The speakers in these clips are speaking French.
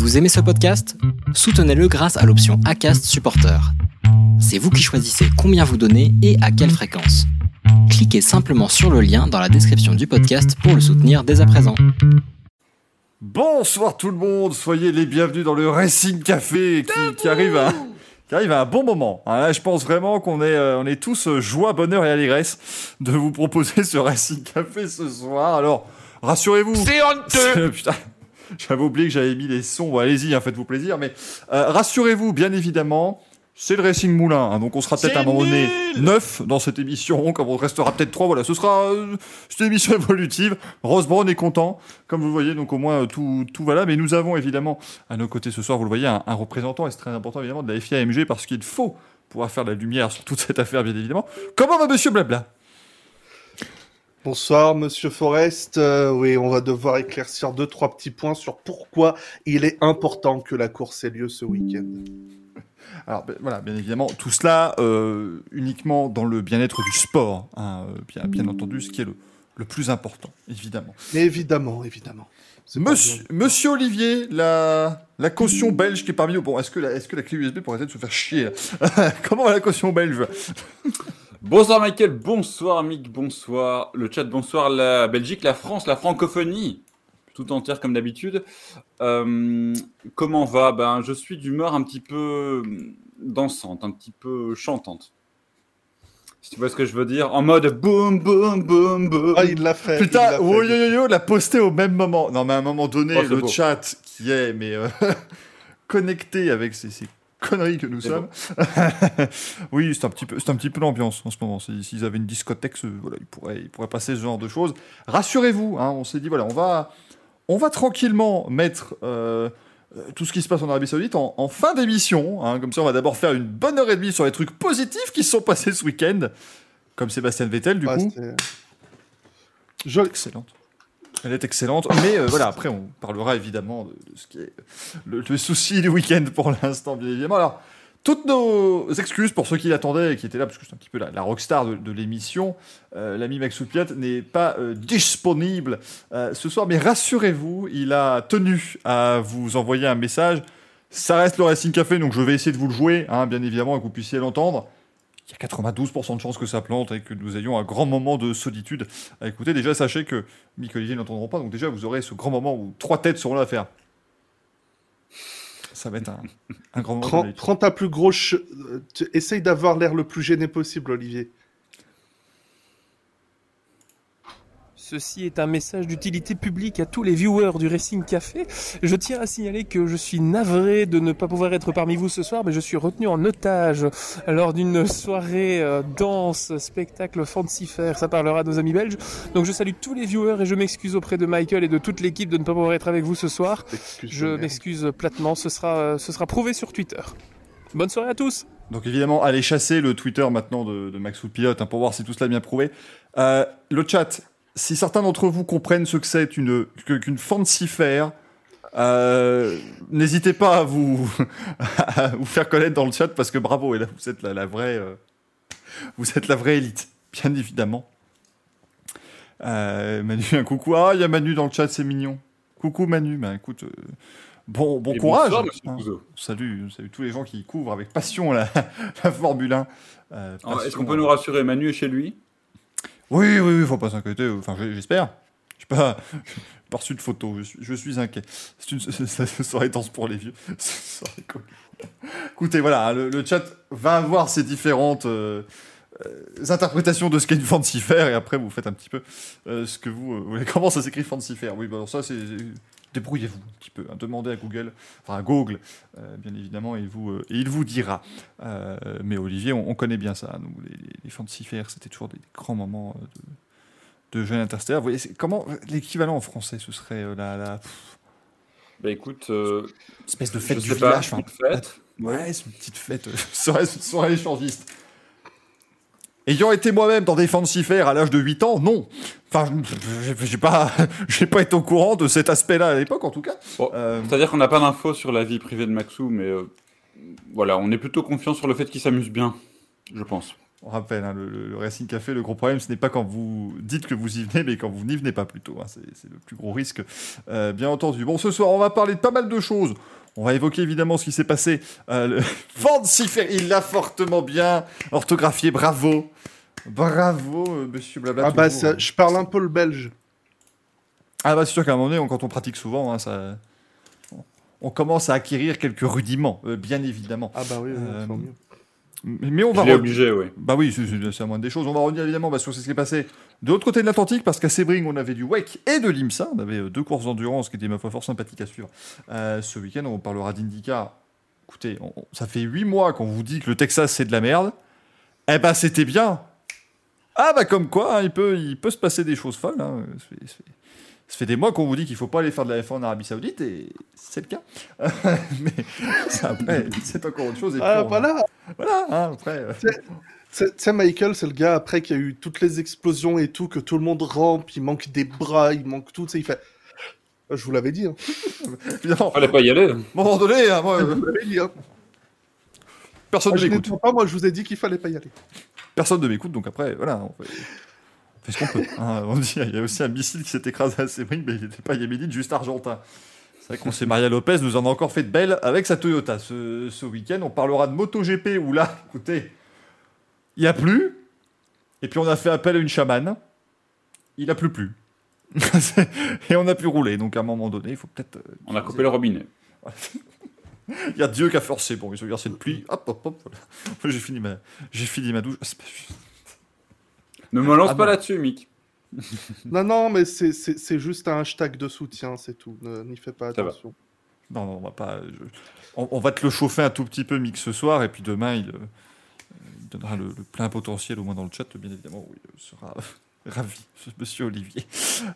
Vous aimez ce podcast? Soutenez-le grâce à l'option ACAST Supporter. C'est vous qui choisissez combien vous donnez et à quelle fréquence. Cliquez simplement sur le lien dans la description du podcast pour le soutenir dès à présent. Bonsoir tout le monde, soyez les bienvenus dans le Racing Café qui, qui arrive à, qui arrive à un bon moment. Hein, là, je pense vraiment qu'on est, euh, on est tous euh, joie, bonheur et allégresse de vous proposer ce Racing Café ce soir. Alors, rassurez-vous. C'est honteux Putain, j'avais oublié que j'avais mis les sons. Bon, allez-y, hein, faites-vous plaisir. Mais euh, rassurez-vous, bien évidemment, c'est le Racing Moulin. hein, donc on sera peut-être à un moment donné neuf dans cette émission, comme on restera peut-être trois. Voilà, ce sera euh, c'est une émission évolutive. Rose Brown est content, comme vous le voyez. Donc au moins euh, tout, tout va là. Mais nous avons évidemment à nos côtés ce soir, vous le voyez, un, un représentant, et c'est très important évidemment, de la FIAMG parce qu'il faut pouvoir faire de la lumière sur toute cette affaire, bien évidemment. Comment va Monsieur Blabla? Bonsoir, monsieur Forest. Euh, oui, on va devoir éclaircir deux, trois petits points sur pourquoi il est important que la course ait lieu ce week-end. Alors ben, voilà, bien évidemment, tout cela euh, uniquement dans le bien-être du sport, hein, euh, bien, bien entendu, ce qui est le, le plus important, évidemment. Mais évidemment, évidemment. Monsieur, Monsieur Olivier, la, la caution belge qui est parmi nous. Bon, est-ce que, la- est-ce que la clé USB pourrait être se faire chier? Comment va la caution belge? Bonsoir Michael, bonsoir Mick, bonsoir le chat, bonsoir la Belgique, la France, la francophonie, tout entière comme d'habitude. Euh, comment va? Ben, je suis d'humeur un petit peu dansante, un petit peu chantante. Si tu vois ce que je veux dire, en mode boum boum boum boum. Ah, il l'a fait. il Putain, fait. oh, yo, yo, yo, l'a posté au même moment. Non, mais à un moment donné, Oh, le beau. chat qui est mais euh, connecté avec ces, ces conneries que nous sommes. oui, c'est un petit peu, c'est un petit peu l'ambiance en ce moment. Si- S'ils avaient une discothèque, ce- voilà, ils pourraient, ils pourraient passer ce genre de choses. Rassurez-vous, hein, on s'est dit voilà, on va, on va tranquillement mettre. euh, euh, tout ce qui se passe en Arabie Saoudite en, en fin d'émission. hein. comme ça, on va d'abord faire une bonne heure et demie sur les trucs positifs qui se sont passés ce week-end. Comme Sébastien Vettel, du Ouais, coup. Joli. Excellente. Elle est excellente. Mais euh, voilà, après, on parlera évidemment de, ce qui est le, souci du week-end pour l'instant, bien évidemment. Alors, toutes nos excuses pour ceux qui l'attendaient et qui étaient là, parce que c'est un petit peu la, rockstar de, l'émission. Euh, L'ami Max n'est pas euh, disponible ce soir, mais rassurez-vous, il a tenu à vous envoyer un message. Ça reste le Racing Café, donc je vais essayer de vous le jouer, hein, bien évidemment, et que vous puissiez l'entendre. Il y a 92% de chances que ça plante et que nous ayons un grand moment de solitude à écouter. Déjà, sachez que Mick et Olivier n'entendront pas, donc déjà, vous aurez ce grand moment où trois têtes seront là à faire. Ça va être un, un grand moment. Prends, ta plus grosse. euh, Essaye d'avoir l'air le plus gêné possible, Olivier. Ceci est un message d'utilité publique à tous les viewers du Racing Café. Je tiens à signaler que je suis navré de ne pas pouvoir être parmi vous ce soir, mais je suis retenu en otage lors d'une soirée euh, danse, spectacle fancy fair. Ça parlera à nos amis belges. Donc je salue tous les viewers et je m'excuse auprès de Michael et de toute l'équipe de ne pas pouvoir être avec vous ce soir. Je m'excuse platement. Ce sera, euh, ce sera prouvé sur Twitter. Bonne soirée à tous. Donc évidemment, allez chasser le Twitter maintenant de, de Max Pilote hein, pour voir si tout cela est bien prouvé. Euh, le chat, si certains d'entre vous comprennent ce que c'est qu'une fancy fair, euh, n'hésitez pas à vous, à vous faire connaître dans le chat parce que bravo, et là vous êtes la, la vraie, euh, vous êtes la vraie élite, bien évidemment. Euh, Manu, un coucou. Ah, il y a Manu dans le chat, c'est mignon. Coucou Manu, bah écoute, bon, bon Et courage. bonsoir, hein. Salut, salut tous les gens qui couvrent avec passion la, la Formule 1. Euh, Alors, Est-ce qu'on peut nous rassurer Manu est chez lui? Oui, oui, oui, faut pas s'inquiéter. Enfin, j'espère. Je sais pas. pas reçu de photos. Je suis, inquiet. C'est une soirée danse pour les vieux. Écoutez, voilà, hein, le, chat va avoir ses différentes euh, euh, interprétations de ce qu'est une fancy fair et après vous faites un petit peu euh, ce que vous, voulez. Comment ça s'écrit fancy fair Oui, bah alors ça c'est débrouillez-vous un petit peu. hein. Demandez à Google, enfin à Google, euh, bien évidemment, et il vous, euh, et il vous dira. Euh, mais Olivier, on, on connaît bien ça. Nous, les, les, c'était toujours des grands moments euh, de, de jeunes interstellaires. Vous voyez, comment l'équivalent en français, ce serait euh, la, la pff, Bah écoute, euh, espèce de je fête du village. une fête. Ouais, c'est une petite fête. soirée, soirée échangiste. Ayant été moi-même dans des fancy fairs à l'âge de 8 ans, non. Enfin, je- j'ai pas, j'ai pas été au courant de cet aspect-là à l'époque, en tout cas. Bon, Euh, C'est-à-dire qu'on n'a pas d'infos sur la vie privée de Maxou, mais euh, voilà, on est plutôt confiant sur le fait qu'il s'amuse bien, je pense. on rappelle, hein, le, le- Racing Café, le gros problème, ce n'est pas quand vous dites que vous y venez, mais quand vous n'y venez pas plutôt. hein. c'est, c'est le plus gros risque, euh, bien entendu. Bon, ce soir, on va parler de pas mal de choses. On va évoquer évidemment ce qui s'est passé. Euh, le... Il l'a fortement bien orthographié, bravo. Bravo, euh, monsieur Blabla. Ah bah, toujours. ça- je parle un peu le belge. Ah bah c'est sûr qu'à un moment donné, on- quand on pratique souvent, hein, ça... on commence à acquérir quelques rudiments, euh, bien évidemment. Ah bah oui, oui, Euh, mieux. Mais on va... Je l'ai re- obligé, oui. Bah oui, c'est- la moindre des choses. On va revenir évidemment bah, sur ce qui s'est passé de l'autre côté de l'Atlantique, parce qu'à Sebring, on avait du Wake et de l'IMSA. On avait euh, deux courses d'endurance qui étaient, ma foi, fort sympathiques à suivre. Euh, ce week-end, on parlera d'IndyCar. Écoutez, on- ça fait huit mois qu'on vous dit que le Texas, c'est de la merde. Eh bah, c'était bien. Ah bah, comme quoi, hein, il, peut, il peut se passer des choses folles. hein. Ça fait des mois qu'on vous dit qu'il faut pas aller faire de la F1 en Arabie Saoudite, et c'est le cas. Mais ça, après, c'est encore autre chose. et Ah puis on- voilà Voilà, hein, après... euh, Tu sais- Michael, c'est le gars après qui a eu toutes les explosions et tout, que tout le monde rampe, il manque des bras, il manque tout, tu sais, il fait... Euh, Je vous l'avais dit, hein. évidemment, Fallait pas y aller. À un moment donné, hein, moi, Je euh, vous l'avais dit, hein. personne Moi, ne m'écoute. pas, moi je vous ai dit qu'il fallait pas y aller. Personne ne m'écoute, donc après, voilà, on fait, on fait ce qu'on peut. hein. On dit, il y a aussi un missile qui s'est écrasé à Sebring, mais il n'était pas yéménite, juste argentin. C'est vrai qu'on sait, Maria Lopez nous en a encore fait de belles avec sa Toyota ce, ce week-end. On parlera de MotoGP où là, écoutez, il n'y a plus. Et puis on a fait appel à une chamane. Il n'a plus plus. Et on a pu rouler. Donc à un moment donné, il faut peut-être. euh, On a coupé le robinet. Il y a Dieu qui a forcé. Bon, ils ont cette pluie. Hop, hop, hop. voilà. J'ai fini ma, fini ma douche. Ne me lance Ah pas bon. là-dessus, Mick. Non, non, mais c'est- juste un hashtag de soutien, c'est tout. Ne- N'y fais pas Ça va. attention. Non, non, on va pas. je- On, on va te le chauffer un tout petit peu, Mick, ce soir, et puis demain, il, euh, il donnera le, le plein potentiel, au moins dans le chat, bien évidemment, oui, il sera ravi, ce monsieur Olivier.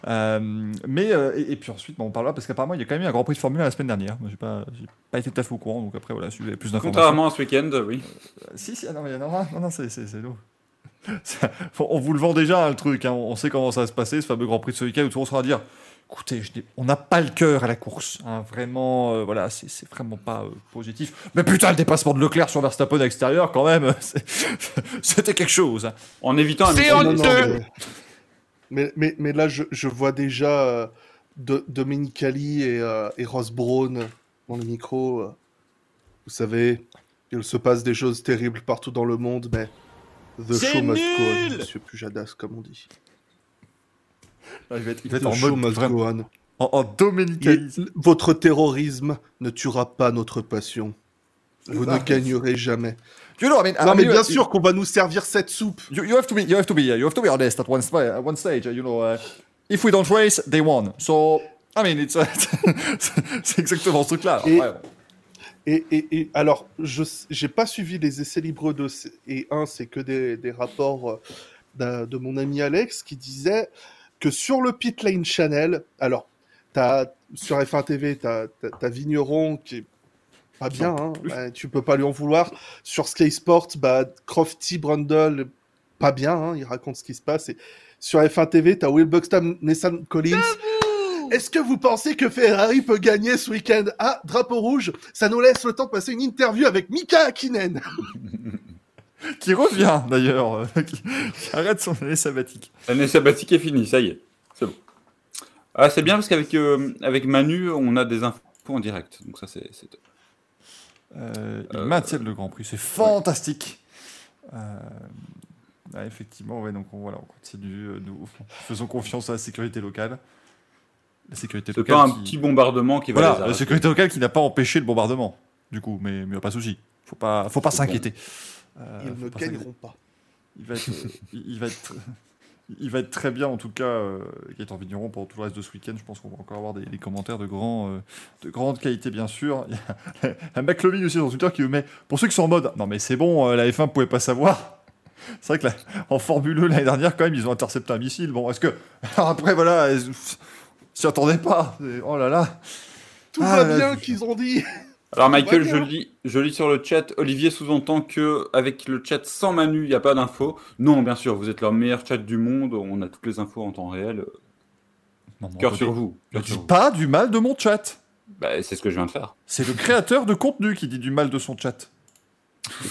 Euh, mais, euh, et, et puis ensuite, bon, on parlera, parce qu'apparemment, il y a quand même eu un Grand Prix de Formule 1 la semaine dernière. Moi, j'ai pas, j'ai pas été tout à fait au courant, donc après, voilà, si vous avez plus d'informations. Contrairement à ce week-end, oui. Euh, Si, si, ah non, mais il y en aura un. Non, non, c'est, c'est, c'est lourd. Ça- on vous le vend déjà, hein, le truc. hein. On sait comment ça va se passer, ce fameux Grand Prix de ce week-end, où tout le monde sera à dire écoutez, je on n'a pas le cœur à la course. hein. Vraiment, euh, voilà, c'est, vraiment pas euh, positif. Mais putain, le dépassement de Leclerc sur Verstappen à l'extérieur, quand même, c'était quelque chose. hein. En évitant un C'est honteux. mais... mais, mais, mais là, je, je vois déjà euh, Do- Domenicali et, euh, et Ross Brown dans le micro. Vous savez, il se passe des choses terribles partout dans le monde, mais the C'est show must go on, nul monsieur Pujadas, comme on dit. Ah, Il va être, il va être The en show mode must vraiment- go on. en, en dominicalisme. Votre terrorisme ne tuera pas notre passion. Vous ne Ah. gagnerez jamais. You know, I mean, I non, mais mean, bien you- sûr qu'on va nous servir cette soupe. You, you have to be you have to be you have to be honest at one, at one stage. You know, uh, if we don't race, they won. So I mean, it's c'est exactement ce truc-là. Et- Et, et, et alors, je j'ai pas suivi les essais libres de et un, c'est que des, des rapports euh, de mon ami Alex qui disait que sur le Pit Lane Channel, alors t'as sur F1 TV, t'as as, Vigneron qui est pas bien, hein, bah, tu peux pas lui en vouloir. Sur Sky Sport, bah, Crofty Brundle, pas bien, hein, il raconte ce qui se passe. Et sur F1 TV, t'as Will Buxton, Nathan Collins. Est-ce que vous pensez que Ferrari peut gagner ce week-end? Ah, drapeau rouge, ça nous laisse le temps de passer une interview avec Mika Hakkinen. qui revient d'ailleurs, qui, arrête son année sabbatique. L'année sabbatique est finie, ça y est. C'est bon. Ah, c'est bien parce qu'avec euh, avec Manu, on a des infos en direct. Donc ça, c'est c'est top. Euh, ils Euh, maintiennent le Grand Prix, c'est fantastique. Euh, ouais, effectivement, ouais, donc on, voilà, on continue, euh, nous faisons confiance à la sécurité locale. La sécurité C'est locale. pas un qui- petit bombardement qui va les Voilà, la sécurité locale qui n'a pas empêché le bombardement, du coup, mais il a pas de souci. Faut pas, faut pas C'est s'inquiéter. Euh, Ils ne pas gagneront pas. Il va être, euh, il va être, il va être très bien en tout cas. Euh, Gaëtan Vigneron pour tout le reste de ce week-end. Je pense qu'on va encore avoir des, des commentaires de grand, euh, de grande qualité bien sûr. Il y a un McLovin aussi sur Twitter qui me met pour ceux qui sont en mode non mais c'est bon, euh, la F1 pouvait pas savoir. C'est vrai que la- en Formule 1 l'année dernière quand même ils ont intercepté un missile. Bon est-ce que alors après voilà, s'y attendaient pas. Oh là là. Tout Ah, va bien qu'ils ont dit. Alors Michael, je lis, je lis sur le chat, Olivier sous-entend que avec le chat sans Manu, il n'y a pas d'infos. Non, bien sûr, vous êtes leur meilleur chat du monde, on a toutes les infos en temps réel. Non, Cœur sur vous. Ne dis sur vous. pas du mal de mon chat. Bah, c'est ce que je viens de faire. C'est le créateur de contenu qui dit du mal de son chat.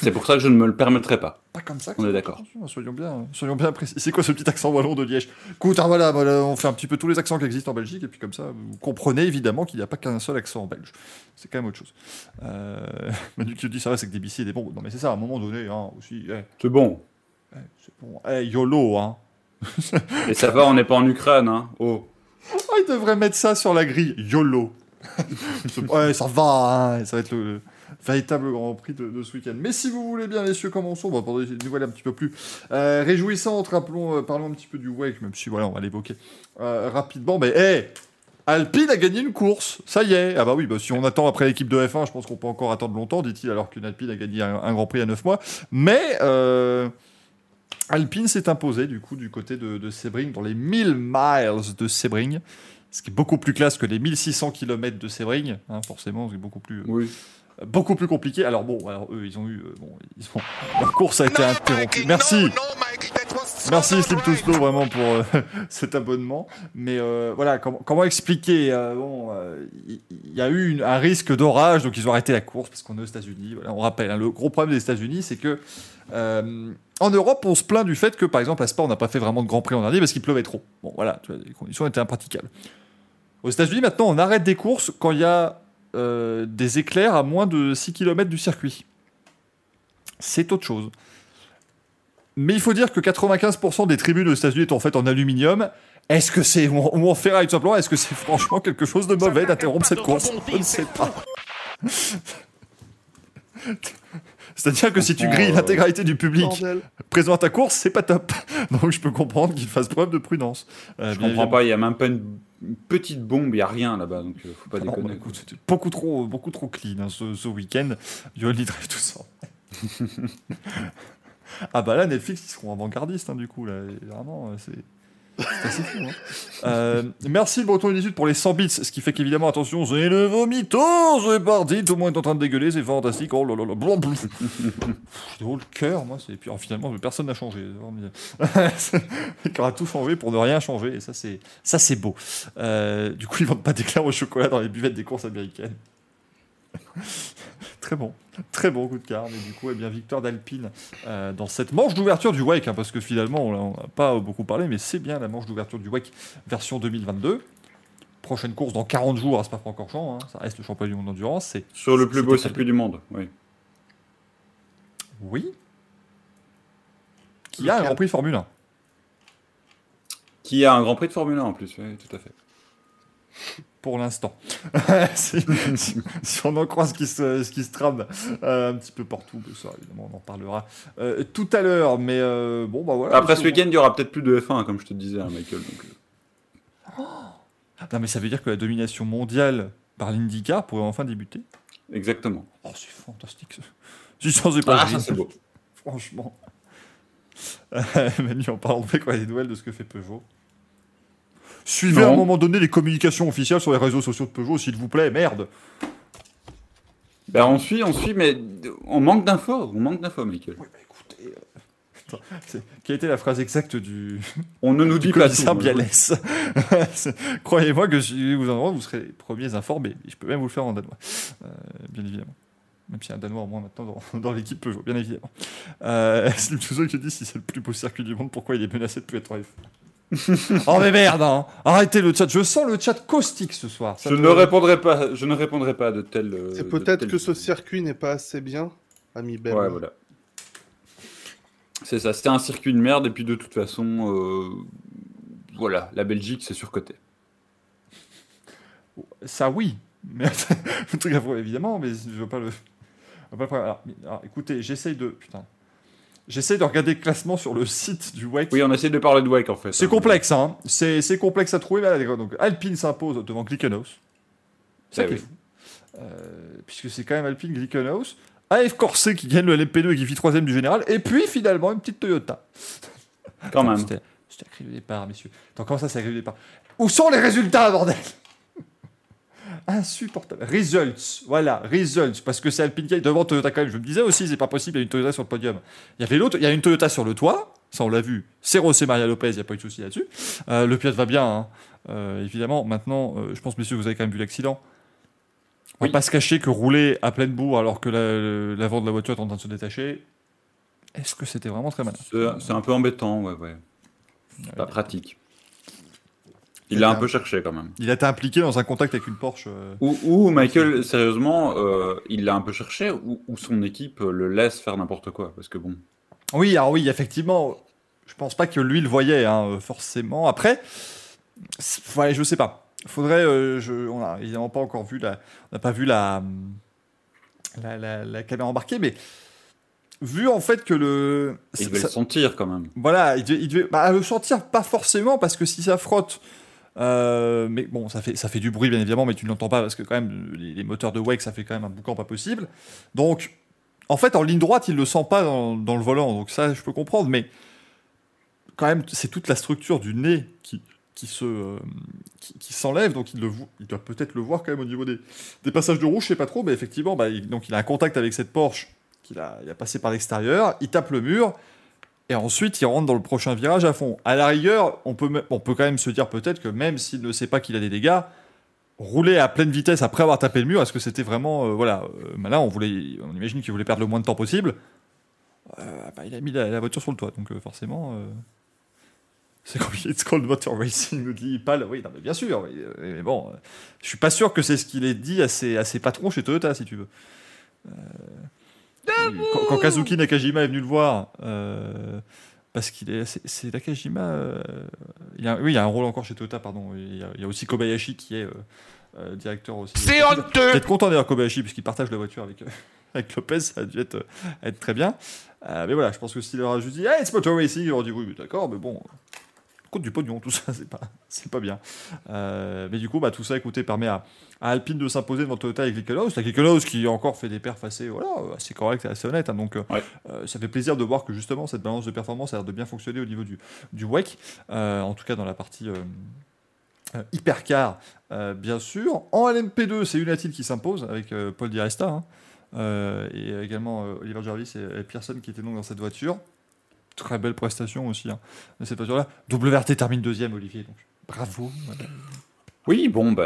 C'est pour ça que je ne me le permettrai pas. Pas comme ça. On est d'accord. Soyons bien, soyons bien précis. C'est quoi ce petit accent wallon de Liège? Écoute, ah, voilà, voilà, on fait un petit peu tous les accents qui existent en Belgique, et puis comme ça, vous comprenez évidemment qu'il n'y a pas qu'un seul accent en belge. C'est quand même autre chose. Euh... Manu qui dit ça va, c'est que des BC et des bombes. Non, mais c'est ça, à un moment donné, hein, aussi. eh, C'est bon. eh, c'est bon. Eh, YOLO, hein. Et ça va, on n'est pas en Ukraine, hein. Oh. Ah, il devrait mettre ça sur la grille. YOLO. ouais, ça va, hein, ça va être le véritable Grand Prix de, ce week-end. Mais si vous voulez bien, messieurs, commençons. Bon, pour des nouvelles un petit peu plus euh, réjouissantes, euh, parlons un petit peu du Wake, même si voilà, on va l'évoquer euh, rapidement. Mais hé Alpine a gagné une course, ça y est. Ah bah oui, bah, si on attend après l'équipe de F1, je pense qu'on peut encore attendre longtemps, dit-il, alors qu'une Alpine a gagné un, Grand Prix à 9 mois. Mais euh, Alpine s'est imposé du coup du côté de, de Sebring dans les 1000 miles de Sebring, ce qui est beaucoup plus classe que les 1600 km de Sebring, hein, forcément, c'est beaucoup plus, Oui. Beaucoup plus compliqué. Alors bon, alors eux, ils ont eu, euh, bon, leur course a été interrompue. Merci. Merci Slim Slow vraiment pour euh, cet abonnement. Mais euh, voilà, comment, expliquer Bon, il y, a eu un risque d'orage, donc ils ont arrêté la course parce qu'on est aux États-Unis. On rappelle, hein, le gros problème des États-Unis, c'est que en Europe, on se plaint du fait que, par exemple, à Spa, on n'a pas fait vraiment de Grand Prix en dernier parce qu'il pleuvait trop. Bon, voilà, les conditions étaient impraticables. Aux États-Unis, maintenant, on arrête des courses quand il y a euh, des éclairs à moins de 6 km du circuit. C'est autre chose. Mais il faut dire que 95% des tribunes aux États-Unis étant faites en aluminium, est-ce que c'est ou en, en ferraille tout simplement? Est-ce que c'est franchement quelque chose de mauvais d'interrompre cette course? Je ne sais pas. C'est-à-dire que si tu grilles euh, l'intégralité du public Bordel. présent à ta course, c'est pas top. Donc je peux comprendre qu'il fasse preuve de prudence. Euh, Je comprends pas, il y a même pas une une petite bombe, il y a rien là-bas, donc euh, faut pas bah, déconner. écoute, c'était beaucoup trop, beaucoup trop clean hein, ce, ce week-end. Du Only Drive tout ça. ah bah là, Netflix, ils seront avant-gardistes hein, du coup. Là. Vraiment, c'est. Assez fou. Hein. Euh, merci le Breton 18 pour les 100 bits, ce qui fait qu'évidemment, attention, c'est le vomito, c'est parti, tout le monde est en train de dégueuler, c'est fantastique. Oh là là là, blum. J'ai le cœur, moi, c'est puis alors, finalement personne n'a changé. Il aura tout changé pour ne rien changer, et ça c'est ça c'est beau. Euh, du coup, ils vendent pas d'éclairs au chocolat dans les buvettes des courses américaines. très bon, très bon coup de cœur. Mais du coup, eh bien, victoire d'Alpine euh, dans cette manche d'ouverture du WEC, hein, parce que finalement, on n'a pas beaucoup parlé, mais c'est bien la manche d'ouverture du WEC version 2022. Prochaine course dans 40 jours à Spa-Francorchamps, hein, ça reste le championnat du monde d'endurance. C'est Sur le plus beau circuit du monde, oui. oui. Qui a un Grand Prix de Formule 1. Qui a un Grand Prix de Formule 1 en plus, oui, tout à fait. Pour l'instant. si, si- si on en croit ce qui se, ce qui se trame euh, un petit peu partout, mais ça évidemment on en parlera euh, tout à l'heure. Mais euh, bon bah voilà. Après ce week-end, il y aura peut-être plus de F1, comme je te disais, hein, Michael. donc, bon. Non mais ça veut dire que la domination mondiale par l'IndyCar pourrait enfin débuter? Exactement. Oh c'est fantastique. ça. Pas Ah, ça c'est beau. franchement. Euh, Manu en parlant fait quoi, des nouvelles de ce que fait Peugeot. Suivez Non. à un moment donné les communications officielles sur les réseaux sociaux de Peugeot, s'il vous plaît, merde. Ben, on suit, on suit, mais on manque d'infos. On manque d'infos, Michael. Oui, bah écoutez. euh, attends, Quelle était la phrase exacte du, On ne nous dit pas tout. commissaire Bialès Croyez-moi que si vous en vous serez les premiers informés. Je peux même vous le faire en danois, euh, bien évidemment. Même s'il y a un danois en moins maintenant dans, dans l'équipe Peugeot, bien évidemment. Euh, c'est le Peugeot qui dit si c'est le plus beau circuit du monde, pourquoi il est menacé de plus être en F1 Oh mais merde hein Arrêtez le chat, je sens le chat caustique ce soir. Ça Je ne répondrai pas. Je ne répondrai pas de tel. euh, C'est peut-être tel- que ce circuit n'est pas assez bien, ami Ben. Ouais, voilà. C'est ça. C'était un circuit de merde et puis de toute façon, euh, voilà, la Belgique c'est surcoté. Ça oui, mais le truc à voir, évidemment, mais je veux pas le. alors, écoutez, j'essaye de. Putain. J'essaye de regarder le classement sur le site du WEC. Oui, on essaie de parler de Wake en fait. C'est hein. complexe, hein. C'est c'est complexe à trouver. mais là, donc, Alpine s'impose devant Glickenhaus. C'est Eh oui. Euh, puisque c'est quand même Alpine Glickenhaus. AF Corset qui gagne le LMP2 et qui fit troisième du général. Et puis finalement une petite Toyota. Quand même. C'était c'était écrit au départ, messieurs. Attends, comment ça, c'est écrit au départ? Où sont les résultats, bordel? Insupportable. Results, voilà, results, parce que c'est Alpine qui est devant Toyota quand même. Je me disais aussi, c'est pas possible, il y a une Toyota sur le podium. Il y avait l'autre, il y a une Toyota sur le toit, ça on l'a vu. C'est José Maria Lopez, il n'y a pas eu de souci là-dessus. Euh, le pilote va bien, hein. Euh, évidemment. Maintenant, euh, je pense, messieurs, vous avez quand même vu l'accident. On Oui. va pas se cacher que rouler à pleine bourre alors que la- l'avant de la voiture est en train de se détacher, est-ce que c'était vraiment très malin? C'est un peu embêtant, ouais, ouais. Pas pratique. Il l'a a un peu cherché quand même. Il a été impliqué dans un contact avec une Porsche. euh, Ou, ou Michael, sérieusement, euh, il l'a un peu cherché, ou, ou son équipe le laisse faire n'importe quoi. Parce que bon. Oui, alors oui, effectivement, je pense pas que lui le voyait, hein, euh, forcément. Après, ouais, je sais pas. Faudrait, euh, je, on a évidemment pas encore vu la, on n'a pas vu la, hum, la, la, la caméra embarquée, mais vu en fait que le, Il devait ça- le sentir quand même. voilà, il devait, il devait- bah, le sentir pas forcément parce que si ça frotte, euh, mais bon, ça fait, ça fait du bruit bien évidemment, mais tu ne l'entends pas parce que quand même les, moteurs de Wake ça fait quand même un boucan pas possible. Donc, en fait, en ligne droite, il le sent pas dans, le volant, donc ça je peux comprendre, mais quand même c'est toute la structure du nez qui qui se euh, qui, s'enlève, donc il, le, il doit peut-être le voir quand même au niveau des, des passages de rouge, je sais pas trop, mais effectivement, bah, il, donc il a un contact avec cette Porsche qu'il a, il a passé par l'extérieur, il tape le mur, et ensuite, il rentre dans le prochain virage à fond. À la rigueur, on peut, on peut quand même se dire peut-être que même s'il ne sait pas qu'il a des dégâts, rouler à pleine vitesse après avoir tapé le mur, est-ce que c'était vraiment. euh, voilà, euh, bah là, on, voulait, on imagine qu'il voulait perdre le moins de temps possible. Euh, bah, il a mis la, voiture sur le toit, donc euh, forcément. c'est compliqué. It's called motor racing, nous dit Pal. Oui, bien sûr. mais bon, je suis pas sûr que c'est ce qu'il ait dit à ses patrons chez Toyota, si tu veux. Quand, quand Kazuki Nakajima est venu le voir, euh, parce qu'il est, c'est, Nakajima. euh, il a, oui, il y a un rôle encore chez Toyota, pardon. Il y a, il y a aussi Kobayashi qui est euh, directeur aussi. C'est honteux Peut-être content d'ailleurs Kobayashi puisqu'il partage la voiture avec, avec Lopez, ça a dû être, être très bien. Mais voilà, je pense que s'il leur a juste dit Hey, it's motor racing, ils auraient dit oui, mais d'accord, mais bon, du pognon, tout ça, c'est pas, c'est pas bien. Euh, mais du coup, bah, tout ça, écoutez, permet à, à Alpine de s'imposer devant Toyota avec Glickenhaus. La Glickenhaus qui encore fait des perfs assez, voilà, assez corrects et assez honnêtes. hein. donc, euh, Ouais. euh, ça fait plaisir de voir que justement cette balance de performance a l'air de bien fonctionner au niveau du, du WEC, euh, en tout cas dans la partie. hypercar, bien sûr. En LMP2, c'est United qui s'impose avec Paul Di Resta hein. Et également Oliver Jarvis et, et Pearson qui étaient donc dans cette voiture. Très belle prestation aussi hein, de cette voiture-là. WRT termine deuxième, Olivier. Donc bravo. Voilà. Oui, bon, bah,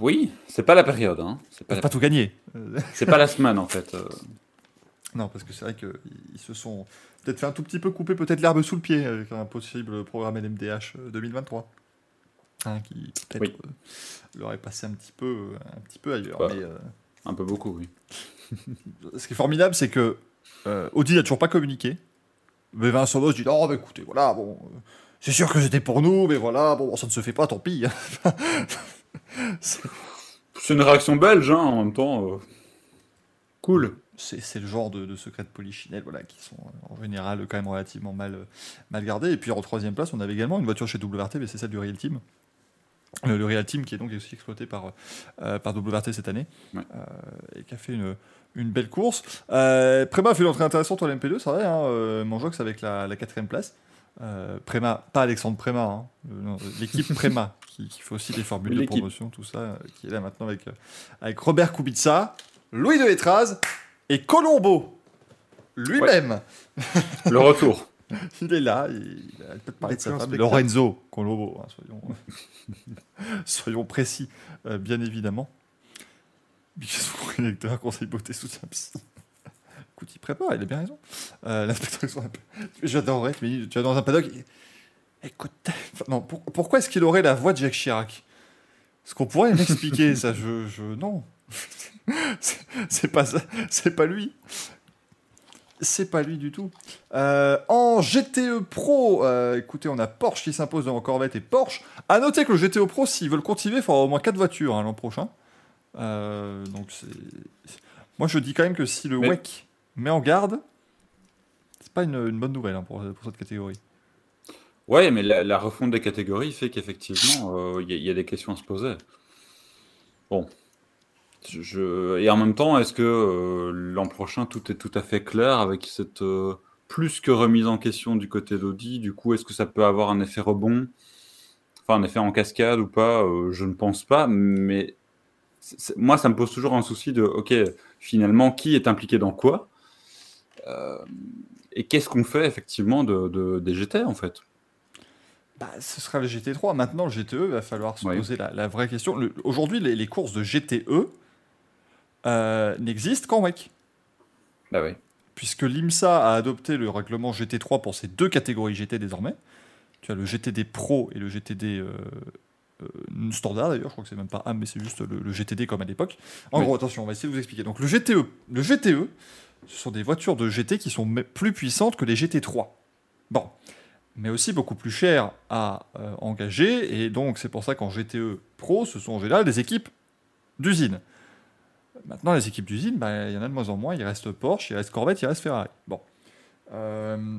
oui, c'est pas la période, hein. C'est pas, Pas, la- pas tout gagné. Euh, c'est pas la semaine en fait. euh. non, parce que c'est vrai qu'ils se sont peut-être fait un tout petit peu couper peut-être l'herbe sous le pied avec un possible programme LMDH euh, 2023. Hein, qui peut-être Oui. euh, leur est passé un petit peu, euh, un petit peu ailleurs. Bah. mais, euh, Un peu beaucoup, oui. ce qui est formidable, c'est que euh, Audi n'a toujours pas communiqué. Mais Vincent Boss dit non, mais écoutez, voilà, bon, euh, c'est sûr que c'était pour nous, mais voilà, bon, ça ne se fait pas, tant pis. c'est une réaction belge, hein, en même temps. euh, Cool. c'est- le genre de, de secrets de polichinelle, voilà, qui sont euh, en général quand même relativement mal, mal gardés. Et puis en troisième place, on avait également une voiture chez WRT, mais c'est celle du Real Team. Le, le Real Team qui est donc aussi exploité par, euh, par WRT cette année Ouais. euh, et qui a fait une, une belle course. Euh, Préma a fait une entrée intéressante au LMP2, c'est vrai, hein, euh, Manjox avec la, la quatrième place. Euh, Préma, pas Alexandre Préma, hein, euh, l'équipe Préma qui, qui fait aussi des formules de promotion, tout ça, euh, qui est là maintenant avec, euh, avec Robert Kubica, Louis de Hétraz et Colombo lui-même. Le retour. Il est là, il, il a peut-être parlé de sa femme, spectacle. Lorenzo Colombo, hein, soyons, soyons précis, euh, bien évidemment. Son électeur, conseil beauté, soutien psy. Écoute, il prépare, il a bien raison. Euh, L'inspecteur. J'adorerais, tu vas dans un paddock. Écoute, non, pour- pourquoi est-ce qu'il aurait la voix de Jacques Chirac? Est-ce qu'on pourrait m'expliquer ça? Je, je, Non. C'est- pas c'est pas lui. C'est pas lui du tout. Euh, en GTE Pro, euh, écoutez, on a Porsche qui s'impose devant Corvette et Porsche. À noter que le GTE Pro, s'ils veulent continuer, il faudra au moins 4 voitures hein, l'an prochain. Euh, donc Moi, je dis quand même que si le Mais- WEC met en garde, c'est pas une, une bonne nouvelle hein, pour, pour cette catégorie. Ouais, mais la, la refonte des catégories fait qu'effectivement, euh, il y, a- il y a des questions à se poser. Bon. Je, Et en même temps, est-ce que euh, l'an prochain, tout est tout à fait clair avec cette euh, plus que remise en question du côté d'Audi? Du coup, est-ce que ça peut avoir un effet rebond? Enfin, un effet en cascade ou pas? Euh, Je ne pense pas, mais moi, ça me pose toujours un souci de, ok, finalement, qui est impliqué dans quoi Euh, Et qu'est-ce qu'on fait effectivement de, de- des GT, en fait? Bah, ce sera le GT3. Maintenant, le GTE, il va falloir se poser la, la vraie question. Le- Aujourd'hui, les, les courses de GTE euh, n'existent qu'en WEC. Bah oui. puisque l'IMSA a adopté le règlement GT3 pour ces deux catégories GT désormais. Tu as le GTD Pro et le GTD euh, standard d'ailleurs, je crois que c'est même pas AM, mais c'est juste le, le GTD comme à l'époque. En Oui. gros, attention, on va essayer de vous expliquer. Donc le GTE, le GTE, ce sont des voitures de GT qui sont plus puissantes que les GT3. Bon, mais aussi beaucoup plus chères à euh, engager, et donc c'est pour ça qu'en GTE Pro, ce sont en général des équipes d'usine. Maintenant, les équipes d'usine, bah, il y en a de moins en moins. Il reste Porsche, il reste Corvette, il reste Ferrari. Bon. Euh,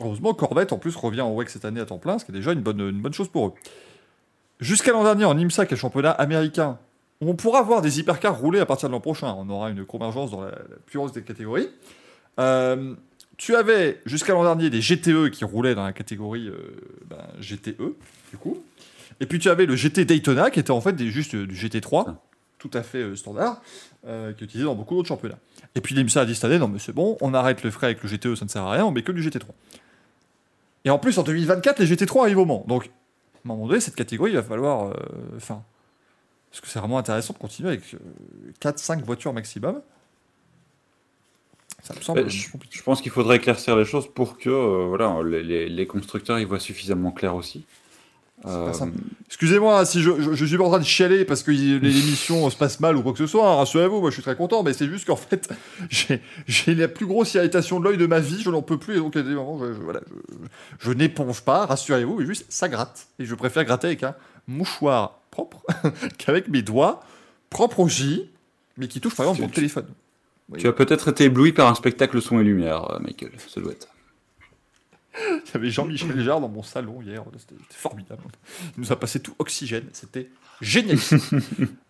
heureusement, Corvette, en plus, revient en WEC cette année à temps plein, ce qui est déjà une bonne, une bonne chose pour eux. Jusqu'à l'an dernier, en IMSA, qui est le championnat américain, on pourra voir des hypercars rouler à partir de l'an prochain. On aura une convergence dans la, la plus haute des catégories. Euh, tu avais, jusqu'à l'an dernier, des GTE qui roulaient dans la catégorie euh, ben, GTE, du coup. Et puis tu avais le GT Daytona, qui était en fait des, juste euh, du GT3, tout à fait euh, standard, qui est utilisé dans beaucoup d'autres championnats. Et puis l'IMSA a dit cette année, non mais c'est bon, on arrête le frais avec le GTE, ça ne sert à rien, on met que du GT3. Et en plus, en 2024, les GT3 arrivent au Mans. Donc, à un moment donné, cette catégorie, il va falloir... euh, Enfin... parce que c'est vraiment intéressant de continuer avec 4-5 voitures maximum. Ça me semble Euh, je, je pense qu'il faudrait éclaircir les choses pour que euh, voilà, les, les- les constructeurs y voient suffisamment clair aussi. Euh. Excusez-moi si je, je, je suis pas en train de chialer parce que l'émission se passe mal ou quoi que ce soit, hein, rassurez-vous, moi je suis très content, mais c'est juste qu'en fait, j'ai la plus grosse irritation de l'œil de ma vie, je n'en peux plus, et donc à des moments, je, voilà, n'éponge pas, rassurez-vous, mais juste ça gratte. Et je préfère gratter avec un mouchoir propre qu'avec mes doigts propres au J, mais qui touchent par exemple mon téléphone. Tu as peut-être été ébloui par un spectacle son et lumière, euh, Michael. Ça doit être. Il y avait Jean-Michel Jarre dans mon salon hier, c'était formidable. Il nous a passé tout oxygène, c'était génial.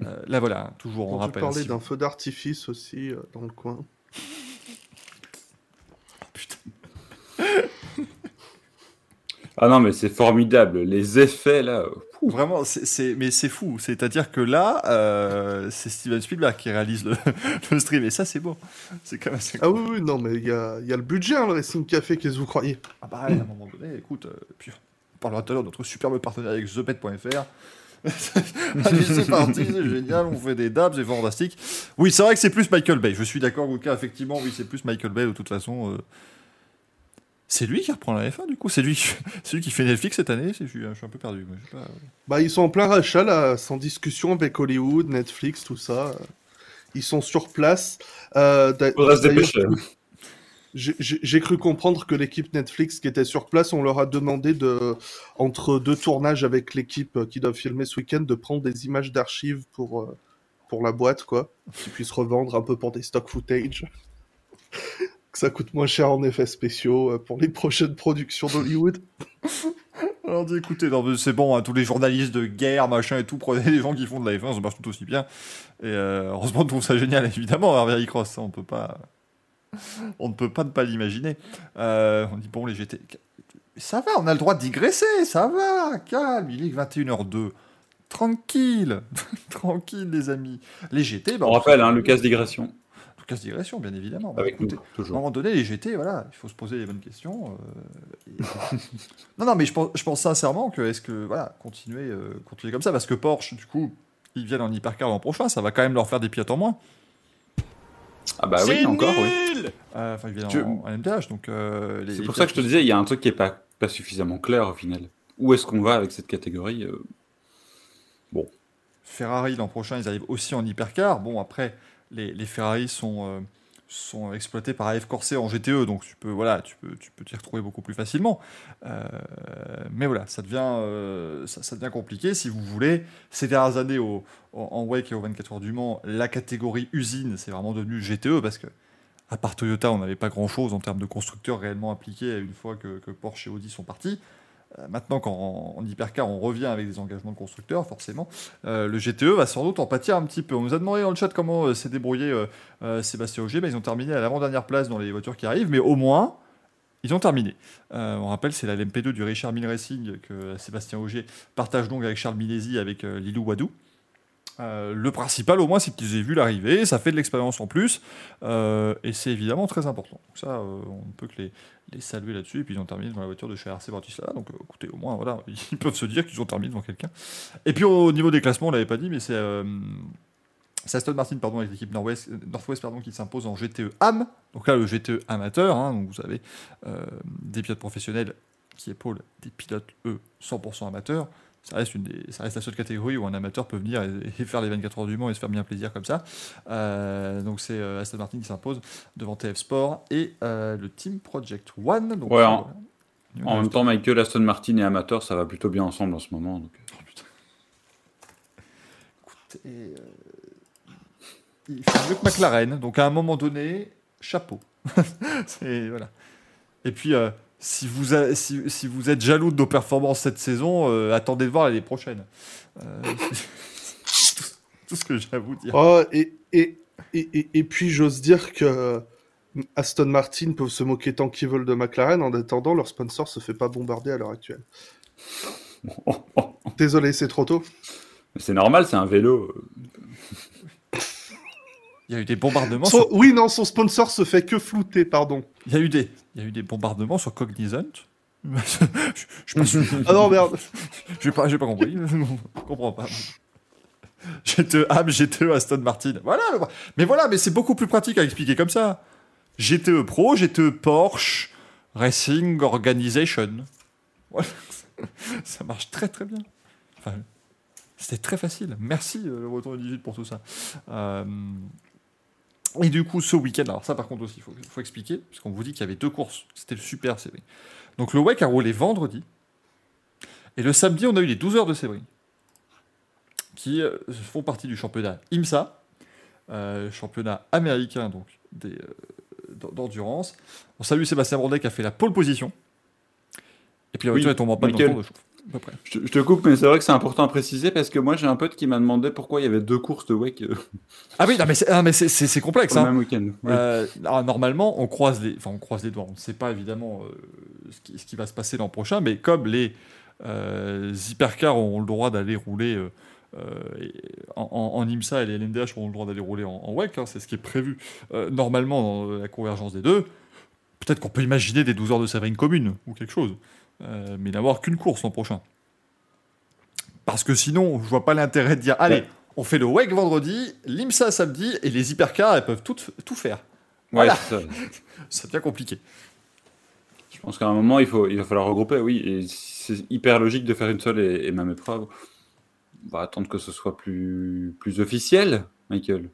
Euh, là voilà, toujours on On rappelle. parler si d'un feu d'artifice aussi euh, dans le coin. Ah non, mais c'est formidable. Les effets là. euh, Vraiment, c'est- c'est mais c'est fou. C'est-à-dire que là, euh, c'est Steven Spielberg qui réalise le, le stream, et ça c'est beau. C'est quand même Ah oui, oui, non, mais il y a, y a le budget, hein, le Racing Café, qu'est-ce que vous croyez? Ah bah, à un moment donné, écoute, euh, puis on parlera tout à l'heure de notre superbe partenaire avec ThePet.fr. Allez, c'est parti, c'est génial, on fait des dabs, c'est fantastique. Oui, c'est vrai que c'est plus Michael Bay. Je suis d'accord, Gouka, effectivement, oui, c'est plus Michael Bay de toute façon. euh. C'est lui qui reprend la F1 du coup C'est lui, lui qui fait Netflix cette année Je suis, je suis un peu perdu. mais je sais pas. Bah, ils sont en plein rachat, là, sans discussion avec Hollywood, Netflix, tout ça. Ils sont sur place. Euh, Faudra se dépêcher. j'ai- cru comprendre que l'équipe Netflix qui était sur place, on leur a demandé de, entre deux tournages avec l'équipe qui doit filmer ce week-end, de prendre des images d'archives pour, euh, pour la boîte, quoi. Qu'ils puissent revendre un peu pour des stock footage. Ça coûte moins cher en effets spéciaux euh, pour les prochaines productions d'Hollywood. Alors, dit, écoutez, c'est bon, hein, tous les journalistes de guerre, machin et tout, prenez les gens qui font de la F1, ça marche tout aussi bien. Et euh, heureusement, on trouve ça génial, évidemment, Hervé Cross, ça, on peut pas. On ne peut pas ne pas l'imaginer. Euh, on dit, bon, les GT. Ça va, on a le droit de digresser, ça va, calme, il est 21h02. Tranquille, tranquille, les amis. Les GT, bah, On rappelle, hein, Lucas Digression. Lucas Digression, bien évidemment. Bah, Avec nous, écoutez, à un toujours. moment donné, les GT, voilà, il faut se poser les bonnes questions. euh, et- non, non, mais je pense, je pense sincèrement que est-ce que voilà, continuer, euh, continuer comme ça, parce que Porsche, du coup, ils viennent en hypercar l'an prochain, ça va quand même leur faire des pilotes en moins. Ah bah oui, encore, oui. Euh, Enfin, ils viennent Je- en, en MDH, donc. euh, les- C'est pour ça que je te disais, il y a un truc qui est pas, pas suffisamment clair au final. Où est-ce qu'on va avec cette catégorie euh, Ferrari l'an prochain, ils arrivent aussi en hypercar. Bon, après, les, Ferrari sont, euh, sont exploités par AF Corset en GTE, donc tu peux, voilà, tu peux, tu peux t'y retrouver beaucoup plus facilement. Euh, mais voilà, ça devient, euh, ça, devient compliqué si vous voulez. Ces dernières années, au, en, WEC et au 24 heures du Mans, la catégorie usine, c'est vraiment devenu GTE parce que. À part Toyota, on n'avait pas grand-chose en termes de constructeurs réellement impliqués une fois que Porsche et Audi sont partis. Euh, maintenant, quand en, hypercar, on revient avec des engagements de constructeurs, forcément, euh, le GTE va sans doute en pâtir un petit peu. On nous a demandé dans le chat comment euh, s'est débrouillé Sébastien Auger. Ben, ils ont terminé à l'avant-dernière place dans les voitures qui arrivent, mais au moins, ils ont terminé. On rappelle, c'est la LMP2 du Richard Mille Racing que Sébastien Auger partage donc avec Charles Milesi avec Lilou Wadou. Euh, le principal, au moins, c'est qu'ils aient vu l'arrivée, ça fait de l'expérience en plus, euh, et c'est évidemment très important. Donc ça, euh, on ne peut que les, saluer là-dessus, et puis ils ont terminé dans la voiture de chez RC Bratislava, donc écoutez, au moins, voilà, ils peuvent se dire qu'ils ont terminé devant quelqu'un. Et puis au niveau des classements, on l'avait pas dit, mais c'est Aston Martin pardon, avec l'équipe Northwest, Northwest pardon, qui s'impose en GTE AM. Donc là, le GTE amateur, hein, donc vous avez des pilotes professionnels qui épaulent des pilotes, eux, 100% amateurs. Ça reste, une des, ça reste la seule catégorie où un amateur peut venir et, et faire les 24 heures du Mans et se faire bien plaisir comme ça. Euh, donc c'est euh, Aston Martin qui s'impose devant TF Sport et euh, le Team Project One. Donc, Ouais, en- même temps, Michael, Aston Martin et amateur, ça va plutôt bien ensemble en ce moment. donc. Oh, putain. Écoute, et, euh, il fait mieux que McLaren, donc à un moment donné, chapeau. C'est- voilà. Et puis, si, vous a- si, si vous êtes jaloux de nos performances cette saison, euh, attendez de voir l'année prochaine. Euh, tout, tout ce que j'ai à vous dire. Oh, et, et, et, et, puis j'ose dire que Aston Martin peuvent se moquer tant qu'ils veulent de McLaren. En attendant, leur sponsor se fait pas bombarder à l'heure actuelle. Désolé, c'est trop tôt. C'est normal, c'est un vélo. Il y a eu des bombardements. Son- Oui, non, son sponsor se fait que flouter, pardon. il y a eu des, il y a eu des bombardements sur Cognizant. je, je, suis pas sûr. Ah non, merde. J'ai pas, j'ai pas compris. je comprends pas. GTE AM, GTE Aston Martin. Voilà. Mais voilà, mais c'est beaucoup plus pratique à expliquer comme ça. GTE Pro, GTE Porsche Racing Organization. Voilà. Ça marche très très bien. Enfin, c'était très facile. Merci euh, le retour du 18 pour tout ça. Euh, Et du coup, ce week-end, alors ça par contre aussi, il faut, faut expliquer, puisqu'on vous dit qu'il y avait deux courses. C'était le super série. Donc le WEC a roulé vendredi. Et le samedi, on a eu les 12 heures de Sebring, qui euh, font partie du championnat IMSA, euh, championnat américain donc des, euh, d'en- d'endurance. On salue Sébastien Brandet qui a fait la pole position. Et puis la Oui, voiture est tombée en panne dans le tour de chauffe. À peu près. Je, te- je te coupe, mais c'est vrai que c'est important à préciser parce que moi j'ai un pote qui m'a demandé pourquoi il y avait deux courses de WEC euh, Ah oui, non, mais c'est, ah, mais c'est, c'est- c'est complexe. le hein. même week-end. Oui. Euh, alors, normalement, on croise les, enfin, on croise les doigts. On ne sait pas évidemment euh, ce, qui, ce qui va se passer l'an prochain, mais comme les euh, hypercars ont le droit d'aller rouler en, en- en IMSA et les LMDH ont le droit d'aller rouler en, en WEC, hein, c'est ce qui est prévu normalement dans la convergence des deux. Peut-être qu'on peut imaginer des 12 heures de Séverine commune ou quelque chose, euh, mais n'avoir qu'une course l'an prochain. Parce que sinon, je vois pas l'intérêt de dire allez, Ouais. on fait le WEC vendredi, l'IMSA samedi, et les hypercars, elles peuvent tout, tout faire. Ouais, voilà. c'est ça. Devient compliqué. Je pense qu'à un moment il, faut, il va falloir regrouper, oui. Et c'est hyper logique de faire une seule et, et même épreuve. On va attendre que ce soit plus, plus officiel, Michael.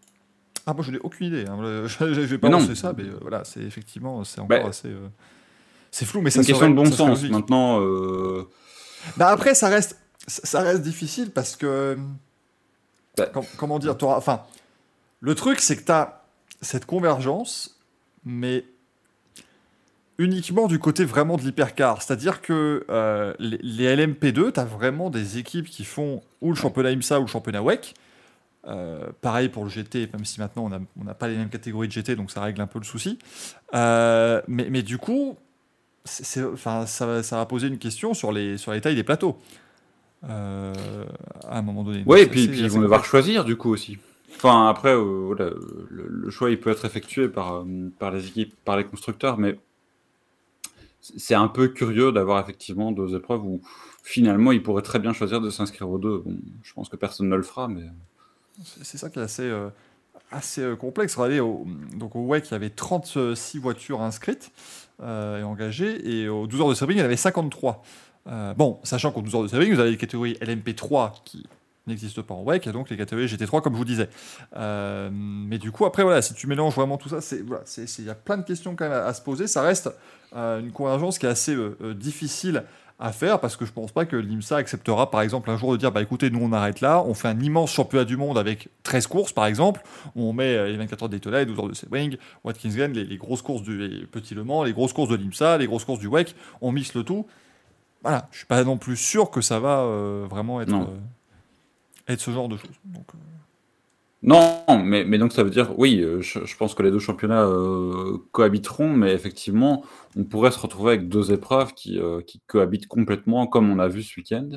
Ah, moi, je n'ai aucune idée. hein. Je, je vais pas lancer ça, mais euh, voilà, c'est effectivement, c'est encore Bah, assez. euh, c'est flou, mais C'est ça une question serait- de bon ça sens. Maintenant, euh, Bah, après, ça reste, ça ça reste difficile parce que. Bah. com- comment dire Enfin, le truc, c'est que tu as cette convergence, mais uniquement du côté vraiment de l'hypercar. C'est-à-dire que euh, les, les LMP2, tu as vraiment des équipes qui font ou le championnat IMSA ou le championnat WEC. Euh, pareil pour le GT, même si maintenant on n'a on pas les mêmes catégories de GT, donc ça règle un peu le souci. Euh, mais, mais du coup, c'est- enfin, ça, va- ça va poser une question sur les, sur les tailles des plateaux. Euh, à un moment donné. ouais, et puis, ils vont devoir choisir du coup aussi. Enfin, après, euh, voilà, le, le choix il peut être effectué par, euh, par les équipes, par les constructeurs, mais c'est un peu curieux d'avoir effectivement deux épreuves où finalement ils pourraient très bien choisir de s'inscrire aux deux. Bon, je pense que personne ne le fera, mais C'est ça qui est assez, assez complexe. Regardez, au, donc au WEC, il y avait 36 voitures inscrites euh, et engagées, et aux 12 heures de Sebring, il y en avait 53. Euh, bon, sachant qu'aux 12 heures de Sebring, vous avez les catégories LMP3 qui n'existent pas en WEC, et donc les catégories GT3, comme je vous disais. Euh, mais du coup, après, voilà, si tu mélanges vraiment tout ça, c'est voilà, il y a plein de questions quand même à, se poser. Ça reste euh, une convergence qui est assez euh, euh, difficile à faire parce que je pense pas que l'IMSA acceptera par exemple un jour de dire bah écoutez nous on arrête là on fait un immense championnat du monde avec 13 courses par exemple on met euh, les 24 heures Daytona les 12 heures de Sebring Watkins Glen les, les grosses courses du les Petit Le Mans les grosses courses de l'IMSA les grosses courses du WEC on mixe le tout. Voilà je suis pas non plus sûr que ça va euh, vraiment être euh, être ce genre de choses. Donc euh, Non, mais, mais donc ça veut dire, oui, euh, je, pense que les deux championnats euh, cohabiteront, mais effectivement, on pourrait se retrouver avec deux épreuves qui, euh, qui cohabitent complètement, comme on a vu ce week-end,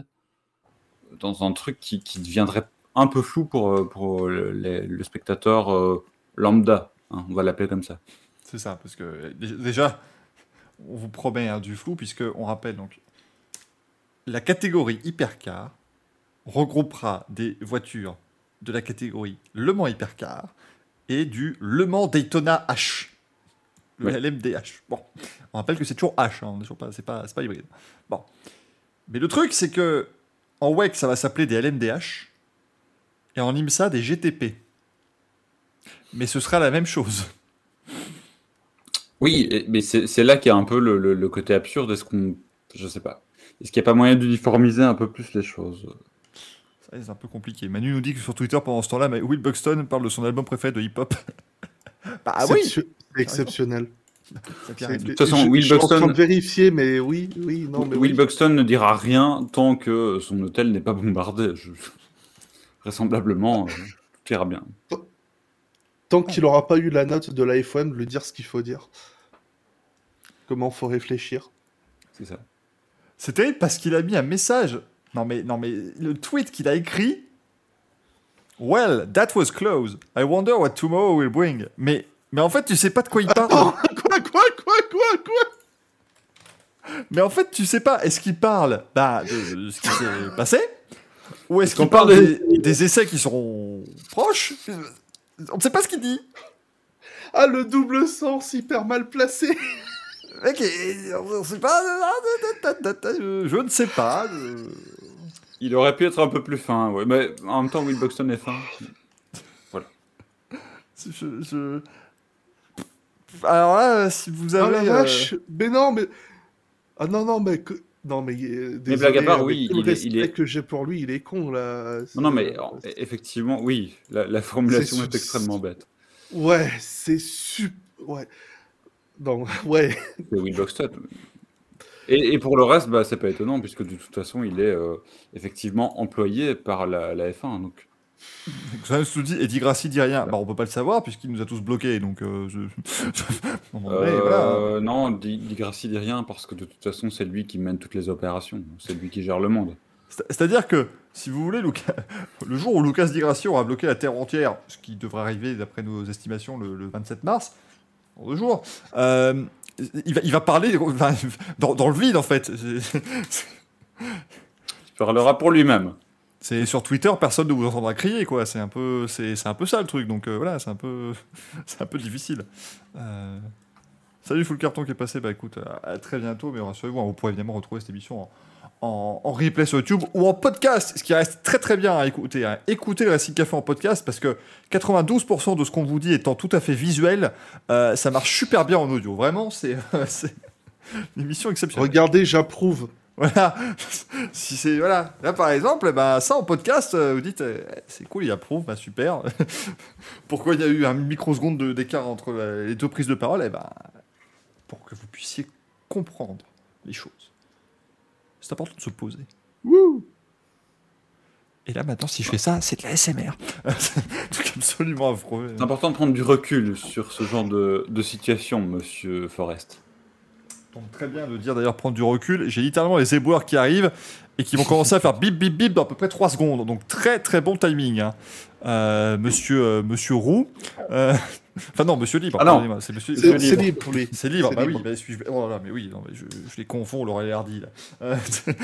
dans un truc qui, qui deviendrait un peu flou pour, pour le, les- le spectateur lambda, hein, on va l'appeler comme ça. C'est ça, parce que dé- déjà, on vous promet hein, du flou, puisque on rappelle donc la catégorie hypercar regroupera des voitures de la catégorie Le Mans Hypercar et du Le Mans Daytona H. Le Ouais. LMDH. Bon, on rappelle que c'est toujours H, hein, c'est pas, pas hybride. Bon. Mais le truc, c'est que en WEC, ça va s'appeler des LMDH et en IMSA, des GTP. Mais ce sera la même chose. Oui, mais c'est là qu'il y a un peu le, le- le côté absurde. Est-ce qu'on. Je sais pas. Est-ce qu'il n'y a pas moyen d'uniformiser un peu plus les choses? C'est un peu compliqué. Manu nous dit que sur Twitter, pendant ce temps-là, mais Will Buxton parle de son album préféré de hip-hop. bah C'est oui c'est exceptionnel. arrive. toute façon, je, Will je suis en train Buxton- de vérifier, mais oui, oui, non, mais Will oui. Buxton ne dira rien tant que son hôtel n'est pas bombardé. Je- Vraisemblablement, euh, tout ira bien. Tant qu'il aura pas eu la note de la FOM, de lui dire ce qu'il faut dire. Comment faut réfléchir. C'est ça. Terrible parce qu'il a mis un message. Non mais, non mais le tweet qu'il a écrit. Well, that was close. I wonder what tomorrow will bring. Mais, mais en fait, tu sais pas de quoi il parle. quoi, quoi, quoi, quoi, quoi? Mais en fait, tu sais pas. Est-ce qu'il parle bah, de, de ce qui s'est passé Ou est-ce qu'on qu'il parle parle des, des essais qui seront proches? On ne sait pas ce qu'il dit. Ah, le double sens hyper mal placé. Mec, on sait pas. Je ne sais pas. Il aurait pu être un peu plus fin, ouais. mais en même temps, Will Buxton est fin. Je, je- Alors là, si vous Ah avez. la euh. Mais non, mais. Ah non, non, mais. que- Non, mais. euh, désolé, blague à part, oui, tout le il est- respect il est- que j'ai pour lui, il est con, là. Non, non, mais C'est- en- effectivement, oui, la, la formulation est, extrêmement bête. Ouais, c'est super. Ouais. Non, ouais. C'est Will Buxton. Et, et pour le reste, bah, c'est pas étonnant, puisque de toute façon, il est euh, effectivement employé par la, la F1. Donc, Xavier se dit, Eddie Grassi dit rien. Bah, on peut pas le savoir puisqu'il nous a tous bloqués. Donc, euh, je... Non, non, mais Euh, voilà. Non, Grassi dit rien, parce que de toute façon, c'est lui qui mène toutes les opérations. C'est lui qui gère le monde. C'est- C'est-à-dire que, si vous voulez, Lucas- le jour où Lucas Di Grassi aura bloqué la Terre entière, ce qui devrait arriver d'après nos estimations le, le 27 mars, dans deux jours, euh, il, va, il va parler enfin, dans, dans le vide en fait. Il parlera pour lui-même. C'est sur Twitter, personne ne vous entendra crier, quoi. C'est un peu, c'est, c'est un peu ça le truc. Donc euh, voilà, c'est un peu, c'est un peu difficile. Euh, Salut Full Carton qui est passé. Bah écoute, à, à très bientôt. Mais rassurez-vous, hein, vous pourrez évidemment retrouver cette émission en, en, en replay sur YouTube ou en podcast, ce qui reste très très bien à écouter. hein. Écoutez le Racing Café en podcast parce que 92% de ce qu'on vous dit étant tout à fait visuel, euh, ça marche super bien en audio. Vraiment, c'est, c'est une émission exceptionnelle. Regardez, j'approuve. Voilà. si c'est voilà. Là par exemple, bah ça en podcast, euh, vous dites euh, c'est cool, il approuve, bah super. Pourquoi il y a eu un microseconde de- d'écart entre euh, les deux prises de parole? Eh ben pour que vous puissiez comprendre les choses. C'est important de se poser. Et là maintenant, si je fais ça, c'est de la SMR. C'est absolument affreux. C'est important de prendre du recul sur ce genre de, de situation, monsieur Forrest. Donc très bien de dire d'ailleurs prendre du recul. J'ai littéralement les éboueurs qui arrivent et qui vont commencer à faire bip bip bip dans à peu près 3 secondes. Donc très très bon timing. hein. Euh, monsieur, euh, monsieur Roux. Euh, Enfin non, monsieur Libre. Ah c'est monsieur, Libre. libre pour lui. C'est libre, bah libre. oui, bah, oh là là, mais oui, non, mais je, je les confonds, Laurel et Hardy, là. Euh,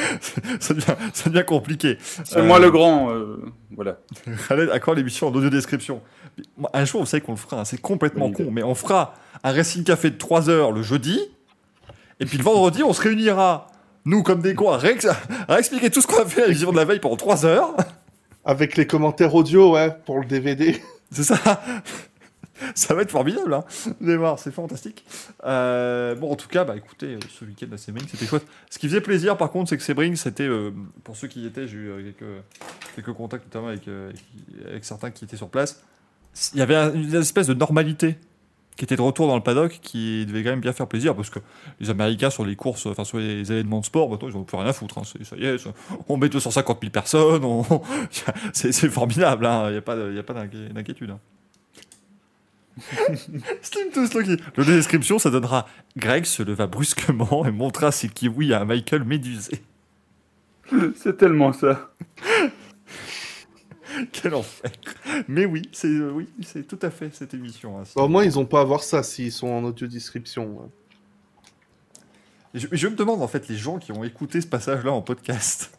ça, devient, ça devient compliqué. C'est Euh, moi le grand, euh, voilà. Khaled, à quand l'émission en audio description Un jour, vous savez qu'on le fera, hein, c'est complètement Oui. con, mais on fera un Racing Café de 3 heures le jeudi, et puis le vendredi, on se réunira, nous comme des cons, à expliquer tout ce qu'on a fait à l'émission de la veille pendant 3 heures. Avec les commentaires audio, ouais, pour le DVD. C'est ça Ça va être formidable, hein voir, c'est fantastique. Euh, bon, en tout cas, bah écoutez, euh, ce week-end à Sebring, c'était chouette. Ce qui faisait plaisir, par contre, c'est que Sebring, c'était, euh, pour ceux qui y étaient, j'ai eu quelques, contacts, notamment avec, avec, certains qui étaient sur place. Il y avait un- une espèce de normalité qui était de retour dans le paddock, qui devait quand même bien faire plaisir, parce que les Américains, sur les courses, enfin sur les événements de sport, maintenant, ils n'ont plus rien à foutre. hein. Ça y est, ça- on met 250 000 personnes, on- c'est formidable, hein. il n'y a pas, d'inquiétude. hein. Slim to Slocky. Le description, ça donnera Greg se leva brusquement et montra ses kiwis à Michael médusé. C'est tellement ça. Quel enfer. Mais oui, c'est euh, oui, c'est tout à fait cette émission. hein. Au moins, ils ont pas à voir ça s'ils sont en audio description. hein. Je, je me demande en fait les gens qui ont écouté ce passage-là en podcast.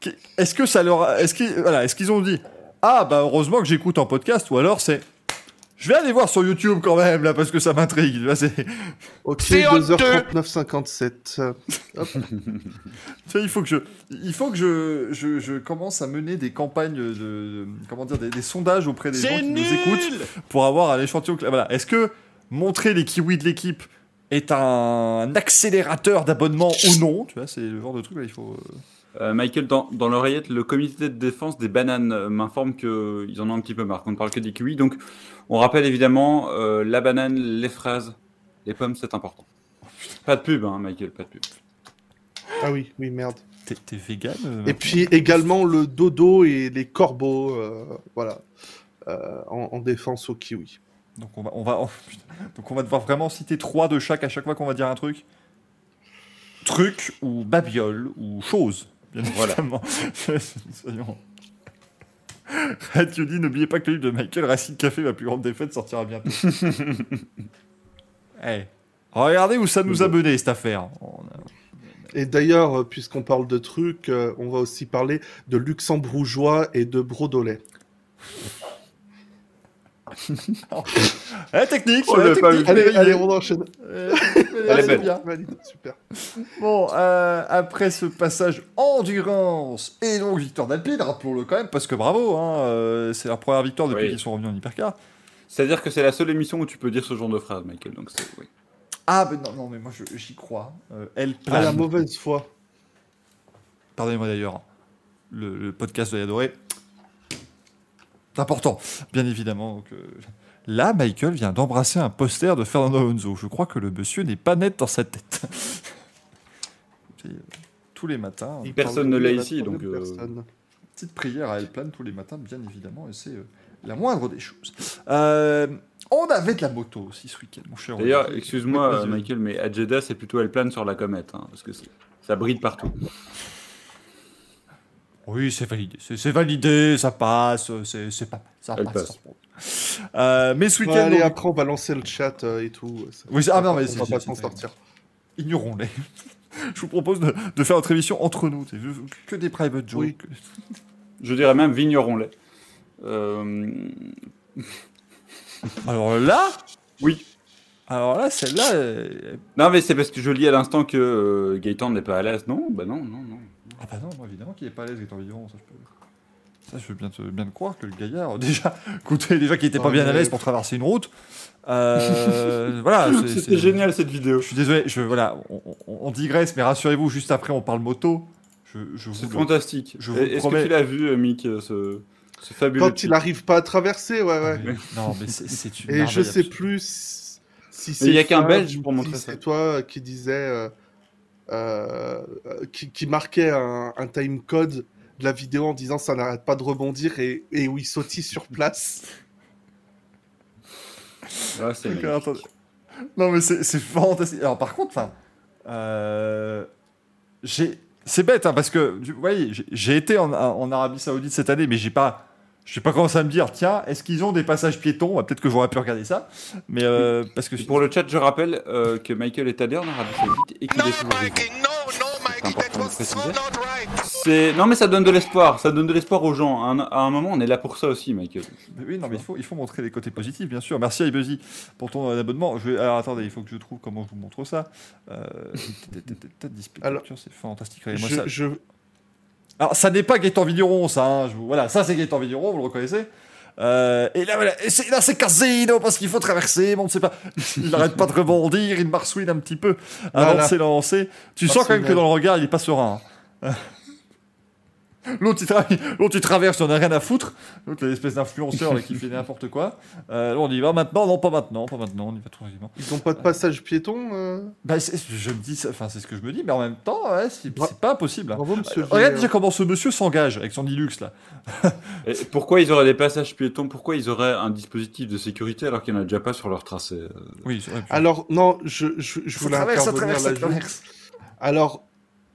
qui- Est-ce que ça leur, a- est-ce qu'ils, voilà, est-ce qu'ils ont dit Ah, bah heureusement que j'écoute en podcast, ou alors c'est. Je vais aller voir sur YouTube quand même, là, parce que ça m'intrigue. Là, c'est. Ok, C'est 2h39, 57. Euh, hop. Tu sais, il faut que je, il faut que je, je, je commence à mener des campagnes de, de- comment dire, des, des sondages auprès des gens qui nul nous écoutent pour avoir un échantillon. Voilà. Est-ce que montrer les kiwis de l'équipe est un accélérateur d'abonnement ou non? Tu vois, c'est le genre de truc là, il faut. euh, Euh, Michael, dans, dans l'oreillette, le comité de défense des bananes euh, m'informe qu'ils en ont un petit peu marre, qu'on ne parle que des kiwis. Donc, on rappelle évidemment euh, la banane, les fraises, les pommes, c'est important. Pas de pub, hein, Michael, pas de pub. Ah oui, oui, merde. T'es, t'es vegan euh, Et puis également le dodo et les corbeaux, euh, voilà, euh, en, en défense au kiwi. Donc on va, on va, oh, donc on va devoir vraiment citer trois de chaque à chaque fois qu'on va dire un truc. Truc ou babiole ou chose. Bien Voilà. évidemment. Soyons. N'oubliez pas que le livre de Michael Racine Café, ma plus grande défaite, sortira bientôt. Eh, Regardez où ça nous a mené cette affaire. On a- Et d'ailleurs, euh, puisqu'on parle de trucs, euh, on va aussi parler de luxembourgeois et de brodolais. Eh, technique, Oh, pas technique. Allez, allez, on enchaîne. Euh, Elle est c'est belle. bien. Super. Bon, euh, après ce passage endurance et donc victoire d'Alpine, rappelons-le quand même, parce que bravo, hein, euh, c'est leur première victoire depuis Oui. qu'ils sont revenus en hypercar. C'est-à-dire que c'est la seule émission où tu peux dire ce genre de phrase, Michael. Donc oui. Ah, mais non, non, mais moi j'y crois. Euh, elle À la plane. mauvaise foi. Pardonnez-moi d'ailleurs, le, le podcast de Yadoré. Important, bien évidemment. Donc, euh, Là, Michael vient d'embrasser un poster de Fernando Alonso. Je crois que le monsieur n'est pas net dans sa tête. Euh, tous les matins, Il Personne ne l'a ici, donc, euh, petite prière à Elle plane tous les matins, bien évidemment, et c'est euh, la moindre des choses. Euh, on avait de la moto aussi ce week-end, mon cher. D'ailleurs, excuse-moi. Michael, mais à Jeddah, c'est plutôt elle plane sur la comète, hein, parce que ça brille de partout. Oui, c'est validé. C'est, validé, ça passe, c'est, pas mal. Ça passe. passe. Euh, mais ce Ouais, week-end, allez, donc, après, on va lancer le chat euh, et tout. Ça- Oui, ah non, mais on c'est- va pas s'en sortir. ignorons-les. Je vous propose de, de faire notre émission entre nous. Que des private jokes. Oui. Je dirais même vigneron-lait. Euh, Alors là, Oui. alors là, celle-là, euh, Non, mais c'est parce que je lis à l'instant que euh, Gaëtan n'est pas à l'aise. Non, bah non, non, non. Ah bah non, moi, évidemment qu'il est pas à l'aise avec vivant, ça je peux. Ça, je veux bien te, bien te croire que le gaillard, déjà, écoutez, déjà qu'il était pas bien à l'aise pour traverser une route. Euh, voilà, C'était génial cette vidéo. Je suis désolé, je, voilà, on, on- on digresse, mais rassurez-vous, juste après, on parle moto. Je, je C'est fantastique. je vous Est-ce promets- que tu l'as vu, euh, Mick, euh, ce, ce fabuleux Quand il type arrive pas à traverser, ouais, ouais. Mais- Non, mais c'est une Et je sais plus si c'est. il y a qu'un Belge ou pour si montrer ça. C'est toi qui disais. euh, qui, qui marquait un, un time code de la vidéo en disant ça n'arrête pas de rebondir et, et où il sautille sur place. Non, mais c'est c'est fantastique. Alors, par contre, euh, j'ai- c'est bête, hein, parce que, vous voyez, j'ai- j'ai été en, en Arabie Saoudite cette année, mais j'ai pas. J'ai pas commencé à me dire, tiens, est-ce qu'ils ont des passages piétons Bah, Peut-être que j'aurais pu regarder ça. Mais euh, parce que. Pour le chat, je rappelle euh, que Michael est allé en Arabie Saoudite et qu'il est toujours. C'est non mais ça donne de l'espoir, ça donne de l'espoir aux gens. À un, à un moment, on est là pour ça aussi, Michael. Mais oui, non, mais il faut, il faut montrer les côtés positifs, bien sûr. Merci à Ibezi pour ton euh, abonnement. Je vais... Alors attendez, il faut que je trouve comment je vous montre ça. Euh... Alors, c'est fantastique. Ça. Je, je- Alors, ça n'est pas Gaëtan Vigneron, ça. hein, je vous- Voilà, ça c'est Gaëtan Vigneron, vous le reconnaissez. Euh, et là, voilà, et c'est- là c'est Casino parce qu'il faut traverser, mais on ne sait pas. Il n'arrête pas de rebondir, il marsouine un petit peu avant Voilà. de s'élancer. Tu sens quand même que dans le regard, il est pas serein. hein. L'autre, il, tra- l'autre, il traverse, en a rien à foutre. L'autre, l'espèce d'influenceur là, qui fait n'importe quoi. Euh, là, on y va maintenant, non, pas maintenant, pas maintenant, on y va tranquillement. ils ont pas de passage piéton euh Bah, c'est- je me dis, ça- enfin, c'est ce que je me dis, mais en même temps, ouais, c'est, Bra- pas impossible. hein. Bravo, monsieur. Regarde déjà euh. comment ce monsieur s'engage avec son Hilux là. Et pourquoi ils auraient des passages piétons? Pourquoi ils auraient un dispositif de sécurité alors qu'il n'y en a déjà pas sur leur tracé? Euh Oui, c'est vrai. Alors, non, je, je, je voulais traverse, intervenir traverse, traverse. Alors,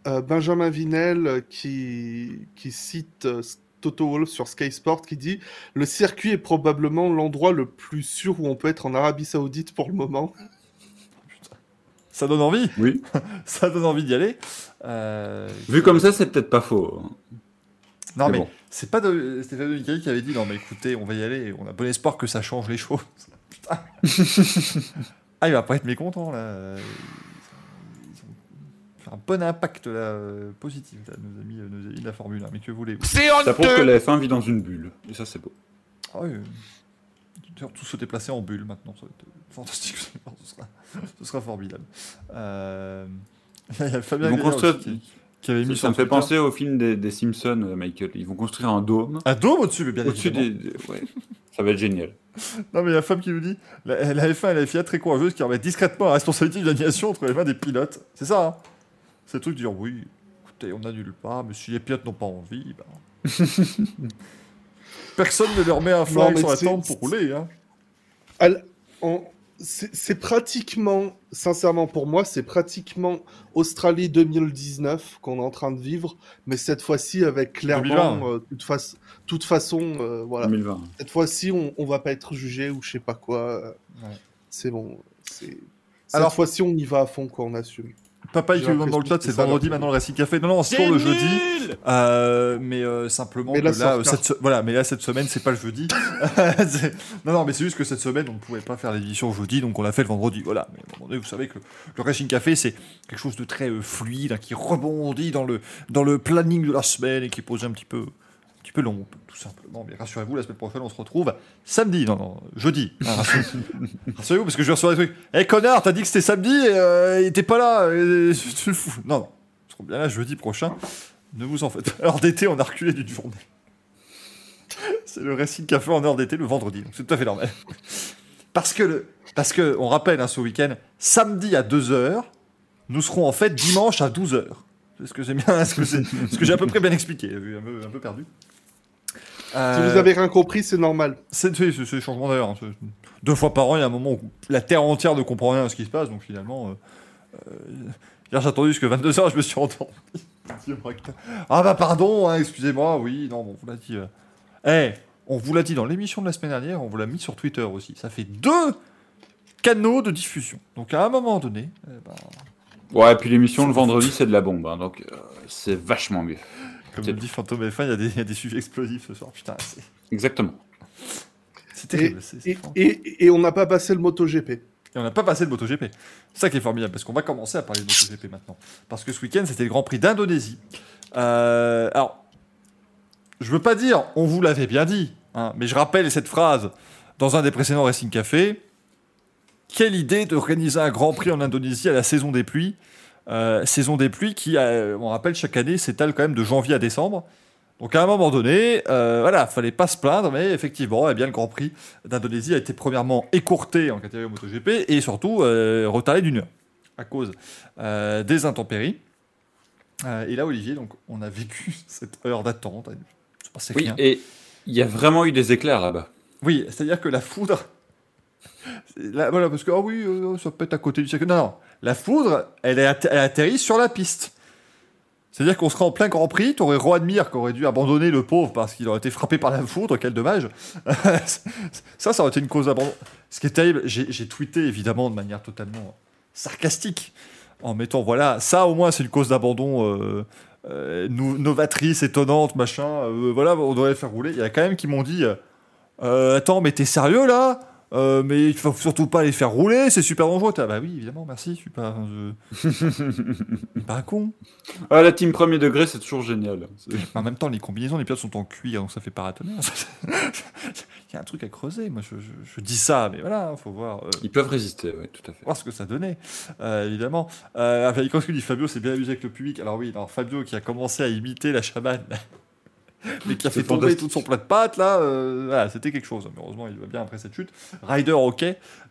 euh, Benjamin Vinel euh, qui, qui cite euh, Toto Wolff sur Sky Sport qui dit Le circuit est probablement l'endroit le plus sûr où on peut être en Arabie Saoudite pour le moment. Ça donne envie. Oui. Ça donne envie d'y aller. Euh, Vu comme ça, c'est peut-être pas faux. hein. Non, Mais mais bon. C'est pas de Stéphane qui avait dit non mais écoutez, on va y aller, on a bon espoir que ça change les choses. Ah, il va pas être mécontent là. Un bon impact là, euh, positif là, nos amis, euh, nos amis de la Formule 1. Mais que voulez-vous? C'est Ça prouve que la F1 vit dans une bulle. Et ça, c'est beau. Ah oui. euh, D'ailleurs, tout se déplacer en bulle maintenant, ça va être fantastique. ce, sera, ce sera formidable. Euh, Il y a Fabien Ils vont Gaillard construire- aussi qui, qui avait mis Ça sur me fait Twitter penser au film des, des Simpsons, euh, Michael. Ils vont construire un dôme un dôme au-dessus, mais bien au-dessus évidemment. des, des- ouais. Ça va être génial. Non, mais il y a femme qui nous dit la, la F1 et la FIA très courageuse qui remettent discrètement la responsabilité de l'annulation entre les mains des pilotes. C'est ça, hein? C'est le truc de dire oui, écoutez, on n'annule pas, mais si les pilotes n'ont pas envie, ben. Personne ne leur met un flag mais sur la tempe pour rouler, hein. On- C'est pratiquement, sincèrement pour moi, c'est pratiquement Australie 2019 qu'on est en train de vivre, mais cette fois-ci avec clairement, 2020. euh, toute, fa- toute façon, euh, voilà. 2020. Cette fois-ci, on, on va pas être jugé ou je sais pas quoi. euh, Ouais. C'est bon. Cette Alors- fois-ci, on y va à fond, quoi, on assume. Papa, il J'ai te demande dans le chat, c'est vendredi maintenant le Racing Café. Non, non, c'est toujours le jeudi. Euh, mais euh, simplement Mais que là, euh, cette se- voilà, mais là cette semaine c'est pas le jeudi. Non, non, mais c'est juste que cette semaine on ne pouvait pas faire l'édition jeudi, donc on l'a fait le vendredi. Voilà. Mais à un moment donné, vous savez que le, le Racing Café c'est quelque chose de très euh, fluide, hein, qui rebondit dans le dans le planning de la semaine et qui pose un petit peu petit peu long, tout simplement. Mais rassurez-vous, la semaine prochaine on se retrouve samedi, non, non, jeudi. hein, rassurez- Rassurez-vous parce que je vais recevoir des trucs. Eh connard, t'as dit que c'était samedi et euh, il était pas là. euh, tu le fous. Non, non, je serai bien là jeudi prochain. Ne vous en faites pas. Heure d'été, on a reculé d'une journée. C'est le Racing Café en heure d'été le vendredi, donc c'est tout à fait normal. Parce que, le, parce que on rappelle hein, ce week-end, samedi à 2h, nous serons en fait dimanche à 12h. Est-ce que j'ai bien, est-ce que, c'est- j'ai à peu près bien expliqué J'ai un peu, un peu perdu. Si Euh, vous avez rien compris, c'est normal. c'est le changement d'heure. hein. Deux fois par an, il y a un moment où la terre entière ne comprend rien à ce qui se passe, donc finalement. Euh, euh, hier, j'ai attendu jusqu'à 22h, je me suis endormi. Ah bah pardon, hein, excusez-moi, oui, non, bon, on vous l'a dit. Eh, on vous l'a dit dans l'émission de la semaine dernière, on vous l'a mis sur Twitter aussi. Ça fait deux canaux de diffusion. Donc à un moment donné, eh ben, Ouais, et puis l'émission le vendredi, c'est de la bombe. hein, donc, euh, c'est vachement mieux. Comme le dit Fantôme F1, il y, a des- il y a des sujets explosifs ce soir. Putain, Exactement. c'est terrible. Et, fort. et, et on n'a pas passé le MotoGP. Et on n'a pas passé le MotoGP. C'est ça qui est formidable, parce qu'on va commencer à parler de MotoGP maintenant. Parce que ce week-end, c'était le Grand Prix d'Indonésie. Euh, alors, je veux pas dire, on vous l'avait bien dit, hein, mais je rappelle cette phrase dans un des précédents Racing Café. Quelle idée d'organiser un Grand Prix en Indonésie à la saison des pluies Euh, Saison des pluies qui, euh, on rappelle, chaque année s'étale quand même de janvier à décembre. Donc à un moment donné, euh, voilà, fallait pas se plaindre, mais effectivement, eh bien, le Grand Prix d'Indonésie a été premièrement écourté en catégorie MotoGP et surtout euh, retardé d'une heure à cause des intempéries. Et là, Olivier, donc, on a vécu cette heure d'attente. Oui, rien. et il y a vraiment eu des éclairs là-bas. Oui, c'est-à-dire que la foudre. Là, voilà, parce que, ah oui, euh, ça peut être à côté du circuit. Non, non. La foudre, elle, atter- elle atterrit sur la piste. C'est-à-dire qu'on serait en plein Grand Prix, t'aurais Roadmir qui aurait dû abandonner le pauvre parce qu'il aurait été frappé par la foudre, quel dommage. ça, ça aurait été une cause d'abandon. Ce qui est terrible, j'ai tweeté évidemment de manière totalement sarcastique en mettant, voilà, ça au moins c'est une cause d'abandon euh, euh, novatrice, étonnante, machin. voilà, on devrait faire rouler. Il y a quand même qui m'ont dit, attends, mais t'es sérieux là? Euh, mais il faut surtout pas les faire rouler, c'est super dangereux. T'as- Bah oui, évidemment, merci, je suis pas, je... je suis pas un con. Ah, la team premier degré, c'est toujours génial. C'est- En même temps, les combinaisons, les pilotes sont en cuir, donc ça fait paratonnerre. Il y a un truc à creuser. Moi, je, je- je dis ça, mais voilà, faut voir, euh, Ils peuvent résister, oui, tout à fait. voir ce que ça donnait, euh, évidemment. Euh, enfin, quand il dit Fabio s'est bien amusé avec le public, alors oui, alors Fabio qui a commencé à imiter la chamane, mais qui a fait tomber tout son plat de pâtes, là, euh, voilà, c'était quelque chose. Mais heureusement, il va bien après cette chute. Ryder, ok,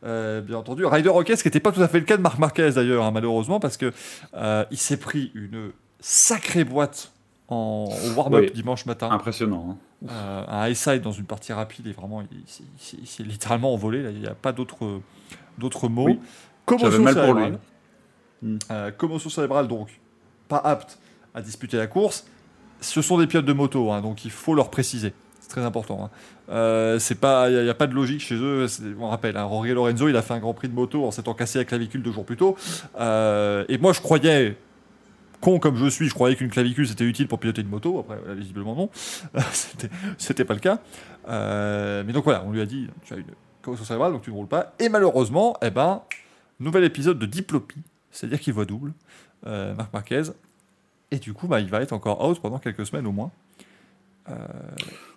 euh, bien entendu. Ryder, ok, ce qui n'était pas tout à fait le cas de Marc Marquez d'ailleurs, hein, malheureusement, parce que euh, il s'est pris une sacrée boîte en warm-up Oui. dimanche matin. Impressionnant. hein. Euh, un high side dans une partie rapide et vraiment il, s'est- littéralement envolé là, il n'y a pas d'autres d'autres mots Oui. commotion mal pour lui. cérébrale Mm. Euh, commotion cérébrale donc pas apte à disputer la course ce sont des pilotes de moto hein, donc il faut leur préciser c'est très important hein. Euh, pas il n'y a, pas de logique chez eux on rappelle hein, Jorge Lorenzo il a fait un grand prix de moto en s'étant cassé la clavicule deux jours plus tôt Euh, et moi je croyais con comme je suis, je croyais qu'une clavicule c'était utile pour piloter une moto. Après, visiblement non. C'était- C'était pas le cas. Euh, mais donc voilà, on lui a dit tu as une commotion cérébrale, donc tu ne roules pas. Et malheureusement, eh ben, nouvel épisode de diplopie, c'est-à-dire qu'il voit double, euh, Marc Marquez. Et du coup, bah, il va être encore out pendant quelques semaines au moins.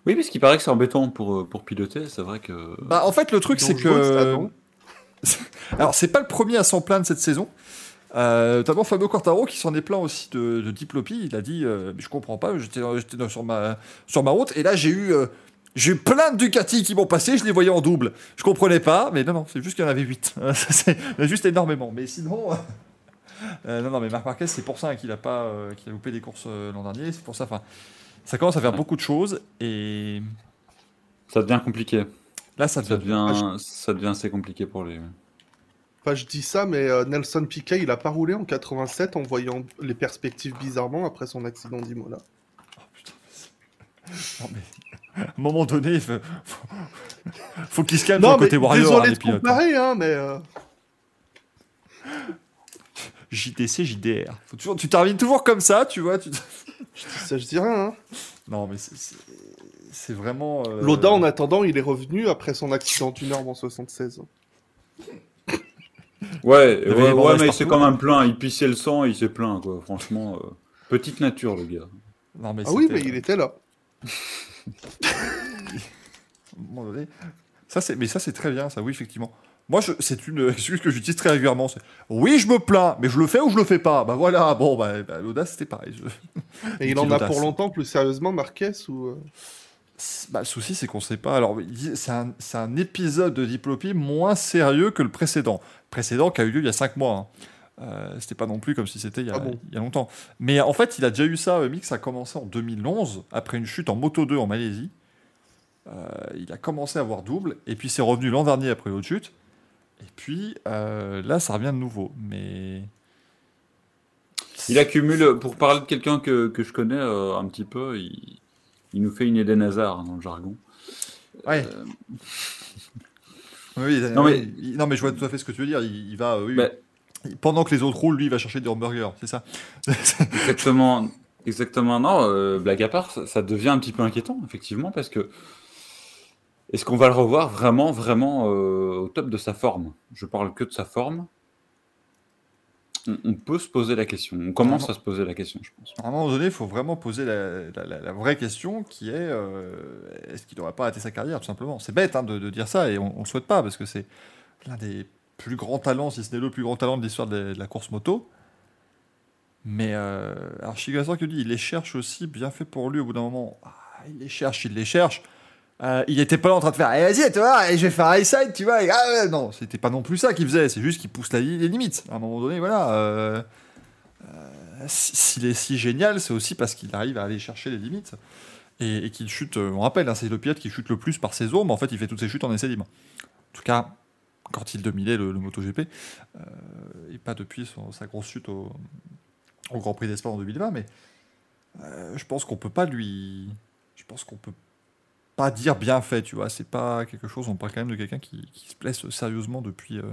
Oui, parce qu'il paraît que c'est embêtant pour, euh, pour piloter. C'est vrai que. Bah, en fait, le truc, c'est que. Alors, c'est pas le premier à s'en plaindre cette saison. Euh, notamment Fabio Quartaro qui s'en est plaint aussi de, de diplopie. Il a dit euh, Je comprends pas, j'étais sur, ma, sur ma route et là j'ai eu, euh, j'ai eu plein de Ducati qui m'ont passé, je les voyais en double. Je comprenais pas, mais non, non, c'est juste qu'il y en avait 8. il y en a juste énormément. Mais sinon. Euh, non, non, mais Marc Marquez, c'est pour ça qu'il a, pas, euh, qu'il a loupé des courses euh, l'an dernier. C'est pour ça, enfin, ça commence à faire beaucoup de choses et Ça devient compliqué. là ça Ça devient. ça devient assez compliqué pour lui. Enfin, je dis ça, mais euh, Nelson Piquet, il a pas roulé en 87 en voyant les perspectives bizarrement après son accident d'Imola. Non, mais à un moment donné, il faut, faut, faut qu'il se calme Non, mais côté warrior, hein, désolé les de pilotes. comparer, hein, mais euh, JTC, JDR. Faut toujours, tu termines toujours comme ça, tu vois. Tu... ça je dis rien. Hein. Non, mais c'est- c'est c'est vraiment. euh, Loda, en attendant, il est revenu après son accident du Nord en 76. Ouais, ouais, mais partout. quand même plaint. Il pissait le sang, il s'est plaint, quoi. Franchement, euh, petite nature, le gars. Non, mais Ah oui, mais il était là. à un moment donné, Ça, c'est, mais ça, c'est très bien, ça, oui, effectivement. Moi, je, c'est une excuse que j'utilise très régulièrement. C'est, oui, je me plains, mais je le fais ou je le fais pas? Bah voilà, bon, bah, bah, l'audace, c'était pareil. Je- Et il en a pour longtemps, plus sérieusement, Marquez ou. euh, Bah, le souci, c'est qu'on sait pas. Alors, c'est un, c'est un épisode de Diplopie moins sérieux que le précédent. Précédent qui a eu lieu il y a 5 mois. hein. Euh, c'était pas non plus comme si c'était il, y a- Ah bon il y a longtemps. Mais en fait, il a déjà eu ça. euh, Mix a commencé en 2011, après une chute en Moto 2 en Malaisie. Euh, il a commencé à avoir double, et puis c'est revenu l'an dernier après l'autre chute. Et puis euh, là, ça revient de nouveau. Mais. Il accumule, pour parler de quelqu'un que, que je connais euh, un petit peu, il, il nous fait une Eden Hazard hein, dans le jargon. Ouais. Oui, Non, mais- il- non, mais je vois tout à fait ce que tu veux dire. Il, il va. oui, bah, pendant que les autres roulent, lui, il va chercher des hamburgers, c'est ça exactement, exactement. Non, euh, blague à part, ça, ça devient un petit peu inquiétant, effectivement, parce que est-ce qu'on va le revoir vraiment, vraiment euh, au top de sa forme? Je parle que de sa forme. On, on peut se poser la question. On commence à se poser la question, je pense. À un moment donné, il faut vraiment poser la, la- la- la vraie question qui est euh, est-ce qu'il n'aurait pas arrêté sa carrière, tout simplement? C'est bête hein, de, de dire ça et on ne le souhaite pas parce que c'est l'un des plus grands talents, si ce n'est le plus grand talent de l'histoire de, la- de la course moto. Mais euh, alors, Shigasan qui dit? Il les cherche aussi, bien fait pour lui au bout d'un moment. Ah, il les cherche, il les cherche. Euh, il était pas là en train de faire Eh, vas-y, tu vois, je vais faire high side, tu vois. Et, ah, non, c'était pas non plus ça qu'il faisait, c'est juste qu'il pousse les limites. À un moment donné, voilà. euh, si- s'il est si génial, c'est aussi parce qu'il arrive à aller chercher les limites et, et qu'il chute. euh, On rappelle, hein, c'est le pilote qui chute le plus par saison, mais en fait, il fait toutes ses chutes en essai libre. En tout cas, quand il dominait le, le MotoGP, euh, et pas depuis sa grosse chute au, au Grand Prix d'Espagne en 2020, mais euh, je pense qu'on peut pas lui. Je pense qu'on peut pas dire bien fait, tu vois. C'est pas quelque chose. On parle quand même de quelqu'un qui, qui se blesse sérieusement depuis. euh,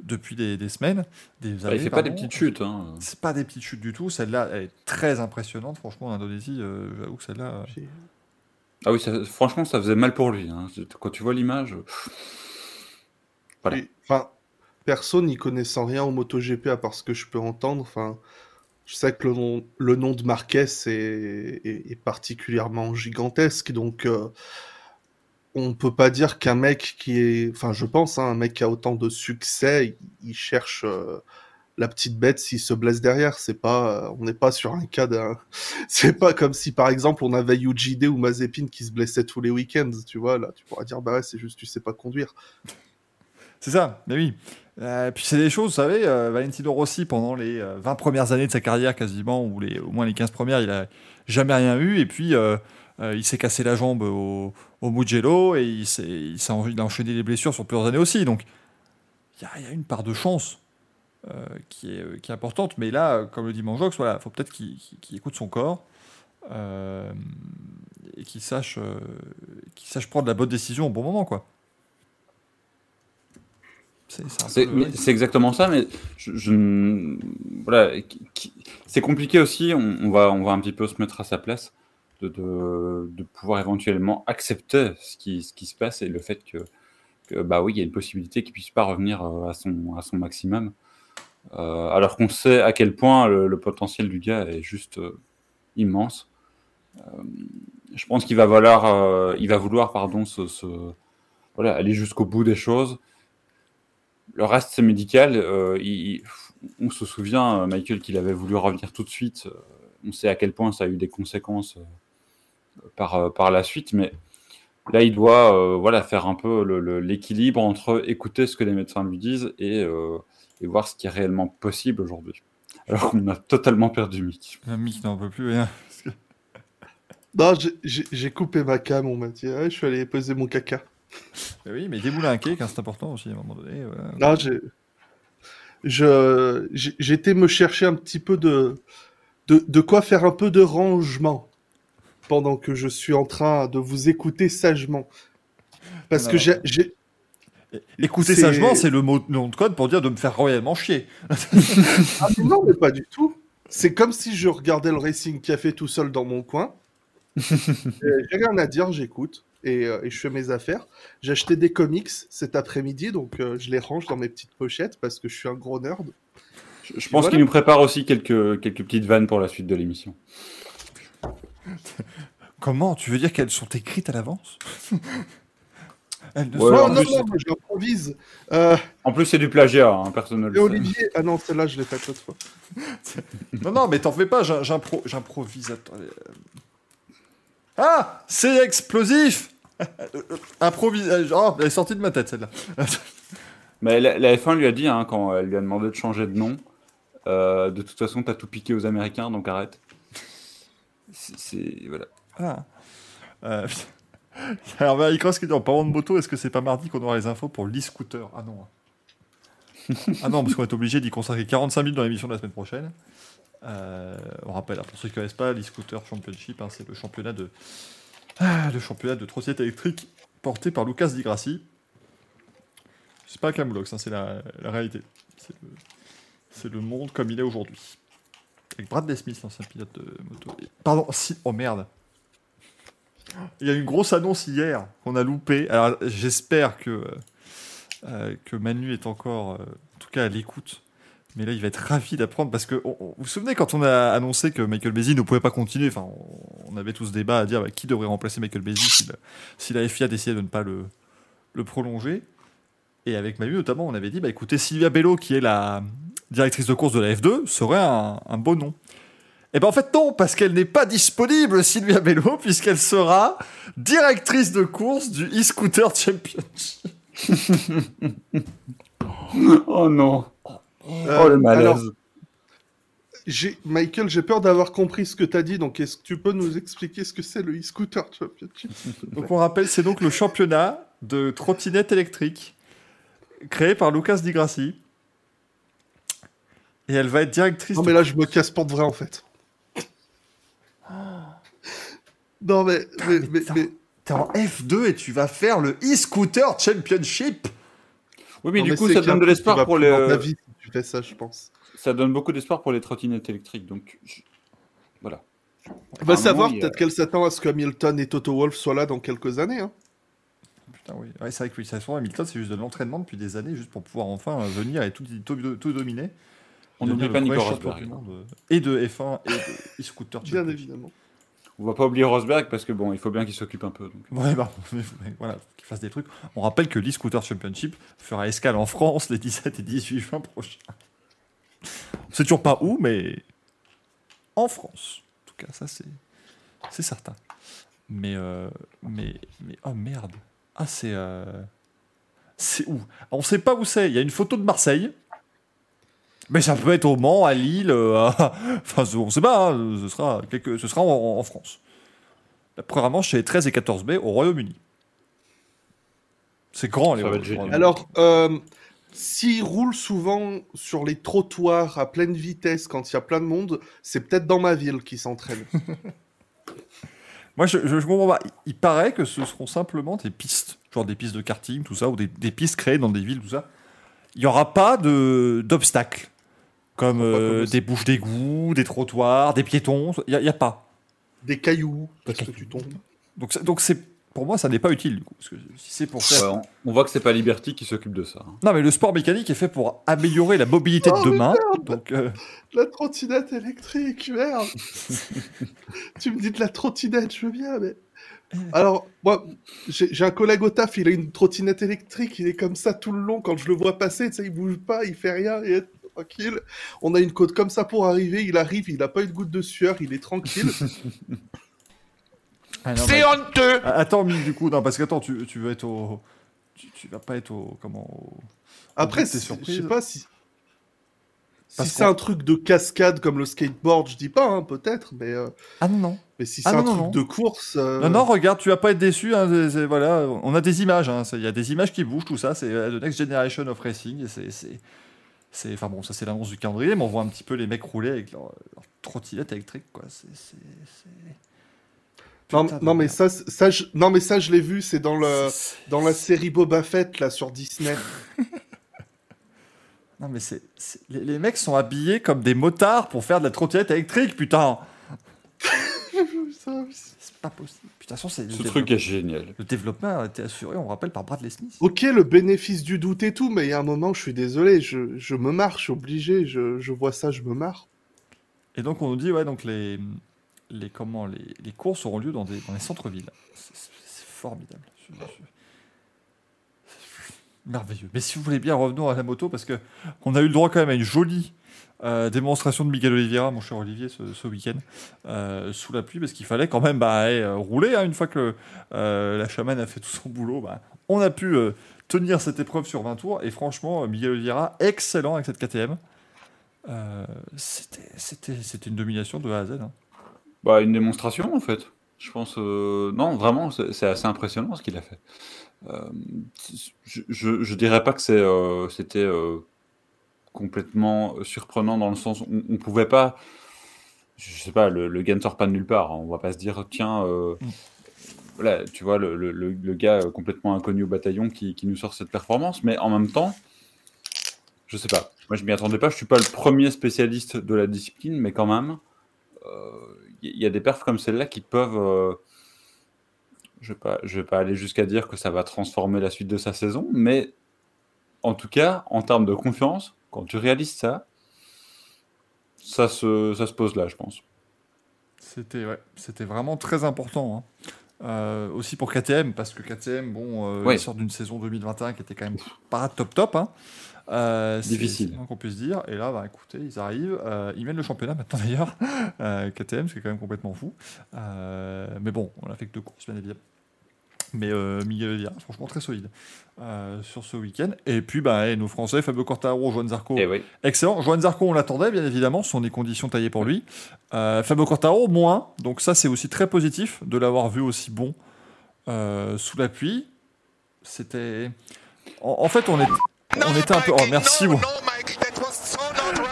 depuis des, des semaines, des Bah, années, il fait pas des petites chutes. Hein. C'est pas des petites chutes du tout. Celle-là, elle est très impressionnante. Franchement, en Indonésie, euh, j'avoue que celle-là. euh, j'ai- Ah oui, ça- franchement, ça faisait mal pour lui. hein. Quand tu vois l'image. Voilà. Et, Enfin, perso n'y connaissant rien au MotoGP à part ce que je peux entendre. Enfin, je sais que le nom, de Marquez est, particulièrement gigantesque, donc euh, on peut pas dire qu'un mec qui est, enfin, je pense, hein, un mec qui a autant de succès, il, cherche euh, la petite bête s'il se blesse derrière. C'est pas, on n'est pas sur un cas d'un, c'est pas comme si par exemple on avait Yuji ou Mazepin qui se blessaient tous les week-ends, tu vois. Là, tu pourras dire bah ouais, c'est juste tu sais pas conduire. C'est ça, mais oui. Euh, puis c'est des choses, vous savez, euh, Valentino Rossi, pendant les euh, 20 premières années de sa carrière quasiment, ou les, au moins les 15 premières, il a jamais rien eu. Et puis, euh, il s'est cassé la jambe au, au Mugello et il, il, il a enchaîné des blessures sur plusieurs années aussi. Donc, il y a, une part de chance qui, est, importante. Mais là, comme le dit Manjox, voilà, il faut peut-être qu'il, écoute son corps et qu'il sache, sache prendre la bonne décision au bon moment, quoi. C'est c'est un peu C'est le mais risque. C'est exactement ça, mais je, je n- voilà, c'est compliqué aussi. On, on va, on va un petit peu se mettre à sa place de, de, de pouvoir éventuellement accepter ce qui, ce qui se passe et le fait que, que, bah oui, il y a une possibilité qu'il puisse pas revenir euh, à son, à son maximum, Euh, alors qu'on sait à quel point le, le potentiel du gars est juste euh, immense. Euh, je pense qu'il va il va vouloir, pardon, voilà, aller jusqu'au bout des choses. Le reste, c'est médical. Euh, il- on se souvient, euh, Michael, qu'il avait voulu revenir tout de suite. Euh, On sait à quel point ça a eu des conséquences par, par la suite, mais là, il doit euh, voilà, faire un peu l'équilibre entre écouter ce que les médecins lui disent et, euh, et voir ce qui est réellement possible aujourd'hui. Alors qu'on a totalement perdu Mick. Un Mick n'en peut plus rien. Non, j'ai- coupé ma cam, on m'a dit. Ah, je suis allé poser mon caca. Mais oui, mais déboule un cake, hein, c'est important aussi à un moment donné. voilà. Non, j'ai. Je, été me chercher un petit peu de, de, de quoi faire un peu de rangement pendant que je suis en train de vous écouter sagement. Parce Non. que j'ai, Écouter C'est- sagement, c'est le mot nom de code pour dire de me faire royalement chier. Ah, mais non, mais pas du tout. C'est comme si je regardais le Racing Café tout seul dans mon coin. J'ai rien à dire, j'écoute et, euh, et je fais mes affaires. J'ai acheté des comics cet après-midi, donc euh, je les range dans mes petites pochettes parce que je suis un gros nerd. Je, je pense Voilà. qu'il nous prépare aussi quelques, quelques petites vannes pour la suite de l'émission. Comment? Tu veux dire qu'elles sont écrites à l'avance? Elles ne Ouais, sont non, en non, plus- non, j'improvise. Euh, En plus, c'est du plagiat, hein, personne ne le et. Olivier, ah non, celle-là je l'ai faite l'autre fois. Non, non, mais t'en fais pas, j'im- j'impro- j'improvise. Ah C'est explosif Improvise. euh, Oh, elle est sortie de ma tête celle-là. Mais la, la F1 lui a dit, hein, quand elle lui a demandé de changer de nom, euh, de toute façon, t'as tout piqué aux Américains, donc arrête. C'est-. Voilà. Ah. Euh, Alors, Marie-Cross qui dit en parlant de moto, est-ce que c'est pas mardi qu'on aura les infos pour l'e-scooter? Ah non. ah non, parce qu'on est obligé d'y consacrer 45 minutes dans l'émission de la semaine prochaine. Euh, on rappelle, pour ceux qui ne connaissent pas, l'e-scooter championship, hein, c'est le championnat de ah, le championnat de électrique porté par Lucas Di Grassi. C'est pas un hein, c'est la, réalité. C'est le, monde comme il est aujourd'hui. Avec Bradley Smith, l'ancien pilote de moto. Pardon, si, oh merde. Il y a une grosse annonce hier qu'on a loupée. Alors j'espère que, euh, euh, que Manu est encore, en tout cas à l'écoute. Mais là, il va être ravi d'apprendre parce que vous vous souvenez quand on a annoncé que Michael Bézi ne pouvait pas continuer. Enfin, on, on avait tous débat à dire bah, qui devrait remplacer Michael Bézi si, la- FIA décidait de ne pas le, prolonger? Et avec Manu notamment, on avait dit bah écoutez, Sylvia Bello, qui est la directrice de course de la F2, serait un, un beau nom. Et ben en fait non, parce qu'elle n'est pas disponible, Sylvia Bello, puisqu'elle sera directrice de course du e-scooter championship. Oh non Oh le malaise alors, Michael, j'ai peur d'avoir compris ce que tu as dit, donc est-ce que tu peux nous expliquer ce que c'est le e-scooter championship Donc on rappelle, c'est donc le championnat de trottinette électrique créé par Lucas Di Grassi. Et elle va être directrice. Non, mais là, je me casse pour de vrai, en fait. Non, mais. mais, mais mais, putain. mais- T'es en F2 et tu vas faire le e-scooter championship. Oui, mais non, du mais coup, ça donne de l'espoir pour plus ça, je pense. Ça donne beaucoup d'espoir pour les trottinettes électriques. Donc, je- voilà. On va savoir, peut-être qu'elle s'attend à ce que Hamilton et Toto Wolff soient là dans quelques années. Hein. Putain, oui. Ouais, c'est vrai que ça se voit, Hamilton, c'est juste de l'entraînement depuis des années, juste pour pouvoir enfin euh, venir et tout, tout, tout dominer. On n'oublie pas Nico Rosberg. euh, Et de F1 et de e-scooter Bien évidemment. On va pas oublier Rosberg parce que bon, il faut bien qu'il s'occupe un peu. Donc. Ouais, bah, voilà, qu'il fasse des trucs. On rappelle que l'e-scooter championship fera escale en France les 17 et 18 juin prochains. On sait toujours pas où, mais en France. En tout cas, ça c'est c'est certain. Mais euh, mais mais oh merde. Ah c'est euh, c'est où? On sait pas où c'est. Il y a une photo de Marseille. Mais ça peut être au Mans, à Lille, euh, à- enfin on sait pas. hein, ce sera quelque... ce sera en, en France. Programmement chez les 13 et 14 mai au Royaume-Uni. C'est grand les. Alors, euh, s'ils roulent souvent sur les trottoirs à pleine vitesse quand il y a plein de monde, c'est peut-être dans ma ville qu'ils s'entraînent. Moi, je, je, je comprends pas. Il, paraît que ce seront simplement des pistes, genre des pistes de karting, tout ça, ou des, des pistes créées dans des villes, tout ça. il n'y aura pas de d'obstacles comme, comme euh, le- des bouches d'égout, des trottoirs, des piétons. Il n'y a, pas. Des cailloux, parce que cailloux. tu tombes. Donc, c'est- donc c'est pour moi, ça n'est pas utile. Du coup, parce que si c'est pour faire. Ouais, on, on voit que c'est pas Liberty qui s'occupe de ça. hein. Non, mais le sport mécanique est fait pour améliorer la mobilité Oh, de mais demain. Donc, euh, La trottinette électrique, merde Tu me dis de la trottinette, je veux bien, mais... Alors, moi, j'ai un collègue au taf, il a une trottinette électrique, il est comme ça tout le long, quand je le vois passer, tu sais, il bouge pas, il fait rien, est tranquille. On a une côte comme ça pour arriver, il arrive, il a pas une goutte de sueur, il est tranquille. ah non, mais- Ah, Attends, Mick, du coup, non, parce que attends, tu, tu veux être au. Tu, tu vas pas être au. Comment au- Après, c'est- je surprise sais pas si... Parce si c'est un truc de cascade comme le skateboard, je dis pas, hein, peut-être, mais, euh, Ah non, non. mais si Ah c'est un non, truc non. de course... euh, Non, non, regarde, tu vas pas être déçu. hein, c'est- c'est- voilà, on a des images. hein, c'est- Il y a des images qui bougent, tout ça. C'est euh, The Next Generation of Racing. c'est- C'est. Enfin bon, ça c'est l'annonce du calendrier, mais on voit un petit peu les mecs rouler avec leur, leur trottinette électrique, quoi. C'est. c'est- Non, non, mais ça, ça, je... non, mais ça, je l'ai vu, c'est dans le... Dans la série Boba Fett, là, sur Disney. Non, mais c'est. Les, les mecs sont habillés comme des motards pour faire de la trottinette électrique, putain! C'est pas possible. Toute façon, c'est. le Ce développement- truc est génial. Le développement a été assuré, on rappelle, par Bradley Smith. Ok, le bénéfice du doute et tout, mais il y a un moment, je suis désolé, je, je me marre, je suis obligé, je, je vois ça, je me marre. Et donc on nous dit ouais donc les les comment les, les courses auront lieu dans des dans les centres-villes. C'est- formidable. Je- Merveilleux. Mais si vous voulez bien revenons à la moto parce que on a eu le droit quand même à une jolie euh, démonstration de Miguel Oliveira, mon cher Olivier, ce, week-end euh, sous la pluie parce qu'il fallait quand même bah, euh, rouler hein, une fois que la chamane a fait tout son boulot. bah, on a pu tenir cette épreuve sur 20 tours et franchement Miguel Oliveira excellent avec cette KTM. C'était, une domination de A à Z. hein. Bah, une démonstration en fait. Je pense. Non, vraiment, c'est assez impressionnant ce qu'il a fait. Je, je dirais pas que c'était complètement surprenant dans le sens où on, on pouvait pas. Je sais pas, le, le gars ne sort pas de nulle part. hein. On va pas se dire, tiens, euh, Mm. voilà, tu vois, le, le, le- le gars euh, complètement inconnu au bataillon qui, qui nous sort cette performance. Mais en même temps, je sais pas. Moi, je m'y attendais pas. Je suis pas le premier spécialiste de la discipline, mais quand même, il y, y a des perfs comme celle-là qui peuvent. euh, je vais je vais pas aller jusqu'à dire que ça va transformer la suite de sa saison, mais en tout cas, en termes de confiance, quand tu réalises ça, ça se, ça se pose là, je pense. C'était, ouais, c'était vraiment très important. hein. Euh, aussi pour KTM, parce que KTM, bon, euh, Ouais. ils sortent d'une saison 2021 qui était quand même pas top top. hein. Euh, Difficile. qu'on puisse dire. Et là, bah, écoutez, ils arrivent. ils mènent le championnat maintenant d'ailleurs. KTM, c'est quand même complètement fou. Mais bon, on a fait que deux courses, bien évidemment. Mais euh, Miguel Oliveira, franchement très solide euh, sur ce week-end. Et puis, bah, et nos Français, Fabio Quartararo, Joan Zarco, oui. Excellent. Joan Zarco, on l'attendait, bien évidemment. Ce sont des conditions taillées pour lui. Euh, Fabio Quartaro, moins. Donc, ça, c'est aussi très positif de l'avoir vu aussi bon sous la pluie. C'était. En, en fait, on, est... on était un peu. Oh, merci. Wa-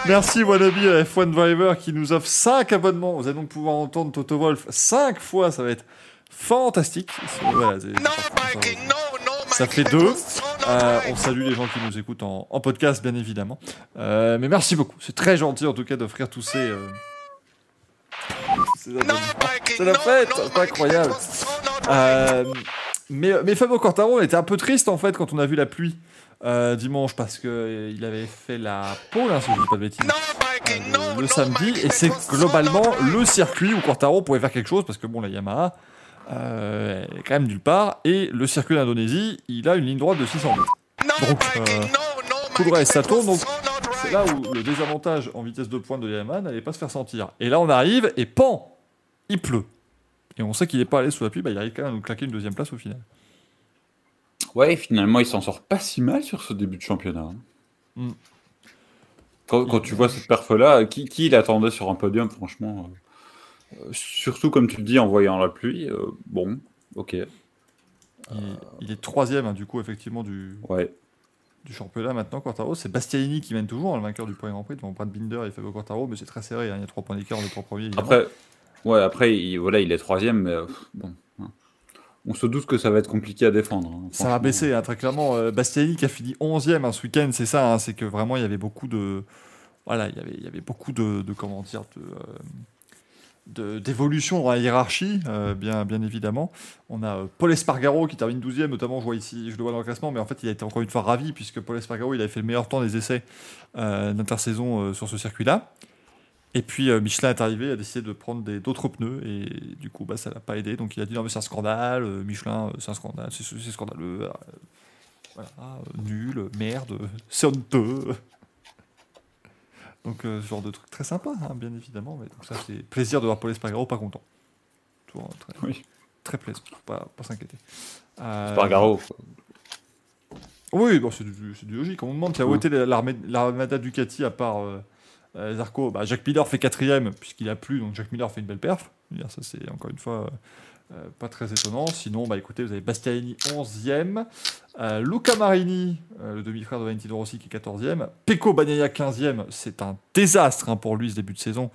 Merci Wannabe à F1 Driver qui nous offre 5 abonnements. Vous allez donc pouvoir entendre Toto Wolf 5 fois. Ça va être fantastique. C'est- voilà, c'est- ça fait deux. Euh, on salue les gens qui nous écoutent en, en podcast, bien évidemment. Euh, mais merci beaucoup. C'est très gentil, en tout cas, d'offrir tous ces. euh, ces abonnements. C'est la fête, c'est incroyable. Euh, mais, mais Fabio Quartaro était un peu triste, en fait, quand on a vu la pluie dimanche, parce qu'il avait fait la pole, hein, si je dis pas de bêtises, le, le samedi. Et c'est globalement le circuit où Quartaro pouvait faire quelque chose, parce que bon, la Yamaha. Euh, elle est quand même nulle part et le circuit d'Indonésie il a une ligne droite de 600 mètres donc euh, tout le reste ça tourne donc c'est là où le désavantage en vitesse de pointe de Yamaha n'allait pas se faire sentir. Et là, on arrive et pan, il pleut. Et on sait qu'il n'est pas allé sous la pluie, bah, il arrive quand même à nous claquer une deuxième place au final. Ouais, finalement, il s'en sort pas si mal sur ce début de championnat. hein. Mm. Quand, quand tu vois cette perf-là, qui, qui l'attendait sur un podium, franchement euh, Surtout, comme tu le dis, en voyant la pluie, euh, bon, ok, Il, il est troisième, hein, du coup, effectivement, du, ouais. du championnat maintenant, Quartaro. C'est Bastianini qui mène toujours, hein, le vainqueur du premier Grand Prix, devant Brad Binder et Fabio Quartaro, mais c'est très serré, hein, il y a trois points d'écart les trois premiers. évidemment. Après, ouais, après il, voilà, il est troisième, mais euh, bon. hein. on se doute que ça va être compliqué à défendre. Ça va baisser, très clairement. Euh, Bastianini qui a fini 11e hein, ce week-end, c'est ça, c'est que vraiment il y avait beaucoup de. Voilà, il y avait, il y avait beaucoup de, de comment dire, de. euh, d'évolution dans la hiérarchie, euh, bien, bien évidemment. On a euh, Paul Espargaro qui termine 12e, notamment, je vois ici, je le vois dans le classement, mais en fait, il a été encore une fois ravi, puisque Paul Espargaro, il avait fait le meilleur temps des essais euh, d'intersaison sur ce circuit-là. Et puis Michelin est arrivé, a décidé de prendre d'autres pneus, et du coup, bah, ça l'a pas aidé. Donc il a dit non, mais c'est un scandale, Michelin, c'est un scandale, c'est scandaleux, voilà, euh, nul, merde, c'est honteux. Donc euh, ce genre de truc très sympa, hein, bien évidemment. Mais donc ça, c'est plaisir de voir Paul Espargaro pas content. Toujours très, Oui. très plaisant, pas, pas s'inquiéter. Euh, Spargaro. quoi. oui, bon, c'est du, c'est du logique. On me demande qui a voté l'armée- l'armada Ducati à part euh, euh, Zarco? Bah, Jacques Miller fait quatrième puisqu'il a plu, donc Jacques Miller fait une belle perf. Ça, c'est encore une fois euh, pas très étonnant. Sinon, bah, écoutez, vous avez Bastianini 11e, euh, Luca Marini, euh, le demi-frère de Valentino Rossi, qui est 14e, Pecco Bagnaia 15e. C'est un désastre hein, pour lui ce début de saison.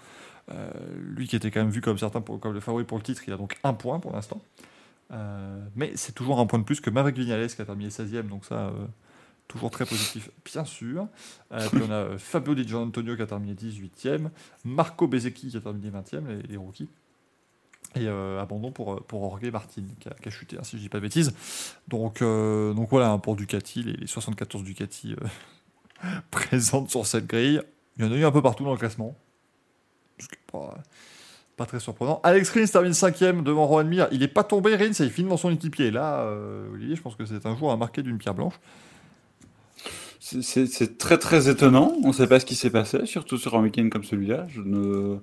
Lui qui était quand même vu comme certains pour, comme le favori pour le titre, il a donc un point pour l'instant. Mais c'est toujours un point de plus que Maverick Vignales qui a terminé 16e, donc ça, toujours très positif, bien sûr. Puis on a Fabio Di Gianantonio qui a terminé 18e, Marco Bezecchi qui a terminé 20e, les, les rookies. Et euh, abandon pour, euh, pour Jorge Martin qui a, chuté, hein, si je dis pas de bêtises. Donc, euh, donc voilà, hein, pour Ducati, les, les 74 Ducati euh, présentes sur cette grille. Il y en a eu un peu partout dans le classement. Ce pas, pas très surprenant. Alex Rins termine 5ème devant Rohan Mir. Il n'est pas tombé, Rins, il finit dans son équipier. Là, Olivier, je pense que c'est un jour à marquer d'une pierre blanche. C'est très très étonnant. On ne sait pas ce qui s'est passé, surtout sur un week-end comme celui-là. Je ne...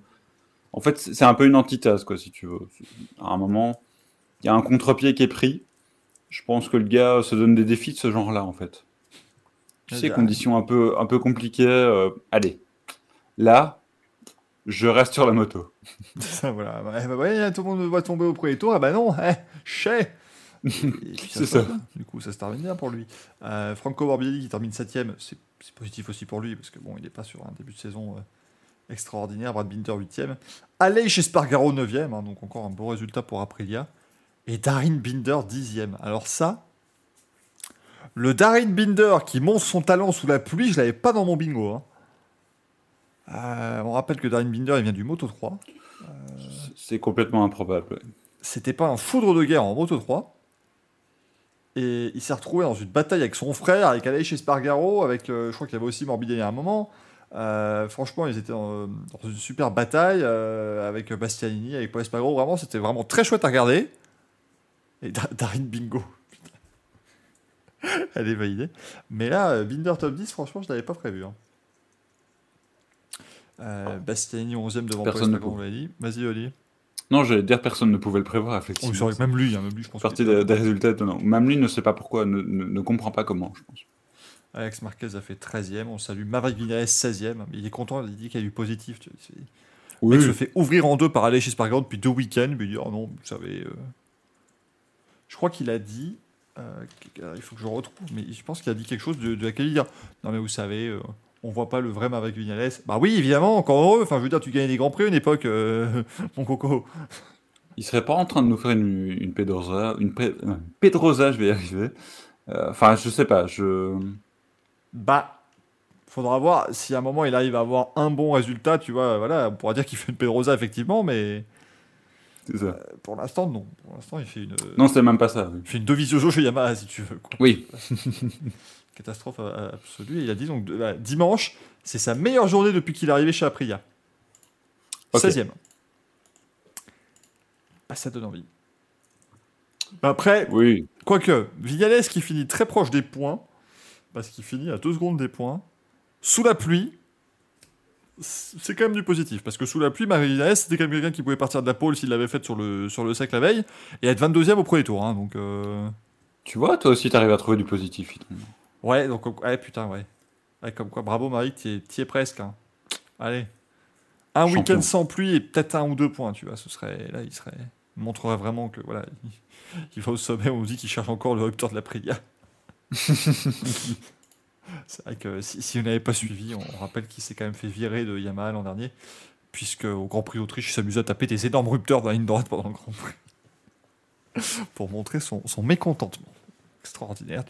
En fait, c'est un peu une antithèse, quoi, si tu veux. À un moment, il y a un contre-pied qui est pris. Je pense que le gars se donne des défis de ce genre-là, en fait. Tu sais, conditions un peu, un peu compliquées. euh, allez, là, je reste sur la moto. Ça, voilà. Bah ouais, tout le monde va tomber au premier tour. Ah bah non, eh, chais C'est ça. bien. Du coup, ça se termine bien pour lui. Euh, Franco Morbidelli qui termine 7ème, c'est c'est positif aussi pour lui, parce que bon, il n'est pas sur un début de saison euh, extraordinaire. Brad Binder 8ème. Aleix Espargaro 9ème, hein, donc encore un beau résultat pour Aprilia. Et Darin Binder 10ème. Alors ça, le Darin Binder qui monte son talent sous la pluie, je l'avais pas dans mon bingo. hein. Euh, on rappelle que Darin Binder, il vient du Moto 3 C'est complètement improbable. ouais. c'était pas un foudre de guerre en Moto 3. Et il s'est retrouvé dans une bataille avec son frère, avec Aleix Espargaro, avec, euh, je crois qu'il y avait aussi Morbidelli à un moment. Euh, franchement, ils étaient dans, dans une super bataille euh, avec Bastianini, avec Paul Espargaro. Vraiment, c'était vraiment très chouette à regarder. Et Da- Darin Bingo. Elle est validée. Mais là, euh, Binder top 10, franchement, je l'avais pas prévu. hein. Euh, Bastianini 11ème devant Personne ne Paul Espargaro, on l'a dit. Vas-y, Oli. Non, j'allais dire personne ne pouvait le prévoir, Oh, effectivement. que même lui, hein, même lui, je pense. partie des, des résultats étonnants. Même lui ne sait pas pourquoi, ne, ne, ne comprend pas comment, je pense. Alex Marquez a fait 13e. On salue Maverick Vinales 16e. Il est content, il dit qu'il y a du positif. vois. Le mec se fait ouvrir en deux par Aleix Espargaro depuis deux week-ends. Mais il dit Oh non, vous savez. euh, Je crois qu'il a dit. euh, il faut que je retrouve. Mais je pense qu'il a dit quelque chose de, de laquelle il dit Non, mais vous savez. euh, on voit pas le vrai Maverick Vinales. Bah oui, évidemment, encore heureux. Enfin, je veux dire, tu gagnais des grands prix à une époque, euh, mon coco. Il serait pas en train de nous faire une, une Pedrosa, une, Pedrosa, je vais y arriver. Enfin, je sais pas, je... Bah, faudra voir si à un moment il arrive à avoir un bon résultat. Tu vois, voilà, on pourra dire qu'il fait une Pedrosa, effectivement, mais. ça. Pour l'instant, non. Pour l'instant, il fait une, Non, c'est même pas ça. oui. il fait une Dovisioso chez Yamaha, si tu veux. quoi. Oui, Catastrophe euh, absolue. Il a dit donc de- bah, dimanche, c'est sa meilleure journée depuis qu'il est arrivé chez Aprilia. Ok. 16e. Bah, ça donne envie. Bah, après, oui. quoique, Vignales qui finit très proche des points, parce qu'il finit à 2 secondes des points, sous la pluie, c'est quand même du positif. Parce que sous la pluie, Vignales, c'était quand même quelqu'un qui pouvait partir de la pole s'il l'avait fait sur le, sur le sec la veille, et être 22e au premier tour. hein, donc. euh, Tu vois, toi aussi, t'arrives à trouver du positif. Ouais, donc, ouais, putain, ouais. Ouais, comme quoi, bravo Marie, t'y es, es presque. hein. Allez. Un week-end sans pluie et peut-être un ou deux points, tu vois. Ce serait, là, il serait, il montrerait vraiment que, voilà, il, il va au sommet, on dit qu'il cherche encore le rupteur de la Priya. C'est vrai que si, si vous n'avez pas suivi, on rappelle qu'il s'est quand même fait virer de Yamaha l'an dernier, puisque au Grand Prix d'Autriche, il s'amusait à taper des énormes rupteurs dans la ligne droite pendant le Grand Prix. pour montrer son, son mécontentement. Extraordinaire.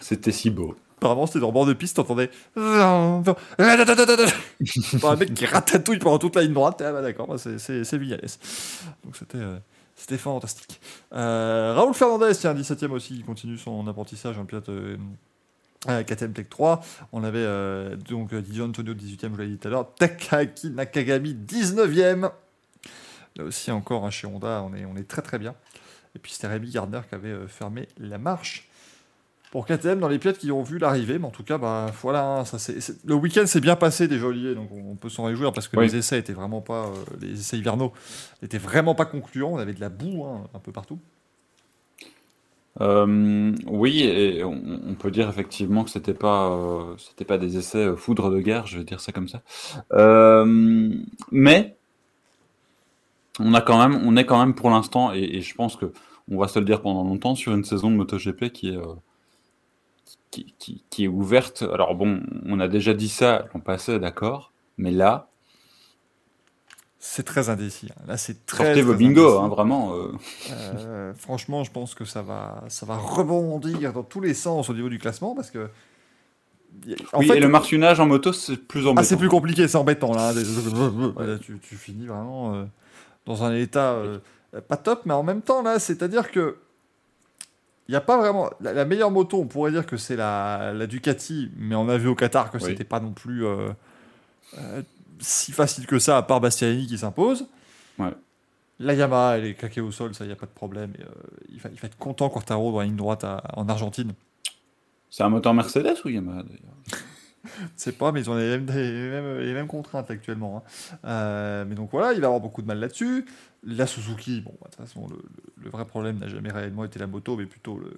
C'était si beau. Apparemment, c'était dans le bord de piste, t'entendais. Un mec qui ratatouille pendant toute la ligne droite. Ah bah d'accord, bah c'est Vignales. Donc c'était euh, c'était fantastique. Euh, Raoul Fernandez, tiens, 17ème aussi, il continue son apprentissage en pilote euh, à KTM Tech 3. On avait euh, donc euh, Didier Antonio, 18ème, je l'ai dit tout à l'heure. Takaki Nakagami, 19ème. Là aussi, encore un chez Honda, on est, on est très très bien. Et puis c'était Rémi Gardner qui avait euh, fermé la marche pour KTM dans les pilotes qui ont vu l'arrivée. Mais en tout cas, bah, voilà, hein, ça, c'est- c'est- le week-end s'est bien passé déjà, Olivier, donc on, peut s'en réjouir parce que Oui. les essais étaient vraiment pas, euh, les essais hivernaux n'étaient vraiment pas concluants. On avait de la boue hein, un peu partout. Euh, oui, et on, on peut dire effectivement que c'était pas, euh, c'était pas des essais foudre de guerre, je vais dire ça comme ça. Mais on a quand même, on est quand même pour l'instant, et, et je pense que on va se le dire pendant longtemps sur une saison de MotoGP qui est, qui, qui- qui est ouverte. Alors bon, on a déjà dit ça l'an passé, d'accord, mais là, C'est très indécis. hein. Là, c'est très. sortez vos indécis. hein, vraiment. euh. Euh, franchement, je pense que ça va, ça va rebondir dans tous les sens au niveau du classement parce que. En oui, fait, et le martionnage en moto, c'est plus embêtant. Ah, c'est plus compliqué, c'est embêtant là. Là, tu, tu finis vraiment euh, dans un état pas top, mais en même temps là, c'est-à-dire que il n'y a pas vraiment la, la meilleure moto. On pourrait dire que c'est la, la Ducati, mais on a vu au Qatar que Oui. c'était pas non plus euh, euh, si facile que ça, à part Bastianini qui s'impose. Ouais. La Yamaha, elle est claquée au sol, ça, il n'y a pas de problème. Et, euh, il, va, il va être content quand Taro dans la ligne droite à- en Argentine. C'est un moteur Mercedes ou Yamaha d'ailleurs? Je sais pas, mais ils ont les mêmes, les mêmes, les mêmes contraintes actuellement. hein. Euh, mais donc voilà, il va avoir beaucoup de mal là-dessus. La Suzuki, bon, de toute façon, le, vrai problème n'a jamais réellement été la moto, mais plutôt le,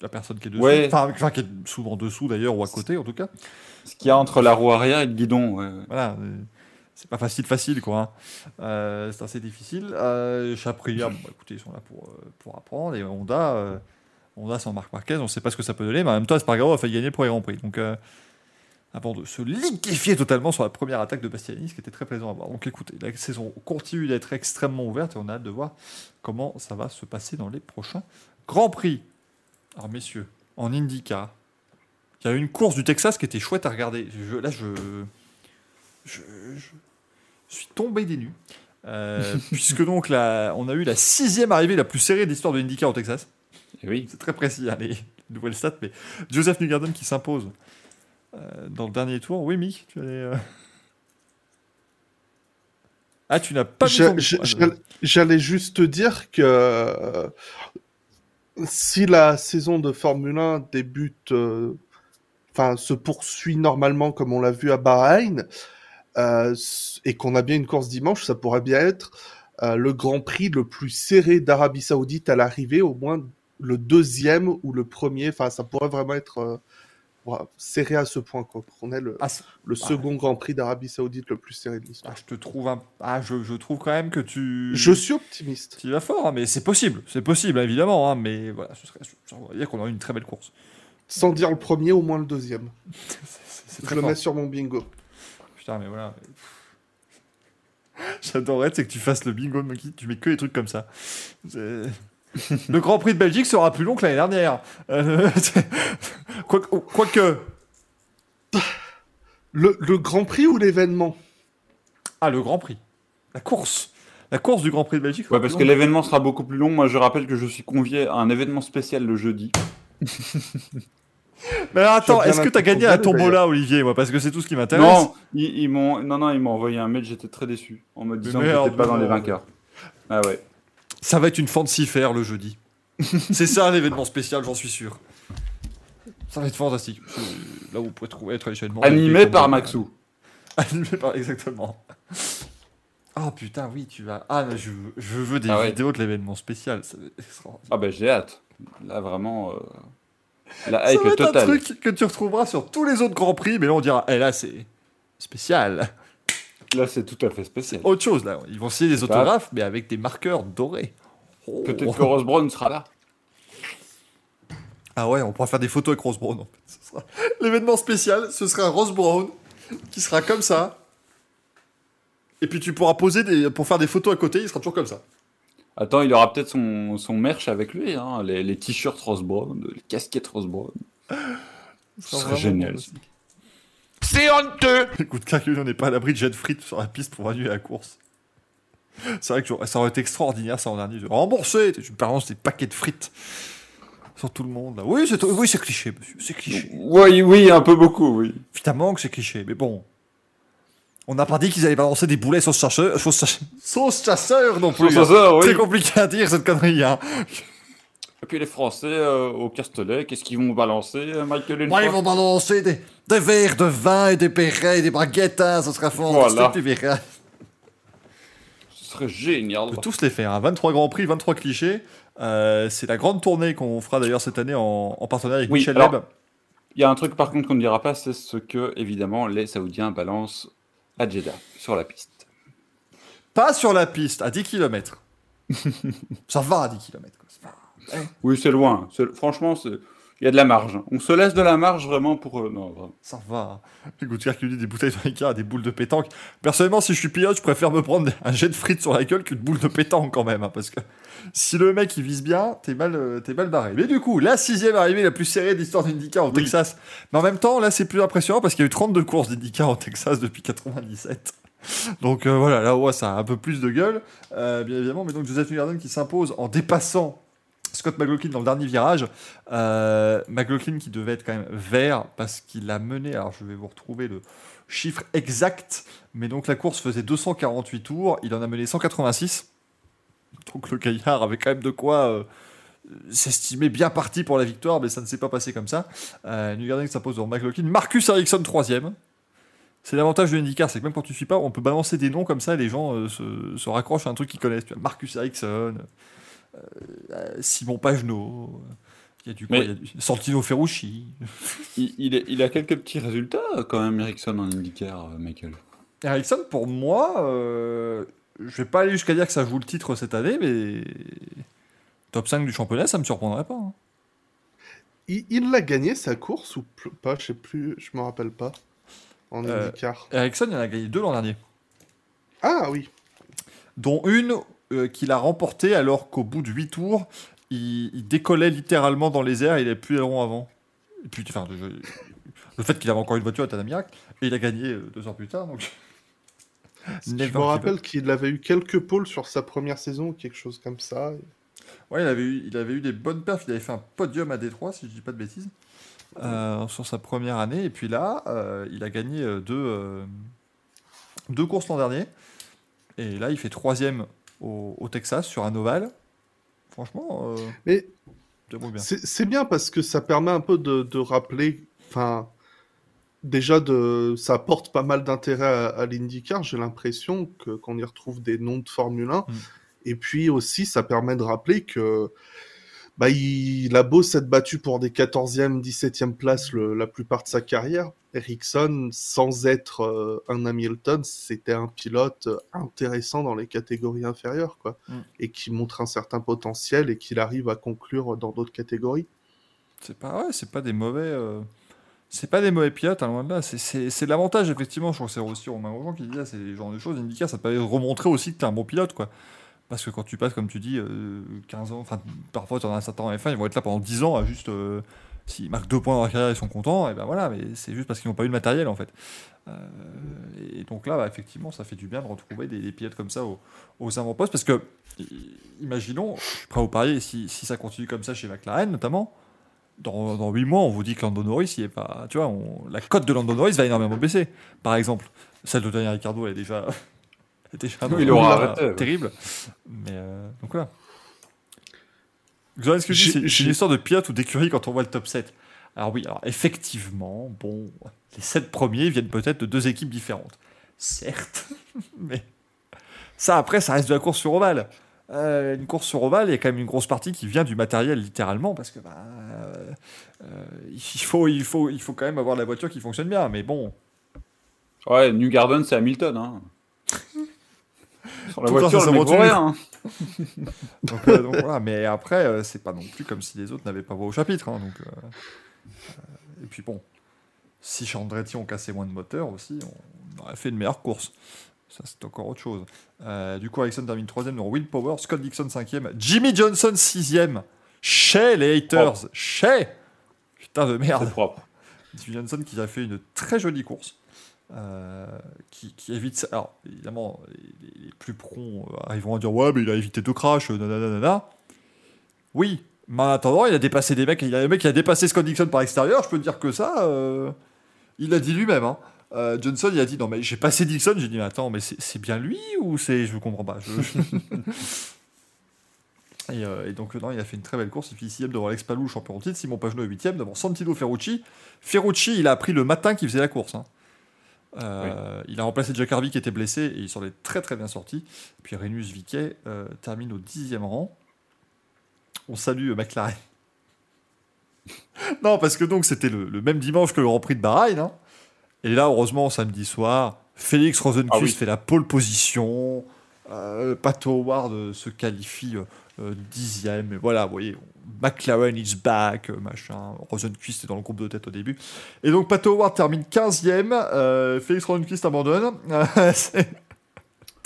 la personne qui est dessus. Ouais. Enfin, enfin, qui est souvent dessous d'ailleurs, ou à côté en tout cas. Ce qu'il y a entre la roue arrière et le guidon. ouais. Voilà, c'est pas facile, facile quoi. hein. Euh, c'est assez difficile. Euh, bon, bah, écoutez, ils sont là pour, euh, pour apprendre. Et Honda, Honda sans Marc Marquez, on sait pas ce que ça peut donner, mais en même temps, Espargaro a failli gagner le premier Grand Prix. Donc, euh, avant de se liquéfier totalement sur la première attaque de Bastianini, ce qui était très plaisant à voir. Donc écoutez, la saison continue d'être extrêmement ouverte et on a hâte de voir comment ça va se passer dans les prochains Grands Prix. Alors messieurs, en IndyCar, il y a eu une course du Texas qui était chouette à regarder. Je- là, je, je, je suis tombé des nues. Euh, puisque donc là, on a eu la sixième arrivée la plus serrée de l'histoire de l'IndyCar au Texas. Oui. C'est très précis, hein, les nouvelles stats, mais Joseph Newgarden qui s'impose euh, dans le dernier tour. Oui, Mick, tu allais. euh, Ah, tu n'as pas j'allais- juste te dire que euh, si la saison de Formule 1 débute, euh, enfin se poursuit normalement comme on l'a vu à Bahreïn, euh, et qu'on a bien une course dimanche, ça pourrait bien être euh, le Grand Prix le plus serré d'Arabie Saoudite à l'arrivée, au moins le deuxième ou le premier. Enfin, ça pourrait vraiment être euh, serré à ce point. Quoi. On est le, Ah, le second Grand Prix d'Arabie Saoudite le plus serré de l'histoire. ah, je te trouve un. Ah, je, je trouve quand même que tu. Je suis optimiste. Tu vas fort, hein, mais c'est possible. C'est possible, évidemment. hein, mais voilà, ce serait. Ça veut dire qu'on aura une très belle course. Sans dire le premier, au moins le deuxième. Je très le fort. mets sur mon bingo. Putain, mais voilà. J'adorerais, c'est que tu fasses le bingo Monkey, tu mets que des trucs comme ça. C'est- Le Grand Prix de Belgique sera plus long que l'année dernière. Euh, Quoique. quoique- Le, le Grand Prix ou l'événement? Ah, le Grand Prix. La course. La course du Grand Prix de Belgique. Ouais, parce que l'événement sera beaucoup plus long. Moi, je rappelle que je suis convié à un événement spécial le jeudi. Mais alors, attends, est-ce que t'as gagné à tombola, tombola, Olivier Moi, parce que c'est tout ce qui m'intéresse. Non, ils, ils m'ont, non, non, ils m'ont envoyé un mail. J'étais très déçu en me disant que merde, j'étais pas dans les vainqueurs. Ah ouais. Ça va être une fancy fair le jeudi. c'est ça l'événement spécial, j'en suis sûr. Ça va être fantastique. Là vous pouvez trouver être l'événement. Animé par Maxou. Animé par, exactement. Oh putain, oui, tu vas. Ah, mais je, veux- je veux des Ah ouais. vidéos de l'événement spécial. Ça. Ah ben j'ai hâte. Là vraiment, euh, la Ça hype va un truc que tu retrouveras sur tous les autres grands prix, mais là on dira, eh là c'est spécial. Là c'est tout à fait spécial. Autre chose là, ils vont signer des autographes, mais avec des marqueurs dorés. Oh. Peut-être que Rose Brown sera là. Ah ouais, on pourra faire des photos avec Rose Brown. en fait. Sera- L'événement spécial, ce sera Rose Brown qui sera comme ça. Et puis tu pourras poser des... pour faire des photos à côté, il sera toujours comme ça. Attends, il aura peut-être son, son merch avec lui, hein, les, les t-shirts Ross Brown, les casquettes Ross Brown. Ce serait génial. C'est honteux Écoute, Calcul, on n'est pas à l'abri de jet de frites sur la piste pour annuler la course. C'est vrai que ça aurait été extraordinaire ça en dernier. de Rembourser Tu me balances des paquets de frites sur tout le monde. Là. Oui, c'est oui, c'est cliché, monsieur. C'est cliché. Oui, oui, un peu beaucoup, oui. Évidemment que c'est cliché, mais bon. On n'a pas dit qu'ils allaient balancer des boulets sauce chasseur, sauce, chasseur- sauce chasseur non plus. Sauce chasseur, oui. C'est compliqué à dire cette connerie. Hein. Et puis les Français euh, au Castellet, qu'est-ce qu'ils vont balancer, euh, Michael une Moi, ils vont balancer des, des verres de vin et des perrets et des baguettes. Hein, ça sera fantastique, Voilà. tu verras. Ce serait génial. On peut tous les faire. hein. 23 grands prix, 23 clichés. Euh, c'est la grande tournée qu'on fera d'ailleurs cette année en, en partenariat avec Oui, Michel alors- Leb. Il y a un truc par contre qu'on ne dira pas, c'est ce que, évidemment, les Saoudiens balancent à Jeddah, sur la piste. Pas sur la piste, à 10 km. ça va à 10 km. Oui, c'est loin. Franchement, il y a de la marge. On se laisse de la marge vraiment pour... euh, Non, vraiment. Ça va. Écoute, qui dit des bouteilles de Ricard, des boules de pétanque. Personnellement, si je suis pilote, je préfère me prendre un jet de frites sur la gueule qu'une boule de pétanque quand même. hein, parce que si le mec il vise bien, t'es mal, euh, t'es mal barré. Mais du coup, la sixième arrivée la plus serrée de l'histoire d'IndyCar au Oui. Texas. Mais en même temps, là, c'est plus impressionnant parce qu'il y a eu 32 courses d'IndyCar au Texas depuis 97. Donc euh, voilà, là, ouais, ça a un peu plus de gueule, euh, bien évidemment. Mais donc, Joseph Newgarden qui s'impose en dépassant Scott McLaughlin dans le dernier virage. Euh, McLaughlin qui devait être quand même vert parce qu'il a mené, alors je vais vous retrouver le chiffre exact, mais donc la course faisait 248 tours, il en a mené 186. Donc le gaillard avait quand même de quoi euh, s'estimer bien parti pour la victoire, mais ça ne s'est pas passé comme ça. Euh, qui s'impose devant McLaughlin. Marcus Ericsson troisième. C'est l'avantage de l'IndyCar, c'est que même quand tu ne suis pas, on peut balancer des noms comme ça et les gens euh, se, se raccrochent à un truc qu'ils connaissent. Marcus Ericsson, Simon Pagenaud, il y a du, quoi, Mais- il y a du Santino Ferrucci. Il, il est- il a quelques petits résultats euh, quand même, Ericsson en IndyCar, euh, Michael. Ericsson, pour moi, euh, je vais pas aller jusqu'à dire que ça joue le titre cette année, mais top 5 du championnat, ça me surprendrait pas. hein. Il l'a gagné sa course ou pas Je sais plus, je me rappelle pas. En Euh, IndyCar. Ericsson, il en a gagné deux l'an dernier, Ah oui. dont une euh, qu'il a remportée alors qu'au bout de 8 tours, il, il décollait littéralement dans les airs et il avait plus d'aileron avant. Et puis, enfin, je- le fait qu'il avait encore une voiture est un miracle, et il a gagné euh, deux ans plus tard. Donc... Je me rappelle qu'il avait eu quelques pôles sur sa première saison ou quelque chose comme ça. Ouais, il avait, eu, il avait eu des bonnes perfs. Il avait fait un podium à Détroit, si je dis pas de bêtises, euh, sur sa première année. Et puis là, euh, il a gagné deux, euh, deux courses l'an dernier. Et là, il fait troisième au, au Texas sur un ovale. Franchement, euh, Mais c'est bon, bien. C'est c'est bien parce que ça permet un peu de, de rappeler, enfin, déjà de, ça apporte pas mal d'intérêt à, à l'IndyCar. J'ai l'impression que qu'on y retrouve des noms de Formule 1, Mm. et puis aussi ça permet de rappeler que bah, il a beau s'être battu pour des 14e, 17e places le- la plupart de sa carrière. Ericsson, sans être euh, un Hamilton, c'était un pilote euh, intéressant dans les catégories inférieures, quoi, Mm. et qui montre un certain potentiel et qu'il arrive à conclure dans d'autres catégories. C'est pas, ouais, c'est pas des mauvais. euh, C'est pas des mauvais pilotes, hein, loin de là. C'est- l'avantage, effectivement. Je crois que c'est aussi Romain Grosjean qui disait, c'est le genre de choses. IndyCar, ça de remontrer aussi que tu es un bon pilote, quoi. Parce que quand tu passes, comme tu dis, euh, 15 ans, enfin, parfois tu en as un certain en F1, ils vont être là pendant 10 ans à juste. Euh, S'ils marquent deux points dans leur carrière, ils sont contents, et ben voilà, mais c'est juste parce qu'ils n'ont pas eu de matériel, en fait. Euh, et donc là, bah, effectivement, ça fait du bien de retrouver des, des pilotes comme ça aux, aux avant-postes, parce que, imaginons, je suis prêt à vous parier, si, si ça continue comme ça chez McLaren, notamment, dans, dans 8 mois, on vous dit que Lando Norris, il est pas. Tu vois, on- la cote de Lando Norris va énormément baisser, par exemple. Celle de Daniel Ricciardo, elle est déjà. elle est déjà il aura ouais. Terrible. Mais euh, donc voilà. Ce que je dis, J'ai- c'est une histoire de pilote ou d'écurie quand on voit le top 7. Alors oui, alors effectivement, bon, les 7 premiers viennent peut-être de deux équipes différentes. Certes, mais ça après, ça reste de la course sur ovale. Euh, une course sur ovale, il y a quand même une grosse partie qui vient du matériel littéralement parce que bah, euh, euh, il, faut, il, faut, il faut quand même avoir la voiture qui fonctionne bien. Mais bon, Ouais, New Garden, c'est Hamilton. Hein. Sur la Tout voiture, ça le mec s'aventure. vaut rien. hein. donc, euh, donc voilà. Mais après, euh, c'est pas non plus comme si les autres n'avaient pas voix au chapitre. hein, donc, euh, et puis bon, si Chandretti ont cassé moins de moteur aussi, on aurait fait une meilleure course. Ça, c'est encore autre chose. Euh, du coup, Ericsson termine troisième dans Will Power, Scott Dixon cinquième, Jimmy Johnson sixième. Chez les haters, chez Putain de C'est merde. propre. Jimmy Johnson qui a fait une très jolie course. Euh, qui, évite ça. Alors, évidemment, les, plus pros euh, arriveront à dire Ouais, mais il a évité deux crashs, euh, nanana. Oui, mais en attendant, il a dépassé des mecs. Il y a un mec qui a dépassé Scott Dixon par extérieur. Je peux te dire que ça, il l'a dit lui-même. hein. Johnson, il a dit Non, mais j'ai passé Dixon. J'ai dit Mais attends, mais c'est bien lui ou c'est. Je comprends pas. Et, donc, non, il a fait une très belle course. Il finit 6 devant Alex Palou, champion de titre. Simon Pagenaud est 8 devant Santino Ferrucci. Ferrucci, il a appris le matin qu'il faisait la course. hein. Euh, Il a remplacé Jack Harvey qui était blessé et il s'en est très très bien sorti. Puis Renus Viquet euh, termine au 10 rang. On salue McLaren. non, parce que donc c'était le, le même dimanche que le Grand Prix de Bahreïn. hein. Et là, heureusement, samedi soir, Félix Rosenquist Ah oui. fait la pole position. Euh, Pato Howard se qualifie euh, dixième. Et voilà, vous voyez, McLaren is back, euh, machin. Rosenquist est dans le groupe de tête au début. Et donc Pato Howard termine 15e. euh, Félix Rosenquist abandonne. C'est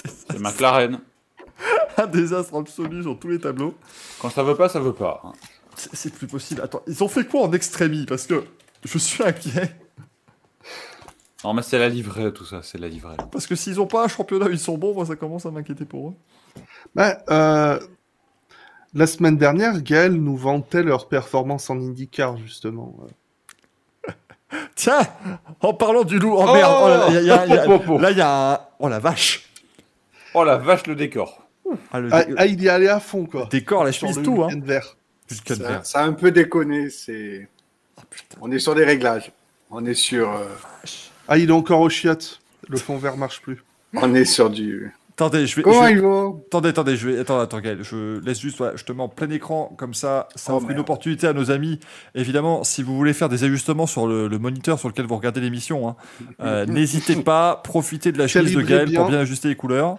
C'est McLaren. un désastre absolu sur tous les tableaux. Quand ça veut pas, ça veut pas. hein. C'est c'est plus possible. Attends, ils ont fait quoi en extrémie? Parce que je suis inquiet. Non, mais c'est la livrée, tout ça, c'est la livrée. Parce que s'ils ont pas un championnat où ils sont bons, moi ça commence à m'inquiéter pour eux. Bah, euh, la semaine dernière, Gaël nous vantait leur performance en IndyCar, justement. Tiens, en parlant du loup, oh, Oh merde, oh là, il y a- y a- il y a- Oh, oh, oh. là il y a un... Oh la vache Oh la vache, le décor. ah, le Ah, dé- ah, il y allait à fond, quoi. décor, la Sur chemise, le tout, hein. vert. Ça, vert. ça a un peu déconné. C'est, Ah, on est sur des réglages. On est sur, euh, Ah, il est encore au chiottes. Le fond vert marche plus. on est sur du. Attendez, je vais... Comment je ils vont Attendez, attendez, je vais... Attends, attends, Gaël, je laisse juste... voilà, je te mets en plein écran, comme ça, ça Oh, offre une opportunité à nos amis. Évidemment, si vous voulez faire des ajustements sur le, le moniteur sur lequel vous regardez l'émission, hein, euh, n'hésitez pas, profitez de la chemise de Gaël pour bien. ajuster les couleurs.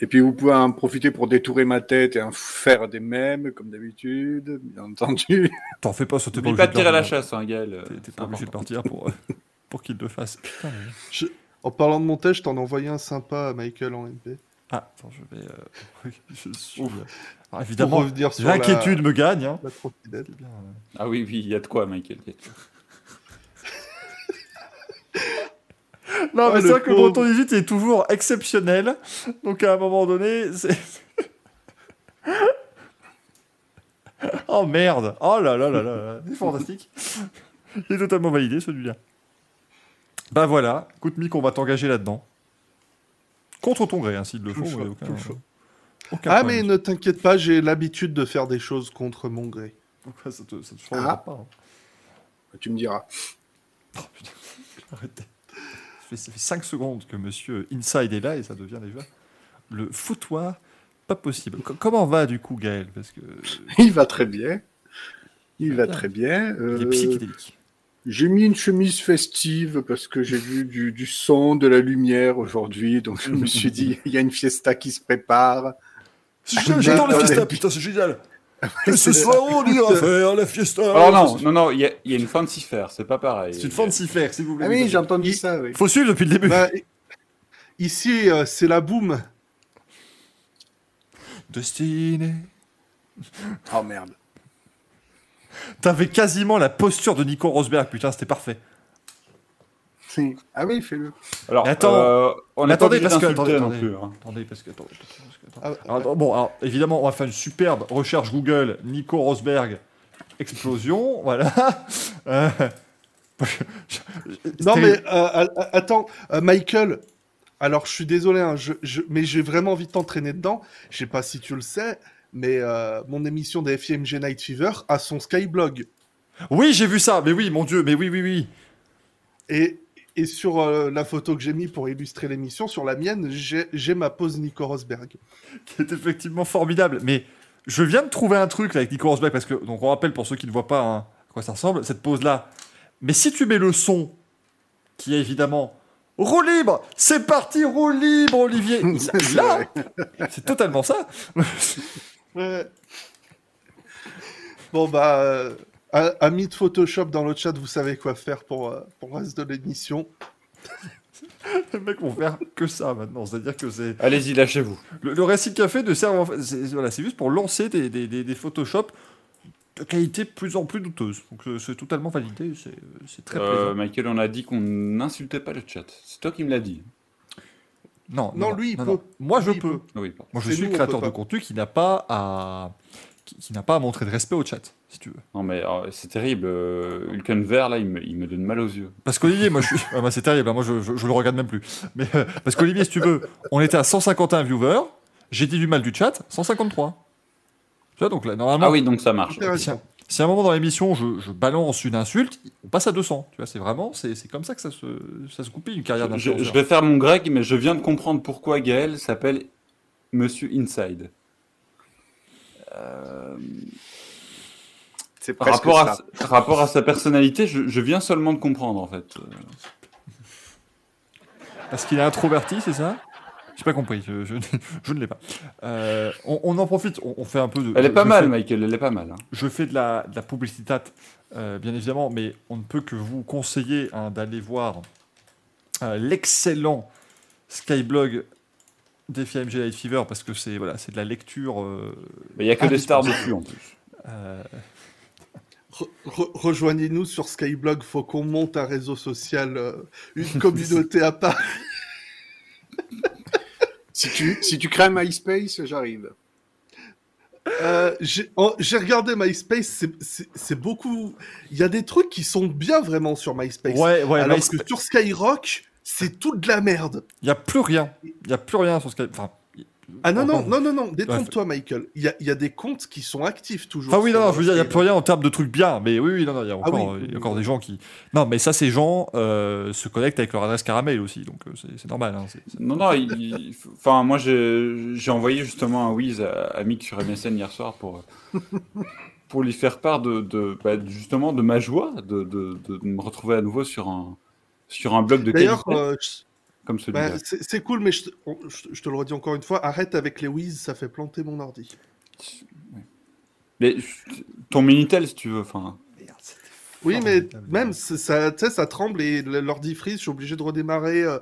Et puis vous pouvez en profiter pour détourer ma tête et en faire des mèmes, comme d'habitude, bien entendu. T'en fais pas, sauter N'oublie pas de tirer à la chasse, hein, Gaël. T'es t'es pas obligé de partir pour, pour qu'il le fasse. Putain, mais- En parlant de montage, je t'en ai envoyé un sympa à Michael en MP. Ah, attends, je vais. euh, Je suis. Ouf. Alors, évidemment, la, l'inquiétude me gagne. Hein. la bien, euh. Ah oui, oui, il y a de quoi, Michael. Non, Ah, mais c'est vrai que le. Breton 18 est toujours exceptionnel. Donc à un moment donné, c'est. oh merde! Oh là là là là là! C'est fantastique! Il est totalement validé celui-là. Bah voilà, écoute Mick, on va t'engager là-dedans. Contre ton gré, hein, s'il le chaud, ouais, aucun- tout chaud. aucun Ah, problème. mais ne t'inquiète pas, j'ai l'habitude de faire des choses contre mon gré. Pourquoi ça te, ça te changera Ah. pas hein. Tu me diras. Oh, putain, arrêtez. Ça fait, ça fait 5 secondes que monsieur Inside est là et ça devient déjà le foutoir pas possible. Co- comment va du coup Gaël? Parce que Il va très bien. Il va Bien. très bien. il est Euh, psychédélique. J'ai mis une chemise festive parce que j'ai vu du, du son, de la lumière aujourd'hui. Donc je me suis dit, il y a une fiesta qui se prépare. J'adore la fiesta, putain, c'est génial. Et ce soir, on ira faire la fiesta. Alors non, non, non, il y, a- il y a une fancy fair, c'est pas pareil. C'est une fancy fair, s'il vous plaît. Ah oui, j'ai entendu ça, oui. Faut suivre depuis le début. Bah, ici, euh, c'est la boum. Destiné. Oh merde. T'avais quasiment la posture de Nico Rosberg, putain, c'était parfait. Ah oui, fais-le. Alors, attends. euh, on attendez, parce que- attendez, non plus. hein. Attendez, parce que. attendez, parce que- Ah, Alors, attends, bon, alors, évidemment, on va faire une superbe recherche Google Nico Rosberg explosion, voilà. Euh, Non, mais euh, euh, attends, euh, Michael. Alors, je suis désolé, hein, je, je- mais j'ai vraiment envie de t'entraîner dedans. Je sais pas si tu le sais, mais euh, mon émission des FIMG Night Fever a son Skyblog. Oui, j'ai vu ça, mais oui, mon dieu, mais oui, oui, oui. Et, et sur euh, la photo que j'ai mis pour illustrer l'émission, sur la mienne, j'ai ma pose Nico Rosberg. Qui est effectivement formidable. Mais je viens de trouver un truc là avec Nico Rosberg, parce que, donc on rappelle pour ceux qui ne voient pas hein, à quoi ça ressemble, cette pose-là. Mais si tu mets le son, qui est évidemment. Roue libre C'est parti, roue libre, Olivier. C'est totalement ça Ouais. Bon, bah, euh, amis de Photoshop dans le chat, vous savez quoi faire pour, euh, pour le reste de l'émission. Les mecs vont faire que ça maintenant. C'est-à-dire que c'est. Allez-y, lâchez-vous. Le, le Racing Café ne sert en fait. C'est voilà, c'est juste pour lancer des, des, des, des Photoshop de qualité de plus en plus douteuse. Donc euh, c'est totalement validé. C'est c'est très Euh, plaisant. Michael, on a dit qu'on n'insultait pas le chat. C'est toi qui me l'as dit. Non, Non, lui, il peut. Moi, je Lui, peux. Oui. Moi, je suis nous, le créateur de contenu qui n'a pas à. qui, qui n'a pas à montrer de respect au chat, si tu veux. Non, mais euh, c'est terrible. Euh, Hulken vert, là, il me, il me donne mal aux yeux. Parce qu'Olivier, moi, je suis. Ah, bah, c'est terrible, hein, moi, je, je, je le regarde même plus. Mais euh, parce qu'Olivier, si tu veux, on était à 151 viewers. J'ai dit du mal du chat, 153. Tu vois, donc là, normalement, Ah oui, donc ça marche. Si à un moment dans l'émission, je, je balance une insulte, on passe à 200. Tu vois, c'est vraiment, c'est c'est comme ça que ça se, ça se goupille une carrière Je, d'influenceur. je vais faire mon grec, mais je viens de comprendre pourquoi Gaël s'appelle Monsieur Inside. Euh, C'est rapport, à, ça. par rapport à sa personnalité, je, je viens seulement de comprendre en fait. Parce qu'il est introverti, c'est ça? J'ai pas compris, je, je, je ne l'ai pas. Euh, on, on en profite, on, on fait un peu de. Elle est je- pas mal, fais- Michael, elle est pas mal. hein. Je fais de la, de la publicité, euh, bien évidemment, mais on ne peut que vous conseiller hein, d'aller voir euh, l'excellent Skyblog d'FMG Light Fever parce que c'est voilà, c'est de la lecture. euh, Mais il y a que des stars dessus en plus. euh, Re- re- Rejoignez-nous sur Skyblog, faut qu'on monte un réseau social, euh, une communauté à part. Si tu, si tu crées MySpace, j'arrive. Euh, J'ai regardé MySpace, c'est- beaucoup. Il y a des trucs qui sont bien vraiment sur MySpace. ouais, ouais, alors MySpace- que sur Skyrock, c'est toute de la merde. il n'y a plus rien. Il n'y a plus rien sur Skype. Enfin, Ah non, non, non, non, non, détrompe-toi, Michael. Il y a, il y a des comptes qui sont actifs toujours. Enfin oui, non, non, je veux dire, il n'y a plus rien en termes de trucs bien, mais oui, oui, non, non, il y a Ah oui, il y a encore oui. des gens qui... Non, mais ça, ces gens euh, se connectent avec leur adresse caramel aussi, donc euh, c'est normal. hein, Non, non, il- il- enfin, moi j'ai envoyé justement un Wiz à, à Mick sur MSN hier soir pour, pour lui faire part de, de bah, justement de ma joie de, de, de me retrouver à nouveau sur un, sur un blog de D'ailleurs, euh, je- comme celui-là. bah, c'est cool, mais je, te- on- je- je te le redis encore une fois, arrête avec les whiz, ça fait planter mon ordi. Mais ton Minitel, si tu veux. Enfin, Oui, mais même, ça, tu sais, ça tremble et l'ordi freeze, je suis obligé de redémarrer. euh,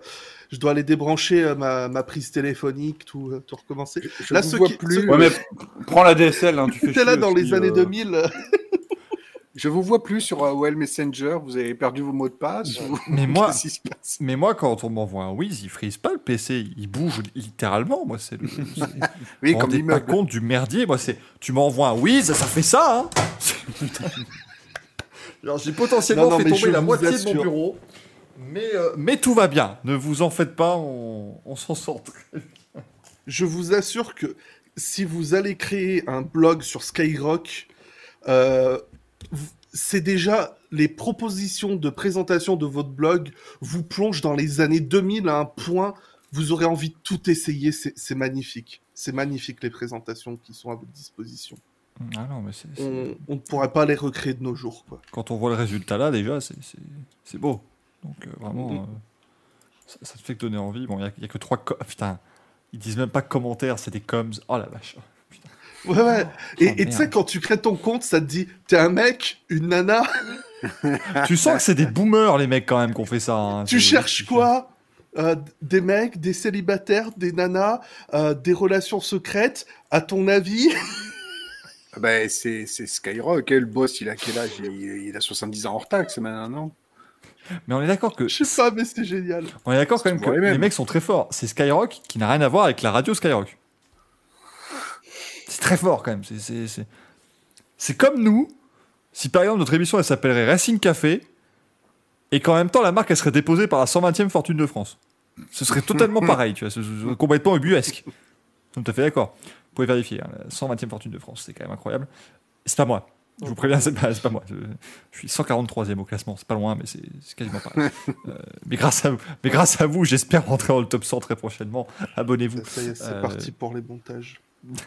je dois aller débrancher euh, ma, ma prise téléphonique, tout, euh, tout recommencer. Je Là, vois qui- plus. ceux- ouais, mais prends la DSL, hein, tu fais là dans aussi, les années euh, 2000. Euh, Je vous vois plus sur AOL Messenger. Vous avez perdu vos mots de passe. ou- Mais moi, Qu'est-ce qui se passe? mais moi, quand on m'envoie un Wiz, il frise pas le PC, il bouge littéralement. Moi, c'est le. Oui, vous comme vous pas compte du merdier. Moi, c'est. Tu m'envoies un Wiz, ça fait ça, hein Alors, j'ai potentiellement Non, non, fait tomber la moitié de mon bureau. Mais, euh, mais tout va bien. Ne vous en faites pas, on, on s'en sort. Je vous assure que si vous allez créer un blog sur Skyrock, euh, c'est déjà les propositions de présentation de votre blog vous plongent dans les années 2000 à un point, vous aurez envie de tout essayer. C'est magnifique. C'est magnifique les présentations qui sont à votre disposition. Ah non, mais On, on ne pourrait pas les recréer de nos jours. Quoi. quand on voit le résultat là, déjà, c'est- beau. Donc euh, vraiment, Mhm. euh, ça, ça te fait que donner envie. Bon, il n'y a, que trois. co- Putain, ils disent même pas commentaires, c'est des coms. Oh la vache. Ouais, ouais. Et Oh, et tu sais, quand tu crées ton compte, ça te dit t'es un mec, une nana, tu sens que c'est des boomers, les mecs, quand même, qu'on fait ça. hein. tu cherches quoi? Euh, Des mecs, des célibataires, des nanas, euh, des relations secrètes, à ton avis? Ah Ben, c'est c'est Skyrock. hein, Le boss, il a quel âge? Il, il a 70 ans hors taxe maintenant, non? Mais on est d'accord que. Je sais pas, mais c'est génial. On est d'accord quand même que les mecs sont très forts. C'est Skyrock qui n'a rien à voir avec la radio Skyrock. C'est très fort quand même. C'est- comme nous, si par exemple notre émission elle s'appellerait Racing Café et qu'en même temps la marque elle serait déposée par la 120e fortune de France. Ce serait totalement pareil, tu vois, ce- ce- complètement ubuesque. Tout à fait d'accord. Vous pouvez vérifier, hein, la 120e fortune de France, c'est quand même incroyable. C'est pas moi. Je vous préviens, c'est pas, pas moi. Je, je suis 143e au classement, c'est pas loin, mais c'est quasiment pareil. Euh, mais grâce à vous, mais grâce à vous, j'espère rentrer dans le top 100 très prochainement. Abonnez-vous. Ça y est, c'est Euh, parti pour les montages.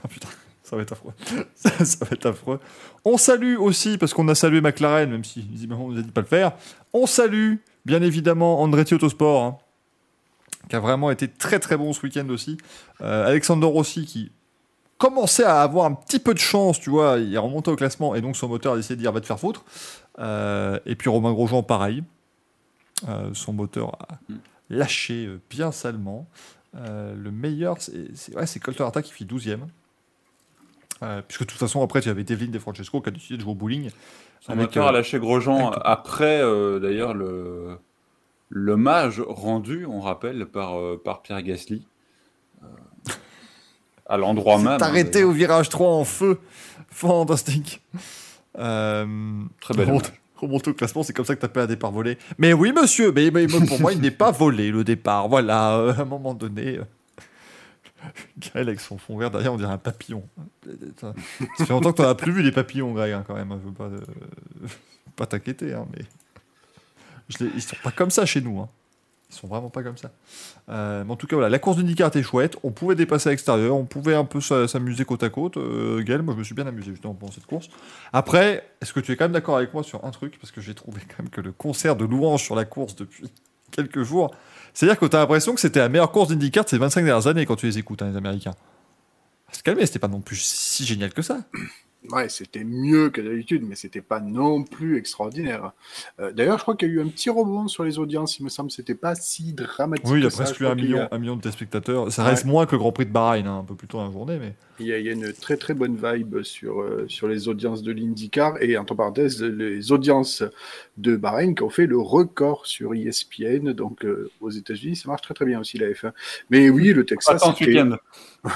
Ah, putain, ça va être affreux. Ça, va être affreux. On salue aussi, parce qu'on a salué McLaren, même si visiblement on nous a dit de pas le faire. On salue, bien évidemment, Andretti Autosport, hein, qui a vraiment été très très bon ce week-end aussi. Euh, Alexander Rossi, qui commençait à avoir un petit peu de chance, tu vois, il est remonté au classement, et donc son moteur a décidé de dire va te faire foutre. Euh, et puis Romain Grosjean, pareil. Euh, son moteur a, lâché euh, bien salement. Le meilleur, c'est ouais, Colton Herta qui fit 12e. Euh, puisque de toute façon, après, tu avais Devlin De Francesco qui a décidé de jouer au bowling. Son Avec, moteur euh, a lâché Grosjean avec- après, euh, d'ailleurs, le l'hommage rendu, on rappelle, par, par Pierre Gasly. à l'endroit même. Hein, arrêté au virage 3 en feu. Fantastique. Euh, Très belle remonte, remonte au classement, c'est comme ça que tu appelles un départ volé. Mais oui, monsieur, mais, mais pour moi, il n'est pas volé le départ. Voilà, euh, à un moment donné. euh, Gaël avec son fond vert derrière, on dirait un papillon. Ça fait longtemps que tu n'as plus vu des papillons, Greg, hein, quand même. hein, Je veux pas, euh, pas t'inquiéter, hein, mais. Je les- ils sont pas comme ça chez nous. hein. Ils sont vraiment pas comme ça. Euh, mais en tout cas, voilà, la course d'IndyCar était chouette. On pouvait dépasser à l'extérieur, on pouvait un peu s'a- s'amuser côte à côte. Euh, Gaël, moi, je me suis bien amusé justement pendant cette course. Après, est-ce que tu es quand même d'accord avec moi sur un truc? Parce que j'ai trouvé quand même que le concert de louanges sur la course depuis quelques jours, c'est-à-dire que tu as l'impression que c'était la meilleure course d'IndyCar de ces 25 dernières années quand tu les écoutes, hein, les Américains. Se calmer, c'était pas non plus si génial que ça. Ouais, c'était mieux que d'habitude, mais c'était pas non plus extraordinaire. Euh, D'ailleurs, je crois qu'il y a eu un petit rebond sur les audiences, il me semble, c'était pas si dramatique. Oui, il y a presque eu un y a- million, un million de téléspectateurs. Ça Ouais. reste moins que le Grand Prix de Bahreïn, hein, un peu plus tôt dans la journée, mais. Il y, a, il y a une très très bonne vibe sur, euh, sur les audiences de l'IndyCar et entre parenthèses les audiences de Bahreïn qui ont fait le record sur ESPN. Donc euh, aux États-Unis, ça marche très très bien aussi la F1. Mais oui, le Texas, week-end.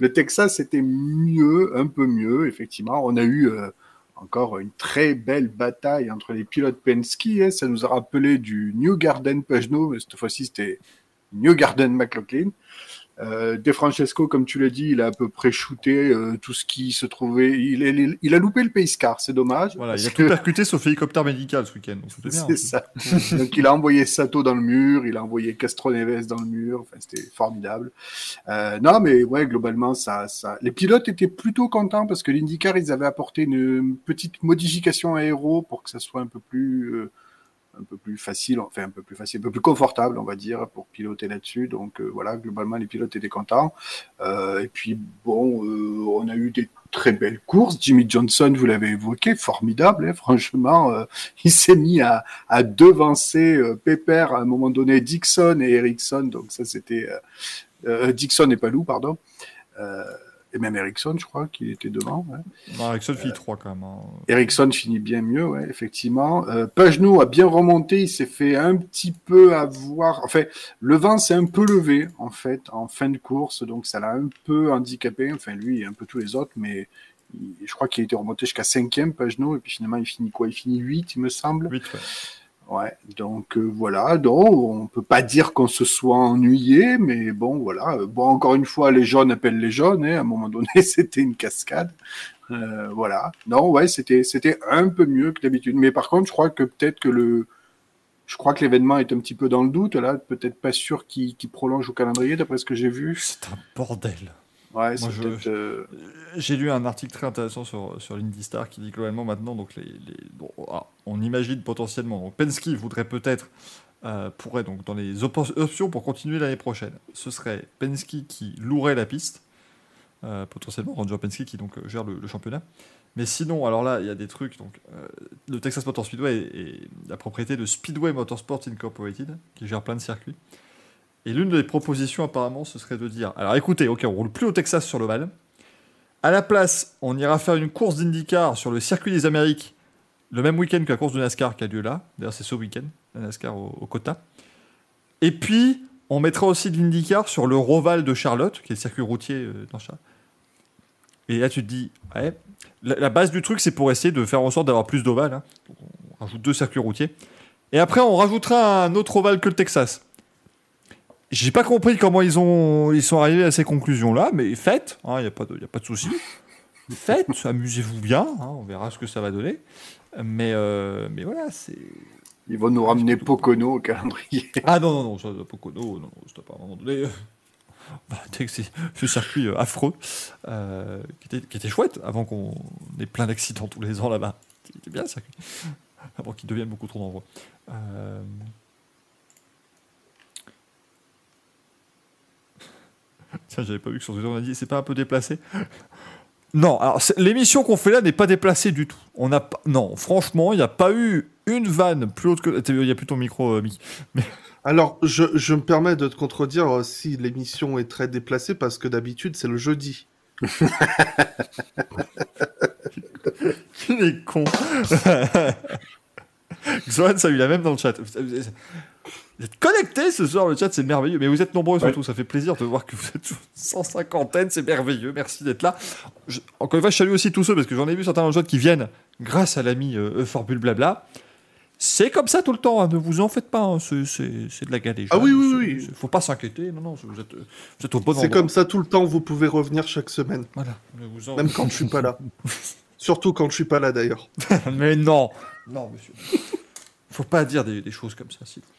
le Texas c'était mieux, un peu mieux effectivement. On a eu euh, encore une très belle bataille entre les pilotes Penske. hein. Ça nous a rappelé du New Garden Pagano, mais cette fois-ci c'était New Garden McLaughlin. Euh, De Francesco, comme tu l'as dit, il a à peu près shooté euh, tout ce qui se trouvait. Il, il- il a loupé le pace car, c'est dommage. Voilà, il a tout que- percuté sauf hélicoptère médical ce week-end. c'est ça. Donc il a envoyé Sato dans le mur, il a envoyé Castroneves dans le mur. Enfin, c'était formidable. Euh, non, mais ouais, globalement, ça, ça. Les pilotes étaient plutôt contents parce que l'IndyCar, ils avaient apporté une petite modification aéro pour que ça soit un peu plus, euh, un peu plus facile, enfin un peu plus facile, un peu plus confortable, on va dire, pour piloter là-dessus. Donc euh, voilà, globalement, les pilotes étaient contents. Euh, et puis bon, euh, on a eu des très belles courses. Jimmy Johnson, vous l'avez évoqué, formidable, hein, franchement. euh, il s'est mis à, à devancer euh, Pepper à un moment donné, Dixon et Ericsson. Donc ça, c'était euh, Dixon et Palou, pardon. Euh, et même Ericsson, je crois, qui était devant. Ouais. Non, Ericsson finit 3 quand même. hein. Ericsson finit bien mieux, ouais, effectivement. Euh, a bien remonté, il s'est fait un petit peu avoir. Enfin, le vent s'est un peu levé, en fait, en fin de course, donc ça l'a un peu handicapé. Enfin, lui et un peu tous les autres, mais il- je crois qu'il a été remonté jusqu'à cinquième, Pagenaud, et puis finalement, il finit quoi? Il finit 8, il me semble. 8, ouais. Ouais, donc euh, voilà, donc on peut pas dire qu'on se soit ennuyé, mais bon, voilà. Bon, encore une fois, les jaunes appellent les jaunes, hein, à un moment donné, c'était une cascade. Euh, voilà. Non, ouais, c'était un peu mieux que d'habitude. Mais par contre, je crois que peut-être que le. Je crois que l'événement est un petit peu dans le doute, là. Peut-être pas sûr qu'il qu'il prolonge au calendrier, d'après ce que j'ai vu. C'est un bordel. Ouais, euh, J'ai lu un article très intéressant sur, sur l'Indie-Star qui dit globalement maintenant, donc les, les- bon, ah, on imagine potentiellement, donc Penske voudrait peut-être, euh, pourrait donc dans les options pour continuer l'année prochaine, ce serait Penske qui louerait la piste, euh, potentiellement, Ranger Penske qui donc euh, gère le, le championnat. Mais sinon, alors là, il y a des trucs, donc euh, le Texas Motor Speedway est, est la propriété de Speedway Motorsports Incorporated, qui gère plein de circuits. Et l'une des propositions apparemment, ce serait de dire, alors écoutez, ok, on roule plus au Texas sur l'Oval, à la place, on ira faire une course d'IndyCar sur le circuit des Amériques le même week-end que la course de NASCAR qui a lieu là. D'ailleurs, c'est ce week-end, la NASCAR au, quota. Et puis, on mettra aussi de l'IndyCar sur le Roval de Charlotte, qui est le circuit routier euh. Et là, tu te dis, ouais, la, base du truc, c'est pour essayer de faire en sorte d'avoir plus d'ovales. hein. On rajoute deux circuits routiers. Et après, on rajoutera un autre ovale que le Texas. J'ai pas compris comment ils, ont, ils sont arrivés à ces conclusions-là, mais faites, il n'y a, pas de- y a pas de souci. Faites, amusez-vous bien, hein, on verra ce que ça va donner. Mais, euh, mais voilà, c'est. Ils vont nous ramener Pocono au calendrier. Ah non, non, non, ça, Pocono, non, non, c'était pas à un moment donné. euh, bah, c'est ce circuit euh, affreux, euh, qui, était, qui était chouette avant qu'on ait plein d'accidents tous les ans là-bas. Qui était bien le circuit. Avant qu'il devienne beaucoup trop dangereux. Euh, Tiens, j'avais pas vu que sur Twitter on a dit c'est pas un peu déplacé Non, alors l'émission qu'on fait là n'est pas déplacée du tout. On a pas... Non, franchement, il n'y a pas eu une vanne plus haute que. Il n'y a plus ton micro, euh, Mickey. Alors, je, je me permets de te contredire euh, si l'émission est très déplacée parce que d'habitude c'est le jeudi. Il est con. Zohan, ça a eu la même dans le chat. Vous êtes connectés ce soir, le chat, c'est merveilleux. Mais vous êtes nombreux surtout, ça fait plaisir de voir que vous êtes sans cinquantaine, c'est merveilleux. Merci d'être là. Je- encore une fois, je salue aussi tous ceux, parce que j'en ai vu certains dans le chat qui viennent grâce à l'ami euh, Formule Blabla. C'est comme ça tout le temps, hein, ne vous en faites pas, hein, c'est- c'est c'est de la galéjade. Ah oui, oui, C'est- oui. c'est- Faut pas s'inquiéter, non, non, vous êtes, vous êtes au bon C'est endroit. comme ça tout le temps, vous pouvez revenir chaque semaine, Voilà, ne vous en- même quand je suis pas là. Surtout quand je suis pas là d'ailleurs. Mais non Non, monsieur. Faut pas dire des, des choses comme ça, s'il vous plaît.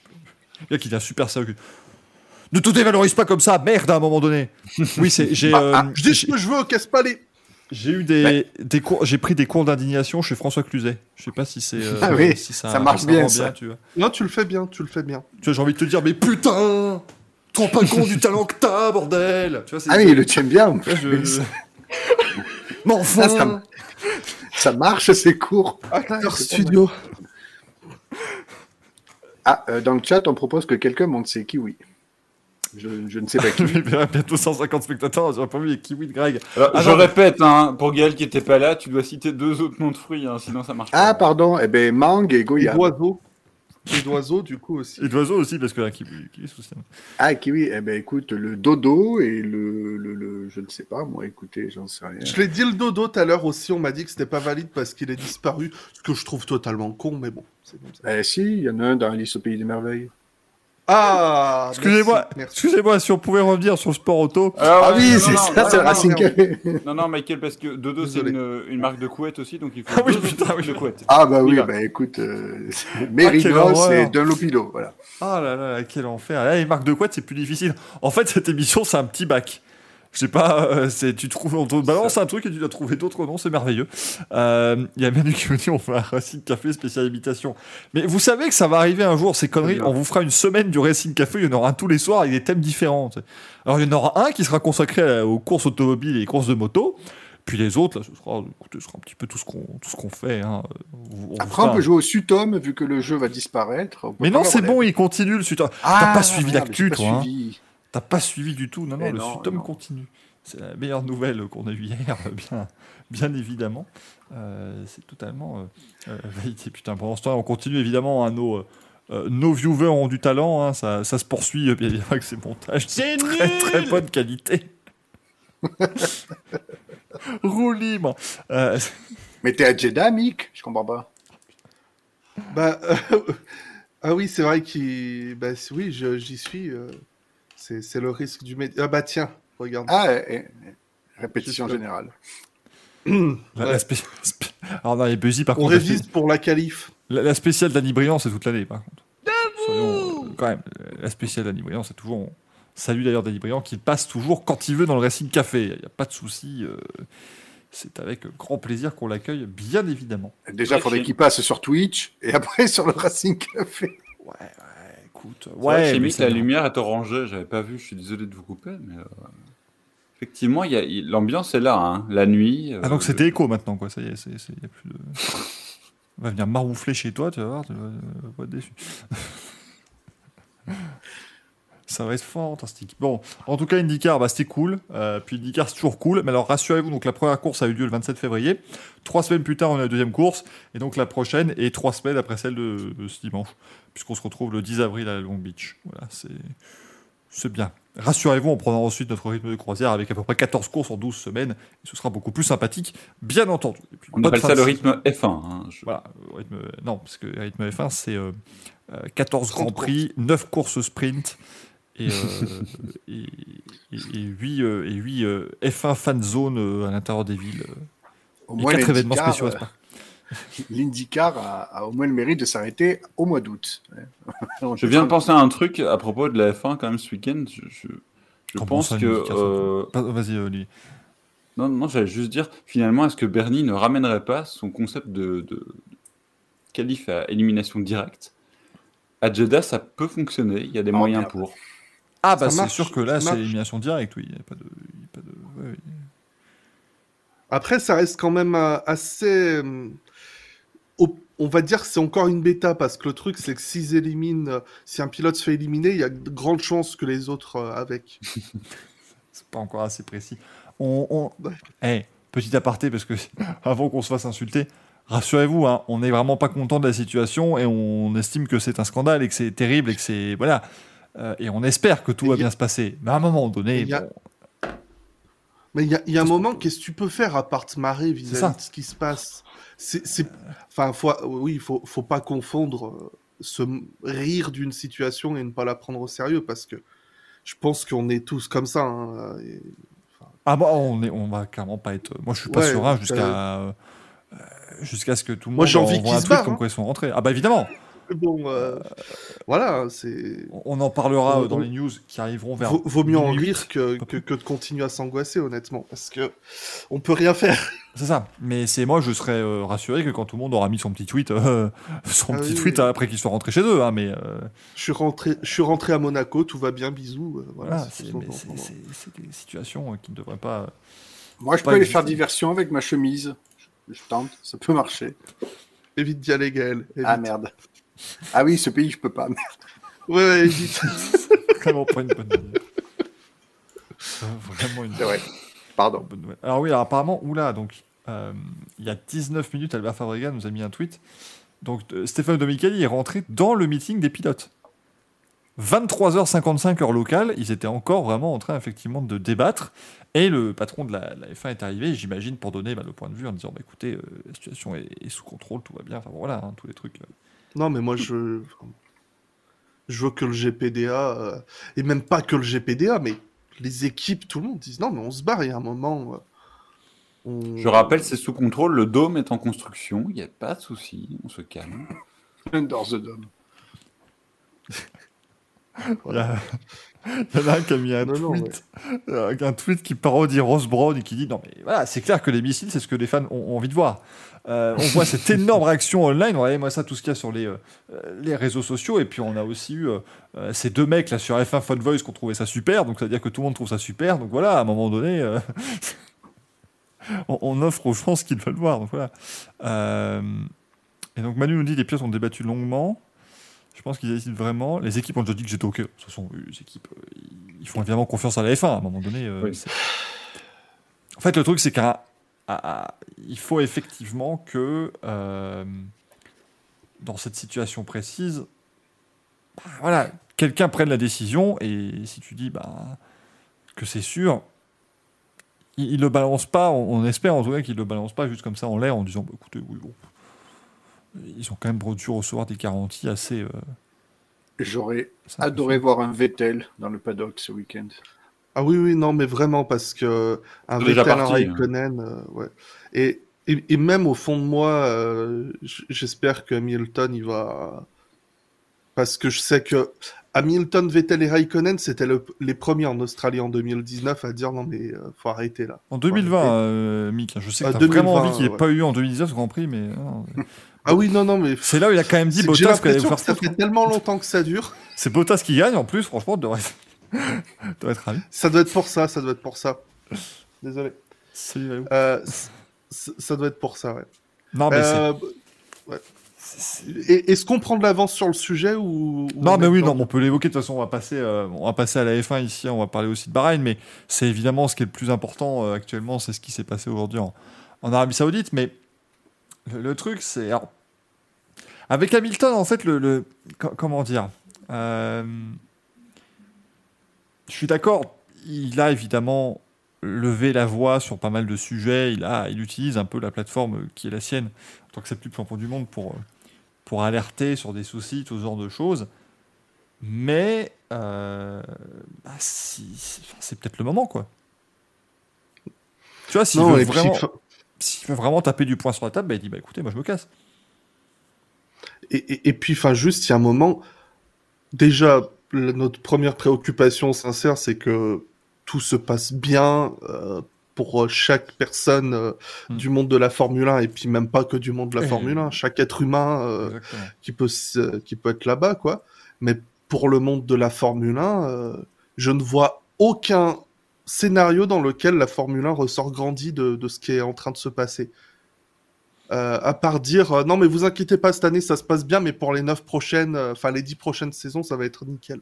Le gars qui devient super sérieux. Ne tout dévalorise pas comme ça, merde, à un moment donné. Oui, c'est. J'ai euh, Ah, je dis ce que je veux, casse pas les. j'ai eu des, des cours, j'ai pris des cours d'indignation chez François Cluzet. Je sais pas si c'est. euh, Ah oui, si ça marche bien, ça. tu vois. Non, tu le fais bien, tu le fais bien. Tu vois, j'ai envie de te dire, mais putain, te rends pas compte du talent que t'as, bordel. Tu vois, c'est. Ah oui, il le tient bien. en plus. je- Mais enfin. Ah, ça marche, c'est court. Acteur studio. Ah, euh, dans le chat, on propose que quelqu'un monte ses kiwis. Je, je ne sais pas qui. Bientôt 150 spectateurs, j'aurais pas vu les kiwis de Greg. Alors, Ah je non, répète, hein, pour Gaël qui était pas là, tu dois citer deux autres noms de fruits, hein, sinon ça marche Ah, pas. pardon. Eh ben, mangue et Et goyave. Et d'oiseaux, du coup aussi. Et d'oiseaux aussi, parce que là, kiwi, kiwi sous Ah, kiwi. Eh ben, écoute, le dodo et le, le, le- je ne sais pas. Moi, écoutez, j'en sais rien. Je l'ai dit le dodo tout à l'heure aussi, on m'a dit que c'était pas valide parce qu'il est disparu, ce que je trouve totalement con, mais bon, c'est comme ça. Eh si, il y en a un dans Alice au pays des merveilles. Ah Excusez-moi, merci, merci. excusez-moi, si on pouvait revenir sur le sport auto. Alors, Ah ouais, oui, c'est ça, c'est Racing non, Café. Non, non, Michael, parce que Dodo, c'est Désolé. une, une marque de couette aussi, donc il faut Ah oui, putain, oui. de couette. Ah bah oui, bah écoute, euh, Mérinos horreur. et Dunlopilo, voilà. Ah là là, quel enfer. Là, les marques de couette, c'est plus difficile. En fait, cette émission, c'est un petit bac. Je sais pas, euh, c'est, tu trouves, on te balance un truc et tu dois trouver d'autres noms, c'est merveilleux. Euh, Il y a Manu qui me dit on fait un Racing Café spécial imitation. Mais vous savez que ça va arriver un jour, ces conneries. On vous fera une semaine du Racing Café, il y en aura un tous les soirs avec des thèmes différents. Alors, il y en aura un qui sera consacré aux courses automobiles et courses de moto. Puis les autres, là, ce sera, écoutez, ce sera un petit peu tout ce qu'on, tout ce qu'on fait. hein. On- Après, on peut jouer au Sutom, vu que le jeu va disparaître. Mais non, c'est bon, il continue le suite. Ah, T'as pas suivi merde, l'actu, pas toi. hein. suivi. T'as pas suivi du tout. Non, non, Mais le non, non. continue. C'est la meilleure nouvelle qu'on a eue hier, bien, bien évidemment. Euh, c'est totalement euh, euh, validé. Putain, pendant ce temps, on continue évidemment. hein, nos, euh, nos viewers ont du talent. hein, ça, ça se poursuit, bien évidemment, avec ces montages. C'est de très, nul très bonne qualité. Roue libre. Euh, Mais t'es à Jeddah, Mick? Je comprends pas. Bah, euh, ah oui, c'est vrai qu'il. Bah oui, je- j'y suis. C'est c'est le risque du métier. Ah bah tiens, regarde. Ah, eh, répétition Juste- générale. la- la Ouais. spé- spé- Alors, non, les Buzzy, par On contre. la pour la qualif. La, la spéciale d'Annie Briand, c'est toute l'année, par contre. Soyons, euh, quand même, la spéciale d'Annie Briand, c'est toujours. on Salue d'ailleurs Danny Briand, qui passe toujours quand il veut dans le Racing Café. Il n'y a pas de souci. euh, c'est avec grand plaisir qu'on l'accueille, bien évidemment. Déjà, il faudrait qu'il passe sur Twitch et après sur le Racing Café. Ouais, ouais, écoute. Ouais, chez Mick, la lumière est orangée, j'avais pas vu, je suis désolé de vous couper, mais euh, effectivement, il y a- l'ambiance est là, hein. la nuit. Ah, donc euh, c'était écho maintenant, quoi. Ça y est, c'est, c'est- y a plus de. On va venir maroufler chez toi, tu vas voir, tu vas, tu vas pas être déçu. Ça va être fantastique. Bon, en tout cas, IndyCar, bah, c'était cool. Euh, puis IndyCar, c'est toujours cool. Mais alors, rassurez-vous, donc la première course a eu lieu le 27 février. Trois semaines plus tard, on a la deuxième course. Et donc la prochaine est trois semaines après celle de, de ce dimanche. Puisqu'on se retrouve le 10 avril à Long Beach. Voilà, c'est, c'est bien. Rassurez-vous, on prendra ensuite notre rythme de croisière avec à peu près 14 courses en 12 semaines. Et ce sera beaucoup plus sympathique, bien entendu. Et puis, On appelle ça le rythme F1. hein. Je- Voilà, euh, rythme, non, parce que rythme F1, c'est euh, euh, 14 30 grands prix, 9 courses sprint et, euh, et, et, 8, et huit, euh, F1 fan zone euh, à l'intérieur des villes. euh, Au et moins, 4 événements spéciaux euh. L'IndyCar a, a au moins le mérite de s'arrêter au mois d'août. Je viens de penser à un truc à propos de la F1 quand même ce week-end. Je, je- je Comment pense que. euh, Vas-y, Oli. Non, non, j'allais juste dire, finalement, est-ce que Bernie ne ramènerait pas son concept de, de qualif à élimination directe? À Jeddah, ça peut fonctionner, il y a des Oh, moyens merde. pour. Ah, bah c'est sûr que là, c'est élimination directe, oui. Il y a pas de. il y a pas de ouais, oui. Après, ça reste quand même euh, assez. euh, On va dire que c'est encore une bêta parce que le truc, c'est que s'ils éliminent, euh, si un pilote se fait éliminer, il y a de grandes chances que les autres avec. C'est pas encore assez précis. On, on... Ouais. Eh, petit aparté, parce que avant qu'on se fasse insulter, rassurez-vous, hein, on n'est vraiment pas content de la situation et on estime que c'est un scandale et que c'est terrible et que c'est. Voilà. Euh, et on espère que tout va a- bien se passer. Mais à un moment donné, Il y a- bon, Mais il y a, il y a un moment, qu'est-ce que tu peux faire à part te marrer vis-à-vis de ce qui se passe? C'est, c'est- enfin, faut, oui, il faut, faut pas confondre euh, se rire d'une situation et ne pas la prendre au sérieux parce que je pense qu'on est tous comme ça. hein, et- Ah bah on est, on va clairement pas être. Moi je suis pas Ouais, serein jusqu'à euh, jusqu'à ce que tout le monde Moi, j'ai envie qu'ils se barrent, comme hein. quoi ils sont rentrés. Ah bah évidemment, Bon, euh, voilà, c'est. on en parlera euh, dans les news qui arriveront vers. Vaut, vaut mieux en rire que, que, que de continuer à s'angoisser, honnêtement, parce que on peut rien faire. C'est ça. Mais c'est moi je serais euh, rassuré que quand tout le monde aura mis son petit tweet, euh, son Ah petit oui, tweet oui. après qu'ils soient rentrés chez eux. Hein, mais euh, Je suis rentré, je suis rentré à Monaco, tout va bien, bisous. euh, voilà, voilà, c'est des situations euh, qui ne devraient pas. Moi, je Pas peux aller faire diversion avec ma chemise. Je, je tente, ça peut marcher. Évite d'y aller, Gaël. évite. Ah merde. Ah oui, ce pays, je peux pas. Ouais, ouais, évite. Vraiment pas une bonne idée. Euh, Vraiment une C'est vrai. Pardon. bonne nouvelle. Alors oui, alors apparemment, oula, donc euh, il y a 19 minutes, Albert Fabrega nous a mis un tweet. Donc euh, Stéphane Dominicali est rentré dans le meeting des pilotes. 23h55 heure locale, ils étaient encore vraiment en train effectivement de débattre. Et le patron de la, la F1 est arrivé, j'imagine, pour donner bah, le point de vue en disant bah, écoutez, euh, la situation est, est sous contrôle, tout va bien. Enfin bon, voilà, hein, tous les trucs. Non, mais moi, je. Je veux que le GPDA, euh, et même pas que le GPDA, mais les équipes, tout le monde disent non, mais on se barre, il y a un moment. euh, on- Je rappelle, c'est sous contrôle, le dôme est en construction, il n'y a pas de souci, on se calme. Under the y, a... il y en a un qui a mis un Non, non, tweet, euh, un tweet qui parodie Ross Brown et qui dit non mais voilà c'est clair que les missiles c'est ce que les fans ont, ont envie de voir. Euh, on voit cette énorme réaction online. Regardez moi ça tout ce qu'il y a sur les euh, les réseaux sociaux et puis on a aussi eu euh, ces deux mecs là sur F1 Fun Voice qui ont trouvé ça super donc ça veut dire que tout le monde trouve ça super donc voilà à un moment donné on, on offre aux gens ce qu'ils veulent voir donc voilà. Et donc Manu nous dit les pièces ont débattu longuement. Je pense qu'ils décident vraiment. Les équipes ont déjà dit que j'étais OK. Toute façon, les équipes, ils font évidemment confiance à la F1 à un moment donné. Oui. En fait, le truc, c'est qu'il faut effectivement que, euh, dans cette situation précise, bah, voilà, quelqu'un prenne la décision. Et si tu dis bah, que c'est sûr, il ne le balance pas. On, on espère en tout cas qu'il ne le balance pas juste comme ça en l'air en disant bah, écoutez, oui, bon. Ils ont quand même dû recevoir des garanties assez. euh, J'aurais adoré voir un Vettel dans le paddock ce week-end. Ah oui, oui, non, mais vraiment, parce que un C'est déjà Vettel, un hein. Raikkonen, euh, ouais. Et, et, et même au fond de moi, euh, j'espère que Hamilton, il va. Parce que je sais que Hamilton, Vettel et Raikkonen, c'était le- les premiers en Australie en 2019 à dire non, mais euh, faut arrêter là. En 2020, arrêter. euh, Mick, je sais que Ah, t'as vraiment 2020, envie qu'il n'y ait ouais. pas eu en 2019 ce Grand Prix, mais non, Ah oui, non, non, mais. c'est là où il a quand même dit que Bottas vous que faire ça fait tellement longtemps que ça dure. C'est Bottas qui gagne en plus, franchement, devrait être. Ça doit être pour ça, ça doit être pour ça. Désolé. Salut. Euh, ça doit être pour ça, ouais. Non, mais Euh, ouais. Est-ce qu'on prend de l'avance sur le sujet ou ou Non, on mais oui, non, on peut l'évoquer. De toute façon, on va passer, euh, on va passer à la F1 ici. On va parler aussi de Bahreïn, mais c'est évidemment ce qui est le plus important euh, actuellement, c'est ce qui s'est passé aujourd'hui en, en Arabie Saoudite. Mais le, le truc, c'est avec Hamilton, en fait, le, le- co- comment dire euh, Je suis d'accord. Il a évidemment levé la voix sur pas mal de sujets. Il a, il utilise un peu la plateforme qui est la sienne en tant que c'est le plus champion du monde pour pour alerter sur des soucis, tout ce genre de choses. Mais euh, bah, si- c'est peut-être le moment, quoi. Tu vois, s'il veut, vraiment, s'il veut vraiment taper du poing sur la table, bah, il dit bah, écoutez, moi je me casse. et, et- et puis, enfin, juste, il y a un moment. Déjà, notre première préoccupation sincère, c'est que tout se passe bien euh, pour euh, chaque personne euh, Hmm. du monde de la Formule 1, et puis même pas que du monde de la Et- Formule 1, chaque être humain euh, qui peut qui peut être là-bas quoi mais pour le monde de la Formule 1 euh, je ne vois aucun scénario dans lequel la Formule 1 ressort grandi de, de ce qui est en train de se passer. Euh, à part dire euh, non mais vous inquiétez pas cette année ça se passe bien mais pour les neuf prochaines euh, enfin les dix prochaines saisons ça va être nickel.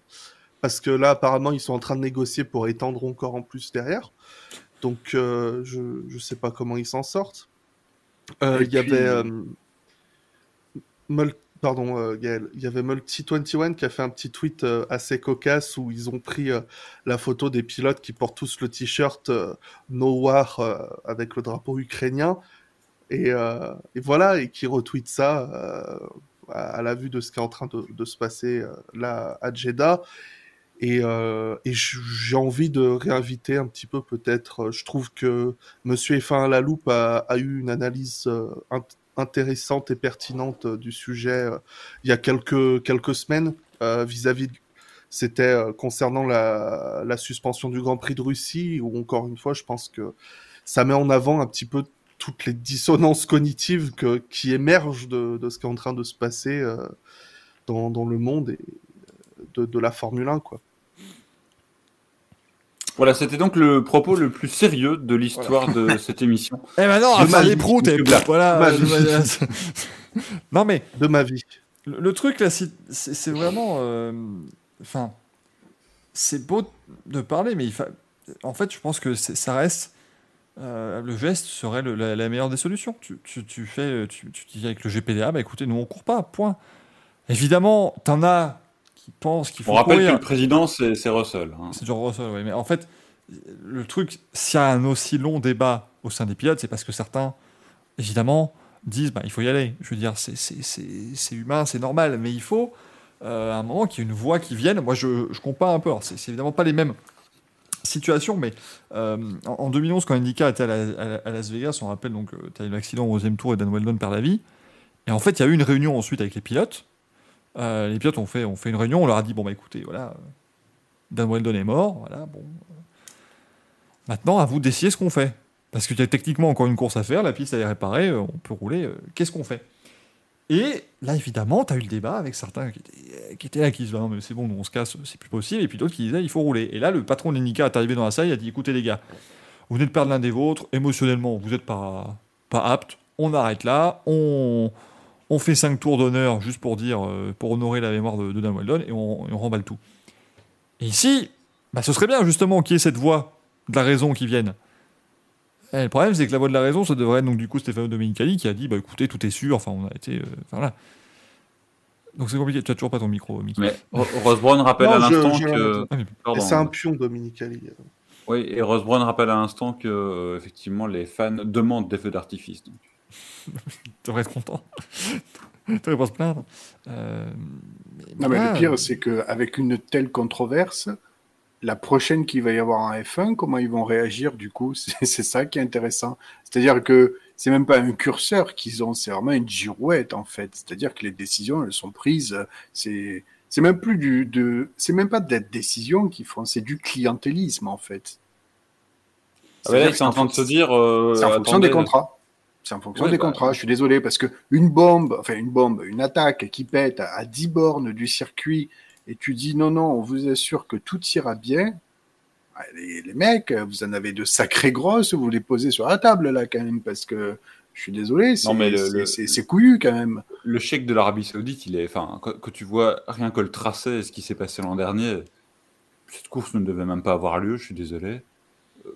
Parce que là apparemment ils sont en train de négocier pour étendre encore en plus derrière. Donc je je sais pas comment ils s'en sortent. Il y avait Mul- pardon Gaël il y avait Multi 21 qui a fait un petit tweet assez cocasse où ils ont pris la photo des pilotes qui portent tous le t-shirt No War avec le drapeau ukrainien et, euh, et voilà, et qui retweet ça euh, à, la vue de ce qui est en train de, se passer euh, là à Jeddah. Et, j'ai envie de réinviter un petit peu peut-être. Je trouve que Monsieur F1 à la loupe a, eu une analyse int- intéressante et pertinente du sujet il y a quelques, quelques semaines vis-à-vis c'était concernant la, la suspension du Grand Prix de Russie, où encore une fois, je pense que ça met en avant un petit peu toutes les dissonances cognitives que, qui émergent de, de ce qui est en train de se passer euh, dans, dans le monde et de, de la Formule 1. Quoi. Voilà, c'était donc le propos le plus sérieux de l'histoire de cette émission. Eh ben non, De ma vie, proutes, et voilà. Ma euh, non mais De ma vie. le, le truc là, c'est vraiment, euh, enfin, c'est beau de parler, mais il fa... en fait, je pense que ça reste. Euh, le geste serait le- la, la meilleure des solutions. Tu, tu, tu fais, tu, tu dis avec le GPDA, bah écoutez, nous on court pas, point. Évidemment, t'en as qui pensent qu'il faut On rappelle courir. que le président, c'est Russell. hein. C'est George Russell, oui. Mais en fait, le truc, s'il y a un aussi long débat au sein des pilotes, c'est parce que certains, évidemment, disent bah, il faut y aller. Je veux dire, c'est- humain, c'est normal, mais il faut euh, à un moment qu'il y ait une voix qui vienne. Moi, je, je compare un peu. C'est évidemment pas les mêmes situations, mais euh, en, en 2011, quand Indica était à, la- à la- à Las Vegas, on rappelle donc, tu as eu l'accident au 11 tour et Dan Weldon perd la vie. Et en fait, il y a eu une réunion ensuite avec les pilotes. Euh, les pilotes ont fait, une réunion, on leur a dit bon, bah écoutez, voilà, euh, Dan Weldon est mort, voilà, bon. euh, Maintenant, à vous de décider ce qu'on fait. Parce qu'il y a techniquement encore une course à faire, la piste elle est réparée, euh, on peut rouler, euh, qu'est-ce qu'on fait? Et là, évidemment, tu as eu le débat avec certains qui étaient, qui étaient là, qui disaient non, mais c'est bon, on se casse, c'est plus possible, et puis d'autres qui disaient il faut rouler. Et là, le patron de l'Indica est arrivé dans la salle, il a dit écoutez les gars, vous venez de perdre l'un des vôtres, émotionnellement, vous n'êtes pas, pas apte, on arrête là, on, on fait 5 tours d'honneur juste pour dire, euh, pour honorer la mémoire de, Dan Weldon, et on, on remballe tout. Et ici, bah, ce serait bien justement qu'il y ait cette voix de la raison qui vienne. Et le problème, c'est que la voix de la raison, ça devrait être donc du coup Stefano Domenicali qui a dit bah écoutez, tout est sûr, enfin on a été. euh, enfin voilà. Donc c'est compliqué, tu as toujours pas ton micro, Mickey. Mais Ro- Ross Brown rappelle Non, à l'instant que. Ah, c'est un pion, Dominique Ali. Oui, et Brown rappelle à l'instant que euh, effectivement les fans demandent des feux d'artifice. tu devrais être content. tu devrais pas se plaindre. Euh, Non, mais le pire, c'est qu'avec une telle controverse, la prochaine qu'il va y avoir en F1, comment ils vont réagir du coup? C'est ça qui est intéressant. C'est-à-dire que c'est même pas un curseur qu'ils ont, c'est vraiment une girouette en fait. C'est-à-dire que les décisions, elles sont prises. C'est c'est même plus du de, c'est même pas de la décision qu'ils font, c'est du clientélisme en fait. Ah ouais, C'est-à-dire c'est en train de se dire. euh, c'est en fonction des contrats. C'est en fonction des bah, contrats. Je suis désolé parce que une bombe, enfin une bombe, une attaque qui pète à, à 10 bornes du circuit et tu dis non, non, on vous assure que tout ira bien. Ah, Les, les mecs, vous en avez de sacrées grosses, vous les posez sur la table là quand même parce que je suis désolé, c'est couillu quand même. Le chèque de l'Arabie Saoudite, il est. Enfin, quand tu vois rien que le tracé et ce qui s'est passé l'an dernier, cette course ne devait même pas avoir lieu, je suis désolé.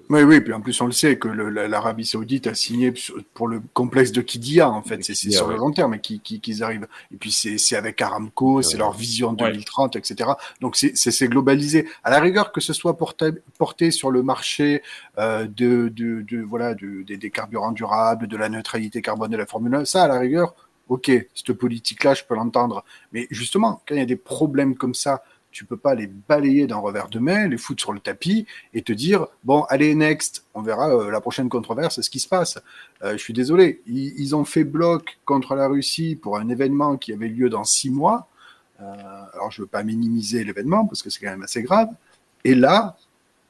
Oui, oui, puis en plus on le sait que l'Arabie Saoudite a signé pour le complexe de Kidia en fait, c'est sur le long terme qui- qui- qu'ils arrivent. Et puis c'est avec Aramco, c'est leur vision Ouais. 2030, etc. Donc c'est- globalisé. À la rigueur que ce soit porté, porté sur le marché euh, de, de, de voilà de- des, des carburants durables, de la neutralité carbone de la Formule 1, ça à la rigueur, ok, cette politique-là je peux l'entendre. Mais justement, quand il y a des problèmes comme ça, tu peux pas les balayer d'un revers de main, les foutre sur le tapis et te dire bon allez next, on verra euh, la prochaine controverse, ce qui se passe. Euh, je suis désolé, ils, ont fait bloc contre la Russie pour un événement qui avait lieu dans six mois. Euh, alors je veux pas minimiser l'événement parce que c'est quand même assez grave. Et là,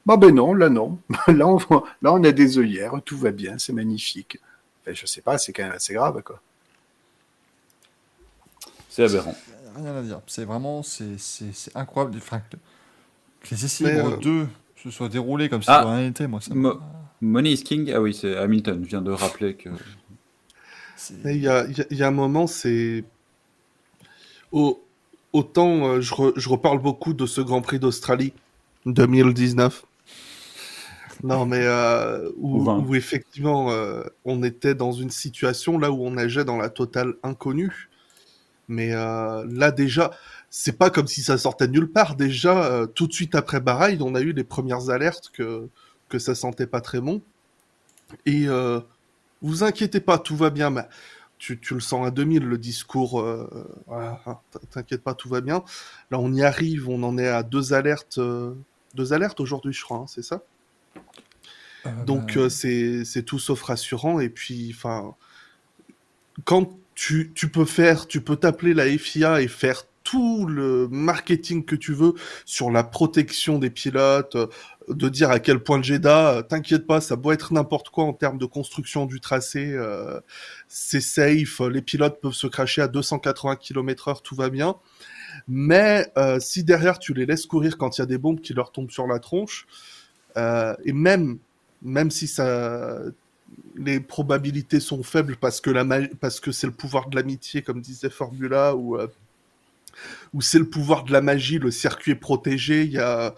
bah ben non, là non, là on voit- là on a des œillères, tout va bien, c'est magnifique. Enfin, je sais pas, c'est quand même assez grave quoi. C'est aberrant. Rien à dire. C'est vraiment, c'est, c'est, c'est incroyable. Enfin, que- que les essais Mais, libres euh, 2 se soit déroulé comme si Ah. rien n'était. Moi, ça Mo- Money is King Ah oui, c'est Hamilton. Je viens de rappeler que. Il y a, il y y a un moment, c'est. Au- Autant euh, je, re- je reparle beaucoup de ce Grand Prix d'Australie 2019. Non, mais euh, où, effectivement euh, on était dans une situation là où on nageait dans la totale inconnue. Mais euh, là déjà, c'est pas comme si ça sortait de nulle part. Déjà, euh, tout de suite après Bahreïn, on a eu les premières alertes que, que ça sentait pas très bon. Et euh, vous inquiétez pas, tout va bien. Mais tu, tu le sens à 2000, le discours. voilà, hein, T'inquiète pas, tout va bien. Là, on y arrive, on en est à deux alertes. deux alertes aujourd'hui, je crois, hein, c'est ça? Donc bah, c'est c'est tout sauf rassurant et puis enfin quand tu, peux faire tu peux t'appeler la FIA et faire tout le marketing que tu veux sur la protection des pilotes euh, de dire à quel point le Jeddah euh, t'inquiète pas ça doit être n'importe quoi en termes de construction du tracé euh, c'est safe les pilotes peuvent se cracher à 280 km/h tout va bien. Mais si derrière tu les laisses courir quand il y a des bombes qui leur tombent sur la tronche et même même si ça les probabilités sont faibles parce que la parce que c'est le pouvoir de l'amitié comme disait Formula ou euh, ou c'est le pouvoir de la magie le circuit est protégé. Il y a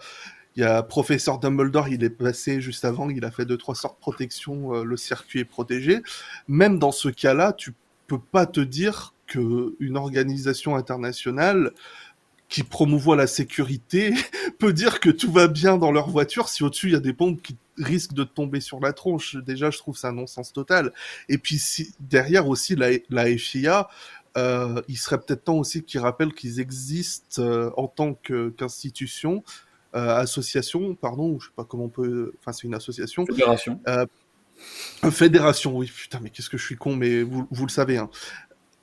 y a professeur Dumbledore il est passé juste avant il a fait deux trois sortes de protection euh, le circuit est protégé. Même dans ce cas-là tu peux pas te dire que une organisation internationale qui promouvoit la sécurité peut dire que tout va bien dans leur voiture si au-dessus il y a des bombes qui risquent de tomber sur la tronche. Déjà, je trouve ça un non-sens total. Et puis si, derrière aussi la, la FIA, euh, il serait peut-être temps aussi qu'ils rappellent qu'ils existent euh, en tant qu'institution, euh, association, pardon, je sais pas comment on peut, enfin c'est une association, Fédération. Fédération, oui, putain, mais qu'est-ce que je suis con, mais vous, vous le savez. Hein.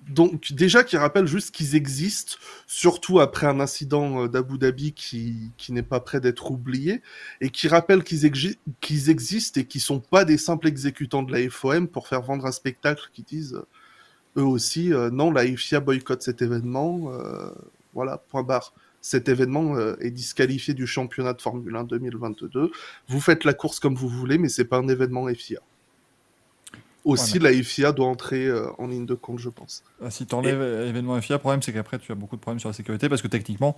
Donc, déjà, qui rappelle juste qu'ils existent, surtout après un incident euh, d'Abu Dhabi qui, qui n'est pas prêt d'être oublié, et qui rappellent qu'ils exi- qu'ils existent et qu'ils sont pas des simples exécutants de la FOM pour faire vendre un spectacle qui disent, euh, eux aussi, euh, non, la FIA boycotte cet événement, voilà, point barre. Cet événement est disqualifié du championnat de Formule 1 2022. Vous faites la course comme vous voulez, mais c'est pas un événement FIA. Aussi, la FIA doit entrer euh, en ligne de compte, je pense. Ah, Si tu enlèves événement FIA, le problème c'est qu'après tu as beaucoup de problèmes sur la sécurité parce que techniquement,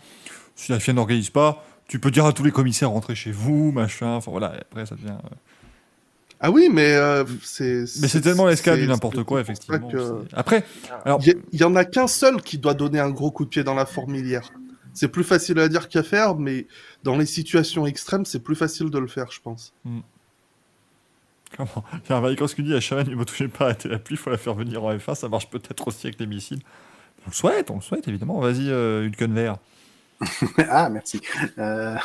si la FIA n'organise pas, tu peux dire à tous les commissaires rentrez chez vous, machin. Enfin voilà, et après ça devient. euh, Ah oui, mais euh, c'est. Mais c'est tellement l'escalade du n'importe quoi, effectivement. que- Après, alors, Il y, en a qu'un seul qui doit donner un gros coup de pied dans la fourmilière. C'est plus facile à dire qu'à faire, mais dans les situations extrêmes, c'est plus facile de le faire, je pense. Comment Il y a un Vikings qui dit à Chaman, ne me touchez pas, arrêtez la pluie, il faut la faire venir en F1, ça marche peut-être aussi avec les missiles. On le souhaite, on le souhaite évidemment. Vas-y, euh, vert. Ah, merci. Euh,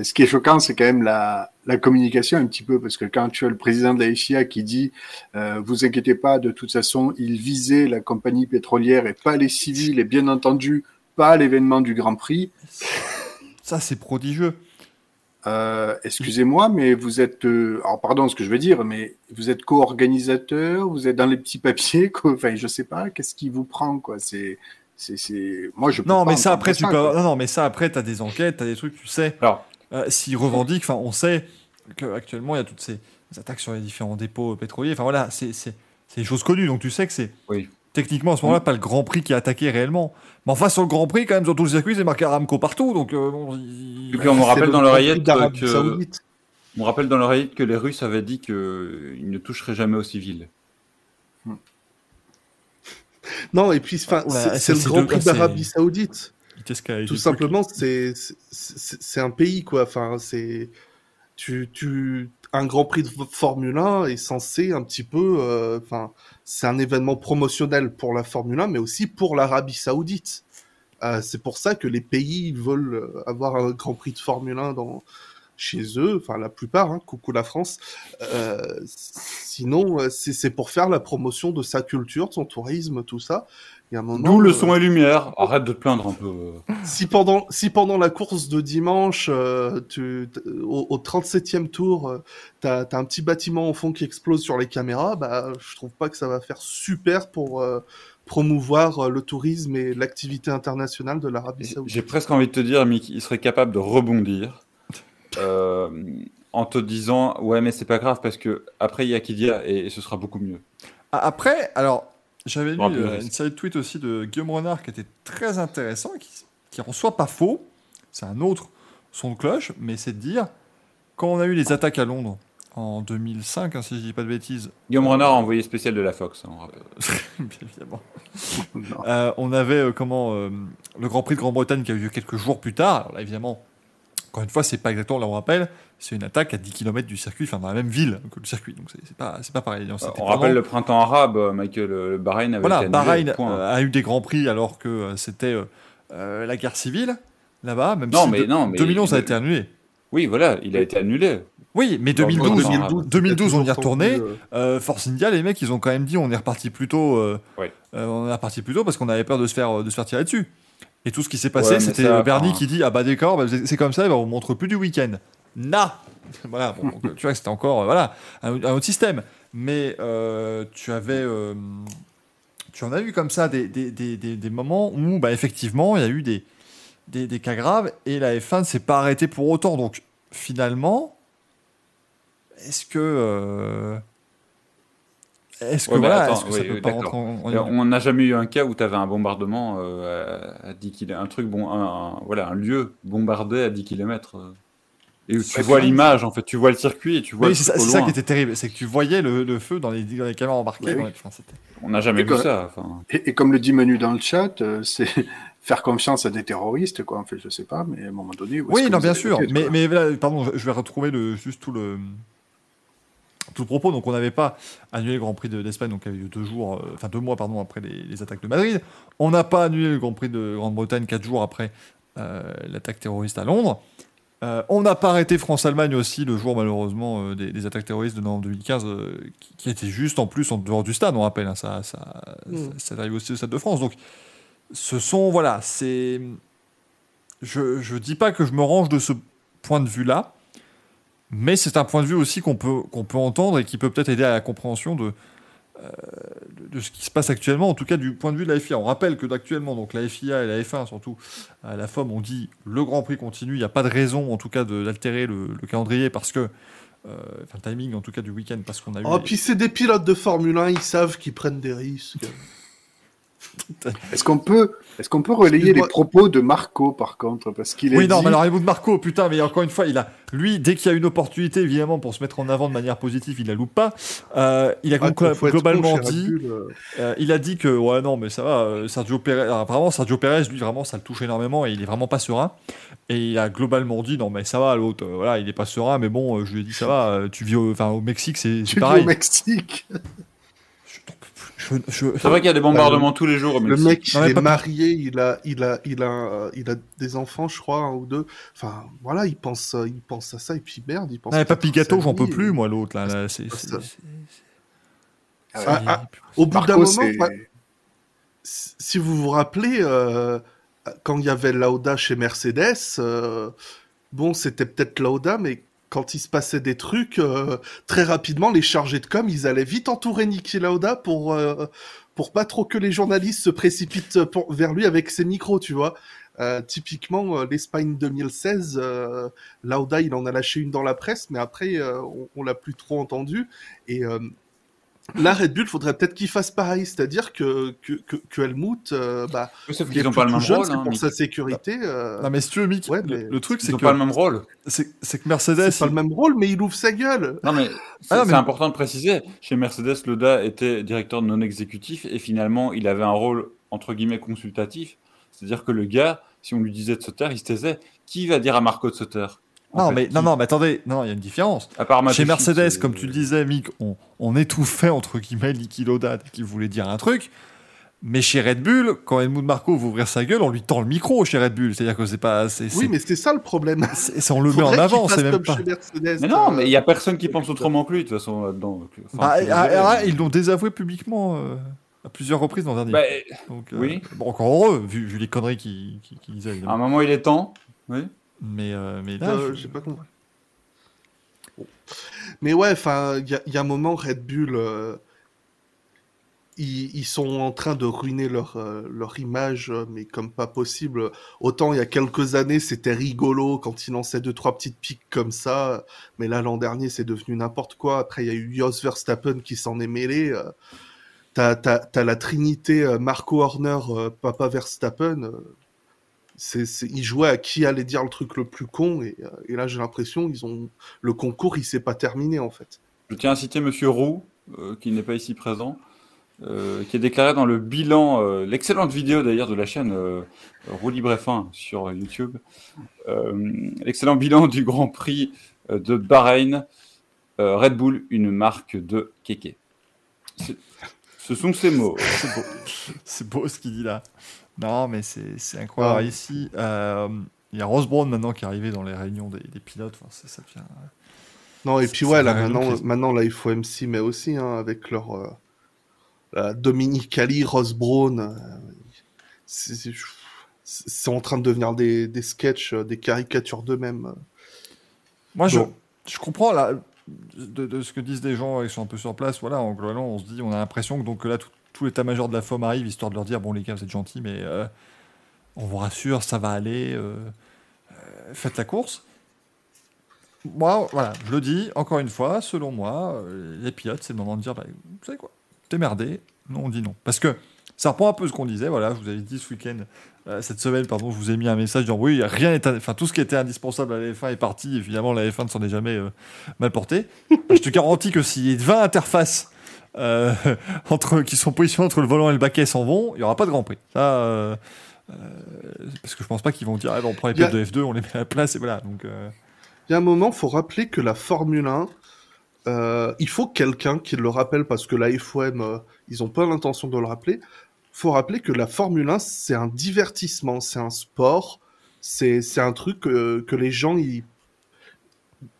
ce qui est choquant, c'est quand même la, la communication un petit peu, parce que quand tu as le président de la FIA qui dit euh, Vous inquiétez pas, de toute façon, il visait la compagnie pétrolière et pas les civils, et bien entendu, pas l'événement du Grand Prix. Ça, c'est prodigieux. Euh, Excusez-moi, mais vous êtes, euh, alors pardon ce que je veux dire, mais vous êtes co-organisateur, vous êtes dans les petits papiers, quoi. enfin je sais pas, qu'est-ce qui vous prend quoi? C'est, c'est, c'est, moi je. peux Non, pas mais ça après, tu ça, peux. Non, non, mais ça après, t'as des enquêtes, t'as des trucs, tu sais. Alors, Euh, S'ils revendiquent, enfin, on sait qu'actuellement, il y a toutes ces attaques sur les différents dépôts pétroliers. Enfin voilà, c'est c'est- c'est des choses connues, donc tu sais que c'est Oui. Techniquement à ce moment-là pas le Grand Prix qui est attaqué réellement. Mais enfin, sur le Grand Prix, quand même, sur tout le circuit, c'est marqué Aramco partout, donc euh, bon, il- Et puis on me rappelle le dans l'oreillette que Saoudite. on me rappelle dans l'oreillette que les Russes avaient dit qu'ils ne toucheraient jamais aux civils. Non, et puis, enfin, Ouais, c'est le Grand Prix d'Arabie Saoudite. Tout simplement, c'est un pays, quoi. Enfin, c'est tu, tu un Grand Prix de Formule 1 est censé un petit peu, euh, enfin, c'est un événement promotionnel pour la Formule 1, mais aussi pour l'Arabie Saoudite. Euh, c'est pour ça que les pays veulent euh, avoir un Grand Prix de Formule 1 dans chez eux, enfin la plupart, hein, coucou la France. Sinon, c'est pour faire la promotion de sa culture, de son tourisme, tout ça. D'où le euh, son et lumière. Arrête de te plaindre un peu. si pendant, si pendant la course de dimanche, euh, tu, t- au, au 37e tour, euh, t'as as un petit bâtiment au fond qui explose sur les caméras, bah, je trouve pas que ça va faire super pour euh, promouvoir euh, le tourisme et l'activité internationale de l'Arabie Saoudite. j'ai presque envie de te dire, Mick, il serait capable de rebondir. euh, en te disant ouais mais c'est pas grave parce que après il y a Kidia et, et ce sera beaucoup mieux. Après, alors, j'avais lu euh, une série de tweets aussi de Guillaume Renard qui était très intéressant, qui, qui en soit pas faux. C'est un autre son de cloche, mais c'est de dire quand on a eu les attaques à Londres en 2005, hein, si je dis pas de bêtises, Guillaume Renard envoyé spécial de la Fox. hein, on rappelle. bien évidemment. Euh, on avait euh, comment euh, le Grand Prix de Grande-Bretagne qui a eu lieu quelques jours plus tard. Alors là, évidemment, encore une fois, c'est pas exactement là on rappelle, c'est une attaque à 10 km du circuit, enfin dans la même ville que le circuit, donc c'est pas, c'est pas pareil. On vraiment- rappelle le printemps arabe, euh, Michael. euh, Le Bahreïn avait Voilà, été annulé, Bahreïn a eu des grands prix alors que euh, c'était euh, la guerre civile là-bas, même Non, si mais de- non, mais 2011 a été annulé. Oui, voilà, il a été annulé. Oui, mais Dans- 2012, dans- 2012, 2012, on y est retourné. euh, Force India, les mecs, ils ont quand même dit on est reparti plus tôt. euh, Ouais. euh, on est reparti plus tôt parce qu'on avait peur de se faire de se faire tirer dessus. Et tout ce qui s'est passé, Ouais, c'était ça, Bernie qui dit ah bah d'accord, bah, c'est comme ça, bah, on montre plus du week-end. Na. voilà, bon, donc, tu vois que c'était encore euh, voilà un, un autre système. Mais euh, tu avais euh, tu en as eu comme ça des, des, des, des, des moments où bah, effectivement il y a eu des, des, des cas graves et la F1 ne s'est pas arrêtée pour autant. Donc finalement, est-ce que est-ce que Ouais, mais voilà, attends, est-ce que ça oui, peut oui, pas d'accord. rentrer en, en- Et On n'a jamais eu un cas où tu avais un bombardement euh, à, à 10 km, un truc bon, un, un- voilà, un lieu bombardé à 10 km. Et où tu vois l'image, en fait, tu vois le circuit et tu vois Oui, le c'est ça, qui était terrible, c'est que tu voyais le, le feu dans les, dans les caméras embarquées. Ouais, enfin, On n'a jamais Et vu ça. enfin. Et, et comme le dit Manu dans le chat, euh, c'est faire confiance à des terroristes, quoi. En fait, je sais pas, mais à un moment donné. où Oui, non, bien sûr. Mais, voilà, pardon, je, je vais retrouver le, juste tout le, tout le propos. Donc, on n'avait pas annulé le Grand Prix de- d'Espagne, donc il y avait eu deux jours, euh, enfin deux mois, pardon, après les, les attaques de Madrid. On n'a pas annulé le Grand Prix de Grande-Bretagne quatre jours après euh, l'attaque terroriste à Londres. Euh, on n'a pas arrêté France-Allemagne aussi le jour malheureusement des, des attaques terroristes de novembre 2015 euh, qui, qui étaient juste en plus en dehors du stade, on rappelle, hein, ça, ça, Mm. ça, ça arrive aussi au Stade de France. Donc ce sont, voilà, c'est... Je, je dis pas que je me range de ce point de vue-là, mais c'est un point de vue aussi qu'on peut, qu'on peut entendre et qui peut peut-être aider à la compréhension de, euh, de, ce qui se passe actuellement, en tout cas du point de vue de la FIA. On rappelle que d'actuellement, donc la FIA et la F1 surtout, à la FOM, on dit le Grand Prix continue, il n'y a pas de raison en tout cas d'altérer le, le calendrier parce que, euh, enfin le timing en tout cas du week-end, parce qu'on a eu... Oh, les- puis c'est des pilotes de Formule 1, ils savent qu'ils prennent des risques. Est-ce qu'on peut, est-ce qu'on peut relayer les propos de Marco, par contre, parce qu'il Oui, non, dit... mais alors, de Marco, putain, mais encore une fois, il a, lui, dès qu'il y a une opportunité, évidemment, pour se mettre en avant de manière positive, il la loupe pas. Euh, il a Ah, globalement dit, euh. euh, il a dit que, ouais, non, mais ça va, Sergio Perez, alors, vraiment, Sergio Perez, lui, vraiment, ça le touche énormément et il est vraiment pas serein. Et il a globalement dit, non, mais ça va, l'autre, voilà, il est pas serein, mais bon, je lui ai dit, ça va, tu vis au, enfin, au Mexique, c'est Tu vis pareil. au Mexique. Je- je- C'est vrai qu'il y a des bombardements tous les jours. Le mec, Non, il est pas- marié, il a, il a, il a, euh, il a des enfants, je crois, un ou deux. Enfin, voilà, il pense, euh, il pense à ça et puis merde, il pense. Peut-être Papy Gâteau, j'en peux plus, moi, l'autre, là, là, c'est. Ah, c'est- ça. c'est- Ah. Ah, Au bout d'un moment, si si vous vous rappelez, euh, quand il y avait Lauda chez Mercedes, euh, bon, c'était peut-être Lauda, mais quand il se passait des trucs, euh, très rapidement, les chargés de com, ils allaient vite entourer Niki Lauda pour, euh, pour pas trop que les journalistes se précipitent pour- vers lui avec ses micros, tu vois. Euh, typiquement, euh, l'Espagne 2016, euh, Lauda, il en a lâché une dans la presse, mais après, euh, on, on l'a plus trop entendu. Et là, Red Bull, faudrait peut-être qu'il fasse pareil, c'est-à-dire que, que, que, que Helmut, euh, bah, Sauf qu'ils n'ont plus pas le même jeune, rôle. hein, pour Mick. sa sécurité. euh, Non, mais si tu veux, Mick, Ouais, le, mais le truc, Ils c'est n'ont que, pas le même rôle. c'est c'est que Mercedes. c'est pas le même rôle, mais il ouvre sa gueule. Non, mais c'est Ah non, c'est mais- important de préciser. Chez Mercedes, Loda était directeur non exécutif et finalement, il avait un rôle entre guillemets consultatif. C'est-à-dire que le gars, si on lui disait de se taire, il se taisait. Qui va dire à Marco de se taire? Non, fait, mais, qui non, non, mais attendez, non, il y a une différence. À part Chez Mercedes, c'est- comme tu le disais, Mick, on, on étouffait entre guillemets Niki qu'il voulait dire un truc. Mais chez Red Bull, quand Helmut Marko veut ouvrir sa gueule, on lui tend le micro chez Red Bull. C'est-à-dire que c'est pas. c'est- Oui, mais c'est ça le problème. c'est- on le met en avant, c'est même pas. Mais non, euh, mais il n'y a personne qui pense autrement que lui, de toute façon, là-dedans. enfin, Bah, ah, ah, mais- ils l'ont désavoué publiquement euh, à plusieurs reprises l'an dernier. Bah, Donc, euh, oui. bon, encore heureux, vu, vu les conneries qu'il qui, disait. à un moment, il est temps. Oui. Mais, euh, mais je- j'ai pas compris. Mais ouais, enfin, il y, y a un moment, Red Bull, euh, ils, ils sont en train de ruiner leur, euh, leur image, euh, mais comme pas possible. Autant il y a quelques années, c'était rigolo quand ils lançaient deux, trois petites piques comme ça. Mais là, l'an dernier, c'est devenu n'importe quoi. Après, il y a eu Jos Verstappen qui s'en est mêlé. T'as, la trinité Marco Horner, Papa Verstappen. C'est, ils jouaient à qui allait dire le truc le plus con. Et, euh, et là, j'ai l'impression ils ont le concours, il s'est pas terminé en fait. Je tiens à citer Monsieur Roux, euh, qui n'est pas ici présent, euh, qui a déclaré dans le bilan, euh, l'excellente vidéo d'ailleurs de la chaîne euh, Roux Libre F1 sur YouTube, euh, l'excellent bilan du Grand Prix euh, de Bahreïn, euh, Red Bull, une marque de kéké. Ce sont ces mots. C'est beau. C'est beau ce qu'il dit là. Non, mais c'est incroyable. Ah. Ici, euh, il y a Ross Brown maintenant qui est arrivé dans les réunions des, des pilotes. Enfin, ça, ça devient. Non, et puis ouais, là, maintenant, triste. maintenant, là, il faut MC, mais aussi, hein, avec leur euh, la Dominique Ali, Ross Brown, euh, c'est en train de devenir des, des sketchs, euh, des caricatures d'eux-mêmes. Moi, je, je comprends là, de, de ce que disent des gens qui sont un peu sur place. Voilà, en globalement, on se dit, on a l'impression que, donc, que là, tout, tout l'état-major de la FOM arrive histoire de leur dire bon, les gars, vous êtes gentils, mais euh, on vous rassure, ça va aller. euh, euh, faites la course. Moi, voilà, je le dis encore une fois, selon moi, les pilotes, c'est le moment de dire bah, vous savez quoi, t'es merdé. Nous, on dit non. Parce que ça reprend un peu ce qu'on disait. Voilà, je vous avais dit ce week-end, cette semaine, pardon, je vous ai mis un message disant oui, rien n'est, enfin tout ce qui était indispensable à la F1 est parti. Et finalement, la F1 ne s'en est jamais mal portée. je te garantis que s'il y a 20 interfaces euh, entre, qui sont positionnées entre le volant et le baquet s'en vont, il n'y aura pas de Grand Prix. Ça, euh, euh, parce que je pense pas qu'ils vont dire ah, ben, on prend les Il y a- pilotes de F2, on les met à la place et voilà. Donc, Il y a un moment, faut rappeler que la Formule 1, euh, il faut quelqu'un qui le rappelle parce que la FOM, ils ont pas l'intention de le rappeler. Faut rappeler que la Formule 1, c'est un divertissement, c'est un sport, c'est un truc que les gens, ils...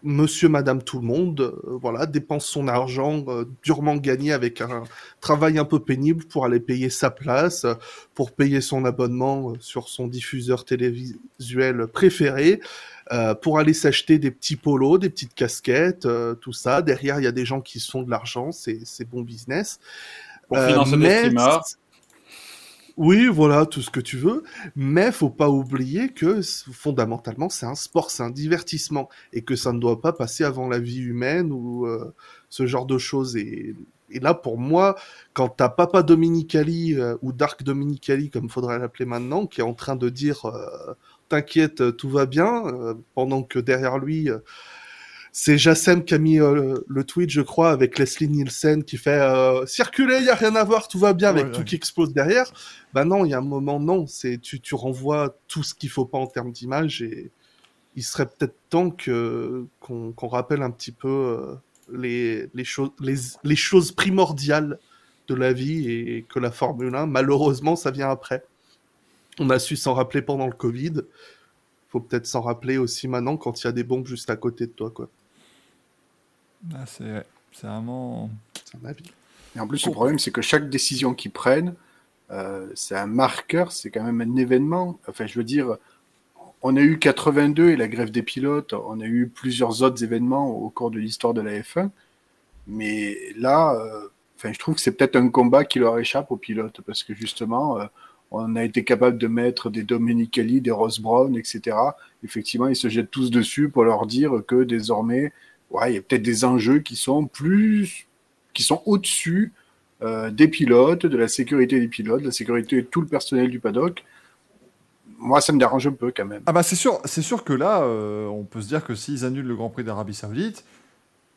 Monsieur, Madame, tout le monde, euh, voilà, dépense son argent euh, durement gagné avec un travail un peu pénible pour aller payer sa place, euh, pour payer son abonnement sur son diffuseur télévisuel préféré, pour aller s'acheter des petits polos, des petites casquettes, tout ça. Derrière, il y a des gens qui se font de l'argent, c'est bon business. Pour financer des streamers. Oui, voilà, tout ce que tu veux. Mais faut pas oublier que fondamentalement, c'est un sport, c'est un divertissement, et que ça ne doit pas passer avant la vie humaine ou euh, ce genre de choses. Et, là, pour moi, quand t'as Papa Dominicali euh, ou Dark Dominicali, comme faudrait l'appeler maintenant, qui est en train de dire euh, T'inquiète, tout va bien, euh, pendant que derrière lui, c'est Jassem qui a mis euh, le tweet, je crois, avec Leslie Nielsen qui fait euh, circuler, il y a rien à voir, tout va bien, avec Ouais, tout ouais. qui explose derrière. Bah non, il y a un moment, non, c'est tu, tu renvoies tout ce qu'il faut pas en termes d'image et il serait peut-être temps que qu'on rappelle un petit peu euh, les, les, choses les, les choses primordiales de la vie et que la Formule 1, malheureusement, ça vient après. On a su s'en rappeler pendant le Covid. Faut peut-être s'en rappeler aussi maintenant quand il y a des bombes juste à côté de toi, quoi. Ah, c'est vraiment. C'est un. Et en plus, le problème, c'est que chaque décision qu'ils prennent, euh, c'est un marqueur, c'est quand même un événement. Enfin, je veux dire, on a eu 82 et la grève des pilotes, on a eu plusieurs autres événements au cours de l'histoire de la F1. Mais là, euh, enfin, je trouve que c'est peut-être un combat qui leur échappe aux pilotes parce que justement, euh, on a été capable de mettre des Domenicali, des Ross Brown, etc. Effectivement, ils se jettent tous dessus pour leur dire que désormais, ouais, il y a peut-être des enjeux qui sont plus, qui sont au-dessus euh, des pilotes, de la sécurité des pilotes, de la sécurité de tout le personnel du paddock. Moi, ça me dérange un peu quand même. Ah bah c'est sûr, c'est sûr que là, euh, on peut se dire que s'ils annulent le Grand Prix d'Arabie Saoudite,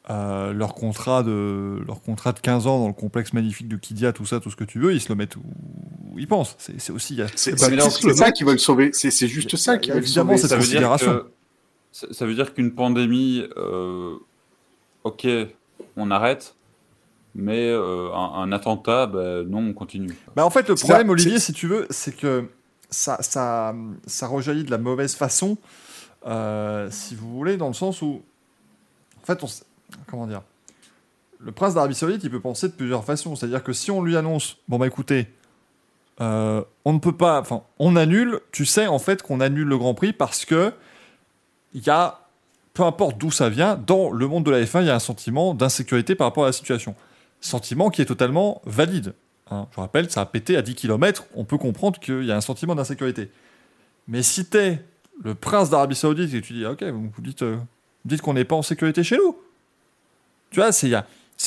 euh, leur contrat de leur contrat de 15 ans dans le complexe magnifique de Kidia, tout ça, tout ce que tu veux, ils se le mettent où, ils pensent. C'est aussi. C'est ça qui veulent sauver. C'est c'est juste ça qui Il y a veulent évidemment sauver. cette veut dire considération. que ça, ça veut dire qu'une pandémie, euh, ok, on arrête, mais euh, un, un attentat, bah, non, on continue. Bah en fait, le problème, ça, Olivier, si tu veux, c'est que ça, ça, ça rejaillit de la mauvaise façon, euh, si vous voulez, dans le sens où, en fait, on, comment dire, le prince d'Arabie Saoudite, il peut penser de plusieurs façons. C'est-à-dire que si on lui annonce, bon bah écoutez, euh, on ne peut pas, enfin, on annule, tu sais en fait qu'on annule le Grand Prix parce que il y a, peu importe d'où ça vient, dans le monde de la F1, il y a un sentiment d'insécurité par rapport à la situation. Sentiment qui est totalement valide. hein, je rappelle, ça a pété à 10 km, on peut comprendre qu'il y a un sentiment d'insécurité. Mais si t'es le prince d'Arabie Saoudite et que tu dis, ok, vous dites, euh, vous dites qu'on n'est pas en sécurité chez nous. Tu vois, c'est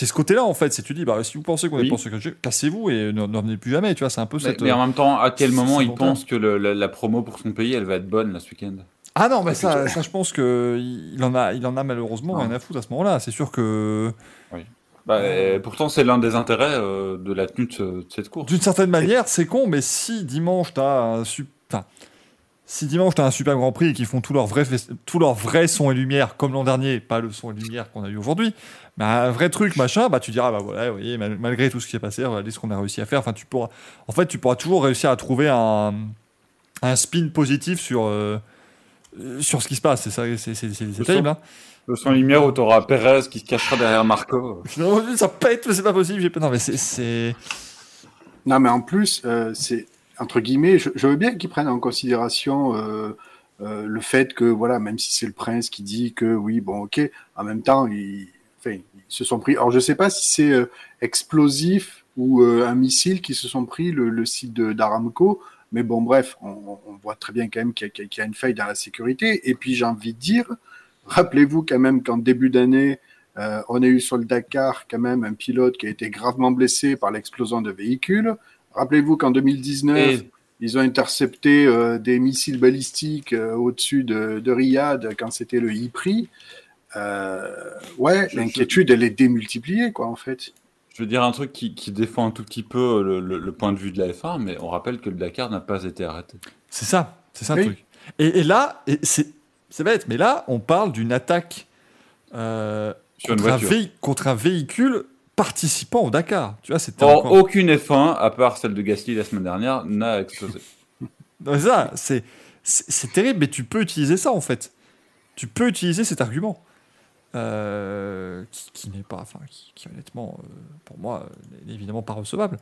ce côté-là en fait. C'est tu dis, bah, si vous pensez qu'on n'est Oui. pas en sécurité, cassez-vous et ne ne revenez plus jamais. Tu vois, c'est un peu Mais, cette. mais en même temps, à quel c'est- moment il pense que le- la, la promo pour son pays, elle va être bonne là ce week-end? Ah non, mais ça, ça, je pense que il en a, il en a malheureusement rien à foutre à ce moment-là. C'est sûr que Bah, euh, Pourtant, c'est l'un des intérêts euh, de la tenue de, ce- de cette course. d'une certaine manière, c'est con, mais si dimanche t'as un super, enfin, si dimanche t'as un super Grand Prix et qu'ils font tout leur vrai, fest- tout leur vrai son et lumière comme l'an dernier, pas le son et lumière qu'on a eu aujourd'hui, bah, un vrai truc machin, bah tu diras bah voilà, vous voyez, mal- malgré tout ce qui s'est passé, regardez ce qu'on a réussi à faire. Enfin, tu pourras, en fait, tu pourras toujours réussir à trouver un, un spin positif sur euh, sur ce qui se passe. C'est ça, c'est c'est- c'est- c'est Le terrible. son- Hein. Le son lumière où t'auras Perez qui se cachera derrière Marco. Non, ça pète, mais c'est pas possible. j'ai Non, mais c'est-. Non, mais en plus, euh, c'est entre guillemets, je, je veux bien qu'ils prennent en considération euh, euh, le fait que, voilà, même si c'est le prince qui dit que oui, bon, ok, en même temps, ils, enfin, ils se sont pris. Alors, je sais pas si c'est euh, explosif ou euh, un missile qui se sont pris le, le site de- d'Aramco, mais bon, bref, on, on voit très bien quand même qu'il y, a- qu'il y a une faille dans la sécurité. Et puis, j'ai envie de dire, rappelez-vous quand même qu'en début d'année, euh, on a eu sur le Dakar quand même un pilote qui a été gravement blessé par l'explosion de véhicules. Rappelez-vous qu'en 2019, Et ils ont intercepté euh, des missiles balistiques euh, au-dessus de, de Riyad quand c'était le. Euh, ouais, l'inquiétude, elle est démultipliée, quoi, en fait. Je veux dire un truc qui, qui défend un tout petit peu le, le- le point de vue de la F1, mais on rappelle que le Dakar n'a pas été arrêté. C'est ça, c'est ça le truc. Et, et là, et c'est c'est bête, mais là, on parle d'une attaque euh, contre, un voiture. véhi- contre un véhicule participant au Dakar. Tu vois, c'était Or, encore- aucune F1, à part celle de Gasly la semaine dernière, n'a explosé. Ça, c'est terrible, mais tu peux utiliser ça en fait. Tu peux utiliser cet argument. Euh, qui, qui n'est pas, enfin, qui, qui, honnêtement, euh, pour moi, euh, n'est évidemment pas recevable.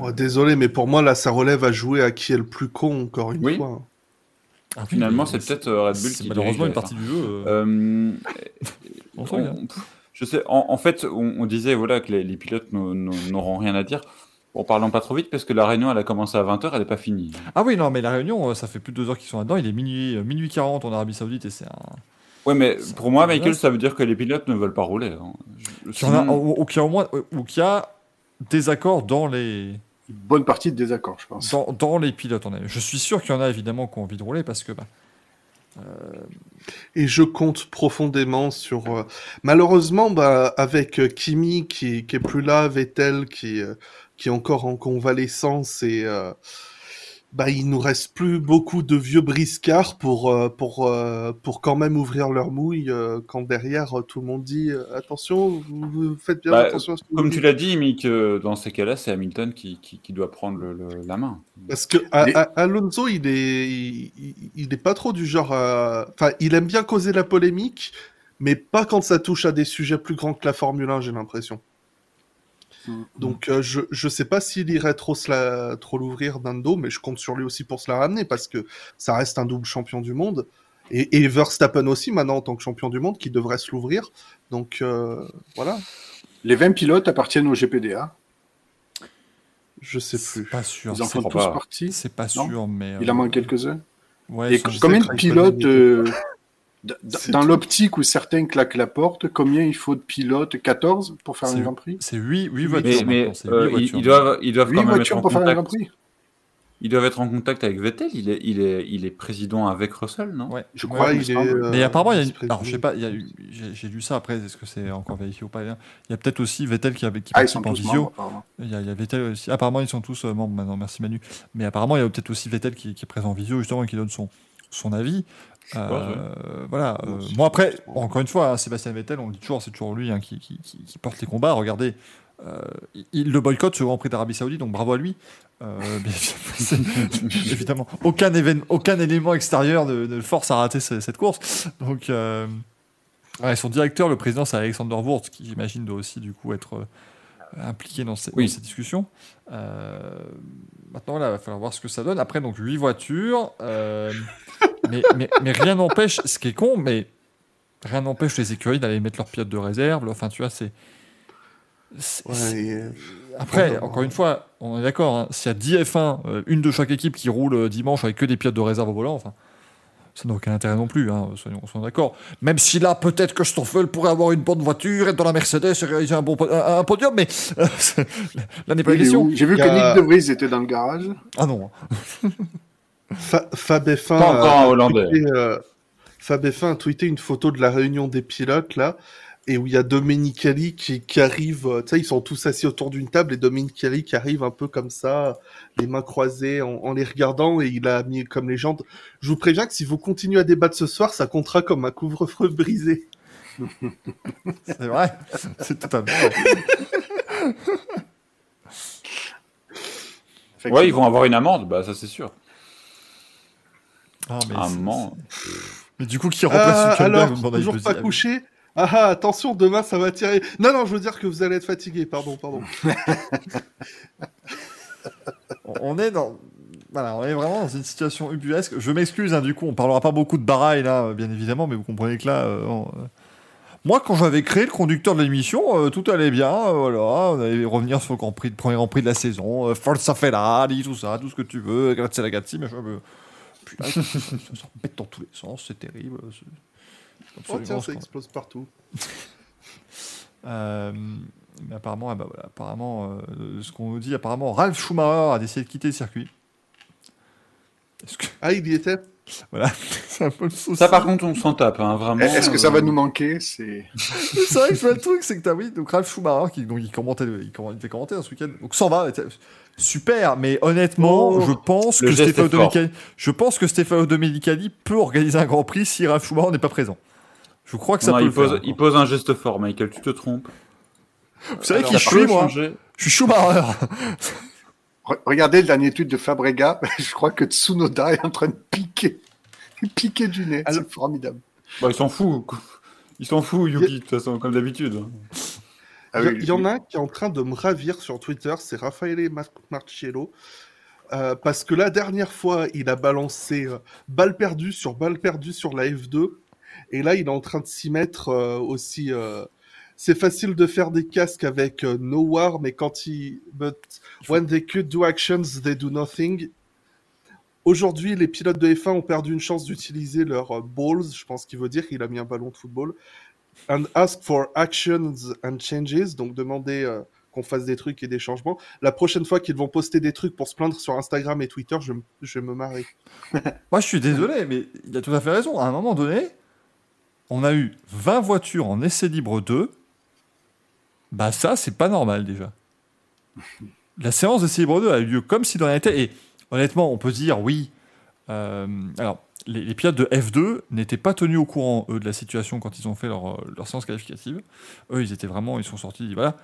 Oh, désolé, mais pour moi, là, ça relève à jouer à qui est le plus con, encore une Oui. fois. Ah Finalement, c'est peut-être Red Bull c'est qui malheureusement une la F1. partie du jeu. euh, Euh, on on- je sais, en, en fait, on, on disait voilà, que les, les pilotes n'au- n'au- n'auront rien à dire. En parlant pas trop vite, parce que la réunion, elle a commencé à 20h, elle n'est pas finie. Ah oui, non, mais la réunion, ça fait plus de deux heures qu'ils sont là-dedans. Il est minuit, minuit 40 en Arabie Saoudite et c'est un. Ouais, mais pour moi. Michael, ça veut dire que les pilotes ne veulent pas rouler. hein. Je- a, ou, ou qu'il y a au moins, ou qu'il y a des accords dans les, Une bonne partie de désaccord, je pense. dans, dans les pilotes. On est. Je suis sûr qu'il y en a évidemment qui ont envie de rouler parce que bah, Et je compte profondément sur. euh, Malheureusement, bah, avec euh, Kimi qui, qui est plus là, Vettel qui, euh, qui est encore en convalescence et. Bah, il nous reste plus beaucoup de vieux briscards pour, euh, pour, euh, pour quand même ouvrir leur mouille euh, quand derrière tout le monde dit attention, vous, vous faites bien Bah, attention à ce que vous Comme tu l'as dit, Mick, dans ces cas-là, c'est Hamilton qui, qui, qui doit prendre le- le- la main. Parce que Alonso, il est, il, il- il est pas trop du genre. à- Enfin, il aime bien causer la polémique, mais pas quand ça touche à des sujets plus grands que la Formule 1, j'ai l'impression. Mm. Donc, euh, je je sais pas s'il irait trop se la- trop l'ouvrir d'un dos, mais je compte sur lui aussi pour se la ramener parce que ça reste un double champion du monde. Et, et Verstappen aussi, maintenant, en tant que champion du monde, qui devrait se l'ouvrir. Donc, euh, voilà, Les 20 pilotes appartiennent au GPDA. je sais plus. pas sûr. Ils en font tous pas. partie. C'est pas Non. sûr, mais. Il en euh, manque quelques-uns. Ouais, Et combien de pilotes, dans l'optique où certains claquent la porte, combien il faut de pilotes? 14 pour faire un Grand Prix? C'est 8, Mais, voitures. mais, euh, voitures. ils doivent, ils doivent 8 quand même être voitures en pour faire un Grand contact. Prix Ils doivent être en contact avec Vettel. Il est, il est, il est président avec Russell, non? Ouais. Je crois, Ouais, il est, euh, Mais apparemment, il y a une... Alors, je sais pas, j'ai lu ça après, est-ce que c'est encore vérifié ou pas? Hein. Il y a peut-être aussi Vettel qui, qui Ah, ils sont participe en tous visio. membres, apparemment. Il y, a, il y a Vettel aussi. Apparemment, ils sont tous euh, membres maintenant, merci Manu. Mais apparemment, il y a peut-être aussi Vettel qui, qui est présent en visio, justement, et qui donne son, son avis. Euh, Voilà. Bon, euh, bon, après, encore une fois, hein, Sébastien Vettel, on le dit toujours, c'est toujours lui hein, qui, qui- qui- qui porte les combats. Regardez, euh, il le boycotte ce Grand Prix d'Arabie Saoudite, donc bravo à lui. Évidemment, aucun, aucun élément extérieur ne, force à rater ce- cette course. Donc, ouais, son directeur, le président, c'est Alexander Wurz, qui j'imagine doit aussi du coup être impliqué dans ces, Oui. dans ces discussions. Euh, maintenant, là, il va falloir voir ce que ça donne. Après, donc, 8 voitures. euh, mais, mais, mais rien n'empêche, ce qui est con, mais rien n'empêche les écuries d'aller mettre leurs pilotes de réserve. Enfin, tu vois, c'est. Ouais, euh, Après, encore une fois, on est d'accord, hein, s'il y a 10 F1, euh, une de chaque équipe qui roule euh, dimanche avec que des pilotes de réserve au volant, enfin, ça n'a aucun intérêt non plus, hein, soyons, soyons d'accord. Même si là, peut-être que Stoffel pourrait avoir une bonne voiture, être dans la Mercedes et réaliser un, bon, po- un, un podium, mais euh, là n'est pas la question. J'ai vu que a- Nick De Vries était dans le garage. Ah non. Fa- Fab F1 Pas encore a un Hollandais. tweeté, euh, Fab F1 a tweeté une photo de la réunion des pilotes là, et où il y a Domenicali qui, qui arrive. euh, Tu sais, ils sont tous assis autour d'une table et Domenicali qui arrive un peu comme ça, les mains croisées en, en les regardant, et il a mis comme légende. Je vous préviens que si vous continuez à débattre ce soir, ça comptera comme un couvre-feu brisé. C'est vrai. C'est totalement. vrai. Ouais, ils vont avoir une amende, bah ça c'est sûr. Ah, mais, Un c'est- moment. mais du coup, qui remplace Ah, Hülkenberg alors, je toujours pas couché. Ah ah, attention, demain ça va tirer. Non, non, je veux dire que vous allez être fatigué. Pardon, pardon. On est dans. Voilà, on est vraiment dans une situation ubuesque. Je m'excuse, hein, du coup, on parlera pas beaucoup de baraille là, euh, bien évidemment, mais vous comprenez que là. euh, on- euh, Moi, quand j'avais créé le conducteur de l'émission, euh, tout allait bien. euh, voilà, on allait revenir sur le Grand Prix, le premier Grand Prix de la saison, euh, Forza Ferrari, tout ça, tout ce que tu veux, grazie ragazzi, machin. mais- Puis ça, ça pète dans tous les sens, c'est terrible. Oh absolument tiens, ça explose partout. Euh, mais apparemment, ah bah voilà, apparemment, euh, ce qu'on nous dit, apparemment, Ralph Schumacher a décidé de quitter le circuit. Que Ah, il y était? voilà, c'est un peu le souci. Ça par contre on s'en tape, hein, vraiment. Est-ce que ça va euh, nous manquer? C'est c'est vrai que le truc, c'est que t'as oui, donc Ralph Schumacher qui donc il commentait, il, comm- il fait commenter ce week-end, donc s'en va. Super, mais honnêtement, Oh, je pense que fort. Domenicali, je pense que Stefano Domenicali peut organiser un Grand Prix si Ralph Schumacher n'est pas présent. Je crois que ça non, peut il, le faire. pose, il pose un geste fort, Michael, tu te trompes. Vous savez qui je peut suis moi changer. Je suis Schumacher. Re- Regardez le dernier tweet de Fabrega. Je crois que Tsunoda est en train de piquer, piquer du nez. C'est formidable. Bah, il s'en fout. Il s'en fout, Yuki, de toute façon, comme d'habitude. Ah Il y, oui, il y en a un qui est en train de me ravir sur Twitter, c'est Raffaele Mar- Marciello. Euh, parce que la dernière fois, il a balancé euh, balle perdue sur balle perdue sur la F2. Et là, il est en train de s'y mettre euh, aussi. euh, c'est facile de faire des casques avec No War, mais quand il. But when they could do actions, they do nothing. Aujourd'hui, les pilotes de F1 ont perdu une chance d'utiliser leurs balls, je pense qu'il veut dire qu'il a mis un ballon de football, and ask for actions and changes, donc demander euh, qu'on fasse des trucs et des changements. La prochaine fois qu'ils vont poster des trucs pour se plaindre sur Instagram et Twitter, je, je me marrer. Moi, je suis désolé, mais il a tout à fait raison. À un moment donné, on a eu 20 voitures en essai libre 2. Bah, ça, c'est pas normal déjà. La séance d'essai libre 2 a eu lieu comme si dans rien n'était. Et honnêtement, on peut dire oui. euh, alors, les, pilotes de F2 n'étaient pas tenus au courant, eux, de la situation quand ils ont fait leur, euh, leur séance qualificative. Eux, ils étaient vraiment, ils sont sortis, voilà.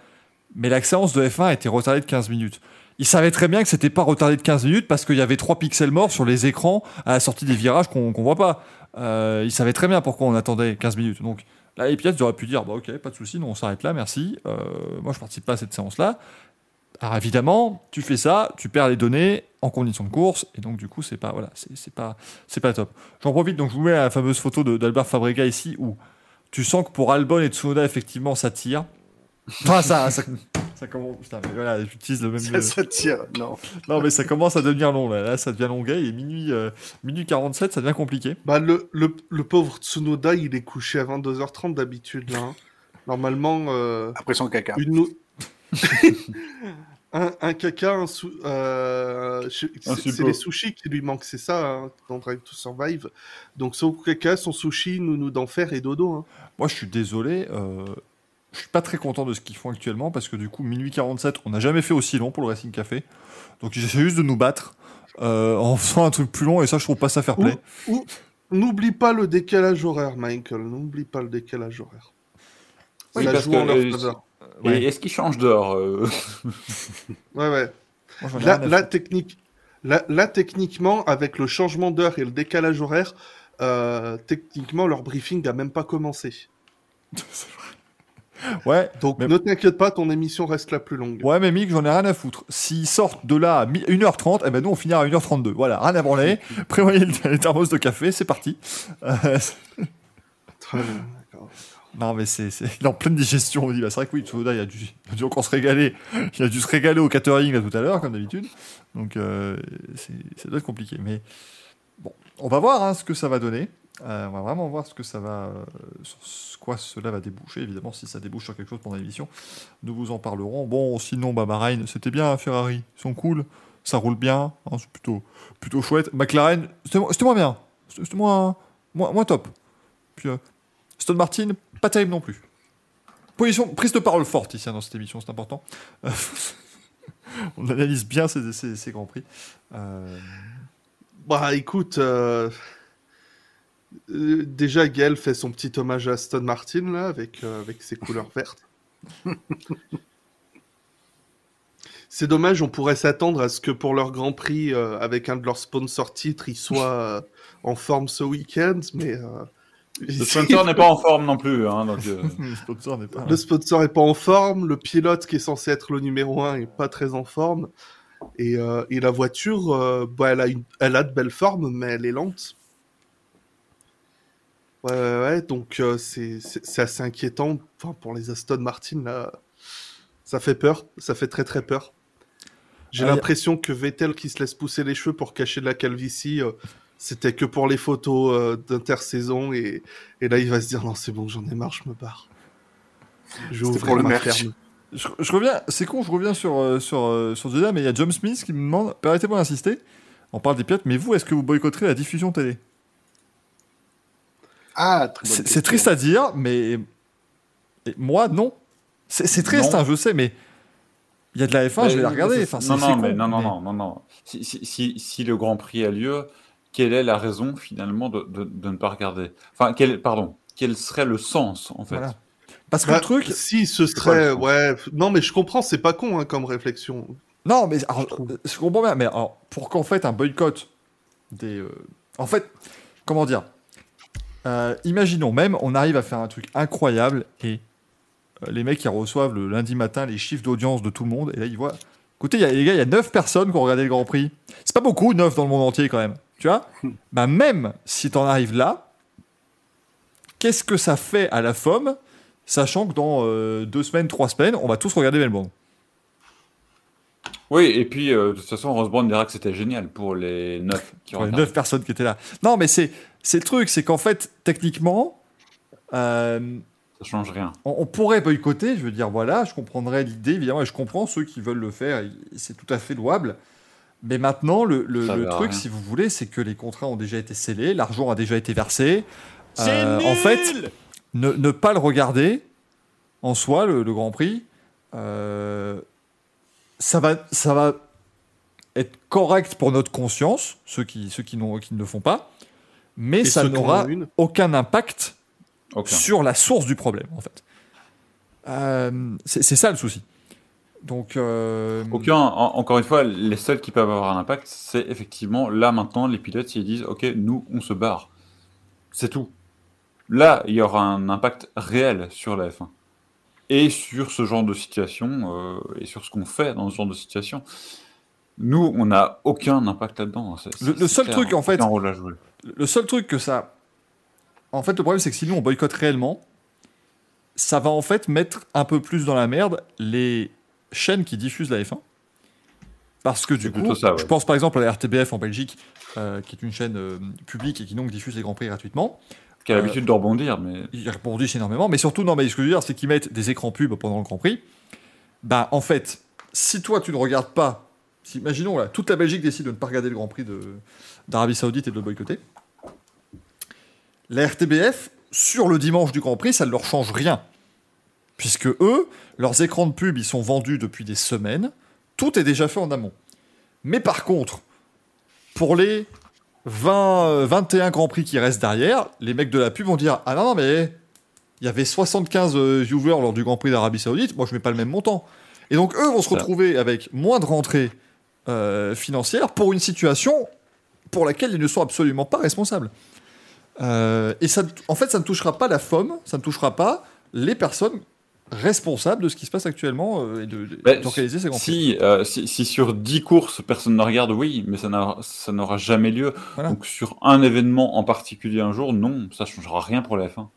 Mais la séance de F1 a été retardée de 15 minutes. Ils savaient très bien que c'était pas retardé de 15 minutes parce qu'il y avait 3 pixels morts sur les écrans à la sortie des virages qu'on qu'on voit pas. Euh, ils savaient très bien pourquoi on attendait 15 minutes. Donc là, les pilotes auraient pu dire bah, ok, pas de souci, on s'arrête là, merci. Euh, moi je participe pas à cette séance-là. Alors évidemment, tu fais ça, tu perds les données en condition de course, et donc du coup c'est pas voilà, c'est c'est pas c'est pas top. J'en profite donc je vous mets la fameuse photo de- d'Albert Fabrega ici où tu sens que pour Albon et Tsunoda effectivement ça tire. Enfin ça ça, ça commence. Putain, mais voilà, j'utilise le même. Ça, ça tire. Non. Non, mais ça commence à devenir long. Là, Là, ça devient longuet. Est minuit, euh, minuit 47, ça devient compliqué. Bah, le, le, le pauvre Tsunoda, il est couché à 22h30 d'habitude, là. hein. Normalement, euh, Après son caca. une... un, un caca, un sou... euh, c'est les sushis qui lui manquent, c'est ça, hein, dans Drive to Survive. Donc son caca, son sushi, nounou d'enfer et dodo. Hein. Moi, je suis désolé. Euh, je suis pas très content de ce qu'ils font actuellement parce que du coup, minuit 47, on n'a jamais fait aussi long pour le Racing Café. Donc, ils essaient juste de nous battre euh, en faisant un truc plus long et ça, je trouve pas ça fair play. Ou, n'oublie pas le décalage horaire, Michael. N'oublie pas le décalage horaire. Oui, ça parce joue en que, leur euh, faveur. Ouais. Et est-ce qu'il change d'heure euh Ouais, ouais. Moi, Là, technique, là, là, techniquement, avec le changement d'heure et le décalage horaire, euh, techniquement, leur briefing n'a même pas commencé. Ouais, Donc Mais- ne t'inquiète pas, ton émission reste la plus longue. ouais, mais Mick, j'en ai rien à foutre. S'ils sortent de là à mi- 1h30, eh ben nous, on finira à 1h32. Voilà, rien à branler. Prévoyez le- les thermos de café, c'est parti. Euh, Très bien, d'accord. Non, mais c'est, il est en pleine digestion. On dit, bah, c'est vrai que oui, Tsunoda, il a dû, il a dû encore se régaler. Il a dû se régaler au catering là, tout à l'heure, comme d'habitude. Donc, euh, ça doit être compliqué. Mais bon, on va voir hein, ce que ça va donner. Euh, on va vraiment voir ce que ça va, euh, sur quoi cela va déboucher. Évidemment, si ça débouche sur quelque chose pendant l'émission, nous vous en parlerons. Bon, sinon, bah, Bahreïn, c'était bien, Ferrari. Ils sont cool. Ça roule bien. hein, c'est plutôt, plutôt chouette. McLaren, c'était, mo- c'était moins bien. C'était, moins, moins, moins top. Puis, euh, Aston Martin, pas terrible non plus. Position, prise de parole forte ici hein, dans cette émission, c'est important. Euh, on analyse bien ces, ces, ces grands prix. Euh, Bah écoute, euh, euh, déjà Gaël fait son petit hommage à Aston Martin là avec, euh, avec ses couleurs vertes. C'est dommage, on pourrait s'attendre à ce que pour leur Grand Prix, euh, avec un de leurs sponsors titres, ils soient euh, en forme ce week-end, mais euh, Le sponsor n'est pas en forme non plus. Hein, donc, euh, le sponsor n'est pas. le sponsor est pas en forme, le pilote qui est censé être le numéro 1 est pas très en forme, et, euh, et la voiture, euh, bah, elle, a une, elle a de belles formes, mais elle est lente. Ouais, ouais, ouais, donc euh, c'est c'est- c'est assez inquiétant enfin, pour les Aston Martin, là. Ça fait peur, ça fait très très peur. J'ai Ah, l'impression que Vettel qui se laisse pousser les cheveux pour cacher de la calvitie, euh, c'était que pour les photos euh, d'intersaison, et, et là il va se dire non c'est bon, j'en ai marre, je me barre. Je vais pour le ma merch. ferme. Je, je reviens, c'est con, je reviens sur, euh, sur, euh, sur mais il y a John Smith qui me demande, permettez-moi d'insister, on parle des pilotes, mais vous, est-ce que vous boycotterez la diffusion télé? Ah, C'est triste à dire, mais et moi, non. C'est triste, Non. hein, je sais, mais il y a de la F1, je vais la regarder. Enfin, non, non, con, mais non, non, mais- non, non, non. Si, si, si, si le Grand Prix a lieu, quelle est la raison finalement de, de, de ne pas regarder? Enfin, quel, pardon, quel serait le sens en fait? Voilà. Parce que Bah, le truc, Si, ce serait. Ouais. Non, mais je comprends, c'est pas con hein, comme réflexion. Non, mais alors, euh, je comprends bien, mais alors, pour qu'en fait un boycott des. euh, En fait, comment dire? Euh, Imaginons même, on arrive à faire un truc incroyable et euh, les mecs ils reçoivent le lundi matin les chiffres d'audience de tout le monde et là ils voient. Écoutez, il y a- les gars, il y a 9 personnes qui ont regardé le Grand Prix. C'est pas beaucoup, 9 dans le monde entier quand même. Tu vois? Bah, même si t'en arrives là, qu'est-ce que ça fait à la FOM, sachant que dans 2 semaines, 3 semaines, on va tous regarder Melbourne? Oui, et puis euh, de toute façon, Rose Brown dira que c'était génial pour les neuf qui neuf personnes qui étaient là. Non, mais c'est c'est le truc, c'est qu'en fait, techniquement, euh, Ça change rien. on, on pourrait boycotter. Je veux dire, voilà, je comprendrais l'idée, évidemment, et je comprends ceux qui veulent le faire, c'est tout à fait louable. Mais maintenant, le, truc, rien. si vous voulez, c'est que les contrats ont déjà été scellés, l'argent a déjà été versé. Euh, en fait, ne, ne pas le regarder en soi, le, le Grand Prix, euh, ça, va, ça va être correct pour notre conscience, ceux qui, ceux qui, n'ont- qui ne le font pas, mais Et ça n'aura aucun impact Aucun. sur la source du problème, en fait. Euh, c'est c'est ça le souci. Donc, euh, Aucun, en- encore une fois, les seuls qui peuvent avoir un impact, c'est effectivement là maintenant les pilotes ils disent ok nous on se barre, c'est tout. Là il y aura un impact réel sur la F1 et sur ce genre de situation euh, et sur ce qu'on fait dans ce genre de situation. Nous on n'a aucun impact là-dedans. Le- seul clair, truc, en fait- rôle à jouer. le seul truc que ça. En fait, le problème, c'est que si nous on boycotte réellement, ça va en fait mettre un peu plus dans la merde les chaînes qui diffusent la F1. Parce que du coup, plutôt ça, ouais. je pense par exemple à la RTBF en Belgique, euh, qui est une chaîne euh, publique et qui donc diffuse les Grands Prix gratuitement. Qui a Euh, l'habitude de rebondir, mais Ils rebondissent énormément, mais surtout, non, mais ce que je veux dire, c'est qu'ils mettent des écrans pubs pendant le Grand Prix. Bah, en fait, si toi tu ne regardes pas, si, imaginons là, toute la Belgique décide de ne pas regarder le Grand Prix de- d'Arabie Saoudite et de le boycotter, la RTBF, sur le dimanche du Grand Prix, ça ne leur change rien. Puisque eux, leurs écrans de pub, ils sont vendus depuis des semaines, tout est déjà fait en amont. Mais par contre, pour les 20, euh, 21 Grands Prix qui restent derrière, les mecs de la pub vont dire Ah non, non, mais il y avait 75 euh, viewers lors du Grand Prix d'Arabie Saoudite, moi je mets pas le même montant. Et donc eux vont se retrouver avec moins de rentrées euh, financières pour une situation pour laquelle ils ne sont absolument pas responsables. Euh, et ça, en fait, ça ne touchera pas la FOM, ça ne touchera pas les personnes responsables de ce qui se passe actuellement euh, et de- de- Mais d'organiser ces Grands si, euh, si, si sur 10 courses personne ne regarde, oui, mais ça n'a- ça n'aura jamais lieu. Voilà. Donc sur un événement en particulier un jour, non, ça changera rien pour la F1.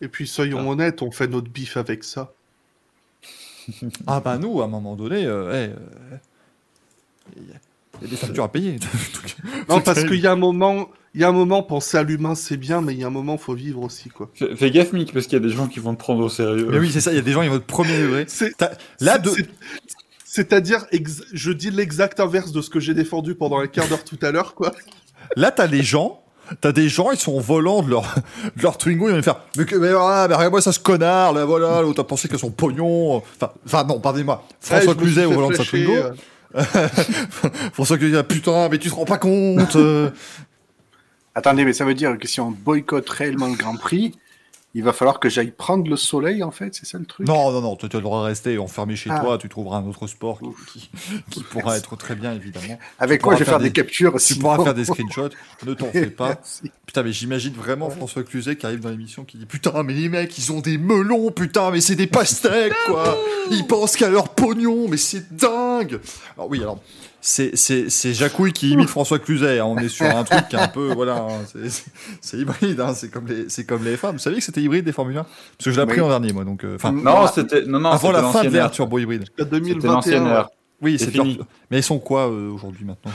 Et puis soyons Ah. honnêtes, on fait notre bif avec ça. Ah bah nous, à un moment donné, euh, eh, euh, il y, a- il y a des factures à payer. Non, parce qu'il y a un moment, il y a un moment, penser à l'humain c'est bien, mais il y a un moment, faut vivre aussi, quoi. Fais, fais gaffe, Mick, parce qu'il y a des gens qui vont te prendre au sérieux. Mais oui, c'est ça, il y a des gens, ils vont être premier degré. Là, de... c'est- c'est-à-dire, ex- je dis l'exact inverse de ce que j'ai défendu pendant un quart d'heure tout à l'heure, quoi. là t'as les gens, t'as des gens, ils sont au volant de leur, de leur Twingo, ils vont faire Mais, mais, voilà, mais regarde-moi ça, ce connard, là, voilà, l'autre a pensé que son pognon. Enfin, enfin non, pardonnez-moi. François Ouais, Cluzet au volant de sa Twingo. euh, François Cluzet, ah, putain, mais tu te rends pas compte. euh. Attendez, mais ça veut dire que si on boycotte réellement le Grand Prix, il va falloir que j'aille prendre le soleil, en fait, c'est ça le truc? Non, non, non, tu tu devras rester enfermé chez Ah. toi, tu trouveras un autre sport qui, qui- qui pourra être très bien, évidemment. Avec tu quoi pourras je vais faire des, des- captures Tu sinon. pourras faire des screenshots, ne t'en fais pas. Merci. Putain, mais j'imagine vraiment François Cluzet qui arrive dans l'émission qui dit Putain, mais les mecs, ils ont des melons, putain, mais c'est des pastèques, quoi Ils pensent qu'à leur pognon, mais c'est dingue Alors, oui, alors, c'est, c'est, c'est Jacouille qui imite François Cluzet, hein. on est sur un truc qui est un peu, voilà, hein, c'est, hybride, hein. c'est, comme les, c'est comme les femmes. Vous saviez que c'était hybride des Formule 1 Parce que je l'ai appris Oui. en dernier, moi, donc, euh, Non, c'était non, non, avant la fin de l'ère ère. turbo hybride. C'était 2021. l'ancienne ère. Oui, C'est fini. leur- Mais ils sont quoi euh, aujourd'hui, maintenant?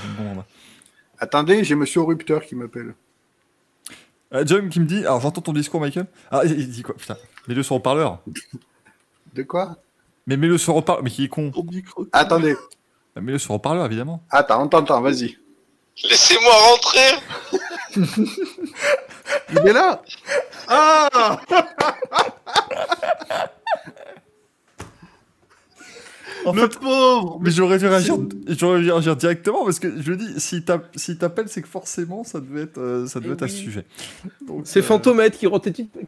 Attendez, j'ai Monsieur Rupteur qui m'appelle. Euh, John qui me dit Alors j'entends ton discours, Michael. Ah, il dit quoi? Putain, mets-le sur haut-parleur. De quoi? Mais mets-le sur haut-parleur. Mais qui est con Au micro. Attendez. Bah, Mets-le sur haut-parleur, évidemment. Attends, on t'entend, vas-y. Laissez-moi rentrer Il est là Ah En Le pauvre Mais j'aurais dû réagir, j'aurais dû réagir directement parce que je dis, s'il tape- s'il t'appelle, c'est que forcément ça devait être, euh, ça devait être à ce sujet. C'est euh, Fantomètre qui,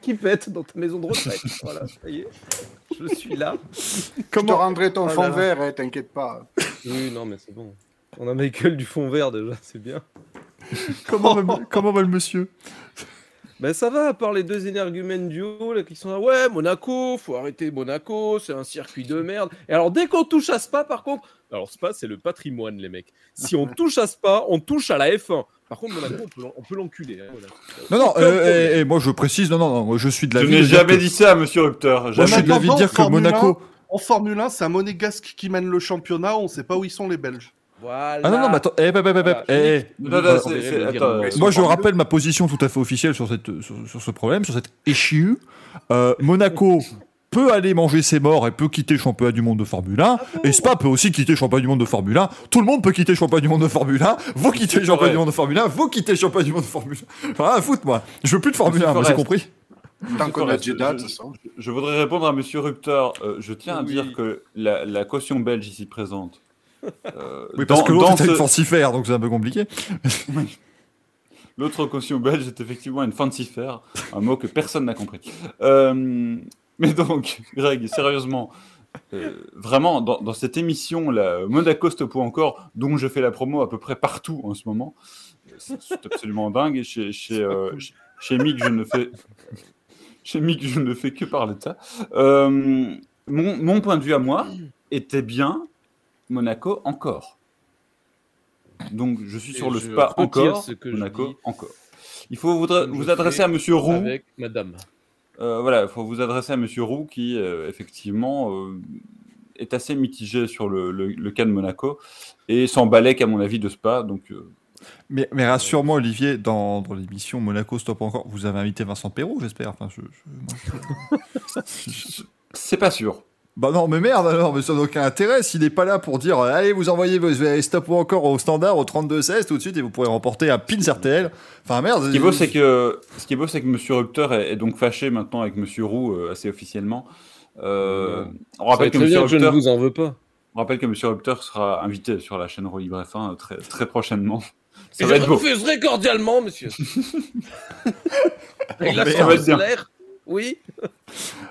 qui pète dans ta maison de retraite. voilà, ça y est. Je suis là. Je te Comment, rendrai ton Oh fond là. vert, hein, t'inquiète pas. Oui, non, mais c'est bon. On a Michael du fond vert déjà, c'est bien. comment, va, le- comment va le monsieur? Ben ça va, à part les deux énergumènes du haut là, qui sont là, ouais, Monaco, faut arrêter Monaco, c'est un circuit de merde. Et alors dès qu'on touche à Spa, par contre, alors Spa c'est le patrimoine les mecs. Si on touche à Spa, on touche à la F1. Par contre Monaco, on peut l'enculer. hein. Non, non, euh, problème. et, et moi je précise, non, non, non, moi je suis de Je l'avis. n'ai jamais que- dit ça, Monsieur Rupteur. Moi je suis de l'avis de dire que Monaco. En Formule 1, c'est un monégasque qui mène le championnat, on sait pas où ils sont les Belges. Voilà. Ah non, non, mais attends, eh, bah, bah, bah, bah, Voilà. eh, eh. Non, non, c'est- c'est- attends, euh, Moi, je rappelle ma position tout à fait officielle sur, cette, sur, sur ce problème, sur cette issue. Euh, Monaco peut aller manger ses morts et peut quitter le championnat du monde de Formule 1. et Spa peut aussi quitter le championnat du monde de Formule 1. Tout le monde peut quitter le championnat du monde de Formule 1. Vous quittez le championnat vrai. du monde de Formule 1. Vous quittez le championnat du monde de Formule 1. Enfin, à foutre, moi. Je veux plus de Formule 1, Monsieur vous avez Forest. compris Tant qu'on a je- de toute façon. Je voudrais répondre à Monsieur Rupteur. Euh, je tiens à dire que la, la caution belge ici présente. euh, Oui, parce dans- que l'autre était ce- une fancifère, donc c'est un peu compliqué. L'autre caution belge est effectivement une fancifère, un mot que personne n'a compris. Euh, mais donc, Greg, sérieusement, euh, vraiment, dans, dans cette émission, la Monaco Stop ou encore, dont je fais la promo à peu près partout en ce moment, c'est absolument dingue. Et Chez, chez, euh, chez- chez Mick, je ne fais. Chez Mick, je ne fais que parler de ça. Euh, mon, mon point de vue à moi était bien Monaco encore. Donc je suis Et sur le spa encore, ce que je Monaco dis. encore. Il faut vous, adresser à Monsieur Roux. Avec madame. Euh, voilà, il faut vous adresser à Monsieur Roux qui, euh, effectivement, euh, est assez mitigé sur le, le- le cas de Monaco et s'emballait qu'à mon avis de Spa. Donc, Mais, mais rassure-moi, Olivier, dans, dans l'émission Monaco Stop encore, vous avez invité Vincent Perrault, j'espère. Enfin, je- c'est pas sûr. Bah non, mais merde alors, mais ça n'a aucun intérêt. S'il n'est pas là pour dire euh, allez, vous envoyez vos euh, stop ou encore au standard au 32-16 tout de suite et vous pourrez remporter un pins RTL. Enfin merde. Ce qui est beau, c'est que, ce qui est beau, c'est que Monsieur Rupteur est, est donc fâché maintenant avec Monsieur Roux euh, assez officiellement. Euh, on rappelle que Monsieur que je ne vous en veux pas. on rappelle que Monsieur Rupteur sera invité sur la chaîne Libre F1 très, très prochainement. Ça Et va je être beau. refuserai cordialement, monsieur. Avec la merde. Oui.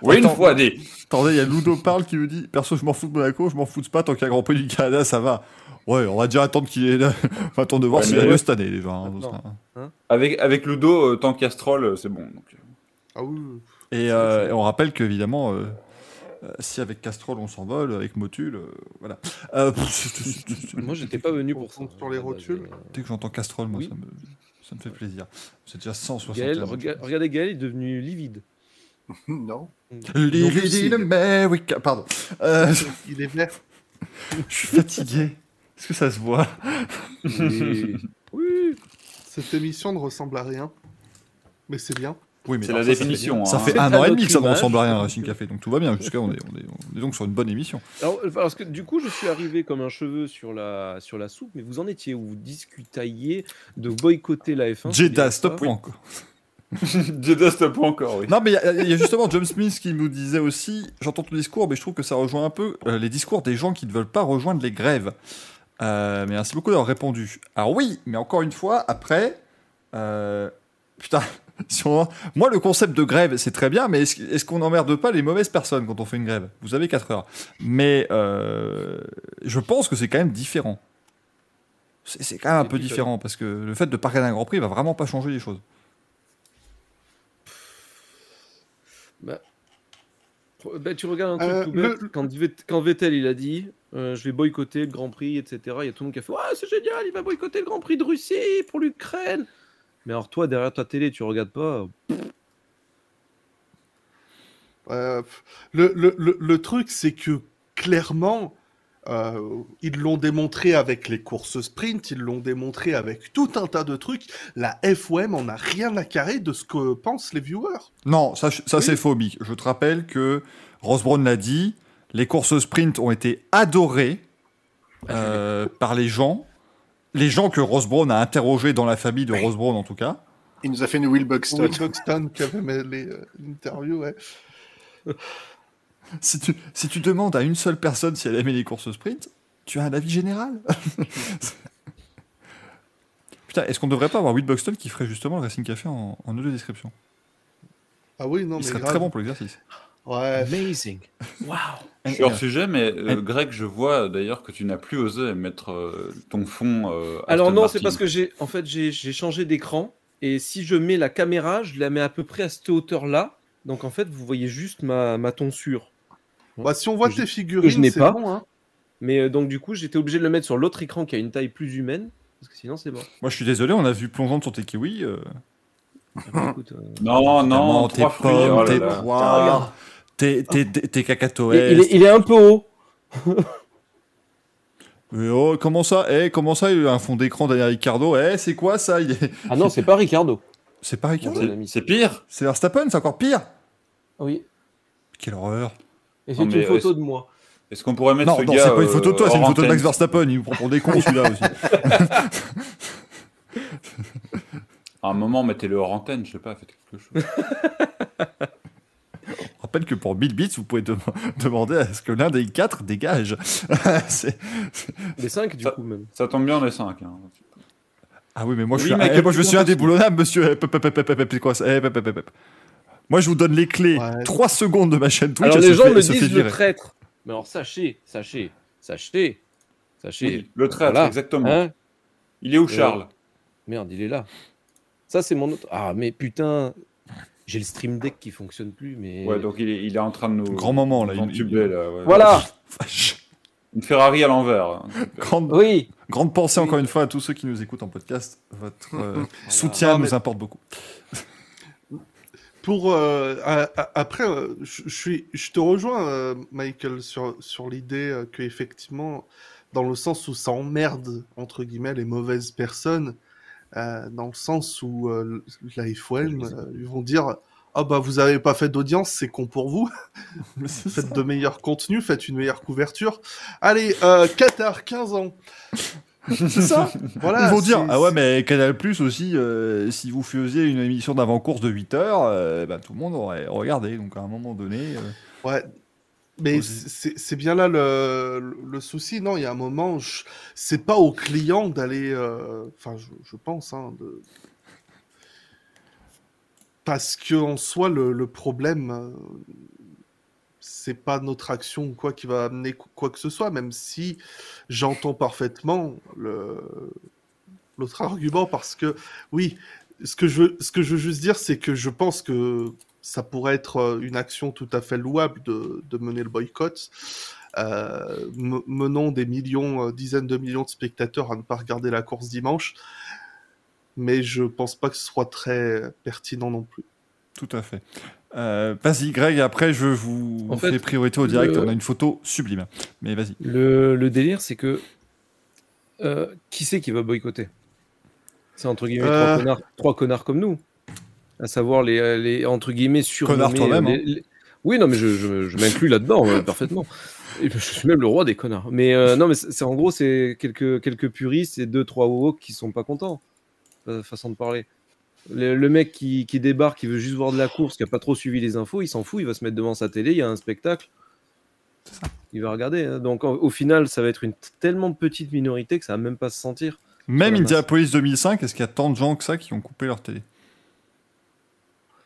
Oui, une fois des. Attendez, il y a Ludo Parle qui me dit perso, je m'en fous de Monaco, je m'en fous de Spa tant qu'il y a Grand Prix du Canada, ça va. Ouais, on va déjà attendre qu'il est là. On va attendre de voir s'il ouais. lieu cette année déjà. hein, ce Maintenant. sera- Avec, avec Ludo, euh, tant Castrol, euh, c'est bon. Donc, euh. Ah oui. Et, euh, et on rappelle qu'évidemment, euh, euh, si avec Castrol on s'envole, avec Motul, euh, voilà. Euh, Moi, j'étais pas venu pour ça. sur les rotules. Dès que j'entends Castrol, moi, Oui. ça, me, ça me fait plaisir. C'est déjà 160 Gaël, rega- regardez Gaël, il est devenu livide. Non. Living in America. Pardon. Euh, Il est vert. je suis fatigué. Est-ce que ça se voit? Oui. Cette émission ne ressemble à rien. Mais c'est bien. Oui, mais C'est la ça, ça fait- définition. Ça hein. fait un à an et demi que ça ne ressemble à rien, Racing Café. Donc tout va bien. Jusqu'à on est, on, est, on est donc sur une bonne émission. Alors, parce que du coup, je suis arrivé comme un cheveu sur la, sur la soupe, mais vous en étiez où? Vous discutaillez de boycotter la F1 c'est Jeddah, bien stop ça? stop pas encore, oui. Non, mais il y a- il y, a justement John Smith qui nous disait aussi J'entends ton discours, mais je trouve que ça rejoint un peu euh, les discours des gens qui ne veulent pas rejoindre les grèves. Euh, mais merci beaucoup d'avoir répondu. Alors, oui, mais encore une fois, après. euh, putain. si on- Moi, le concept de grève, c'est très bien, mais est-ce qu'on n'emmerde pas les mauvaises personnes quand on fait une grève? Vous avez 4 heures. Mais euh, je pense que c'est quand même différent. C'est quand même un peu différent, parce que le fait de pas regarder un Grand Prix va vraiment pas changer les choses. Bah, tu regardes un truc Euh, tout bête, le- quand, quand Vettel il a dit euh, je vais boycotter le Grand Prix, etc. Il y a tout le monde qui a fait Ouais, c'est génial, il va boycotter le Grand Prix de Russie pour l'Ukraine. Mais alors, toi, derrière ta télé, tu regardes pas. Euh, le, le, le truc, c'est que clairement, euh, ils l'ont démontré avec les courses sprint, ils l'ont démontré avec tout un tas de trucs. La FOM en a rien à carrer de ce que pensent les viewers. Non, ça, ça Oui. c'est Mick. Je te rappelle que Ross Brown l'a dit, les courses sprint ont été adorées euh, par les gens. Les gens que Ross Brown a interrogés dans la famille de Ross Brown, en tout cas. Il nous a fait une Will Buxton. Will Buxton qui avait mêlé euh, l'interview, ouais. Si tu, si tu demandes à une seule personne si elle aimait les courses sprint, tu as un avis général. Putain, est-ce qu'on devrait pas avoir Will Buxton qui ferait justement le Racing Café en, en audio description? Ah oui, non, Il mais serait grave. très bon pour l'exercice. Ouais. Amazing. Waouh. Je suis hors sujet, mais euh, Greg, je vois d'ailleurs que tu n'as plus osé mettre euh, ton fond. euh, Alors, non, c'est parce que j'ai en fait, j'ai j'ai changé d'écran. Et si je mets la caméra, je la mets à peu près à cette hauteur-là. Donc, en fait, vous voyez juste ma, ma tonsure. Bah, si on voit Que je- tes figurines, je n'ai pas. bon, hein. Mais euh, donc, du coup, j'étais obligé de le mettre sur l'autre écran qui a une taille plus humaine. Parce que sinon, c'est bon. Moi, je suis désolé, on a vu plongeante sur tes kiwis. euh, Ah, bah, écoute, euh, Non, non, tes pommes, oh tes poires, tes, tes, tes, tes il, cacatoès. il est, il est un peu haut. Mais oh, comment ça? Eh, comment ça, il y a un fond d'écran derrière Ricardo? Eh, c'est quoi ça? Il est... Ah non, c'est pas Ricardo. C'est pas Ricardo. C'est pire. C'est Verstappen, c'est encore pire. Oui. Quelle horreur. Et c'est une photo de moi. Est-ce qu'on pourrait mettre Non, ce non, gars c'est pas une photo de toi, c'est une photo de Max Verstappen. Il vous prend pour des cons celui-là aussi. À un moment, mettez-le hors antenne, je sais pas, faites quelque chose. Je rappelle que pour 1000 bits, vous pouvez dem- demander à ce que l'un des quatre dégage. Les 5 du Ça- coup, même. Ça tombe bien, les 5. Ah oui, mais moi je Oui, suis, mais eh, moi, je suis indéboulonnable, monsieur. Moi, je vous donne les clés. Ouais. 3 secondes de ma chaîne Twitch. Alors les gens fait- me disent le traître. Mais alors sachez, sachez, sachez, sachez. Oui, le traître, Voilà. exactement. Hein Il est où, Charles? Merde, il est là. Ça c'est mon autre. Ah mais putain, j'ai le stream deck qui fonctionne plus, mais. Ouais, donc il est, il est en train de nous. Grand moment, là, il- entuber, là, ouais. Voilà. Une Ferrari à l'envers. Grande, Oui. grande pensée Oui. encore une fois à tous ceux qui nous écoutent en podcast. Votre euh, soutien Non, nous importe beaucoup. Pour euh, après, euh, je je suis, je te rejoins, euh, Michael, sur sur l'idée que effectivement, dans le sens où ça emmerde entre guillemets les mauvaises personnes, euh, dans le sens où la FOM, ils vont dire ah bah vous avez pas fait d'audience, c'est con pour vous. faites de meilleurs contenus, faites une meilleure couverture. Allez, Qatar, 15 ans. C'est ça Voilà. Ils vont dire Ah ouais, mais Canal Plus aussi, euh, si vous faisiez une émission d'avant-course de 8 heures, euh, bah, tout le monde aurait regardé. Donc à un moment donné. euh, Ouais. Mais c'est bien là le, le souci. Non, il y a un moment, c'est pas au client d'aller. euh, Enfin, je, je pense. Hein, de... Parce que en soi, le, le problème, c'est pas notre action ou quoi qui va amener qu- quoi que ce soit, même si j'entends parfaitement l'autre argument, parce que oui, ce que je veux, ce que je veux juste dire, c'est que je pense que ça pourrait être euh, une action tout à fait louable de, mener le boycott. Euh, me- menons des millions, euh, dizaines de millions de spectateurs à ne pas regarder la course dimanche, mais je pense pas que ce soit très pertinent non plus. Tout à fait. Euh, vas-y, Greg, après, je vous En fais fait, priorité au direct. le- On a une photo sublime. Mais vas-y. Le, le délire, c'est que euh, qui c'est qui va boycotter? C'est entre guillemets Euh. trois, connards, trois connards comme nous, à savoir les, les entre guillemets surnommés. Connard toi-même, les- hein. Oui, non, mais je, je- je m'inclus là-dedans euh, parfaitement. Et je suis même le roi des connards. Mais non, mais c'est en gros, c'est quelques quelques puristes et deux trois woke qui sont pas contents. façon de parler. Le, le mec qui, qui débarque, qui veut juste voir de la course, qui a pas trop suivi les infos, il s'en fout, il va se mettre devant sa télé, il y a un spectacle. Il va regarder. hein. Donc au, au final, ça va être une tellement petite minorité que ça va même pas se sentir. Même. Indianapolis 2005, est-ce qu'il y a tant de gens que ça qui ont coupé leur télé?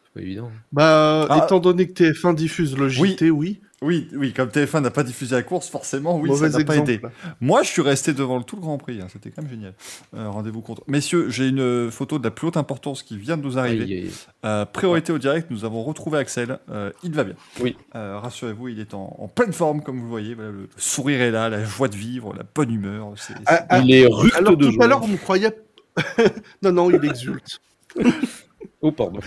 C'est pas évident. Bah, Ah. étant donné que TF1 diffuse le JT, oui. Oui, oui, comme TF1 n'a pas diffusé la course, forcément, oui, Mauvais ça n'a pas été. Moi, je suis resté devant le tout le Grand Prix, hein, c'était quand même génial. Euh, Rendez-vous compte. Messieurs, j'ai une euh, photo de la plus haute importance qui vient de nous arriver. Aïe, aïe, aïe. Euh, priorité au direct, nous avons retrouvé Axel. Euh, il va bien. Oui. Euh, Rassurez-vous, il est en, en pleine forme, comme vous le voyez. Voilà, le sourire est là, la joie de vivre, la bonne humeur. Ah, ah, Il est rude alors de tout à l'heure, on croyait. non, non, il exulte. Oh, pardon.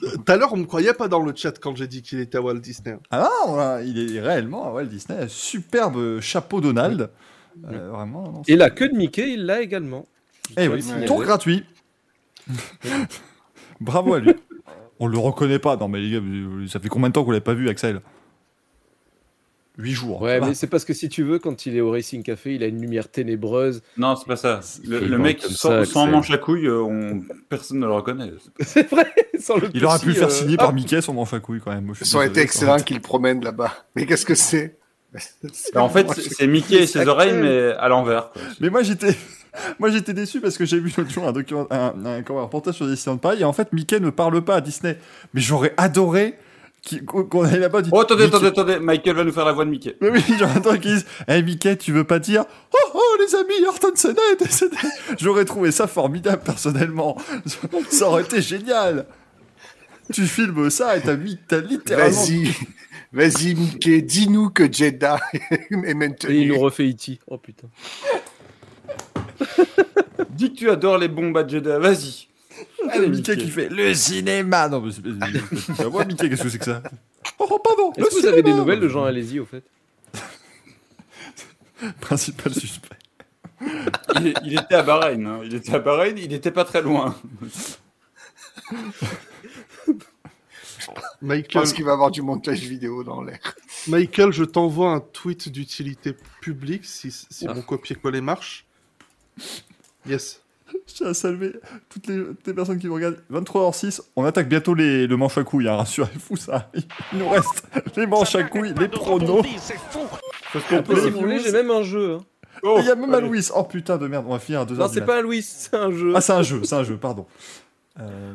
Tout à l'heure, on me croyait pas dans le chat quand j'ai dit qu'il était à Walt Disney. Ah non, voilà, il est réellement à Walt Disney. Superbe chapeau Donald. Euh, vraiment. non, Et la queue de Mickey, il l'a également. Eh oui, tour gratuit. Bravo à lui. On le reconnaît pas. Non, mais les gars, vous- ça fait combien de temps qu'on l'a pas vu, Axel? 8 jours. Ouais, Ah, mais c'est parce que si tu veux, quand il est au Racing Café, il a une lumière ténébreuse. Non, c'est pas ça. Le, mec sans, ça, sans Axel. manche à couilles, euh, on... personne ne le reconnaît. C'est vrai, sans le Il aurait pu le faire euh, signer par Mickey son manche à couilles quand même. Ça aurait été excellent qu'il promène là-bas. Mais qu'est-ce que c'est Bah, en fait, c'est Mickey et ses oreilles, mais à l'envers. Mais moi j'étais, moi j'étais déçu parce que j'ai vu l'autre jour un document, un, un, comment, un reportage sur Disneyland Paris et en fait Mickey ne parle pas à Disney. Mais j'aurais adoré qu'on aille là-bas. dit, Oh, attendez, Mickey- attendez, attendez. Michael va nous faire la voix de Mickey. Mais oui, j'aurais adoré qu'ils disent, hey Mickey, tu veux pas dire, oh oh les amis, Ayrton Senna est décédé. J'aurais trouvé ça formidable personnellement. Ça aurait été génial. Tu filmes ça et t'as mis, t'as littéralement. Vas-y, vas-y, Mickey, dis-nous que Jeddah est Et il maintenu. nous refait E.T. Oh putain. Dis que tu adores les bombes à Jeddah, vas-y. Allez, Mickey qui fait le cinéma. Non, mais c'est c'est- c'est- moi, Mickey, qu'est-ce que c'est que ça Oh, oh, pardon. le Est-ce que vous avez des cinéma. nouvelles de Jean Alési au fait? Principal suspect. Il, il était à Bahreïn. hein. Il était à Bahreïn, il était pas très loin. Je Michael, pense qu'il va avoir du montage vidéo dans l'air. Michael, je t'envoie un tweet d'utilité publique si, si Ah. mon copier-coller marche. Yes. Je tiens à saluer toutes les, toutes les personnes qui nous regardent. 23h06, on attaque bientôt les, le manche à couilles, hein, rassurez-vous, ça arrive. Il nous reste les manches à couilles, les pronos. Parce qu'on Après, si vous voulez, j'ai même un jeu. hein. Oh, Et il y a même un allez. Louis. Oh putain de merde, on va finir à 2h. Non, c'est pas un Louis, c'est un jeu. Ah, c'est un jeu, c'est un jeu, pardon. Euh,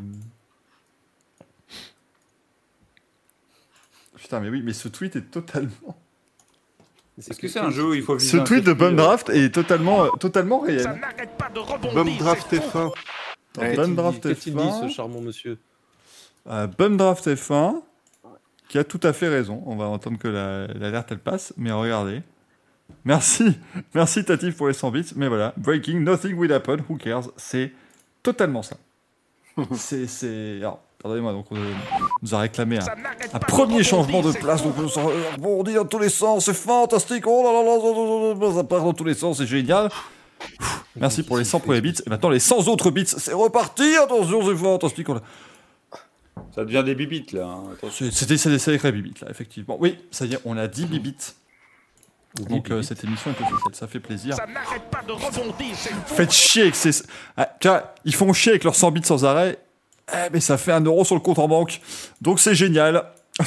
Putain, mais oui, mais ce tweet est totalement. Est-ce que c'est un jeu où il faut viser Ce tweet de circuit, Bum euh, Draft est totalement, euh, totalement réel. Bum draft F1. Ouais, Bum Qu'est-ce Draft qu'il dit, ce F1. charmant monsieur Euh, Bum Draft F1, qui a tout à fait raison. On va entendre que la- l'alerte elle passe, mais regardez. Merci, merci Tatif pour les 100 bits. Mais voilà, breaking, nothing will happen, who cares? C'est totalement ça. c'est, c'est. Alors, pardonnez-moi, donc on nous a réclamé un, un premier changement de place, donc on s'en- rebondit dans tous les sens, c'est fantastique. Oh là là là, ça part dans tous les sens, c'est génial. Merci pour les 100 premiers bits. Et maintenant les 100 autres bits, c'est reparti. Attention, c'est fantastique. On a- Ça devient des bibites là. hein. C'était c'est des sacrés bibites là, effectivement. Oui, ça y est, on a 10 bibites. Donc euh, cette émission est officielle, ça fait plaisir. Faites chier avec ces... Ah, tu vois, ils font chier avec leurs 100 bits sans arrêt. Eh, mais ça fait un euro sur le compte en banque. Donc c'est génial.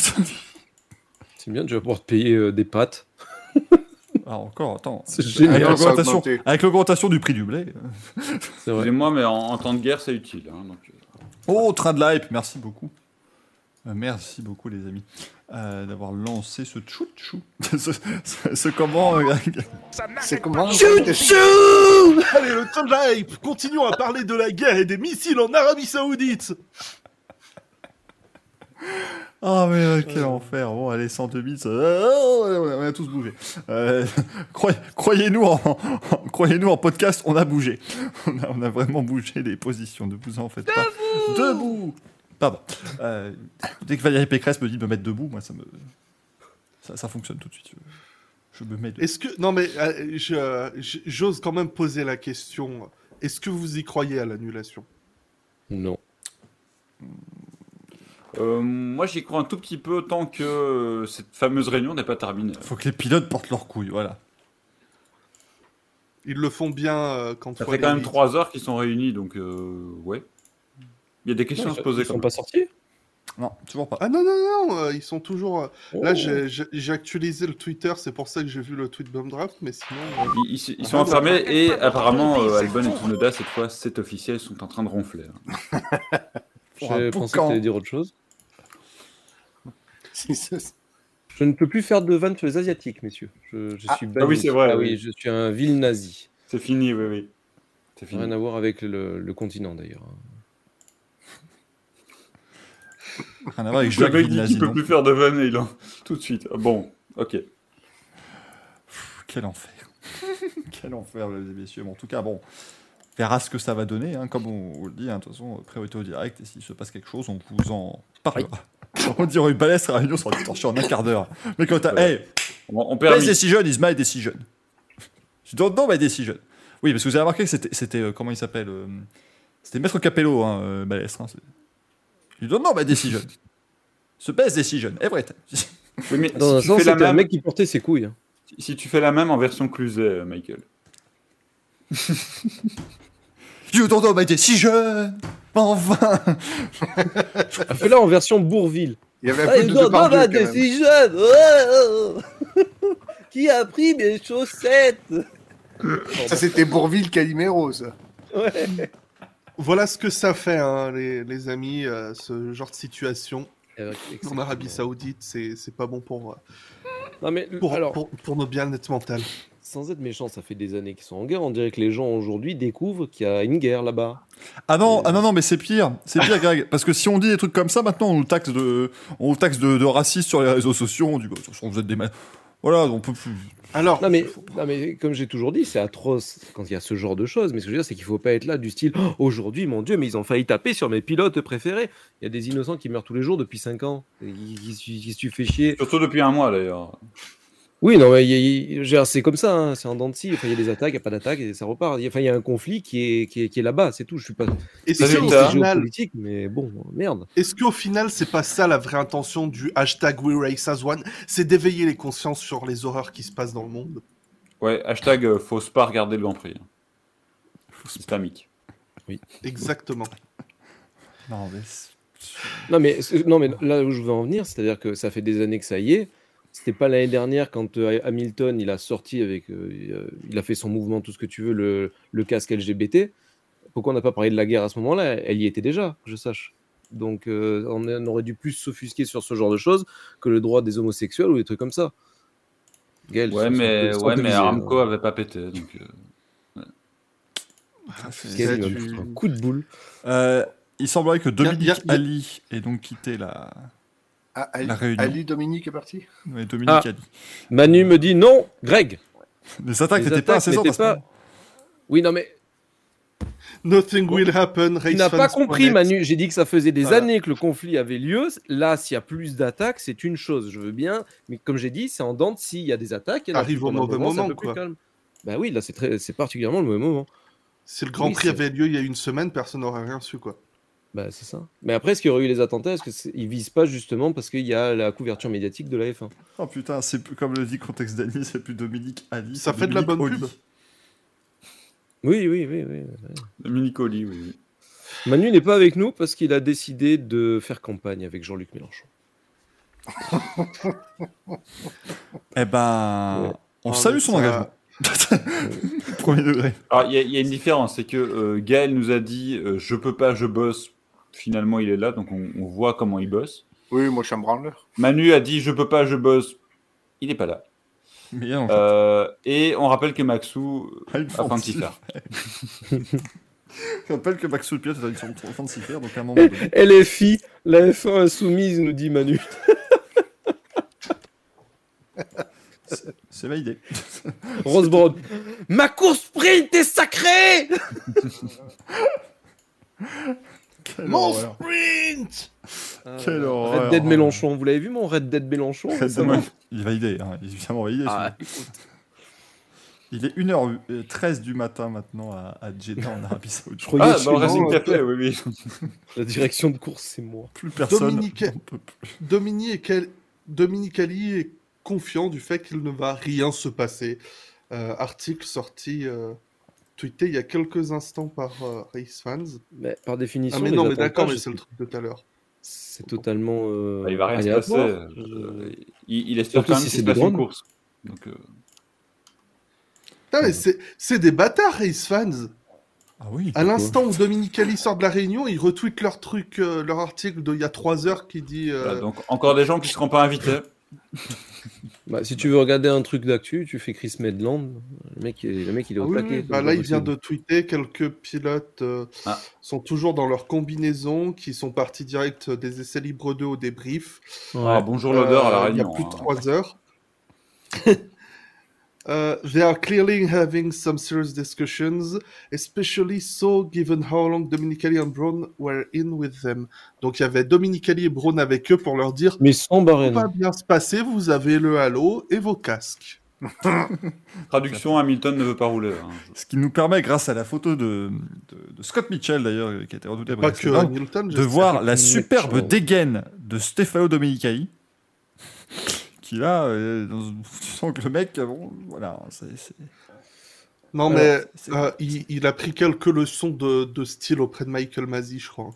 C'est bien, tu vas pouvoir te payer euh, des pâtes. ah, encore, attends. C'est Avec génial. Avec l'augmentation du prix du blé. C'est vrai. Excusez-moi, mais en, en temps de guerre, c'est utile. hein, donc, euh. Oh, train de l'hype, merci beaucoup. Euh, merci beaucoup, les amis, euh, d'avoir lancé ce tchou-tchou. ce, ce- ce comment. euh, C'est comment Allez, le train de la hype Continuons à parler de la guerre et des missiles en Arabie Saoudite Ah, mais euh, quel enfer. Bon, allez, 102 bits. euh, on, a, tous bougé. Euh, croy- Croyez-nous en, en- croyez-nous en podcast, on a bougé. On a, on a vraiment bougé les positions, ne vous en faites pas. Debout Pardon. Euh, dès que Valérie Pécresse me dit de me mettre debout, moi, ça me. Ça, ça fonctionne tout de suite. Je, me mets debout. Est-ce que non mais euh, j'ose quand même poser la question. Est-ce que vous y croyez à l'annulation? Non. Euh, moi, j'y crois un tout petit peu tant que cette fameuse réunion n'est pas terminée. Faut que les pilotes portent leurs couilles, voilà. Ils le font bien euh, quand Ça faut fait quand même trois heures qu'ils sont réunis, donc euh, ouais. Il y a des questions à se poser. Ils sont pas sortis Non, toujours pas. Ah non non non, euh, ils sont toujours. euh, Là Oh. j'ai- j'ai j'ai actualisé le Twitter, c'est pour ça que j'ai vu le tweet Baumdraft, mais sinon. euh, Ils, ils- ils sont enfermés et apparemment euh, Albon et Tsunoda cette fois c'est officiel sont en train de ronfler. hein. Pour un J'ai pensé que tu allais dire autre chose. Si, Je ne peux plus faire de vannes sur les Asiatiques, messieurs. Je, je Ah, suis ah oui, c'est vrai, Ah oui. oui, je suis un vil nazi. C'est fini, oui oui. C'est fini. Rien à voir avec le, le continent d'ailleurs. Rien à voir avec Le Jacques mec dit Villeneuve, qu'il peut non. plus faire de vanne et il en... tout de suite. Bon, ok. Quel enfer. Quel enfer, mesdames et messieurs. Mais en tout cas, bon, on verra ce que ça va donner. hein. Comme on, on le dit, hein, de toute façon, priorité au direct. Et s'il se passe quelque chose, on vous en parlera. On dirait une balèze, la réunion sera distorchée en un quart d'heure. Mais quand t'as, Ouais. hey, On, on permet. Decision is my decision. Je don't know my decision. Oui, parce que vous avez remarqué que c'était, c'était euh, comment il s'appelle euh, C'était Maître Capello, hein, euh, Balestre. Hein, you don't know my decision. The best decision, everything. Oui, mais Dans un si, tu sens, fais la c'était un même, mec qui portait ses couilles. hein. si tu fais la même en version Cluzet, euh, Michael. you don't know my decision. Enfin. Ah, Fais-la en version Bourville. Il y avait un Ah, peu ils de ma décision. Oh, oh. Qui a pris mes chaussettes? Ça, c'était Bourville Calimero, ça. Ouais. Voilà ce que ça fait, hein, les, les amis, euh, ce genre de situation. En Arabie Saoudite, c'est c'est pas bon pour, euh, Non mais pour, alors, pour, pour nos bien-être mental. sans être méchant, ça fait des années qu'ils sont en guerre. On dirait que les gens aujourd'hui découvrent qu'il y a une guerre là-bas. Ah non, ah non, non, mais c'est pire, c'est pire, Greg, parce que si on dit des trucs comme ça, maintenant on nous taxe de, on nous taxe de, de racistes sur les réseaux sociaux, on dit, bah, de toute façon, vous êtes des voilà, on peut plus. Alors, Non mais, non mais comme j'ai toujours dit, c'est atroce quand il y a ce genre de choses. Mais ce que je veux dire, c'est qu'il faut pas être là du style Oh, aujourd'hui, mon Dieu, mais ils ont failli taper sur mes pilotes préférés. Il y a des innocents qui meurent tous les jours depuis 5 ans. Qui- qui tu fais chier Surtout depuis un mois d'ailleurs. Oui, non, mais c'est comme ça, hein, c'est en dents de scie. Enfin, il y a des attaques, il n'y a pas d'attaques et ça repart. Il y a- Enfin, il y a un conflit qui est, qui est, qui est là-bas, c'est tout. Je suis pas. est-ce qu'au final, mais bon, merde. est-ce qu'au final, c'est pas ça la vraie intention du hashtag We Race as One? C'est d'éveiller les consciences sur les horreurs qui se passent dans le monde? Ouais, hashtag euh, faut pas regarder le Grand Prix. Islamique. Exactement. Non, mais non, mais là où je veux en venir, c'est-à-dire que ça fait des années que ça y est. C'était pas l'année dernière quand euh, Hamilton il a sorti avec, euh, euh, il a fait son mouvement, tout ce que tu veux, le, le casque LGBT. Pourquoi on n'a pas parlé de la guerre à ce moment-là? Elle y était déjà, que je sache. Donc euh, on, on aurait dû plus s'offusquer sur ce genre de choses que le droit des homosexuels ou des trucs comme ça. Gaël, Ouais, mais, ouais, Aramco hein. avait pas pété. Donc, euh, Gaël, tu- foutre un coup de boule. Euh, il semblerait que Dominique a- a- Ali ait donc quitté la, Ah, Ali, la réunion. Ali Dominique est parti Dominique Ah. Ali. Manu me dit non, Greg. Les attaques n'étaient pas assez pas- Oui, non mais Nothing will happen. Tu n'as pas compris. Manu. J'ai dit que ça faisait des Voilà. années que le conflit avait lieu. Là, s'il y a plus d'attaques, c'est une chose. Je veux bien. Mais comme j'ai dit, c'est en dents de scie. Il y a des attaques. Arrive au mauvais moment, moment, quoi. calme. Bah oui, là, c'est très... c'est particulièrement le mauvais moment. Si le Grand Oui, Prix avait lieu il y a une semaine, personne n'aurait rien su, quoi. Bah, c'est ça. Mais après, est-ce qu'il y aurait eu les attentats? Est-ce qu'ils visent pas justement parce qu'il y a la couverture médiatique de la F1 Oh putain, c'est plus- comme le dit Contexte Dany, c'est plus Dominique Ali. Ça fait de la bonne Oli. pub. Oui, oui, oui. oui. Dominique Oli, oui. oui. Manu n'est pas avec nous parce qu'il a décidé de faire campagne avec Jean-Luc Mélenchon. Eh ben, Ouais. on Oh, salue son ça- engagement. Premier degré. Alors, il y, a- il y a une différence, c'est que euh, Gaël nous a dit euh, je peux pas, je bosse. Finalement, il est là, donc on, on voit comment il bosse. Oui, moi je suis un branleur. Manu a dit je peux pas, je bosse. Il n'est pas là. Mais il y a en Euh, et on rappelle que Maxou une a faim de faire. Je rappelle que Max Piot est une fin de s'y faire, donc à un moment donné. LFI, la F1 insoumise, nous dit Manu. C'est ma idée. Rose Brown. Ma course sprint est sacrée Mon horreur. sprint Dead euh, Mélenchon. Vous l'avez vu mon Red Dead Mélenchon Red Dead, il est validé, hein, il est évidemment validé. Ah. Il est 1h13 du matin maintenant à, à Jeddah en Arabie Saoudite. Je Ah, dans le Racing Café, oui, oui. la direction de course, c'est moi. Plus personne. Dominique- peut plus. Dominique, est quel- Dominique Ali est confiant du fait qu'il ne va rien se passer. Euh, article sorti, euh, tweeté il y a quelques instants par euh, Race Fans. Mais par définition, Ah mais non, mais d'accord, mais c'est le truc de tout à l'heure. c'est totalement. euh, Bah, il va rien se passer. Euh, il, il espère quand même si qu'il c'est une course. Donc, euh, c'est- c'est des bâtards, Race Fans. Ah oui. À l'instant où Dominique Ali sort de la réunion, ils retweetent leur truc, euh, leur article d'il y a 3 heures qui dit. euh, voilà, donc encore des gens qui ne seront pas invités. Bah, si tu veux regarder un truc d'actu, tu fais Chris Medland. Le mec, il est- le mec, il est Ah au oui, taquet. oui, bah là, il vient de tweeter quelques pilotes euh, Ah. sont toujours dans leur combinaison, qui sont partis direct des essais libres 2 au débrief. Ah, bonjour l'odeur à la Euh, Il y a réunion. plus de hein. 3 heures. Uh, they are clearly having some serious discussions, especially so given how long Dominicali and Braun were in with them. Donc il y avait Dominicali et Braun avec eux pour leur dire Mais sans tout Bahreïn. va bien se passer, vous avez le halo et vos casques. Traduction Hamilton ne veut pas rouler. hein. Ce qui nous permet, grâce à la photo de, de- de Scott Mitchell d'ailleurs, qui a été redoutée Pas par que les Hamilton, de voir la Mitchell. superbe dégaine de Stefano Domenicali. Qui là, euh, dans- tu sens que le mec, bon, voilà, c'est. c'est- Non Alors, mais euh, il, il a pris quelques leçons de, de style auprès de Michael Masi, je crois.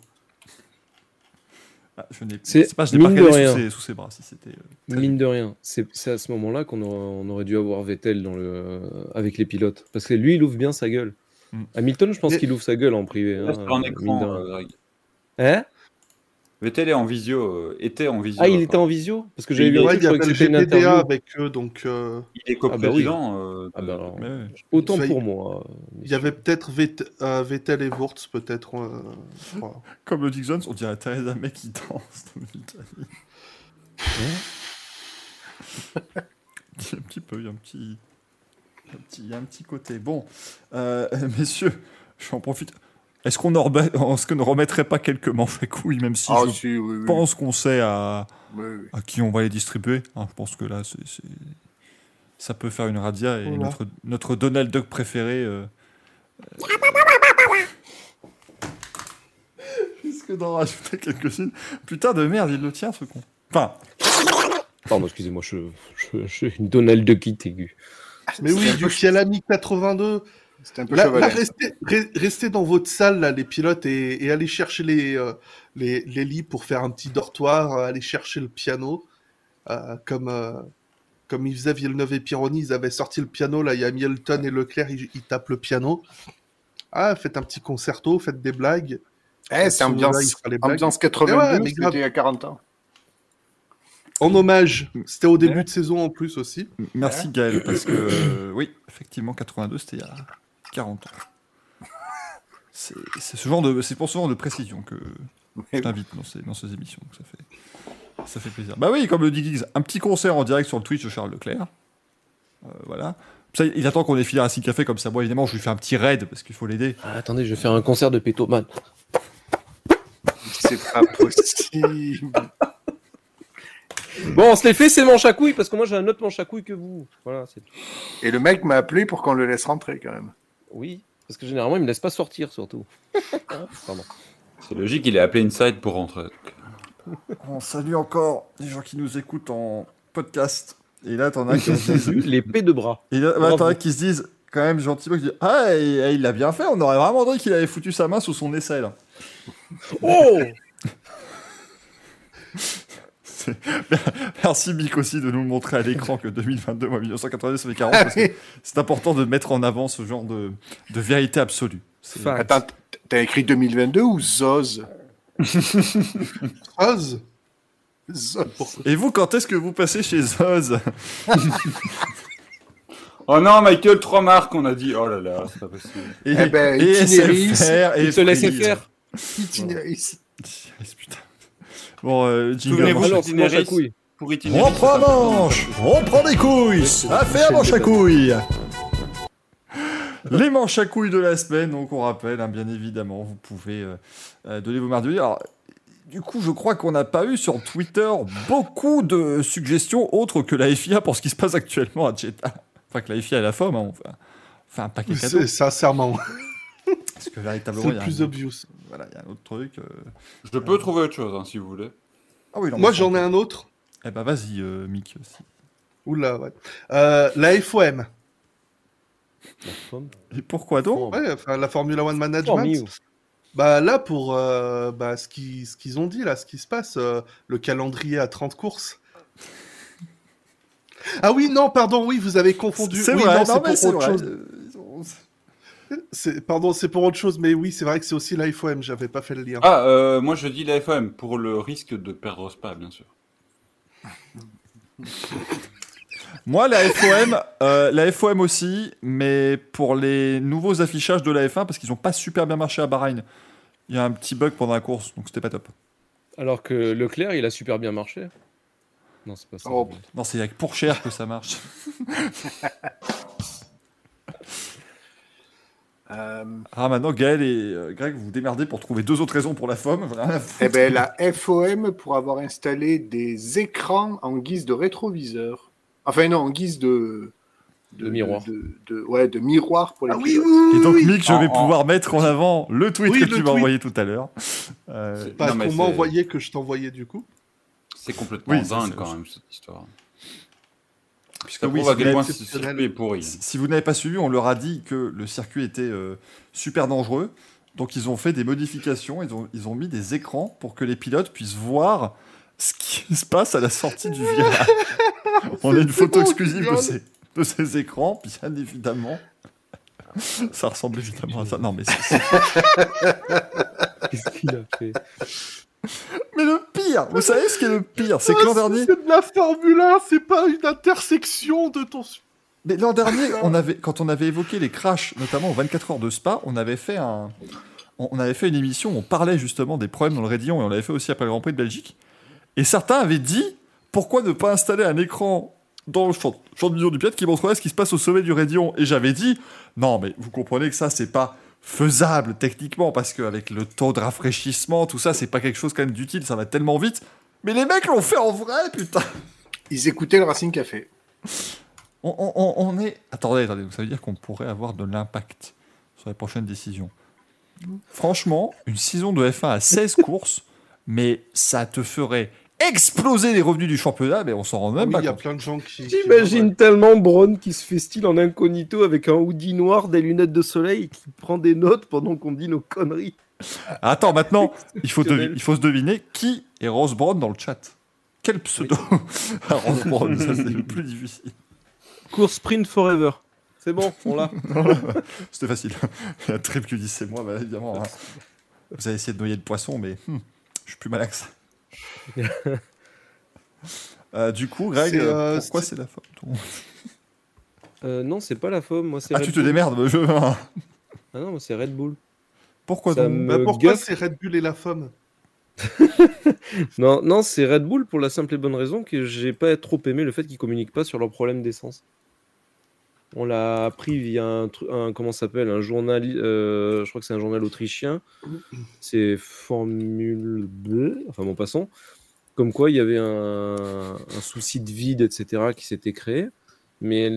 Ah, je n'ai pas, je pas regardé sous rien. ses, sous ses bras, si c'était. euh, Mine de rien, c'est à ce moment-là qu'on aurait, on aurait dû avoir Vettel dans le, avec les pilotes. Parce que lui, il ouvre bien sa gueule. Mm. Hamilton, je pense qu'il ouvre sa gueule en privé. hein, Là, en mine écran. de euh. Hein? Vettel est en visio, euh, était en visio. Ah, il était en visio Parce que j'avais vu Ouais, il y avait le que c'était une GPDA interview. avec eux, donc euh, Il est Ah bah oui. coprésident. euh, Ah bah mais autant Ça pour moi. il y avait peut-être Vett- euh, Vettel et Wurtz, peut-être. euh. Comme le Jones, on dirait Theresa May qui danse. a un petit peu, il y a un petit. un petit- Il y a un petit côté. Bon, euh, messieurs, j'en profite. Est-ce qu'on ne remettrait pas quelques manches à couilles, même si Ah, je si, oui, oui. pense qu'on sait à, Oui, oui. à qui on va les distribuer hein, Je pense que là, ça peut faire une radia et Voilà. notre, notre Donald Duck préféré. Euh... Risque d'en rajouter quelques-unes. Putain de merde, il le tient ce con. Enfin, Pardon, excusez-moi, je, je, je suis une Donald Duck aiguë. Mais oui, du Kialami 82. C'était un peu Là, là, restez, re- restez dans votre salle, là, les pilotes, et, et allez chercher les, euh, les, les lits pour faire un petit dortoir, euh, allez chercher le piano. Euh, comme, euh, comme ils faisaient Villeneuve et Pironi, ils avaient sorti le piano, là, il y a Hamilton et Leclerc, ils, ils tapent le piano. Ah, faites un petit concerto, faites des blagues. Eh, c'est ambiance, blagues. ambiance 82, Mais ouais, mais grave. il y a 40 ans. En hommage, c'était au début de saison en plus aussi. merci Gaël, parce que euh, oui, effectivement, 82, c'était il y a 40 ans. C'est, c'est ce genre de, c'est pour ce genre de précision que je t'invite dans ces, dans ces émissions. donc ça fait, ça fait plaisir. Bah oui, comme le dit Giggs, un petit concert en direct sur le Twitch de Charles Leclerc. Euh, voilà. Ça, il attend qu'on ait fini un six café comme ça. Moi, évidemment, je lui fais un petit raid parce qu'il faut l'aider. Ah, attendez, je vais faire un concert de Pétoman. C'est pas possible. Bon, on se les fait ces manches à couilles parce que moi j'ai un autre manche à couilles que vous. Voilà, c'est tout. Et le mec m'a appelé pour qu'on le laisse rentrer quand même. Oui, parce que généralement il me laisse pas sortir surtout. Pardon. C'est logique, il est appelé Inside pour rentrer. On salue encore les gens qui nous écoutent en podcast. Et là, t'en as qui se disent. L'épée de bras. Et là, bah, t'en as qui se disent quand même gentiment qui disent Ah, il il l'a bien fait. On aurait vraiment dit qu'il avait foutu sa main sous son aisselle. Oh Merci Mick aussi de nous montrer à l'écran que 2022 moins 1982 ça fait 40 parce que c'est important de mettre en avant ce genre de, de vérité absolue. Attends, t'as écrit 2022 ou Zoz? Oz Zoz. Et vous, quand est-ce que vous passez chez Zoz? Oh non, Michael, trois marques, on a dit. Oh là là, c'est pas possible. et, Eh ben, et SFR, et Il te laissait faire. Itinéris. Putain. Bon, euh, jingle. Souvenez-vous, Itinéris. à couilles. Pour itinérer. On prend manche, on prend des couilles, affaire manche à couilles. Les manches à couilles de la semaine, donc on rappelle, hein, bien évidemment, vous pouvez euh, euh, donner vos marques de vie. Alors, du coup, je crois qu'on n'a pas eu sur Twitter beaucoup de suggestions autres que la FIA pour ce qui se passe actuellement à Jeddah. Enfin, que la FIA et la FOM, hein, on fait, on fait un paquet cadeau. C'est sincèrement, Parce que véritablement, c'est plus un- obvious. Voilà, il y a un autre truc. euh. Je peux trouver autre chose hein, si vous voulez. Ah oui, non, Moi, j'en ai un autre. Eh ben, vas-y, euh, Mick aussi. Oula, ouais. Euh, la FOM. Et pourquoi donc Ouais, enfin, la Formula One Management. Bah là, pour euh, bah, ce qu'ils ce ont dit, là, ce qui se passe, euh, le calendrier à 30 courses. Ah oui, non, pardon, oui, vous avez confondu. C'est oui, vrai, non, pour autre vrai. chose. euh, ils ont- C'est- Pardon, c'est pour autre chose, mais oui, c'est vrai que c'est aussi la FOM, j'avais pas fait le lien. Ah, euh, moi je dis la FOM pour le risque de perdre Spa, bien sûr. Moi, la FOM, euh, la FOM aussi, mais pour les nouveaux affichages de la F1, parce qu'ils n'ont pas super bien marché à Bahreïn. Il y a un petit bug pendant la course, donc c'était pas top. Alors que Leclerc, il a super bien marché. Non, c'est pas ça. Oh. Non, c'est avec pour cher que ça marche. Euh, Ah, maintenant, Gaël et euh, Greg, vous vous démerdez pour trouver deux autres raisons pour la FOM. Eh ben, la FOM pour avoir installé des écrans en guise de rétroviseur. Enfin, non, en guise de. De miroir. De, de- ouais, de miroir pour les Ah oui, pilotes. oui, Et donc, oui. Mick, je En- vais en- pouvoir mettre en avant le tweet Oui, que le tu m'as envoyé tout à l'heure. Euh, C'est- Pas qu'on m'a envoyé que je t'envoyais du coup. C'est complètement dingue quand même cette histoire. Puisque oui, à quel point ce circuit est pourri. Si vous n'avez pas suivi, on leur a dit que le circuit était euh, super dangereux. Donc ils ont fait des modifications, ils ont, ils ont mis des écrans pour que les pilotes puissent voir ce qui se passe à la sortie du virage. on a une photo exclusive de ces, de ces écrans, bien évidemment. Ça ressemble évidemment à ça. Non, mais, c'est- c'est- Qu'est-ce qu'il a fait? mais le pire, vous savez ce qui est le pire C'est que l'an Ah, dernier, C'est de la Formule 1, c'est pas une intersection de ton. Mais l'an dernier, on avait, quand on avait évoqué les crashs, notamment aux 24 heures de Spa, on avait fait un, on avait fait une émission où on parlait justement des problèmes dans le Raidillon et on l'avait fait aussi après le Grand Prix de Belgique. Et certains avaient dit pourquoi ne pas installer un écran dans le champ, champ de vision du pilote qui montrerait ce qui se passe au sommet du Raidillon. Et j'avais dit non, mais vous comprenez que ça c'est pas faisable techniquement parce qu'avec le taux de rafraîchissement, tout ça, c'est pas quelque chose quand même d'utile, ça va tellement vite. Mais les mecs l'ont fait en vrai, putain. Ils écoutaient le Racing Café. On, on- est. Attendez, attendez, ça veut dire qu'on pourrait avoir de l'impact sur les prochaines décisions. Franchement, une saison de F1 à 16 courses, mais ça te ferait exploser les revenus du championnat, mais on s'en rend même Oui, pas il y a compte. plein de gens qui. J'imagine tellement Braun qui se fait style en incognito avec un hoodie noir, des lunettes de soleil, qui prend des notes pendant qu'on dit nos conneries. Attends, maintenant, il faut, il faut se deviner qui est Rose Brown dans le chat. Quel pseudo à Rose Brown, ça c'est le plus difficile. Course sprint forever. C'est bon, on l'a. C'était facile. Il y a Trip qui dit c'est moi, bah, évidemment. hein. Vous avez essayé de noyer le poisson, mais hmm, je suis plus malin que ça. Euh, du coup, Greg, C'est, euh, pourquoi c'est- la faute ton- Euh, non, c'est pas la FOM, moi c'est Ah, Red tu te Bull. démerdes, je... Ah non, c'est Red Bull. Pourquoi Ça donc me- Bah, pourquoi c'est Red Bull et la FOM Non, non c'est Red Bull pour la simple et bonne raison que j'ai pas trop aimé le fait qu'ils communiquent pas sur leurs problèmes d'essence. On l'a appris via un, un comment s'appelle un journal, euh, je crois que c'est un journal autrichien. C'est Formule B, enfin bon passons. Comme quoi il y avait un, un souci de vide, etc. qui s'était créé, mais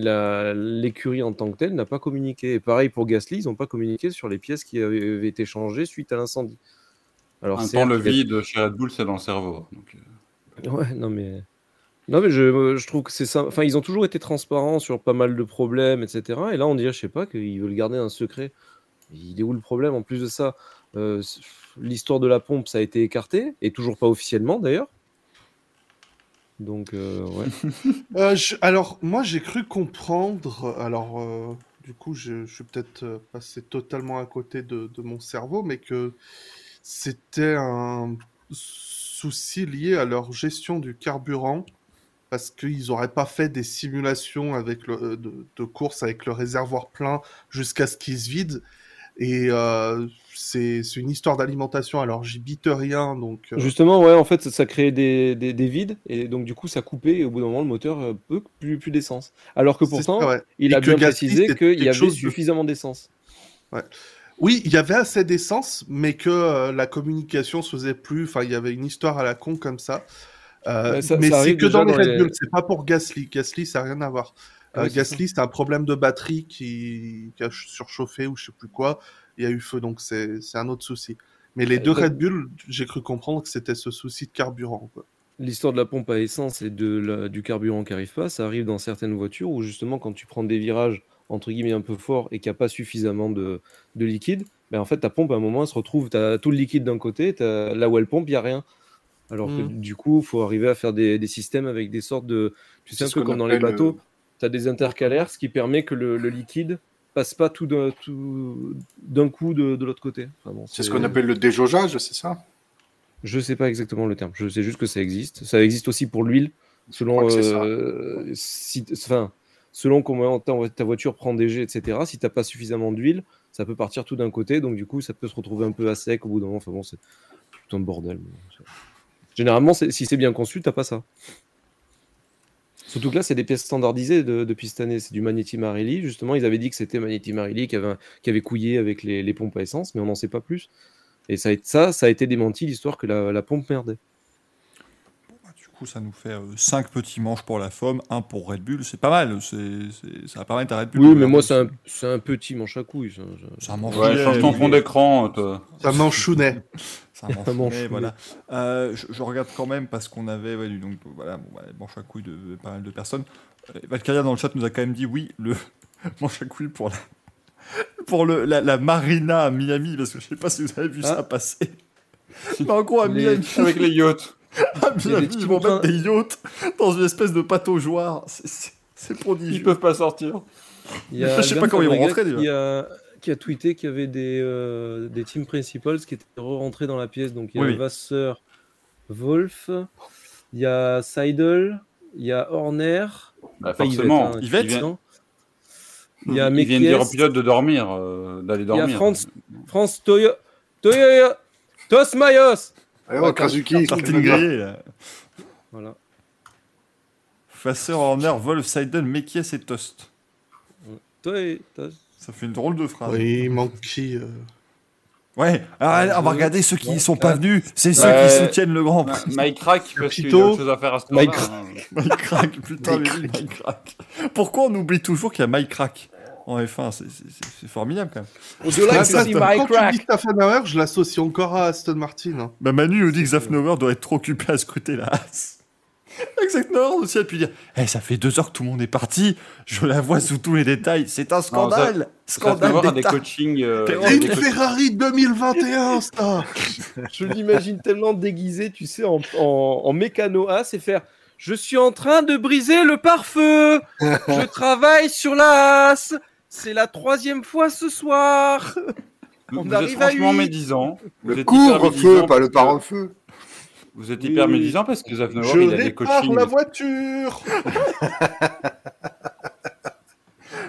l'écurie en tant que telle n'a pas communiqué. Et pareil pour Gasly, ils n'ont pas communiqué sur les pièces qui avaient, été changées suite à l'incendie. Alors certes, temps, le vide chez Red Bull, c'est dans le cerveau. Donc, euh, Ouais, non mais. Non mais je, je trouve que c'est ça. Enfin, ils ont toujours été transparents sur pas mal de problèmes, etc. Et là, on dirait, je sais pas, qu'ils veulent garder un secret. Il est où le problème En plus de ça, euh, l'histoire de la pompe, ça a été écarté, et toujours pas officiellement d'ailleurs. Donc, euh, ouais. Euh, je- alors, moi, j'ai cru comprendre. Alors, euh, du coup, je, je suis peut-être euh, passé totalement à côté de, de mon cerveau, mais que c'était un souci lié à leur gestion du carburant, parce qu'ils n'auraient pas fait des simulations avec le, euh, de, de course avec le réservoir plein jusqu'à ce qu'il se vide. Et euh, c'est une histoire d'alimentation. Alors, j'y bite rien, donc. euh, Justement, ouais, en fait, ça, ça créait des, des, des vides, et donc du coup, ça coupait, et au bout d'un moment, le moteur euh, plus, plus d'essence. Alors que pourtant, ça, ouais. il Et a bien Gasly, précisé qu'il y avait de- suffisamment d'essence. Oui, il y avait assez d'essence, mais que la communication se faisait plus. Enfin, il y avait une histoire à la con comme ça. Euh, ça- mais c'est que dans les Red les- Bull, c'est pas pour Gasly. Gasly, ça n'a rien à voir. Ah Euh, Gasly, c'est un problème de batterie qui... qui a surchauffé ou je sais plus quoi. Il y a eu feu, donc c'est un autre souci. Mais les deux t'as- Red Bull, j'ai cru comprendre que c'était ce souci de carburant. L'histoire de la pompe à essence et de la- du carburant qui arrive pas, ça arrive dans certaines voitures où justement quand tu prends des virages entre guillemets un peu forts et qu'il n'y a pas suffisamment de, de liquide, ben en fait ta pompe à un moment elle se retrouve, tu as tout le liquide d'un côté, t'as- là où elle pompe, il n'y a rien. Alors que Mhm. du coup, il faut arriver à faire des, des systèmes avec des sortes de... Tu sais, un peu comme dans les bateaux, tu as des intercalaires, ce qui permet que le, le liquide passe pas tout d'un tout- d'un coup de, de l'autre côté. Enfin bon, C'est ce qu'on appelle le déjaugeage, c'est ça? Je sais pas exactement le terme. Je sais juste que ça existe. Ça existe aussi pour l'huile, selon euh, si, enfin, selon comment ta, voiture prend des jets, etc. Si t'as pas suffisamment d'huile, ça peut partir tout d'un côté, donc du coup, ça peut se retrouver un peu à sec au bout d'un moment. Enfin bon, c'est tout un bordel. mais Généralement, si c'est bien conçu, t'as pas ça. Surtout que là, c'est des pièces standardisées de- depuis cette année. C'est du Magneti Marelli. Justement, ils avaient dit que c'était Magneti Marelli qui avait, couillé avec les, pompes à essence, mais on n'en sait pas plus. Et ça, ça, ça a été démenti, l'histoire que la pompe merdait. Coup, ça nous fait 5 petits manches pour la FOM, un pour Red Bull. C'est pas mal. c'est c'est- ça va permettre à Red Bull. Oui, mais moi, c'est un, c'est un petit manche à couilles. ça, ça. Un manche Ouais, change ton fond d'écran. toi. Ça manchounet. Mais fouet. voilà. Euh, je, je regarde quand même parce qu'on avait ouais, du- donc, voilà, bon, bah, manche à couilles de, de pas mal de personnes. Euh, Valkyria dans le chat nous a quand même dit oui, le manche à couilles pour la, pour le, la, la marina à Miami, parce que je sais pas si vous avez vu ça Ah. passer. Mais en gros, à Les- Miami, Avec les yachts. à Il y a Miami, des petits ils vont mettre des yachts dans une espèce de pataugeoire. C'est- C'est c'est Ils prodigieux. peuvent pas sortir. Il y a Je sais pas comment ils vont rentrer, déjà. Qui a, qui a tweeté qu'il y avait des, euh, des team principals qui étaient rentrés dans la pièce. Donc il y a Oui. Vasseur, Wolf, il y a Seidel, il y a Horner. Bah, Enfin, Yvette, forcément. hein, Yvette. Ils viennent, non. Il y a ils viennent dire au Mekies, pilote de dormir, euh, d'aller il y a dormir. France, France Toyo, Toyo, Tosmayos. Alors, Ouais, Kazuki, Tartine grillée, là. Voilà. Fasseur, Horner, Wolf, Seidel, Mekies et Toast. Ça fait une drôle de phrase. Oui, il manque qui euh, Ouais, alors, on va regarder ceux qui ne sont pas venus. C'est ceux qui soutiennent le Grand Prix. Mike crack parce qu'il y a autre chose à faire à ce Mike moment-là. hein. Mike Crack, putain, Mike Crack. Pourquoi on oublie toujours qu'il y a Mike Crack? En F1 C'est- c'est- C'est c'est formidable quand même. Au-delà Ah, que ça, c'est quand tu dis Staffanauer, je l'associe encore à Aston Martin. hein. Bah, Manu nous dit que Zafnower doit être trop occupé à scruter la Haas. Avec Zafnower aussi, a pu dire Eh, ça fait deux heures que tout le monde est parti, je la vois sous tous les détails, c'est un scandale Scandale Scandale des d'État coachings. euh, des C'est une coachings- Ferrari 2021, ça Je l'imagine tellement déguisé, tu sais, en, en, en mécano as et faire Je suis en train de briser le pare-feu Je travaille sur la as C'est la troisième fois ce soir Vous, On vous arrive êtes à franchement huit. médisant. Vous Le êtes hyper couvre-feu, médisant pas le parce que- pare-feu. Vous êtes hyper oui, médisant parce que Zafnauer, Je il a des coachings. la voiture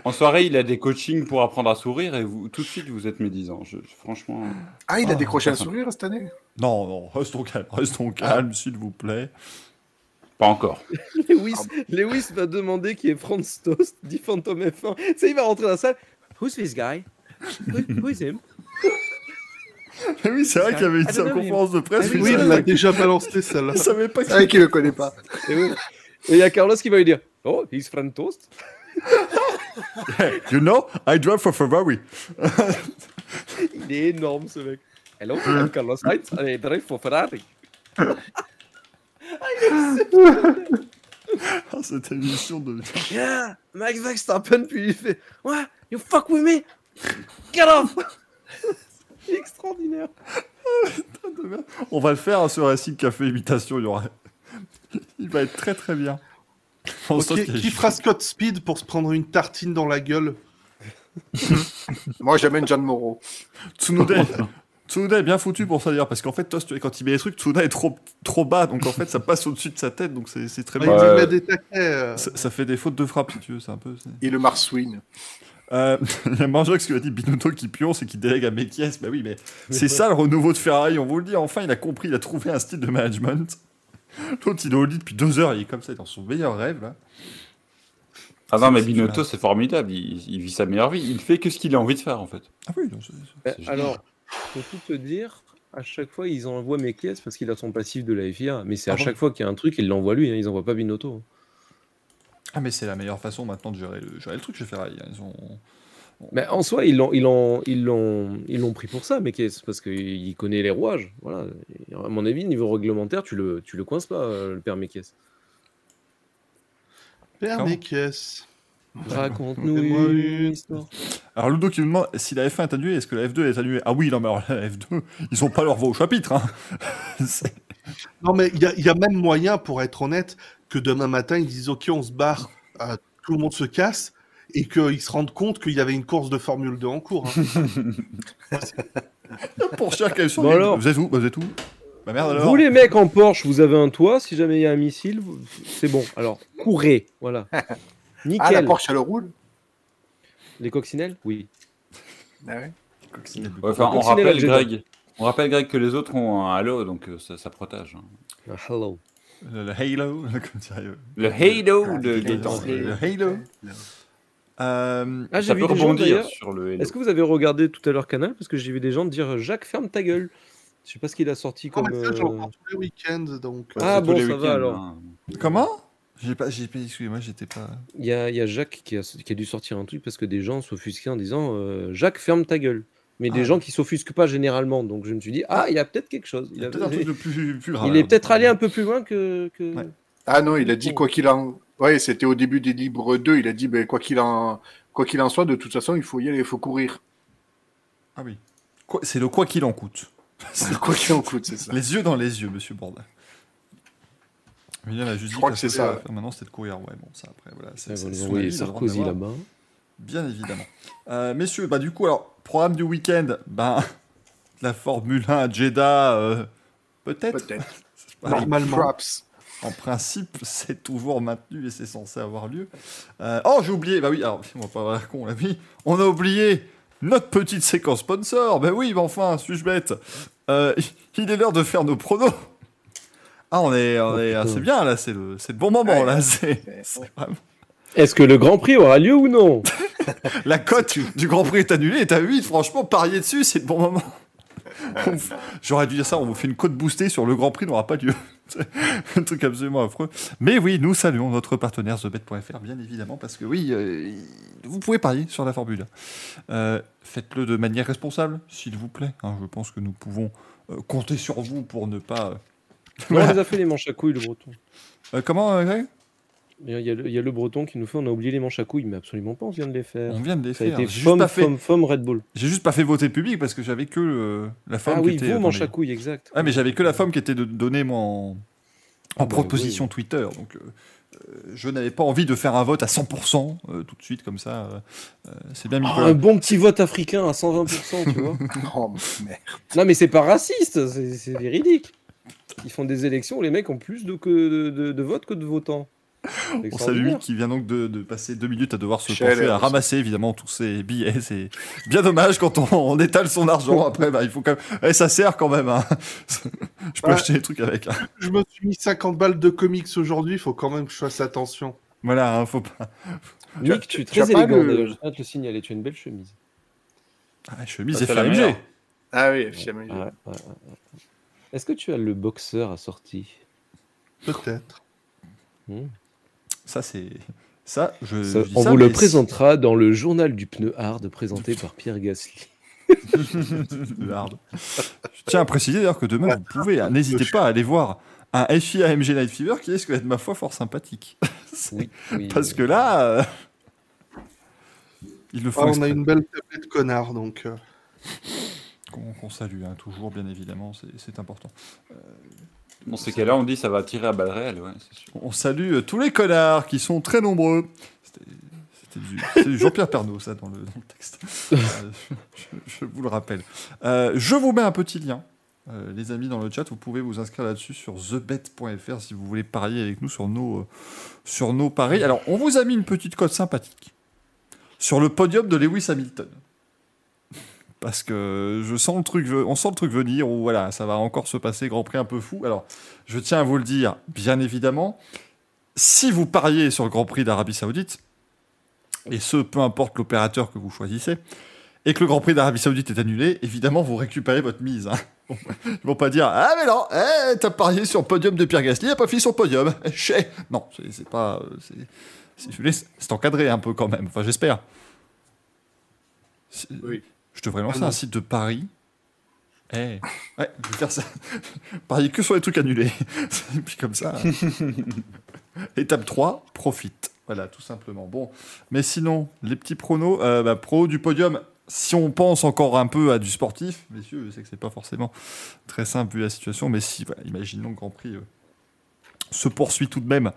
En soirée, il a des coachings pour apprendre à sourire et vous, tout de suite, vous êtes médisant. Je, je- franchement. Ah, il a Ah, décroché un sourire cette année? Non, non, restons calmes, restons calmes, s'il vous plaît. Pas encore. Lewis, Lewis va demander qui est Franz Toast, dit Phantom F1. Tu sais, il va rentrer dans la salle. Who's this guy? Who, who is him? Mais oui, c'est vrai qu'il y avait une Ah, conférence de presse. Ah, mais Oui, il l'a déjà balancé, celle-là. il savait pas C'est vrai qu'il le connaît pas. Et oui. Il y a Carlos qui va lui dire Oh, he's Franz Toast You know, I drive for Ferrari. Il est énorme ce mec. Hello, I'm Carlos Sainz, I drive for Ferrari. Ah, cette émission de. Yeah, Max Verstappen, puis il fait What You fuck with me Get off Extraordinaire. On va le faire hein, ce Racing Café imitation, il y aura. Il va être très très bien. Qui fera Scott Speed pour se prendre une tartine dans la gueule? Moi, j'amène John Moreau. Tsunoda, Tsunoda est bien foutu pour ça d'ailleurs, parce qu'en fait, Toast, quand il met les trucs, Tsunoda est trop, trop bas, donc en fait, ça passe au-dessus de sa tête, donc c'est c'est très Il bien. Ouais. lui met des taquets. euh. Ça, ça fait des fautes de frappe, si tu veux, c'est un peu. c'est- Et le Marswin. Euh, il y a Marjox qui a dit Binotto qui pionce et qui délègue à Mekies. Bah oui, mais c'est ça le renouveau de Ferrari, on vous le dit. Enfin, il a compris, il a trouvé un style de management. L'autre, il est au lit depuis deux heures, il est comme ça, dans son meilleur rêve, là. Ah non, mais Binotto, c'est formidable. Il, il vit sa meilleure vie. Il fait que ce qu'il a envie de faire, en fait. Ah oui, non, c'est- C'est génial. alors, pour tout te dire, à chaque fois, ils envoient mes caisses parce qu'il a son passif de la FIA. Mais c'est Ah à bon chaque fois qu'il y a un truc, ils l'envoient lui, hein, ils envoient pas Binotto. Ah, mais c'est la meilleure façon maintenant de gérer le, gérer le truc chez Ferrari. hein. Ils ont... Mais en soi, ils l'ont, ils l'ont, ils l'ont, ils l'ont pris pour ça, mes caisses, parce qu'il connaît les rouages. Voilà. À mon avis, niveau réglementaire, tu le, tu le coinces pas, euh, le père Mekies. Père caisses. Raconte-nous une histoire. Alors Ludo qui me demande si la F1 est annulée, est-ce que la F2 est annulée Ah oui, non mais alors la F2, ils ont pas leur voix au chapitre. Hein. Non, mais il y, a- il y a même moyen, pour être honnête, que demain matin, ils disent Ok, on se barre, euh, tout le monde se casse, et qu'ils se rendent compte qu'il y avait une course de Formule 2 en cours. hein. Pour chaque Bon alors. vous êtes où? Vous êtes où? Bah merde alors. Vous les mecs en Porsche, vous avez un toit. Si jamais il y a un missile, vous- c'est bon. Alors courez, voilà. Ah, la Nickel. Porsche, elle roule les coccinelles, oui. Ah ouais. Enfin, on rappelle. Greg, on rappelle, Greg, que les autres ont un halo, donc euh, ça, ça protège. hein. Ah. Le, le Halo, comme dirait, euh, Le halo de le- Gaëtan. le Halo. Euh, Ah, j'ai Ça peut des gens rebondir d'ailleurs. sur le halo. Est-ce que vous avez regardé tout à l'heure Canal? Parce que j'ai vu des gens dire Jacques, ferme ta gueule. Je sais pas ce qu'il a sorti Non, comme. mais ça, euh, tous les week-ends, donc. Ah bon, ça va, alors. hein. Comment? J'ai pas, j'ai pas, excusez-moi, j'étais pas. Il y a, il y a Jacques qui a, qui a dû sortir un truc parce que des gens s'offusquaient en disant euh, Jacques, ferme ta gueule. Mais des Ah. gens qui s'offusquent pas généralement. Donc je me suis dit Ah, il y a peut-être quelque chose. Il a peut-être un truc de plus, plus grave. il est peut-être allé un peu plus loin que. que- Ouais. Ah non, il a dit quoi qu'il en. Ouais, c'était au début des libres 2. Il a dit ben, quoi qu'il en. Quoi qu'il en soit, de toute façon, il faut y aller, il faut courir. Ah oui. Quoi- C'est le quoi qu'il en coûte. quoi qu'il en coûte, c'est ça. Les yeux dans les yeux, monsieur Bourdin. A juste Je dit crois que c'est ça, ouais. Maintenant, c'était de courir. Ouais, bon, ça après, voilà. c'est- droit Sarkozy là-bas. Bien évidemment. Euh, messieurs, bah du coup, alors, programme du week-end, ben, la Formule 1 à Jeddah, euh, peut-être? Peut-être. Normalement. Props. En principe, c'est toujours maintenu et c'est censé avoir lieu. Euh, oh, j'ai oublié, bah oui, alors, on va pas avoir con, on l'a mis. On a oublié notre petite séquence sponsor. Ben oui, mais enfin, suis-je bête? Euh, Il est l'heure de faire nos pronos. Ah, on est, on Oh, est, c'est bien là, c'est le, c'est le bon moment Ouais. là. C'est, vraiment- Est-ce que le Grand Prix aura lieu ou non? La cote du Grand Prix est annulée, est à 8. Franchement, parier dessus, c'est le bon moment. J'aurais dû dire ça, on vous fait une cote boostée sur le Grand Prix, n'aura pas lieu. C'est un truc absolument affreux. Mais oui, nous saluons notre partenaire TheBet.fr, bien évidemment, parce que oui, euh, vous pouvez parier sur la Formule. Euh, Faites-le de manière responsable, s'il vous plaît. hein. je pense que nous pouvons euh, compter sur vous pour ne pas. Euh, On les a fait les manches à couilles, le breton. Euh, comment, euh, Greg? Il y, a, il y a le- il y a le breton qui nous fait on a oublié les manches à couilles, mais absolument pas, on vient de les faire. On vient de les Ça a faire. été juste, FOM, pas fait- FOM, FOM, Red Bull. j'ai juste pas fait voter public parce que j'avais que euh, la femme Ah qui oui, était. vous, manches à couilles, exact. Ah, mais j'avais que la femme qui était de donner moi en, en Ah bah proposition Twitter. Donc, euh, euh, je n'avais pas envie de faire un vote à 100% euh, tout de suite comme ça. euh, euh, c'est bien Ah, Nicolas. un bon petit vote africain à 120%, tu vois. Oh, merde. Non, mais c'est pas raciste, c'est c'est véridique. Ils font des élections où les mecs ont plus de, que de, de- de votes que de votants. On salue qui vient donc de, de passer deux minutes à devoir se Chaleur pencher à ramasser évidemment tous ces billets. C'est bien dommage quand on, on étale son argent. Après, bah, il faut quand même. Eh, ça sert quand même. hein. je peux Ouais. acheter des trucs avec. hein. Je me suis mis 50 balles de comics aujourd'hui, il faut quand même que je fasse attention. Voilà, hein, faut pas. Mick, tu es très élégant le- je à te le signaler, tu as une belle chemise. Ah, chemise FAMG. meilleure. Ah oui, ouais, ouais, ouais. Est-ce que tu as le boxeur assorti? Peut-être. Hmm. Ça, c'est. Ça, je. Ça, je dis On ça, vous le présentera dans le journal du pneu hard présenté par Pierre Gasly. Le hard. Je tiens à préciser d'ailleurs que demain, vous pouvez, hein, n'hésitez pas à aller voir un FI AMG Night Fever qui risque d'être, ma foi, fort sympathique. Oui, oui, Parce que là, euh, il le faut Ah, on a une belle tablette connard, donc. euh, Qu'on salue, hein, toujours, bien évidemment, c'est- important. Dans ces cas-là, on dit ça va tirer à balles réelles, ouais, c'est sûr. On salue euh, tous les connards qui sont très nombreux. C'était du, Jean-Pierre Pernaut, ça, dans le, dans le texte. Euh, je, je vous le rappelle. Euh, je vous mets un petit lien. Euh, les amis dans le chat, vous pouvez vous inscrire là-dessus sur thebet.fr si vous voulez parier avec nous sur nos, euh, sur nos paris. Alors, on vous a mis une petite cote sympathique sur le podium de Lewis Hamilton. Parce que je sens le truc, on sent le truc venir, ou voilà, ça va encore se passer, Grand Prix un peu fou. Alors, je tiens à vous le dire, bien évidemment, si vous pariez sur le Grand Prix d'Arabie Saoudite, et ce, peu importe l'opérateur que vous choisissez, et que le Grand Prix d'Arabie Saoudite est annulé, évidemment, vous récupérez votre mise. hein. Ils vont pas dire Ah, mais non, eh, t'as parié sur le podium de Pierre Gasly, il a pas fini son podium. Chez. Non, c'est pas. c'est- encadré un peu quand même, enfin, j'espère. Oui. Je devrais lancer Ah un site de paris. Eh, ouais, je vais faire ça. Parier que sur les trucs annulés. Et puis comme ça. Étape 3, profite. Voilà, tout simplement. Bon, mais sinon, les petits pronos, euh, bah, pro du podium, si on pense encore un peu à du sportif, messieurs, je sais que c'est pas forcément très simple vu la situation, mais si, voilà, imaginons le Grand Prix euh, se poursuit tout de même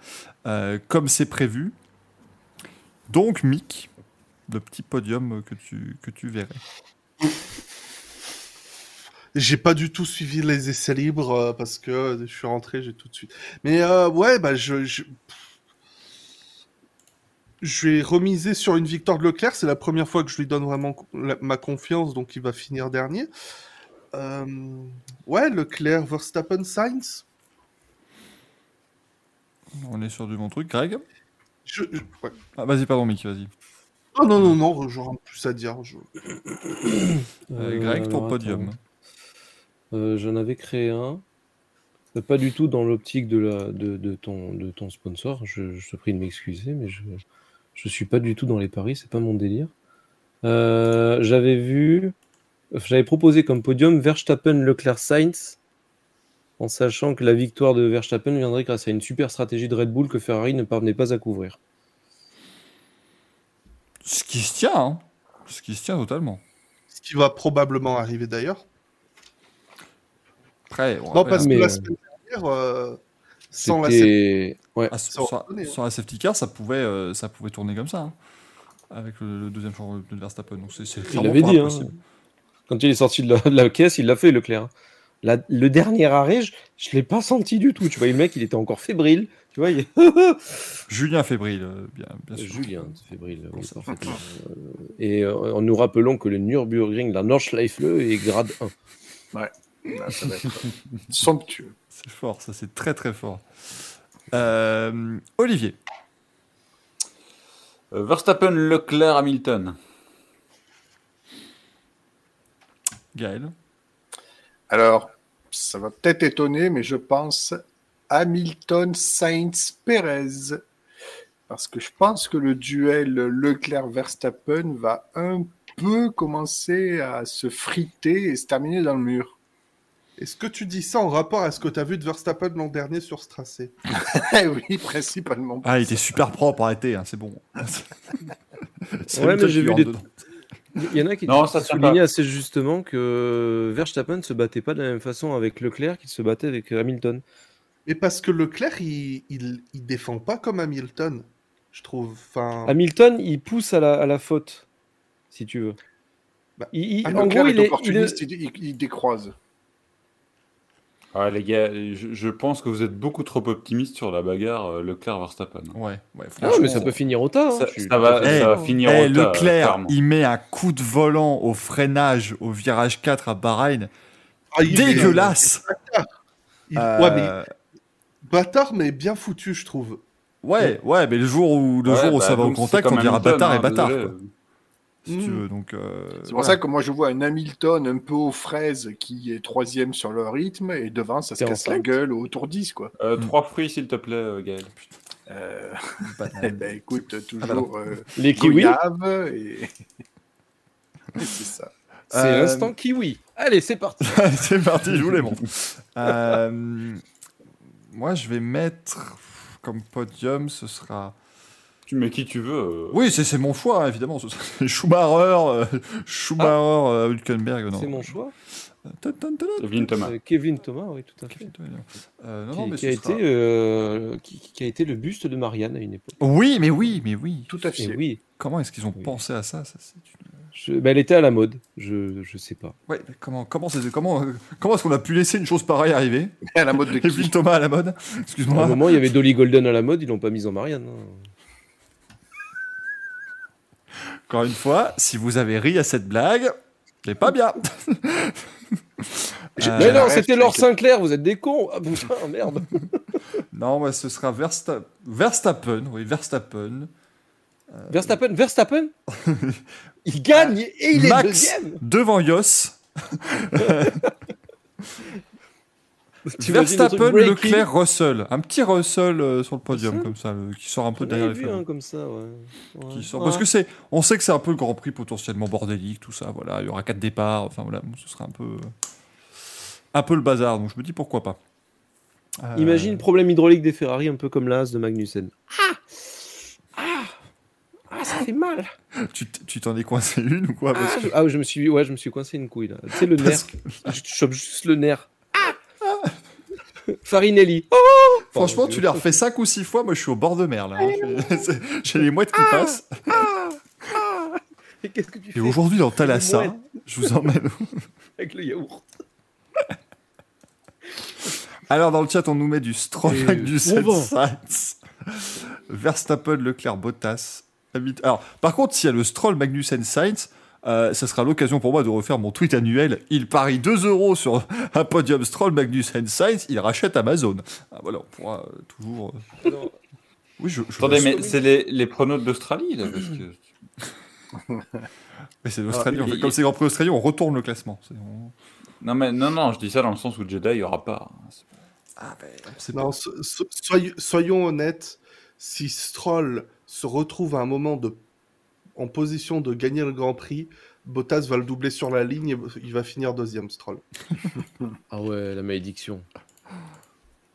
euh, comme c'est prévu. Donc, Mick, le petit podium que tu, que tu verrais. J'ai pas du tout suivi les essais libres euh, parce que je suis rentré, j'ai tout de suite. Mais euh, ouais, bah je, je je vais remiser sur une victoire de Leclerc. C'est la première fois que je lui donne vraiment ma confiance, donc il va finir dernier. Euh, ouais, Leclerc, Verstappen, Sainz. On est sur du bon truc. Greg? Je, je- ouais. ah, Vas-y, pardon, Mick, vas-y. Oh non non non, j'aurais plus à dire. je- Euh, Greg, ton alors, podium. Euh, J'en avais créé un. Euh, Pas du tout dans l'optique de, la, de, de ton, de ton sponsor. Je, je te prie de m'excuser, mais je je suis pas du tout dans les paris, c'est pas mon délire. Euh, j'avais vu, j'avais proposé comme podium Verstappen, Leclerc, Sainz, en sachant que la victoire de Verstappen viendrait grâce à une super stratégie de Red Bull que Ferrari ne parvenait pas à couvrir. Ce qui se tient, hein. Ce qui se tient totalement. Ce qui va probablement arriver d'ailleurs. Après, on Non, parce hein. que la semaine dernière, euh, sans la ouais, Ah, hein. safety car, ça pouvait, euh, ça pouvait tourner comme ça. hein, avec le, le deuxième champ de Verstappen. Donc c'est, c'est Il l'avait dit, hein. Quand il est sorti de la, de la caisse, il l'a fait, Leclerc. La- le dernier arrêt, je, je l'ai pas senti du tout. Tu vois, le mec, il était encore fébrile. Tu vois, il- Julien Fébrile, euh, bien, bien sûr. Julien, fébrile. oui, parfaitement. Euh, Et euh, nous rappelons que le Nürburgring, la Nordschleife, est grade 1. Là, ça va être somptueux. C'est fort, ça c'est très très fort. Euh, Olivier, Euh, Verstappen, Leclerc, Hamilton. Gaël, Alors, ça va peut-être étonner, mais je pense Hamilton, Sainz, Perez. Parce que je pense que le duel Leclerc-Verstappen va un peu commencer à se friter et se terminer dans le mur. Est-ce que tu dis ça en rapport à ce que tu as vu de Verstappen l'an dernier sur ce tracé? Eh oui, principalement. ah il était super propre, arrêtez, hein, c'est bon. C'est Ouais, mais j'ai vu des-. Il y en a qui Non, ça soulignaient assez justement que Verstappen ne se battait pas de la même façon avec Leclerc qu'il se battait avec Hamilton. Mais parce que Leclerc, il, il, il défend pas comme Hamilton, je trouve. Enfin, Hamilton, il pousse à la, à la faute, si tu veux. Bah, Il- il- Ah, en Leclerc gros, est il est, il est- opportuniste, il, décroise. Ah, les gars, je, je pense que vous êtes beaucoup trop optimiste sur la bagarre euh, Leclerc-Verstappen. Ouais, ouais, Ah, franchement. mais ça peut finir au tas. hein. Ça, va, Eh, ça finir Eh, au tas, Leclerc, il met un coup de volant au freinage au virage 4 à Bahreïn. ah, il est- Dégueulasse il- Euh, Ouais, mais bâtard, mais bien foutu, je trouve. ouais, ouais, mais le jour où, le Ouais, jour où bah, ça va au contact, on dira Hamilton, bâtard hein, et bâtard, désolé. quoi, si tu Mm. veux. Donc, euh, C'est pour ça que moi je vois un Hamilton un peu aux fraises qui est troisième sur le rythme et devant ça se casse la gueule au tour 10 quoi. Euh, Mm. Trois fruits, s'il te plaît, euh, Gaël. Euh, eh ben écoute toujours euh, Les kiwis, et c'est ça. c'est Euh, l'instant kiwi. Allez, c'est parti. c'est parti, je vous les montre. Moi, je vais mettre comme podium, ce sera. Tu mets qui tu veux. euh. Oui, c'est c'est mon choix, hein, évidemment. Ce sera Schumacher, euh, Schumacher, euh, Hülkenberg. C'est mon choix. Evelyne Thomas. Kevin Thomas, oui, tout à fait. Euh, non, Qui, non, mais qui a été, euh, qui, qui a été le buste de Marianne à une époque. Oui, mais oui, mais oui. Tout à fait. oui, Comment est-ce qu'ils ont Oui. pensé à ça, ça c'est une- je- bah, elle était à la mode. Je, je sais pas. Ouais, mais comment, comment, c'est- comment, euh, comment est-ce qu'on a pu laisser une chose pareille arriver à la mode de Evelyne qui Thomas à la mode À un Excuse-moi. moment, il y avait Dolly Golden à la mode, ils l'ont pas mise en Marianne. hein. Encore une fois, si vous avez ri à cette blague, c'est pas bien. Euh, Mais non, c'était Laure Sinclair, vous êtes des cons. Ah putain, merde. Non, ouais, ce sera Versta- Verstappen, oui, Verstappen, Verstappen, Verstappen Il gagne et il est deuxième devant Yos. Verstappen, Leclerc, Russell. Un petit Russell euh, sur le podium, Russell comme ça, le- qui sort un peu derrière les vu, hein, comme ça, ouais. Ouais. Qui sort-. Parce que c'est, on sait que c'est un peu le Grand Prix potentiellement bordélique, tout ça. Voilà, il y aura quatre départs. Enfin voilà, bon, ce sera un peu, un peu le bazar. Donc je me dis pourquoi pas. Euh, Imagine problème hydraulique des Ferrari, un peu comme l'As de Magnussen. Ah Ah Ah, ça fait mal Tu t'en es coincé une ou quoi? Ah, parce que- je, ah, je me suis, ouais, je me suis coincé une couille là. Tu sais le nerf. que- Je chope juste le nerf. Ah Farinelli. Oh Franchement, Pardon, tu l'as refait 5 ou 6 fois. Moi, je suis au bord de mer là. hein. C'est- J'ai les mouettes qui passent. Et qu'est-ce que tu Et fais aujourd'hui, dans Thalassa, je vous emmène. avec le yaourt Alors, dans le chat, on nous met du Stroll, Et du. Sainz, Verstappen, Leclerc, Bottas. Alors, par contre, s'il y a le Stroll, Magnussen, Sainz, euh, ça sera l'occasion pour moi de refaire mon tweet annuel. Il parie 2 euros sur un podium Stroll, Magnussen, Sainz. Il rachète Amazon. Ah, voilà, on pourra euh, toujours. euh, Oui, je. je Attendez, mais c'est les, les pronos d'Australie, là, parce que... Mais c'est l'Australie. Ah, en fait. il- Comme c'est Grand Prix Australie, on retourne le classement. On- Non, mais non, non, je dis ça dans le sens où Jedi, il n'y aura pas. Ah, ben, Non, so- so- soyons, soyons honnêtes, si Stroll se retrouve à un moment de, en position de gagner le Grand Prix, Bottas va le doubler sur la ligne et il va finir deuxième, Stroll. Ah ouais, la malédiction.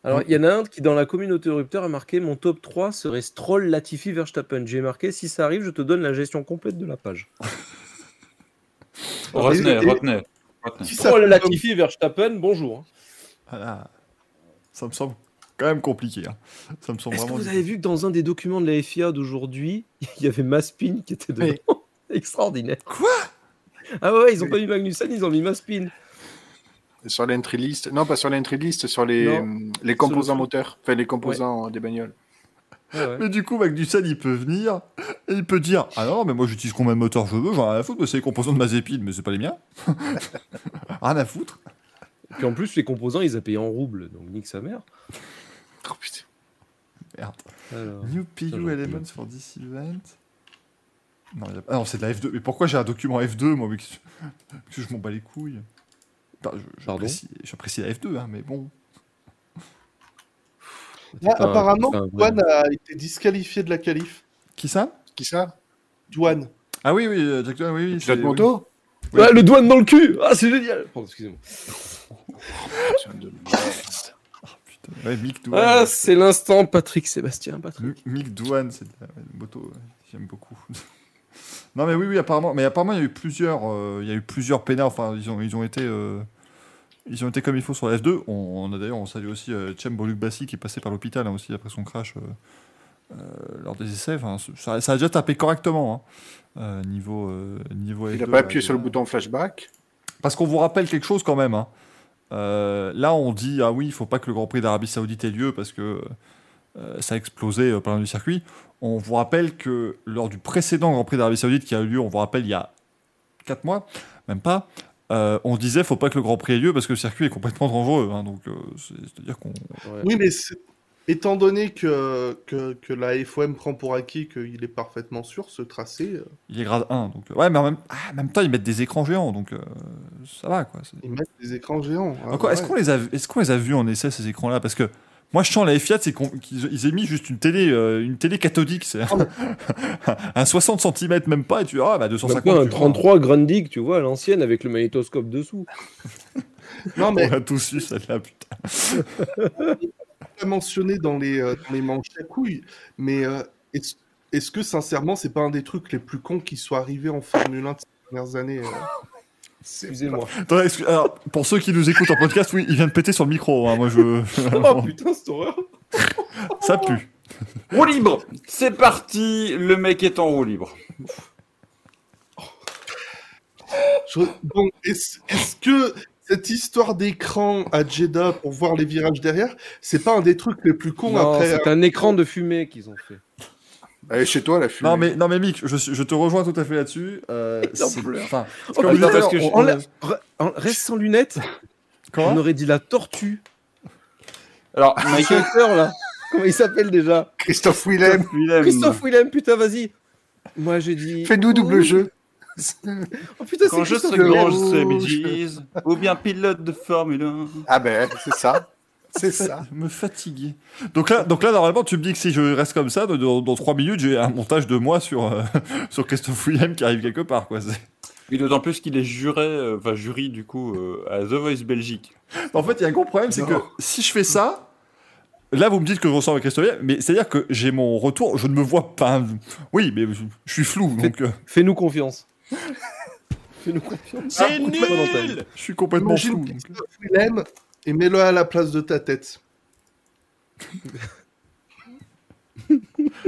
Alors, il y en a un qui, dans la communauté Rupteur, a marqué Mon top 3 serait Stroll, Latifi, Verstappen. J'ai marqué Si ça arrive, je te donne la gestion complète de la page. Retenez, Et- et- retenez. retenez. Stroll, Latifi, Verstappen, bonjour. Voilà. Ça me semble quand même compliqué. hein. Ça me semble Est-ce que vous avez vu que dans un des documents de la FIA d'aujourd'hui, il y avait Maspin qui était dedans Extraordinaire. Quoi? Ah ouais, ils ont pas mis Magnussen, ils ont mis Maspin. Sur l'entry list. Non, pas sur l'entry list, sur les, Non. les composants le- moteurs. Enfin, les composants des bagnoles. Ouais, ouais. Mais du coup, Magnussen, il peut venir et il peut dire Ah non, mais moi j'utilise combien de moteurs je veux, j'en ai rien à foutre, c'est les composants de Mazepin, mais c'est pas les miens. rien à foutre. Puis en plus, les composants, ils a payé en roubles, donc nique sa mère. Oh, putain. Merde. Alors, New PU Elements for this event. Non, il y a- ah non c'est de la F2. Mais pourquoi j'ai un document F2, moi mais que... que je m'en bats les couilles Bah, J'apprécie j'apprécie la F2, hein, mais bon. Là, pas apparemment, Douane a été disqualifié de la qualif. Qui ça? Qui ça? Douane. Ah oui, oui, euh, Jack oui, oui. Moto Oui. Ah, le douane dans le cul Ah, c'est génial Pardon, excusez-moi. Putain de merde. oui. Putain, Ouais, Mick Doohan. Ah, c'est l'instant Patrick Sébastien. Patrick. Mi- Mick Douane, c'est la, moto, ouais, j'aime beaucoup. non mais oui, oui, apparemment, mais apparemment il y a eu plusieurs, euh, il y a eu plusieurs pénards. Enfin, ils ont, ils ont été, euh, ils ont été comme il faut sur la F2. On, on a d'ailleurs, on salue aussi euh, Cem Boluk-Bassi qui est passé par l'hôpital hein, aussi après son crash euh, euh, lors des essais. Enfin, ça, ça a déjà tapé correctement hein, euh, niveau, euh, niveau Il F2. n'a pas appuyé là, sur le bouton flashback? Parce qu'on vous rappelle quelque chose quand même. hein. Euh, là, on dit ah oui, il faut pas que le Grand Prix d'Arabie Saoudite ait lieu parce que euh, ça a explosé euh, par du circuit. On vous rappelle que lors du précédent Grand Prix d'Arabie Saoudite qui a eu lieu, on vous rappelle il y a 4 mois, même pas. euh, on disait faut pas que le Grand Prix ait lieu parce que le circuit est complètement dangereux. hein. donc, c'est- c'est-à-dire qu'on. Oui, mais étant donné que, que, que la FOM prend pour acquis qu'il est parfaitement sûr, ce tracé, euh, Il est grade 1. Donc, euh, ouais, mais en même, ah, en même temps, ils mettent des écrans géants. Donc, euh, ça va, quoi. Ils mettent des écrans géants. hein, Encore, Est-ce qu'on les, a- les a vus en essai, ces écrans-là? Parce que moi, je sens la Fiat, c'est qu'on- qu'ils ils aient mis juste une télé, euh, une télé cathodique. C'est un 60 cm, même pas, et tu ah, bah Même 250. pas un tu vois. 33 Grundig, tu vois, à l'ancienne, avec le magnétoscope dessous. Non, mais On a tous eu celle-là, putain. pas mentionné dans les, euh, dans les manches à couilles, mais euh, est-ce est-ce que sincèrement, c'est pas un des trucs les plus cons qui soit arrivé en Formule 1 de ces dernières années euh Excusez-moi. Attends, excuse- alors, pour ceux qui nous écoutent en podcast, oui, il vient de péter sur le micro. hein, moi, je. Oh putain, cette horreur Ça pue. Roue libre C'est parti Le mec est en roue libre. Je- Bon, est-ce est-ce que cette histoire d'écran à Jeddah pour voir les virages derrière, c'est pas un des trucs les plus cons Non, après c'est un écran de fumée qu'ils ont fait. Allez, chez toi, la fumée. Non, mais, non, mais Mick, je, je te rejoins tout à fait là-dessus. Euh, enfin, Oh, on- je- Reste sans lunettes, Quoi on aurait dit la tortue. Alors, Le Michael là. Comment il s'appelle déjà? Christophe Willem. Willem. Christophe Willem, putain, vas-y. Moi, j'ai dit. Fais-nous double jeu. Oh putain, Quand c'est je serai Christophe grand, je Rouge. serai Bee Gees, ou bien pilote de Formule 1. Ah ben, c'est ça. C'est ça. Me fatiguer. Donc là, donc là, normalement, tu me dis que si je reste comme ça, dans, dans 3 minutes, j'ai un montage de moi sur, euh, sur Christophe Willem qui arrive quelque part. Quoi. Oui, d'autant plus qu'il est juré, euh, enfin jury du coup, euh, à The Voice Belgique. En fait, il y a un gros problème, c'est que si je fais ça, là, vous me dites que je ressemble à Christophe mais c'est-à-dire que j'ai mon retour, je ne me vois pas. Oui, mais je, suis flou, donc euh, Fais-nous confiance. Fais-nous confiance. C'est ta vie. je suis complètement. Christophe Willem et mets-le à la place de ta tête.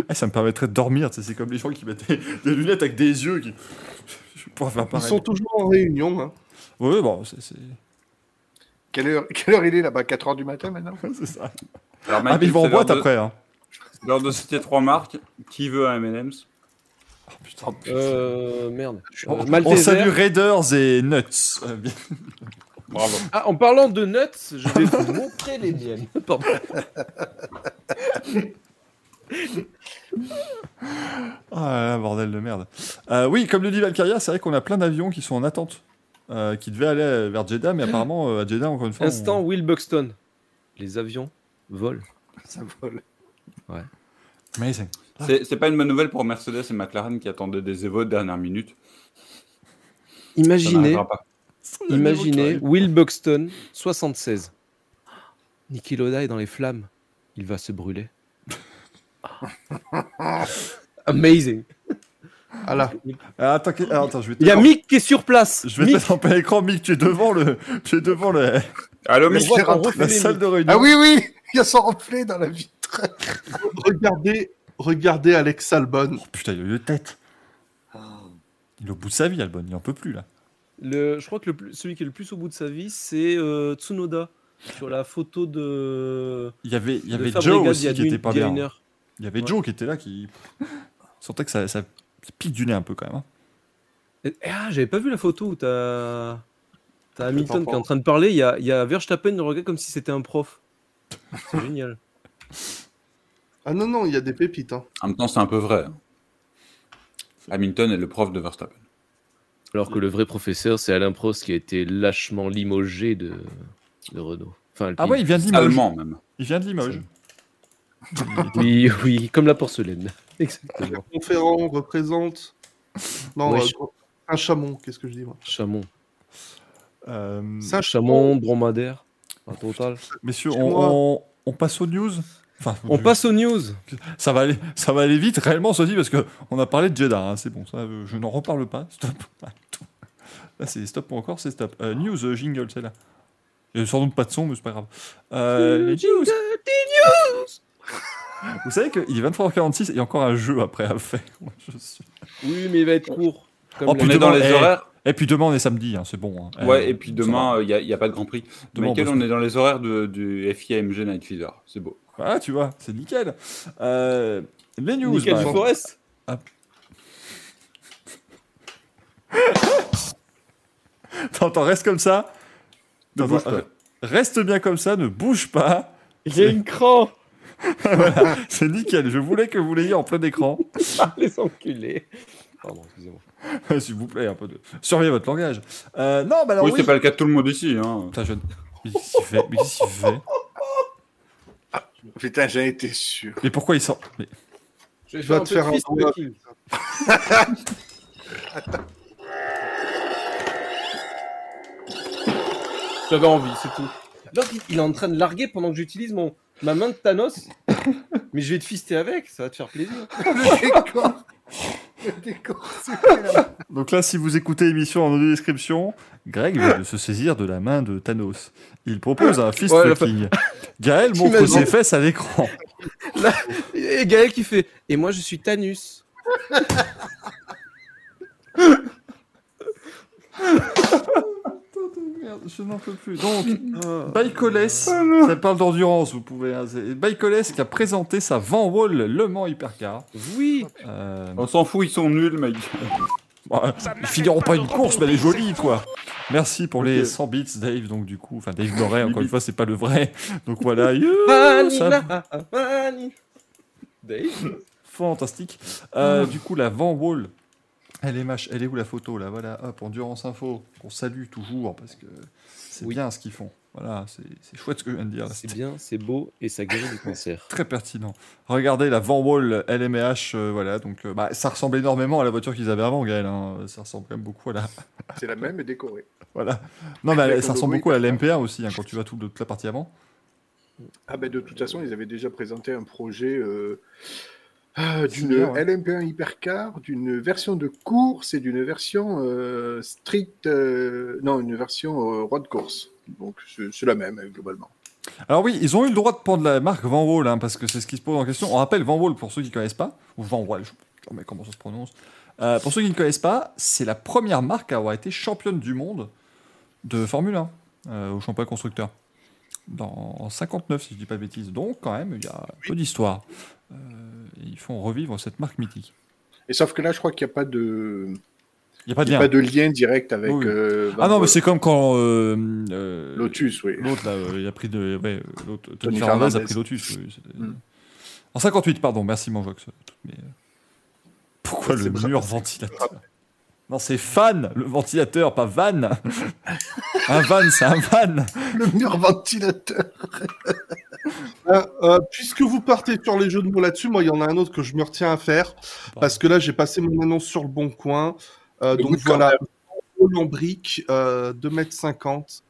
Ah, ça me permettrait de dormir, c'est comme les gens qui mettent des, des lunettes avec des yeux. Qui... Je pourrais faire Ils sont toujours en réunion. Hein. Oui, bon, c'est Quelle heure, quelle heure il est là-bas? 4 heures du matin maintenant? C'est ça. Alors, Ah, mais ils vont en boîte de- après. Hein. L'heure de citer trois marques. Qui veut un M&M's? Oh, putain. Euh, merde. Euh, On, on salue Raiders et Nuts. Euh. Bravo. Ah, en parlant de nuts, je vais vous montrer les miennes. Pardon. Ah là là, bordel de merde. Euh, oui, comme le dit Valkyria, c'est vrai qu'on a plein d'avions qui sont en attente, euh, qui devaient aller vers Jeddah, mais apparemment euh, à Jeddah, encore une fois. on- Instant Will Buxton. Les avions volent. Ça vole. Amazing. C'est c'est pas une bonne nouvelle pour Mercedes et McLaren qui attendaient des Evo de dernière minute. Imaginez, imaginez Will Buxton, 76. Niki Loda est dans les flammes. Il va se brûler. Amazing. Voilà. Ah, attends, ah, attends, je vais te Il y a Mick qui est sur place. Je vais te mettre en plein écran, Mick, tu es devant le, tu es devant le, Allô, Mick la les salle Mick. de réunion. Ah oui, oui Il y a son reflet dans la vitre. Regardez, regardez Alex Albon. Oh, putain, il a eu de tête. Il est au bout de sa vie, Albon, il en peut plus là. Le, je crois que le celui qui est le plus au bout de sa vie, c'est euh, Tsunoda. Sur la photo de. Il y avait, il y de avait Fabregas Joe y aussi a qui était pas bien. Il y avait Ouais. Joe qui était là qui sentait que ça, ça, pique du nez un peu quand même. hein. Et- Ah, j'avais pas vu la photo où t'as. T'as Hamilton qui est en train de parler. Il y a, y a Verstappen, il regarde comme si c'était un prof. C'est génial. Ah non, non, il y a des pépites. Hein. En même temps, c'est un peu vrai. Hamilton est le prof de Verstappen. Alors que le vrai professeur, c'est Alain Prost qui a été lâchement limogé de, de Renault. Enfin, Ah ouais, il vient de Limoges. Allemand, même. Il vient de Limoges. Oui, oui, comme la porcelaine. Exactement. Conférent représente. Non, Ouais, euh, je- un chamon, qu'est-ce que je dis moi Chamon. Euh, Ça, Chamon, dromadaire. En total. messieurs, on, on- on passe aux news? Enfin, On passe aux news. Ça va aller, ça va aller vite, réellement, ceci, parce que on a parlé de Jeddah. hein, c'est bon, ça, euh, je n'en reparle pas. Stop. Là, c'est stop ou encore, c'est stop. Euh, news, euh, jingle, c'est là. Il n'y a sans doute pas de son, mais c'est pas grave. Euh, les news. Vous savez qu'il est 23h46 et il y a encore un jeu après à faire. Moi, je suis- Oui, mais il va être court. Comme Oh, Puis On est dans les eh, horaires. Et puis demain, on est samedi, hein, c'est bon. hein. Ouais, Euh, et puis demain, il n'y a, pas de Grand Prix. Demain, on Michael, est dans les horaires de, du FIAMG Night Fever. C'est beau. Ah, tu vois, c'est nickel. Euh, les news. Nickel bah, Forest. Attends, attends, reste comme ça. Ne bouge pas. Reste bien comme ça, ne bouge pas. A une cran. voilà, c'est nickel. Je voulais que vous l'ayez en plein écran. Ah, les enculés. Pardon, excusez-moi. S'il vous plaît, un peu de. Surveillez votre langage. Euh, non, bah alors oui, oui. c'est pas le cas de tout le monde ici. Hein. Putain, je... Mais qu'est-ce qu'il fait Mais qu'est-ce qu'il fait Putain, j'en étais sûr. Mais pourquoi il sort Mais- Je vais Je vais te faire un. J'avais envie, c'est tout. Donc, il- il est en train de larguer pendant que j'utilise mon ma main de Thanos. Mais je vais te fister avec, ça va te faire plaisir. Donc là, si vous écoutez l'émission en audio description, Greg vient de se saisir de la main de Thanos. Il propose un fist Ouais, la fucking. Gaël montre ses fesses à l'écran. Et Gaël qui fait Et moi je suis Thanus. Merde, je n'en peux plus. Donc, Baïkoles, ça parle d'endurance, vous pouvez. Hein, c'est- Baïkoles qui a présenté sa Van Wall Le Mans Hypercar. Oui Euh, On s'en fout, ils sont nuls, mec. bah, ils finiront pas une course, mais elle est jolie, quoi. Merci pour les Ok. 100 bits, Dave. Donc, du coup, enfin, Dave Moret, encore une fois, c'est pas le vrai. Donc voilà. you, ça- Vanilla, vanilla. Dave fantastique. Euh, Du coup, la Van Wall, LMH, elle est où la photo là? Voilà, hop, Endurance Info, qu'on salue toujours parce que c'est Oui. bien ce qu'ils font. Voilà, c'est chouette ce que je viens de dire. C'est bien, c'est beau et ça guérit du cancer. Très pertinent. Regardez la Van Wall LMH, euh, voilà, donc euh, bah, ça ressemble énormément à la voiture qu'ils avaient avant, Gaël. hein. Ça ressemble quand même beaucoup à la. C'est la même et décorée. Voilà. Non, mais ça le ressemble beaucoup à la hyper. LMP1 aussi, hein, quand tu vois tout de toute la partie avant. Ah ben de toute façon, ils avaient déjà présenté un projet euh, ah, d'une Similaire, ouais. LMP1 Hypercar, d'une version de course et d'une version euh, street, euh, non, une version euh, road course. Donc c'est la même euh, globalement. Alors oui, ils ont eu le droit de prendre la marque Van Wall, hein, parce que c'est ce qui se pose en question. On rappelle Van Wall, pour ceux qui ne connaissent pas, ou Van Wall, je ne sais jamais comment ça se prononce. Euh, pour ceux qui ne connaissent pas, c'est la première marque à avoir été championne du monde de Formule 1 euh, au championnat constructeur. Dans, en 59, si je ne dis pas de bêtises. Donc, quand même, il y a un peu d'histoire. Euh, ils font revivre cette marque mythique. Et sauf que là, je crois qu'il n'y a pas de, Il n'y a pas de il y a lien. pas de lien direct avec. Oui. euh, Ah non, mais c'est comme quand euh, euh, Lotus, oui. L'autre, là, il a pris de. Ouais, l'autre, Tony, Fernandez a pris Lotus. oui, Mm. En 58, pardon, merci. Mais, euh, Pourquoi le mur ventilateur Non, c'est fan, le ventilateur, pas van. un van, c'est un van. Le mur ventilateur. Euh, euh, puisque vous partez sur les jeux de mots là-dessus, moi, il y en a un autre que je me retiens à faire. Parce que là, j'ai passé mon annonce sur le bon coin. Euh, donc voilà, en brique, euh, 2m50.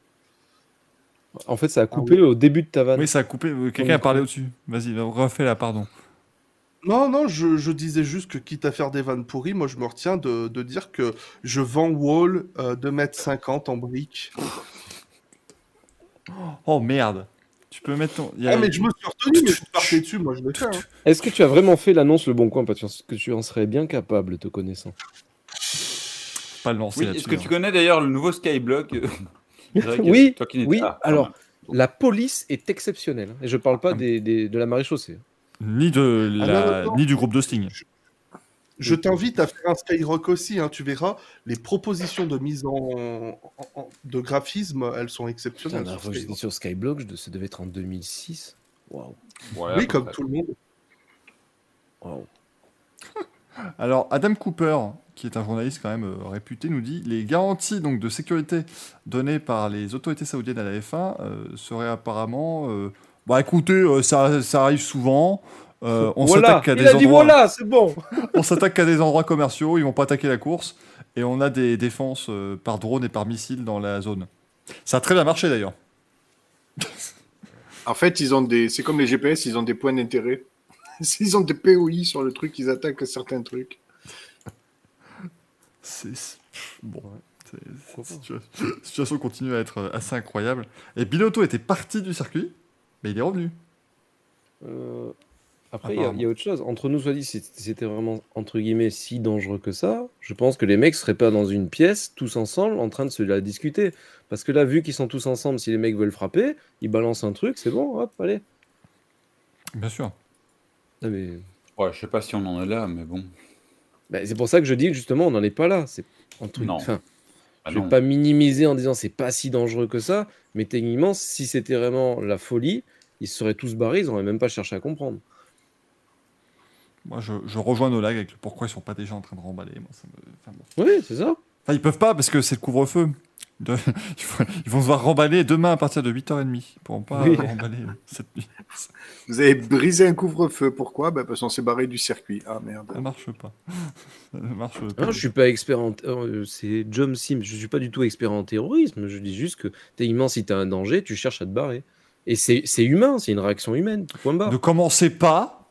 En fait, ça a coupé au début de ta vanne. Oui, ça a coupé. Quelqu'un a parlé au-dessus. Vas-y, refais-la, pardon. Non, non, je, je disais juste que quitte à faire des vannes pourries, moi, je me retiens de, de dire que je vends Wall euh, 2m50 en brique. Oh merde. Tu peux mettre ton. il y a- Ah, mais je me suis retenu, mais je partais dessus, moi, je l'ai fait. hein. Est-ce que tu as vraiment fait l'annonce Le Bon Coin Parce que tu en serais bien capable, te connaissant. Pas le lancer Oui, est-ce que hein. tu connais d'ailleurs le nouveau Skyblock euh, Oui, toi qui n'étais- oui, Ah, alors- La police est exceptionnelle. Et je parle Ah. pas des, des- de la maréchaussée. Ni, de Ah, la... non, non, non. Ni du groupe de Sting. Je t'invite à faire un Skyrock aussi, hein, tu verras, les propositions de mise en, en- en- de graphisme, elles sont Putain, exceptionnelles. sur j'étais Skyrock. sur Skyblock, je- ça devait être en 2006. Waouh. Oui, comme près. tout le monde. Waouh. Alors, Adam Cooper, qui est un journaliste quand même euh, réputé, nous dit les garanties donc, de sécurité données par les autorités saoudiennes à la F1 euh, seraient apparemment. euh, bah écoutez, euh, ça, ça arrive souvent. euh, on voilà, s'attaque à il des a dit endroits. voilà, c'est bon. on s'attaque à des endroits commerciaux, ils vont pas attaquer la course, et on a des défenses euh, par drone et par missile dans la zone. Ça a très bien marché d'ailleurs. En fait, ils ont des. C'est comme les GPS, ils ont des points d'intérêt. Ils ont des POI sur le truc, ils attaquent certains trucs. C'est bon. c'est- cette situa- situation continue à être assez incroyable. Et Binotto était parti du circuit, mais il est revenu. Euh, Après, il y a- il y, a autre chose. Entre nous, soit dit, si c'était vraiment, entre guillemets, si dangereux que ça, je pense que les mecs seraient pas dans une pièce, tous ensemble, en train de se la discuter. Parce que là, vu qu'ils sont tous ensemble, si les mecs veulent frapper, ils balancent un truc, c'est bon, hop, allez. Bien sûr. Non, mais... Ouais, je sais pas si on en est là, mais bon. bah, c'est pour ça que je dis que justement, on n'en est pas là. C'est un truc. Non. Enfin, Ah je vais pas minimiser en disant c'est pas si dangereux que ça, mais techniquement, si c'était vraiment la folie, ils se seraient tous barrés, ils n'auraient même pas cherché à comprendre. Moi, je, je rejoins nos lags avec le pourquoi ils sont pas déjà en train de remballer. Moi, ça me- enfin, bon. Oui, c'est ça. Enfin, ils peuvent pas parce que c'est le couvre-feu. De- Ils vont- se voir remballer demain à partir de 8h30. Ils pourront pas Oui. remballer euh, cette nuit. Vous avez brisé un couvre-feu, pourquoi? Bah Parce qu'on s'est barré du circuit. Ah merde. Ça marche pas. Ça ne marche pas. Non, je suis pas expert en. euh, C'est John Sim. Je suis pas du tout expert en terrorisme. Je dis juste que techniquement, si t'as un danger, tu cherches à te barrer. Et c'est c'est humain, c'est une réaction humaine. Point barre. Ne commencez pas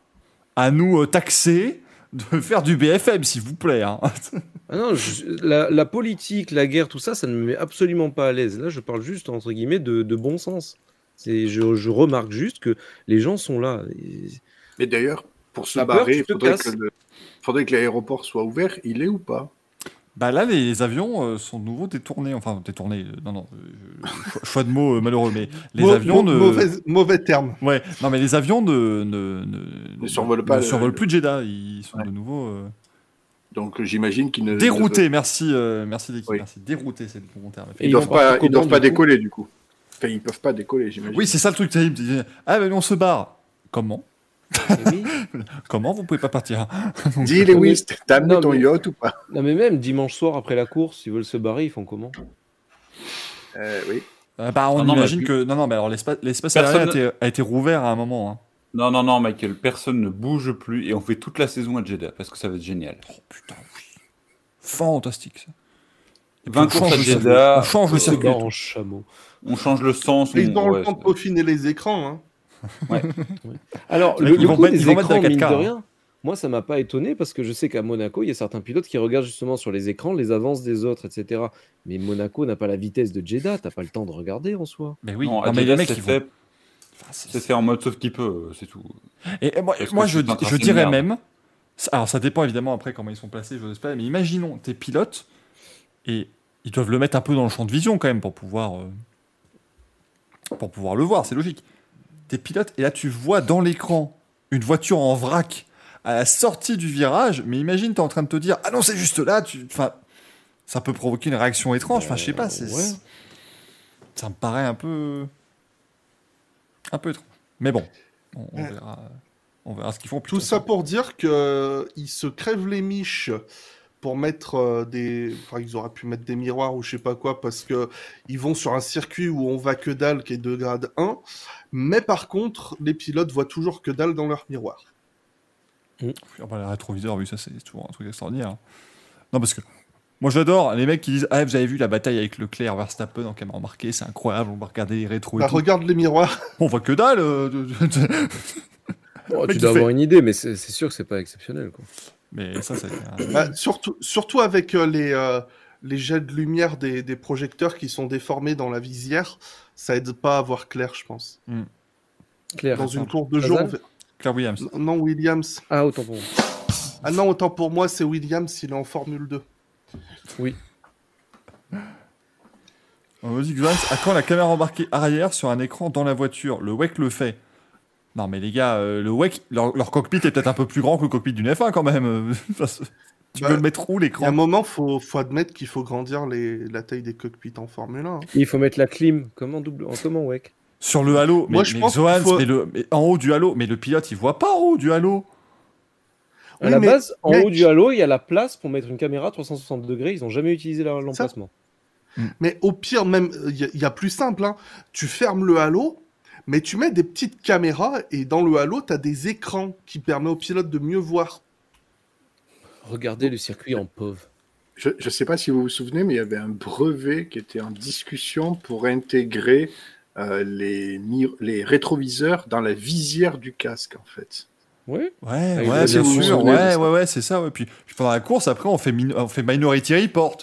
à nous euh, taxer de faire du BFM, s'il vous plaît. hein. Ah non, je- la, la politique, la guerre, tout ça, ça ne me met absolument pas à l'aise. Là, je parle juste entre guillemets de, de bon sens. C'est, je, je remarque juste que les gens sont là. Et- Mais d'ailleurs, pour se barrer, il faudrait que l'aéroport soit ouvert. Il est ou pas? Bah là, les avions euh, sont de nouveau détournés. Enfin, détournés. euh, non, non. euh, cho- choix de mots euh, malheureux, mais les Mau- avions ne. mauvais, mauvais terme. Ouais, non, mais les avions ne, ne, ne, Ne survolent pas ne le- survolent le- plus Jeddah. Ils sont Ouais. de nouveau euh, Donc j'imagine qu'ils ne. déroutés. Merci, euh, merci l'équipe. Oui. Merci. Déroutés, c'est le bon terme. Ils ils doivent pas, ils doivent pas du coup décoller du coup. Enfin, ils peuvent pas décoller, j'imagine. Oui, c'est ça le truc terrible. Ah, ben on se barre. Comment? Oui. Comment vous pouvez pas partir Dis Lewis, t'as amené Non, ton mais- yacht ou pas Non, mais même dimanche soir après la course, ils veulent se barrer, ils font comment Euh, Oui. Euh, Bah, on Ah non, imagine que. Non, non, mais alors l'espace aérien a été, a été rouvert à un moment. hein. Non, non, non, Michael, personne ne bouge plus et on fait toute la saison à Jeddah parce que ça va être génial. Oh putain, oui. Fantastique ça. Et puis, 20 on courses change à le circuit. Jeddah, On change le circuit. on change le sens. Ils on- ont ouais, le temps de peaufiner les écrans. Hein. Alors, le, le vont coup mettre- des ils vont mettre écrans, mine 4K, de hein. rien, moi, ça m'a pas étonné parce que je sais qu'à Monaco, il y a certains pilotes qui regardent justement sur les écrans les avances des autres, etc. Mais Monaco n'a pas la vitesse de Jeddah, t'as pas le temps de regarder en soi. Mais oui, Non, non, mais Jeddah, les mecs, c'est ils vont. fait, Enfin, c'est- fait en mode sauf qui peut, c'est tout. Et, et moi, je, dirais même. Alors, ça dépend évidemment après comment ils sont placés, je sais pas. Mais imaginons, t'es pilote et ils doivent le mettre un peu dans le champ de vision quand même pour pouvoir, euh, pour pouvoir le voir, c'est logique. T'es pilote et là tu vois dans l'écran une voiture en vrac à la sortie du virage, mais imagine t'es en train de te dire ah non c'est juste là, tu, enfin ça peut provoquer une réaction étrange. Enfin je sais pas, c'est, ouais. ça me paraît un peu, un peu étrange. Mais bon, on, verra, on verra ce qu'ils font. Tout ça pour dire qu'ils se crèvent les miches pour mettre euh, des. Enfin, ils auraient pu mettre des miroirs ou je sais pas quoi, parce que ils vont sur un circuit où on va que dalle, qui est de grade 1. Mais par contre, les pilotes voient toujours que dalle dans leur miroir. Bah, les rétroviseurs, oui, ça c'est toujours un truc extraordinaire. Non, parce que moi j'adore les mecs qui disent Ah, vous avez vu la bataille avec Leclerc, Verstappen en caméra embarquée, c'est incroyable, on va regarder les rétros et Bah, tout. regarde les miroirs. On voit que dalle euh, Oh, tu dois fait- avoir une idée, mais c'est c'est sûr que c'est pas exceptionnel. Quoi. Mais ça, c'est. un- Bah, surtout, surtout avec euh, les, euh, les jets de lumière des, des projecteurs qui sont déformés dans la visière, ça aide pas à voir clair, je pense. Claire. Dans une course de jour, on Claire Williams. non Williams. Ah, autant pour moi. Ah non, autant pour moi, c'est Williams, il est en Formule 2. On me dit que Vance, à quand la caméra embarquée arrière sur un écran dans la voiture? Le WEC le fait. Non, mais les gars, euh, le WEC, leur, leur cockpit est peut-être un peu plus grand que le cockpit d'une F1 quand même. Tu Bah, veux le mettre où y a un l'écran moment, faut, faut admettre qu'il faut grandir les, la taille des cockpits en Formule 1. hein. Il faut mettre la clim. Comment double en comment Weck Sur le halo. Mais, Moi, je mais pense faut- mais le, mais en haut du halo. Mais le pilote, il voit pas en haut du halo. À Oui, la mais- base, en haut du halo, il y a la place pour mettre une caméra 360 degrés. Ils ont jamais utilisé la- l'emplacement. Mais au pire, même, il y, a- y a plus simple. hein. Tu fermes le halo, mais tu mets des petites caméras, et dans le halo, tu as des écrans qui permettent au pilote de mieux voir. Regardez le circuit en POV. Je ne sais pas si vous vous souvenez, mais il y avait un brevet qui était en discussion pour intégrer euh, les, rétroviseurs dans la visière du casque, en fait. Oui. Ouais, Ah, ouais, doit bien sûr. Ouais, ouais, ouais, c'est ça. Ouais. Puis, puis pendant la course, après, on fait, on fait Minority Report.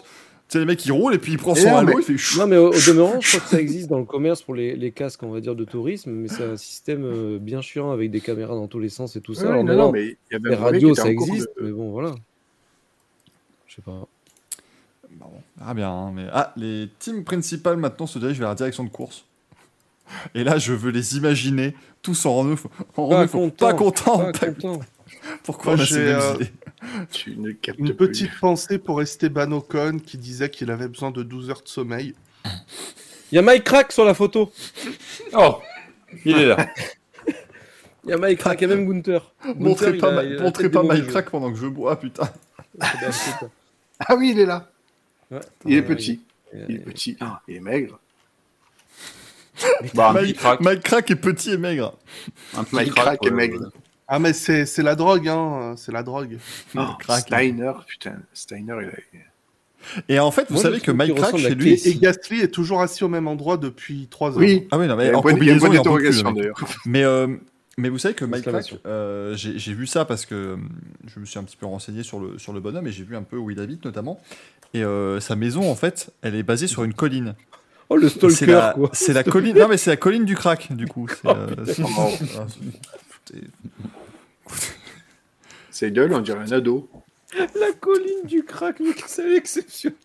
Tu sais, les mecs, ils roulent et puis il prend Et son non, halo, mais- il fait chou. Non, mais au, au demeurant, je crois que ça existe dans le commerce pour les, les casques, on va dire, de tourisme, mais c'est un système euh, bien chiant avec des caméras dans tous les sens et tout ça. Ouais, Alors non, mais il y avait les radios, ça de- existe, mais bon, voilà. Je sais pas. Ah bien, hein, mais... Ah, les teams principales maintenant se dirigent vers la direction de course. Et là, je veux les imaginer tous en reneuf. En Pas content, pas content. Pas pas- content. Pourquoi j'ai, euh, Tu ne captes Une plus. petite pensée pour Esteban Ocon qui disait qu'il avait besoin de 12 heures de sommeil. Il y a Mike Crack sur la photo. Oh, il est là. Il y a Mike Crack, il y a même Gunther. Montrez Gunther, pas, il a- montrez Mike Crack pendant que je bois, putain. Ah oui, il est là. Ouais. Il est petit. il- Il est petit. Ah, il est maigre. Bah, Mike, crack. Mike Crack est petit et maigre. Un Mike crack, Crack est maigre. Ah, mais c'est c'est la drogue, hein. C'est la drogue. Oh, Crack. Steiner, putain. Steiner, il a... Et en fait, vous Moi, savez que Mike Crack, chez lui. Casey. Et Gasly est toujours assis au même endroit depuis 3 heures. Oui, Ah oui, non, il y mais a en un point, il y a un combinaison, il en plus, d'ailleurs. Mais, euh, mais vous savez que Mike Crack, euh, j'ai j'ai vu ça parce que euh, je me suis un petit peu renseigné sur le, sur le bonhomme et j'ai vu un peu où il habite notamment. Et euh, sa maison, en fait, elle est basée sur une colline. Oh, le C'est stalker, la, quoi. c'est la colline. Non, mais c'est la colline du crack, du coup. C'est, euh, c'est- Oh, Ah, c'est- C'est gueule, on dirait un ado. La colline du crack, mais c'est exceptionnel.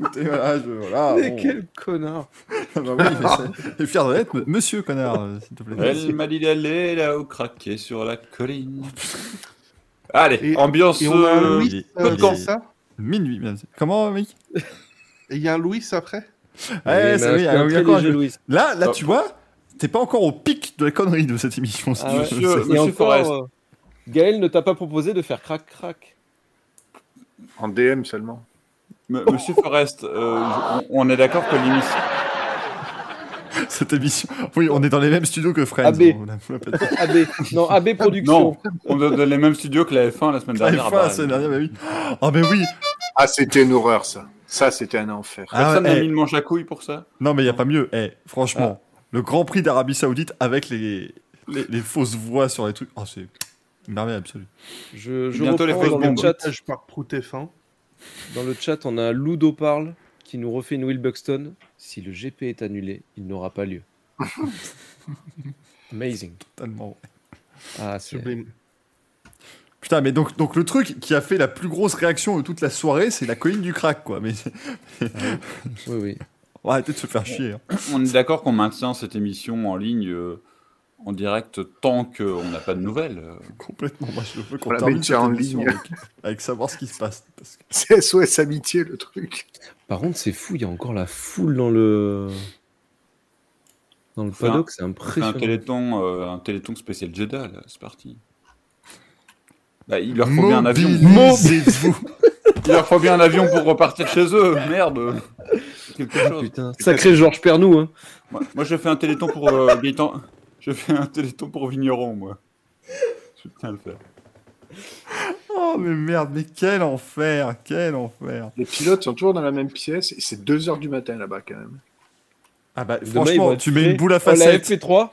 écoutez, voilà, je- voilà, mais bon. quel connard. Ah bah oui, fier de l'être, m- monsieur connard, s'il te plaît. Elle m'a dit d'aller là où craquer sur la colline. Allez, Et- ambiance. Et on a un euh, Louis, euh, ça Minuit, bien sûr. Comment, mec Et il y a un Louis après? Ouais, Oui, c'est oui, ah oui. Louis. Là, là, Oh. tu vois, t'es pas encore au pic de la connerie de cette émission. si Ah ouais. Monsieur- Et Monsieur encore, Forest. euh, Gaël ne t'a pas proposé de faire crac crac. En DM seulement. M- Monsieur Forest, euh, on, est d'accord que l'émission. Cette émission. Oui, on est dans les mêmes studios que Friends. AB. On l'a- l'a non, AB Productions. Non, on est dans les mêmes studios que la F1 la semaine Ah, dernière. la bah, semaine dernière, bah oui. Ah, mais oui. Ah, c'était une horreur, ça. Ça, c'était un enfer. Ah, Personne n'a eh. mis une manche à couilles pour ça? Non, mais il n'y a pas mieux. Eh, franchement, le Grand Prix d'Arabie Saoudite avec les, les, les fausses voix sur les trucs. Oh, c'est une merveille absolue. Je, je Bientôt les fausses dans le chat. Je par Prout F1. Dans le chat, on a Ludo parle qui nous refait une Will Buxton. Si le GP est annulé, il n'aura pas lieu. Amazing. Tellement. Ah, c'est... Sublime. Putain, mais donc, donc le truc qui a fait la plus grosse réaction de toute la soirée, c'est la colline du crack, quoi. Mais Oui, oui. On va arrêter de se faire chier. hein. On est d'accord qu'on maintient cette émission en ligne euh, en direct tant qu'on n'a pas de nouvelles. euh. Complètement. Moi, je veux qu'on On la termine cette en ligne. avec, avec savoir ce qui se passe. Parce que- C'est SOS Amitié, le truc. Par contre, c'est fou, il y a encore la foule dans le... Dans le paddock, c'est C'est un impressionnant. téléthon, euh, un téléthon spécial Jeddah, là, c'est parti. Bah, il leur faut bien un avion. Mobilisez-vous. Il leur faut bien un avion pour repartir chez eux, merde. Quelque chose. Putain, sacré Georges Pernou, hein. Moi, moi, je fais un téléthon pour euh, Gaëtan. Je fais un téléthon pour Vigneron, moi. Je tiens à le faire. Oh, mais merde, mais quel enfer, quel enfer. Les pilotes sont toujours dans la même pièce et c'est 2h du matin là-bas quand même. Ah bah, Demain, franchement, tu mets une boule à Oh, la facettes. FP3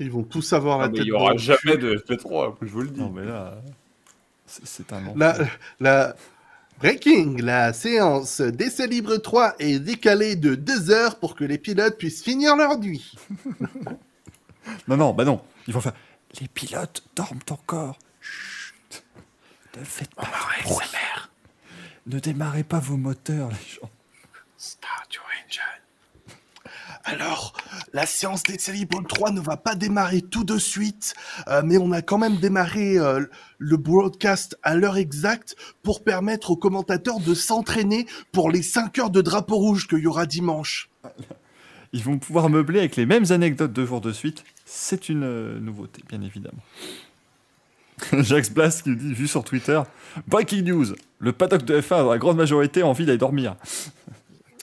Ils vont tous avoir la Ah, mais tête. il n'y aura jamais de FP3, je vous le dis. Non, mais là, c'est c'est un enfer. La, la... Breaking, la séance d'essai libre 3 est décalée de 2 heures pour que les pilotes puissent finir leur nuit. Non, non, bah non. Il faut faire. Les pilotes dorment encore. Chut. Ne faites pas de bruit. Ne démarrez pas vos moteurs, les gens. Start your engine. Alors, la séance d'essai libre 3 ne va pas démarrer tout de suite, euh, mais on a quand même démarré euh, le broadcast à l'heure exacte pour permettre aux commentateurs de s'entraîner pour les 5 heures de drapeau rouge qu'il y aura dimanche. Ils vont pouvoir meubler avec les mêmes anecdotes deux jours de suite. C'est une euh, nouveauté, bien évidemment. Jacques Blas qui dit, vu sur Twitter, Breaking news, le paddock de F1 dans la grande majorité a envie d'aller dormir.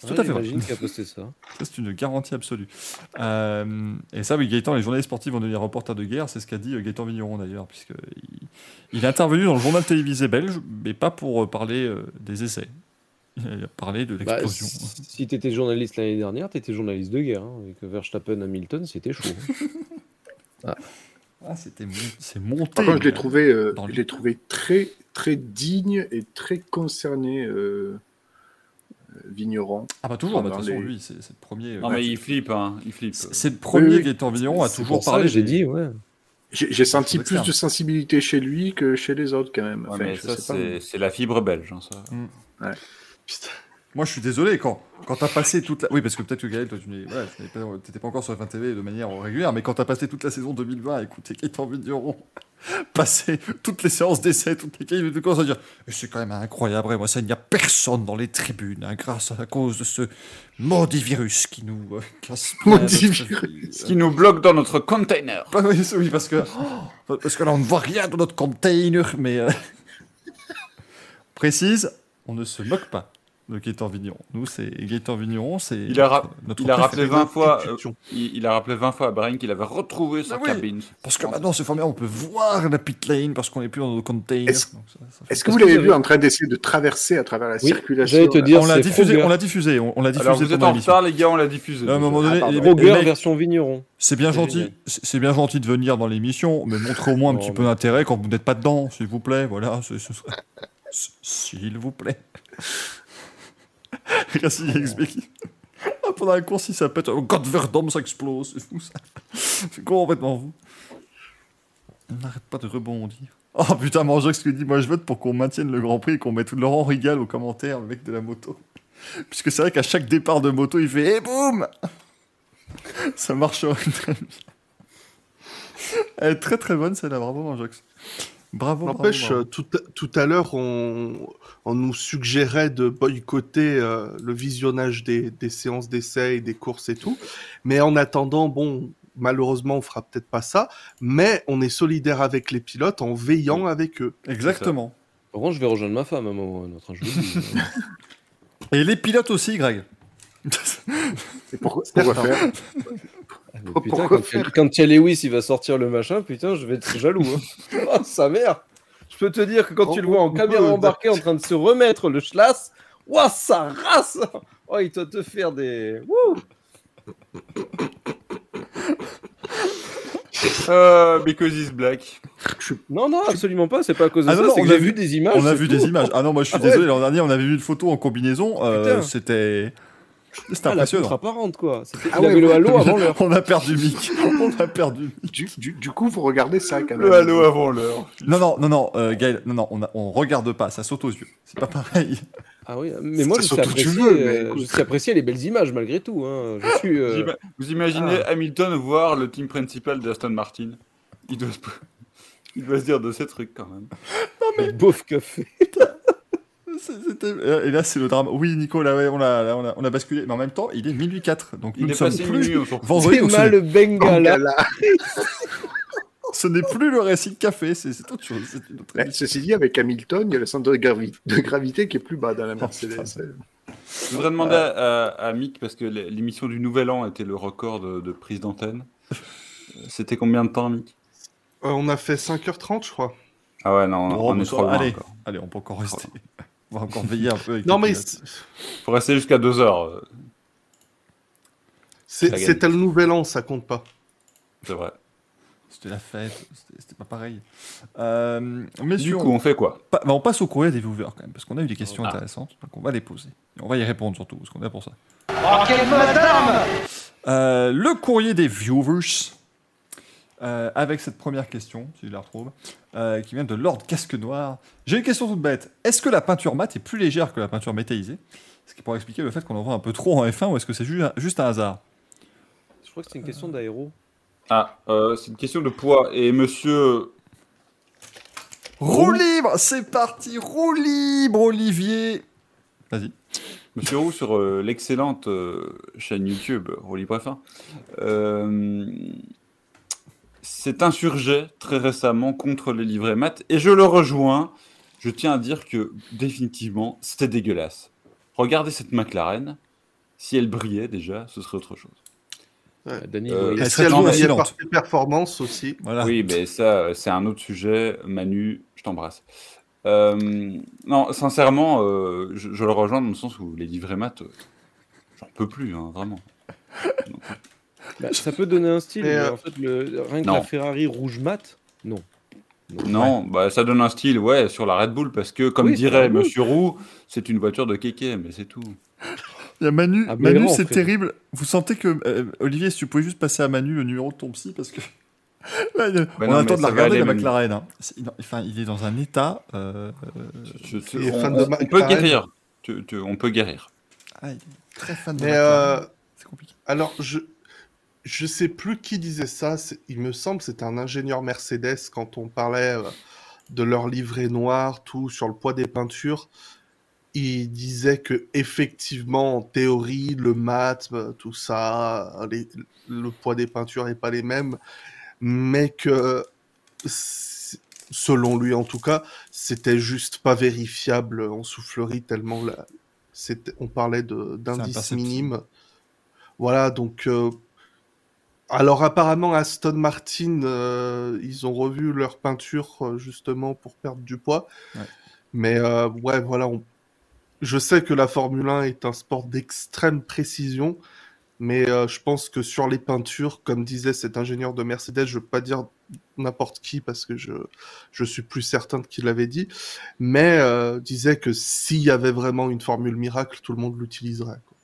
C'est tout à fait vrai. J'imagine qu'il a posté ça. Ça, c'est une garantie absolue. Euh, et ça, oui, Gaëtan, les journalistes sportifs vont devenir reporters de guerre, c'est ce qu'a dit euh, Gaëtan Vigneron d'ailleurs, puisqu'il il est intervenu dans le journal télévisé belge, mais pas pour euh, parler euh, des essais. Il a parlé de Bah, l'explosion. si si t'étais journaliste l'année dernière, t'étais journaliste de guerre. hein, avec Verstappen, Hamilton, c'était chaud. hein. Ah, c'était mon- c'est monté. Par contre, je l'ai trouvé, euh, je l'ai trouvé très, très digne et très concerné, Vigneron. Ah bah toujours, bah, de toute façon, les- lui, c'est le premier. Non, ouais. mais il flippe, hein, il flippe. C'est le premier Oui, oui. Gaëtan Vigneron à toujours que j'ai dit, ouais. J'ai senti plus de sensibilité chez lui que chez les autres quand même. Ouais, Enfin, mais je ça, sais pas. c'est la fibre belge. hein, ça. Putain. Moi, je suis désolé, quand, quand t'as passé toute la... Oui, parce que peut-être que Gaël, toi, tu n'es voilà, pas, t'étais pas encore sur F1 TV de manière régulière, mais quand t'as passé toute la saison 2020 à écouter Gaëtan Vigneron passer toutes les séances d'essai, toutes les cahiers, tu commences à dire « C'est quand même incroyable, et moi, ça, il n'y a personne dans les tribunes, hein, grâce à, cause de ce maudit virus qui nous euh, casse virus. vie. Ce qui nous bloque dans notre container. Bah oui, oui, parce que, parce que là, on ne voit rien dans notre container, mais... euh, Précise, on ne se moque pas de Gaëtan Vigneron. Nous, c'est Gaëtan Vigneron, c'est Il a, ra- notre il a rappelé préféré. 20 fois, euh, il, il a rappelé 20 fois à Brian qu'il avait retrouvé sa Ah oui. cabine. Parce que maintenant, c'est formidable, on peut voir la pit lane parce qu'on n'est plus dans nos containers. Est-ce- que vous l'avez vu en train d'essayer de traverser à travers la Oui, circulation te dire, on l'a diffusé, on l'a diffusé, on, on l'a diffusé Alors vous êtes en retard, les gars, on l'a diffusé. À un moment donné, Ah, mecs, version vigneron. c'est bien gentil, c'est bien gentil de venir dans l'émission, mais montrez au moins un petit peu d'intérêt quand vous n'êtes pas dedans, s'il vous plaît. Voilà, s'il vous plaît. XB qui- Ah, Pendant la course, il s'appelle God Verdom, ça explose. C'est fou ça. C'est complètement fou. On n'arrête pas de rebondir. Oh putain, Manjox qui dit Moi je vote pour qu'on maintienne le Grand Prix et qu'on mette Laurent Rigal au commentaire, le mec de la moto. Puisque c'est vrai qu'à chaque départ de moto, il fait Et boum Ça marcherait très bien. Elle est très très bonne celle-là, bravo Manjox. Bravo. N'empêche, bravo, tout, à- tout à l'heure, on, on nous suggérait de boycotter euh, le visionnage des, des séances d'essai et des courses et tout. Mais en attendant, bon, malheureusement, on fera peut-être pas ça. Mais on est solidaire avec les pilotes en veillant avec eux. Exactement. Par contre, je vais rejoindre ma femme à un moment ou à un autre. hein, je. Et les pilotes aussi, Greg. Et pourquoi, pourquoi faire? Pourquoi putain, quand, faire quand Lewis il va sortir le machin, putain, je vais être jaloux. Hein. oh, sa mère Je peux te dire que quand tu le vois en Oh, caméra oh, embarquée en train de se remettre le schlass, ouah, sa race Oh, il doit te faire des. Wouh Euh, because he's black? non, non, absolument pas, c'est pas à cause de Ah non, ça, non, on que a vu- des images. On a vu tout. des images. Ah non, moi je suis Ah ouais. désolé, l'an dernier on avait vu une photo en combinaison. euh. C'était. C'était Ah, impressionnant. apparente, quoi. C'était- Ah il ouais, avait le halo avant l'heure. On a perdu Mick. On a perdu. du, du, du coup, vous regardez ça quand même. Le halo avant l'heure. Non, non, non, non, euh, Gaël, non, non, on, a- on regarde pas, ça saute aux yeux. C'est pas pareil. Ah oui, mais moi, je tu apprécier, veux, mais euh, je sais apprécier les belles images malgré tout. Hein. Je suis. Euh, Vous imaginez Hamilton voir le team principal d'Aston Martin il doit, se... il doit se dire de ces trucs quand même. Beauf café. C'était- Et là, c'est le drame. Oui, Nico, là, ouais, on, a, là, on, a, on a basculé. Mais en même temps, il est minuit 4. Donc nous Il ne est sommes passé plus. on. Vendredi, C'est mal n'est- le Bengala. Voilà. ce n'est plus le récit café, c'est autre chose. autre émission. ceci dit, avec Hamilton, il y a le centre de, gravi- de gravité qui est plus bas dans la Mercedes. Je voudrais demander à, à Mick, parce que l'émission du Nouvel An était le record de, de prise d'antenne. Euh, C'était combien de temps, Mick? Euh, on a fait 5h30, je crois. Ah ouais, non, Oh, on mais est trop loin allez, allez, on peut encore rester. Va encore veiller un peu. Avec Non, mais Faut rester jusqu'à 2 heures, c'était le nouvel an, ça compte pas. c'est vrai. C'était la fête, c'était pas pareil. Euh, Du coup, on fait quoi? Pa- bah, on passe au courrier des viewers quand même, parce qu'on a eu des questions Ah. intéressantes, donc on va les poser. Et on va y répondre surtout, parce qu'on est là pour ça. Euh, le courrier des viewers, euh, avec cette première question, si je la retrouve, euh, qui vient de Lord Casque Noir. J'ai une question toute bête. Est-ce que la peinture mat est plus légère que la peinture métallisée? Ce qui pourrait expliquer le fait qu'on en voit un peu trop en F1, ou est-ce que c'est ju- juste un hasard? Je crois que c'est une question d'aéro. Ah, euh, c'est une question de poids. Et monsieur. Roue libre C'est parti, roue libre, Olivier Vas-y. Monsieur Roux sur euh, l'excellente euh, chaîne YouTube Rolly Préfin euh, s'est insurgé très récemment contre les livrets mat et je le rejoins. Je tiens à dire que définitivement c'était dégueulasse. Regardez cette McLaren. Si elle brillait déjà, ce serait autre chose. Euh, Danny Euh. Elle Et serait silente. par ses performances aussi. Voilà. Oui, mais ça, c'est un autre sujet. Manu, je t'embrasse. Euh, non, sincèrement, euh, je, je le rejoins dans le sens où les livrets mat, euh, j'en peux plus, hein, vraiment. Bah, ça peut donner un style, mais euh, en fait, le... rien que non. la Ferrari rouge mat, non. Non, bah, ça donne un style, ouais, sur la Red Bull, parce que, comme Oui, dirait. Monsieur Roux, c'est une voiture de kéké, mais c'est tout. Il y a Manu, Ah, Manu c'est terrible. Vous sentez que, euh, Olivier, si tu pouvais juste passer à Manu le numéro de ton psy, parce que là, il a- on non, a le mais temps de la regarder, la. McLaren. hein. Il- Enfin, il est dans un état. euh, Je- je- Il est on, fan de on- on peut McLaren. guérir. Tu- tu- on peut guérir. ah, il est très fan de Mais McLaren. euh, C'est compliqué. alors, je je sais plus qui disait ça. c'est- Il me semble c'était un ingénieur Mercedes quand on parlait euh, de leur livret noir, tout sur le poids des peintures. Il disait que effectivement, en théorie, le mat, euh, tout ça, les- le poids des peintures n'est pas les mêmes, mais que c'est- selon lui en tout cas, c'était juste pas vérifiable en soufflerie tellement la- on parlait d'indices minimes. Voilà, donc. euh, alors, apparemment, Aston Martin, euh, ils ont revu leur peinture euh, justement pour perdre du poids. Ouais. Mais euh, ouais, voilà. on- Je sais que la Formule 1 est un sport d'extrême précision. Mais euh, je pense que sur les peintures, comme disait cet ingénieur de Mercedes, je ne veux pas dire n'importe qui parce que je, je suis plus certain de qui l'avait dit, mais disait que s'il y avait vraiment une formule miracle, tout le monde l'utiliserait. quoi.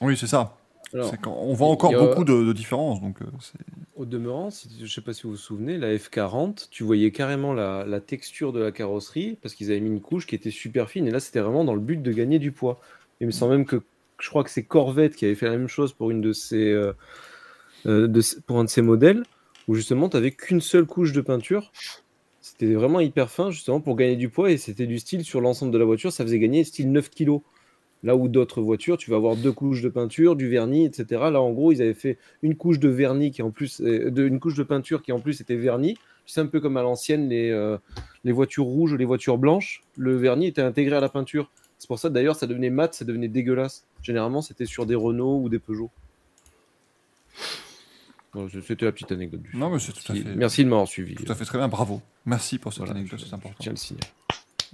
Oui, c'est ça. Alors, on voit encore a- beaucoup de, de différences. Donc, euh, Au demeurant, si, je ne sais pas si vous vous souvenez, la F40, tu voyais carrément la, la texture de la carrosserie parce qu'ils avaient mis une couche qui était super fine et là c'était vraiment dans le but de gagner du poids. Il me semble même que je crois que c'est Corvette qui avait fait la même chose pour une de ses, euh, euh, de pour un de ses modèles où justement tu n'avais qu'une seule couche de peinture. C'était vraiment hyper fin, justement, pour gagner du poids. Et c'était du style sur l'ensemble de la voiture. Ça faisait gagner style 9 kilos. Là où d'autres voitures, tu vas avoir deux couches de peinture, du vernis, etc. Là, en gros, ils avaient fait une couche de vernis qui en plus, euh, de, une couche de peinture qui en plus était vernis. C'est un peu comme à l'ancienne les, euh, les voitures rouges, les voitures blanches. Le vernis était intégré à la peinture. C'est pour ça d'ailleurs, ça devenait mat, ça devenait dégueulasse. Généralement, c'était sur des Renault ou des Peugeot. Bon, C'était la petite anecdote du Non, mais c'est tout à Merci- fait, Merci de m'avoir suivi. tout à fait très bien. Bravo. Merci pour cette Voilà, anecdote, c'est important. Je tiens à le signaler.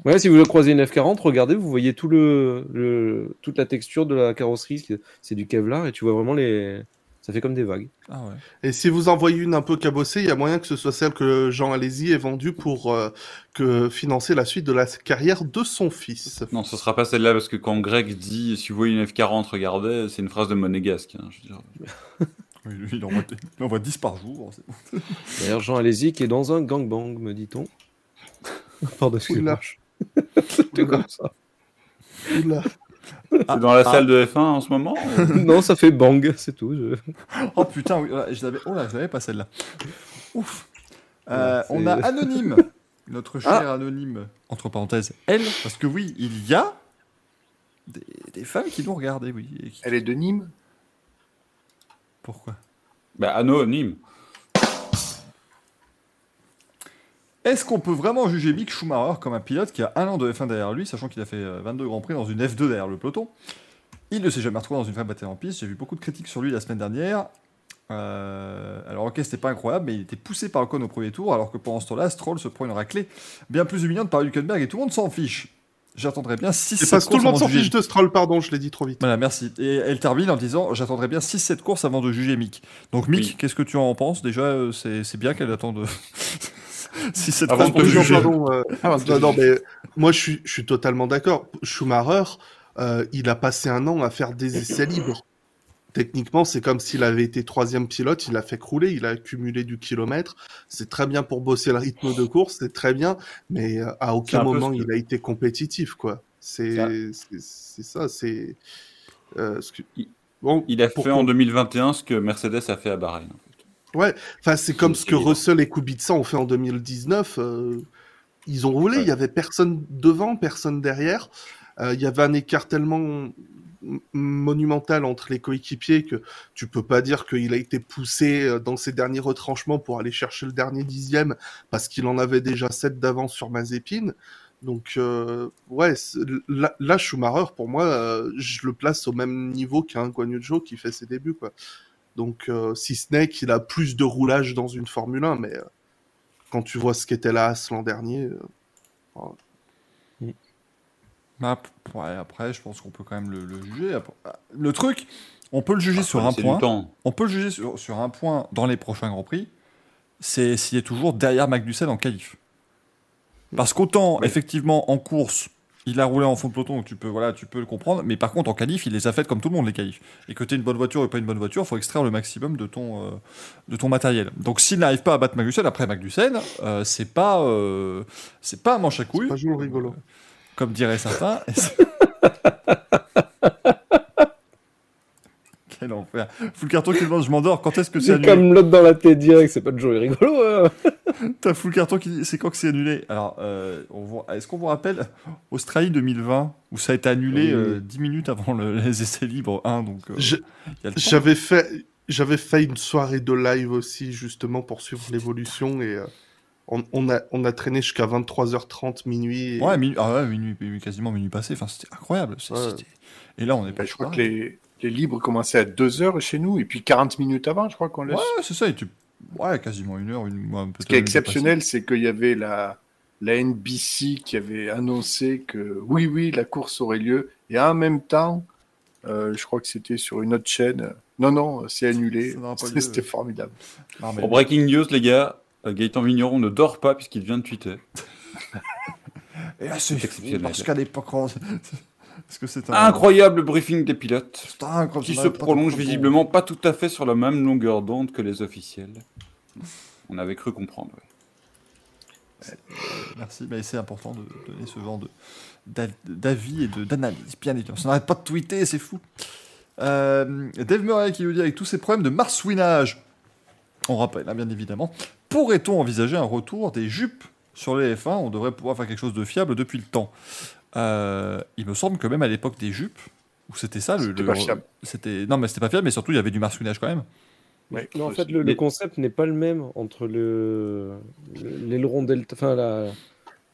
Ouais, si vous croisez une F40, regardez, vous voyez tout le, le- toute la texture de la carrosserie. C'est du Kevlar et tu vois vraiment les. Ça fait comme des vagues. Ah ouais. Et si vous envoyez une un peu cabossée, il y a moyen que ce soit celle que Jean Alési ait vendue pour euh, que financer la suite de la carrière de son fils. Non, ce sera pas celle-là parce que quand Greg dit si vous voyez une F40, regardez, c'est une phrase de monégasque. hein, je veux dire. Oui, lui, il, envoie, il envoie 10 par jour. bon. D'ailleurs, Jean Alési qui est dans un gangbang, me dit-on. Pardon, excuse-moi. Tout comme ça. Oula. C'est dans la salle de F1 en ce moment ou- non, ça fait bang, c'est tout. je- Oh putain, oui, voilà, je l'avais. Oh là, je l'avais pas celle-là. Ouf. Euh, Ouais, on a Anonyme, notre cher Anonyme, entre parenthèses, elle, parce que oui, il y a des, des femmes qui l'ont regardé, oui. qui- Elle est de Nîmes? Pourquoi? Bah, anonyme. Est-ce qu'on peut vraiment juger Mick Schumacher comme un pilote qui a un an de F1 derrière lui, sachant qu'il a fait euh, 22 Grands Prix dans une F2 derrière le peloton? Il ne s'est jamais retrouvé dans une vraie bataille en piste. J'ai vu beaucoup de critiques sur lui la semaine dernière. Euh, alors ok, c'était pas incroyable, mais il était poussé par Ocon au premier tour, alors que pendant ce temps-là, Stroll se prend une raclée bien plus humiliante par Hülkenberg et tout le monde s'en fiche. J'attendrai bien 6 C'est parce que tout le monde s'en fiche de Stroll, pardon, je l'ai dit trop vite. Voilà, merci. Et elle termine en disant J'attendrai bien 6-7 courses avant de juger Mick. Donc, Mick, Oui. qu'est-ce que tu en penses? Déjà, euh, c'est c'est bien qu'elle attende 6-7 Avant courses de pour te juger. juger. Pardon, euh, non, non, mais moi je suis, je suis totalement d'accord. Schumacher, euh, il a passé un an à faire des essais libres. Techniquement, c'est comme s'il avait été troisième pilote, il a fait crouler, il a accumulé du kilomètre. C'est très bien pour bosser le rythme de course, c'est très bien, mais euh, à aucun peu moment il a été compétitif, quoi. C'est ça, c'est. euh, ce que- Il- Bon, Il a fait en 2021 ce que Mercedes a fait à Bahreïn. Enfin, c'est comme ce que évident. Russell et Kubica ont fait en 2019. euh, ils ont roulé, il Ouais. y avait personne devant, personne derrière. Euh, Il y avait un écart tellement monumental entre les coéquipiers que tu peux pas dire qu'il a été poussé euh, dans ses derniers retranchements pour aller chercher le dernier dixième parce qu'il en avait déjà 7 d'avance sur Mazepin. Donc, euh, ouais, là, là, Schumacher, pour moi, je le place au même niveau qu'un Guan Yu qui fait ses débuts, quoi. Donc, euh, si ce n'est qu'il a plus de roulage dans une Formule 1, mais euh, quand tu vois ce qu'était la Haas l'an dernier, euh, ouais, après, je pense qu'on peut quand même le, le juger. Le truc, on peut le juger sur un point. On peut le juger sur, sur un point dans les prochains Grands Prix. C'est s'il est toujours derrière Magnussen en qualif. Parce qu'autant, Ouais. effectivement, en course, il a roulé en fond de peloton, donc tu peux, voilà, tu peux le comprendre. Mais par contre, en qualif, il les a faites comme tout le monde, les qualifs. Et que tu une bonne voiture ou pas une bonne voiture, il faut extraire le maximum de ton, euh, de ton matériel. Donc s'il n'arrive pas à battre Magnussen, après Magnussen, euh, c'est pas, euh, c'est pas un manche à couilles. pas rigolo. Comme diraient certains. Quel enfer. Full carton qui demande, je m'endors, quand est-ce que c'est C'est annulé comme l'autre dans la tête direct, c'est pas toujours rigolo. hein. T'as full carton qui dit, c'est quand que c'est annulé? Alors, euh, vous- est-ce qu'on vous rappelle Australie 2020, où ça a été annulé Oui. euh, 10 minutes avant le- les essais libres 1, donc euh, j'avais fait, j'avais fait une soirée de live aussi, justement, pour suivre l'évolution et euh, on, on a, on a traîné jusqu'à 23h30, minuit. et- Ouais, minuit, ah ouais, minuit, minuit- quasiment minuit passé, enfin, c'était incroyable. Ouais. c'était- Et là, on est pas je crois que les, les libres commençaient à 2 heures chez nous, et puis 40 minutes avant, je crois qu'on laisse. Ouais, c'est ça, et tu... ouais, quasiment une heure, une... ouais, Ce qui est exceptionnel, c'est qu'il y avait la, la NBC qui avait annoncé que oui, oui, la course aurait lieu. Et en même temps, euh, je crois que c'était sur une autre chaîne. Non, non, c'est annulé. C'était formidable. Non, mais- Pour breaking news, les gars, euh, Gaëtan Vigneron ne dort pas puisqu'il vient de tweeter. Et là, c'est exceptionnel. parce qu'à l'époque, on- que c'est un... Incroyable briefing des pilotes qui se prolonge visiblement pas tout à fait sur la même longueur d'onde que les officiels. On avait cru comprendre. ouais. Merci, mais c'est important de donner ce genre de- d'avis et de- d'analyse, bien évidemment. Ça n'arrête pas de tweeter, c'est fou. Euh, Dave Murray qui nous dit avec tous ces problèmes de marsouinage, on rappelle, hein, bien évidemment, pourrait-on envisager un retour des jupes sur les F1, on devrait pouvoir faire quelque chose de fiable depuis le temps. Euh, il me semble que même à l'époque des jupes, où c'était ça, le, C'était le- pas fiable. c'était non mais c'était pas fiable, mais surtout il y avait du marsouinage quand même. Ouais, Non, en fait, le, concept n'est pas le même entre le le- l'aileron delta, enfin la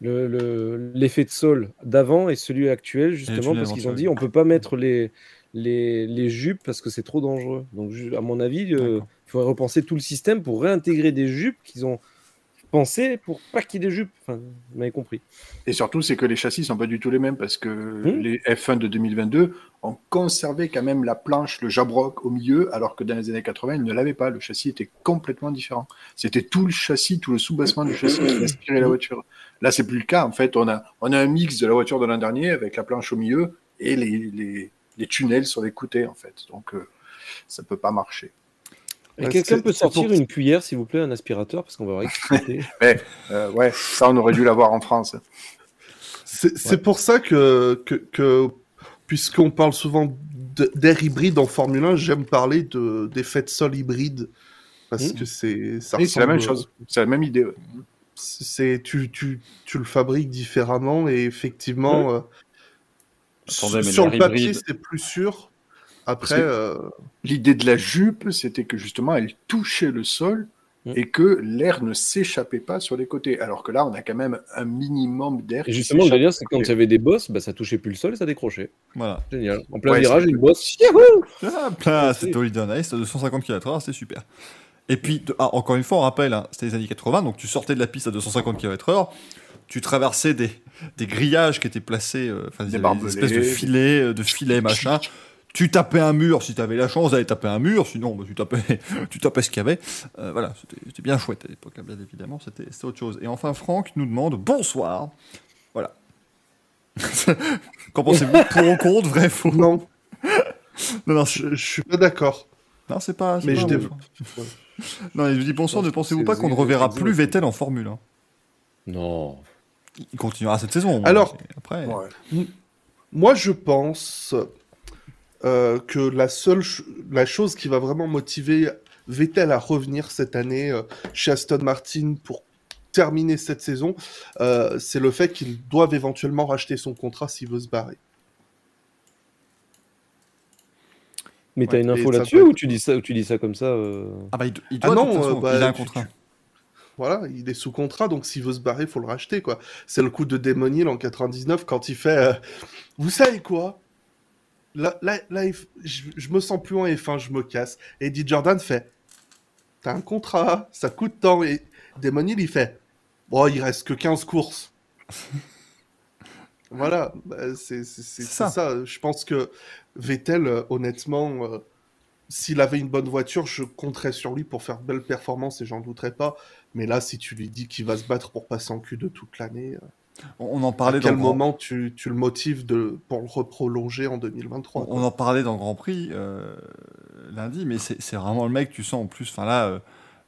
le- le- l'effet de sol d'avant et celui actuel, justement, parce qu'ils ont dit on peut pas mettre les, les, les jupes parce que c'est trop dangereux. Donc, à mon avis, euh, il faudrait repenser tout le système pour réintégrer des jupes qu'ils ont pensé pour pas qu'il y ait des jupes. Enfin, vous m'avez compris. Et surtout, c'est que les châssis sont pas du tout les mêmes parce que Hmm. les F1 de 2022 ont conservé quand même la planche, le jabroc au milieu, alors que dans les années 80, ils ne l'avaient pas. Le châssis était complètement différent. C'était tout le châssis, tout le sous-bassement du châssis qui inspirait la voiture. Là, c'est plus le cas. En fait, on a, on a un mix de la voiture de l'an dernier avec la planche au milieu et les, les, les tunnels sur les côtés, en fait. Donc, euh, ça peut pas marcher. Quelqu'un peut sortir pour- une cuillère, s'il vous plaît, un aspirateur, parce qu'on va voir exploiter. Euh, ouais, ça, on aurait dû l'avoir en France. C'est pour ça que, que, que puisqu'on parle souvent d'air hybride en Formule 1, j'aime parler de- d'effet de sol hybride. Parce Mhm. que c'est ça Oui, c'est la même chose. C'est la même idée. ouais. C'est tu, tu, tu le fabriques différemment et effectivement euh, Attendez, mais sur le papier c'est plus sûr. Après, C'est- euh, L'idée de la jupe, c'était que justement, elle touchait le sol Mm. et que l'air ne s'échappait pas sur les côtés. Alors que là, on a quand même un minimum d'air. Et justement, le délire, c'est quand il y avait des bosses, bah, ça touchait plus le sol et ça décrochait. Voilà. Génial. En plein Ouais, virage, c'est- une bosse. Yahoo là, c'est- c'était Holiday on Ice, 250 km/h, c'était super. Et puis, de- ah, encore une fois, on rappelle, hein, c'était les années 80, donc tu sortais de la piste à 250 km/h, tu traversais des, des grillages qui étaient placés, euh, enfin, Des espèces de filets, euh, de filets, machin. Tu tapais un mur si tu avais la chance d'aller taper un mur, sinon bah, tu, tapais, tu tapais ce qu'il y avait. Euh, voilà, c'était bien chouette à l'époque, hein, bien évidemment, c'était autre chose. Et enfin, Franck nous demande bonsoir. Voilà. Qu'en pensez-vous Pour ou contre, vrai, faux? Non, Non, je, je suis pas d'accord. non, c'est pas. Mais pas je développe. Non, il dit bonsoir, ne pensez-vous pas qu'on ne reverra plus Vettel en Formule 1 Non. Il continuera cette saison. Alors- mais après, Ouais. Moi, je pense euh, que la seule ch- la chose qui va vraiment motiver Vettel à revenir cette année euh, chez Aston Martin pour terminer cette saison, euh, c'est le fait qu'ils doivent éventuellement racheter son contrat s'il veut se barrer. Mais t'as Ouais, une info là-dessus ou tu dis ça, ou tu dis ça comme ça euh, ah bah, il, il Ah doit, non, façon, euh, bah, il a un contrat. tu- Voilà, il est sous contrat, donc s'il veut se barrer, il faut le racheter, quoi. C'est le coup de Damon Hill en 99 quand il fait euh, Vous savez quoi? Là, là, je, je me sens plus en F1, je me casse. Et Eddie Jordan fait T'as un contrat, ça coûte tant. Et Damon Hill, il fait Bon, il reste que 15 courses. voilà, bah, c'est ça. ça. Je pense que Vettel, euh, honnêtement, euh, s'il avait une bonne voiture, je compterais sur lui pour faire belle performance et j'en douterais pas. Mais là, si tu lui dis qu'il va se battre pour passer en Q2 toute l'année, euh, On, en à parlait quel dans le Grand- moment tu, tu le motives de, pour le reprolonger en 2023 on, on en parlait dans le Grand Prix euh, lundi, mais c'est vraiment le mec, tu sens en plus. Enfin là, euh,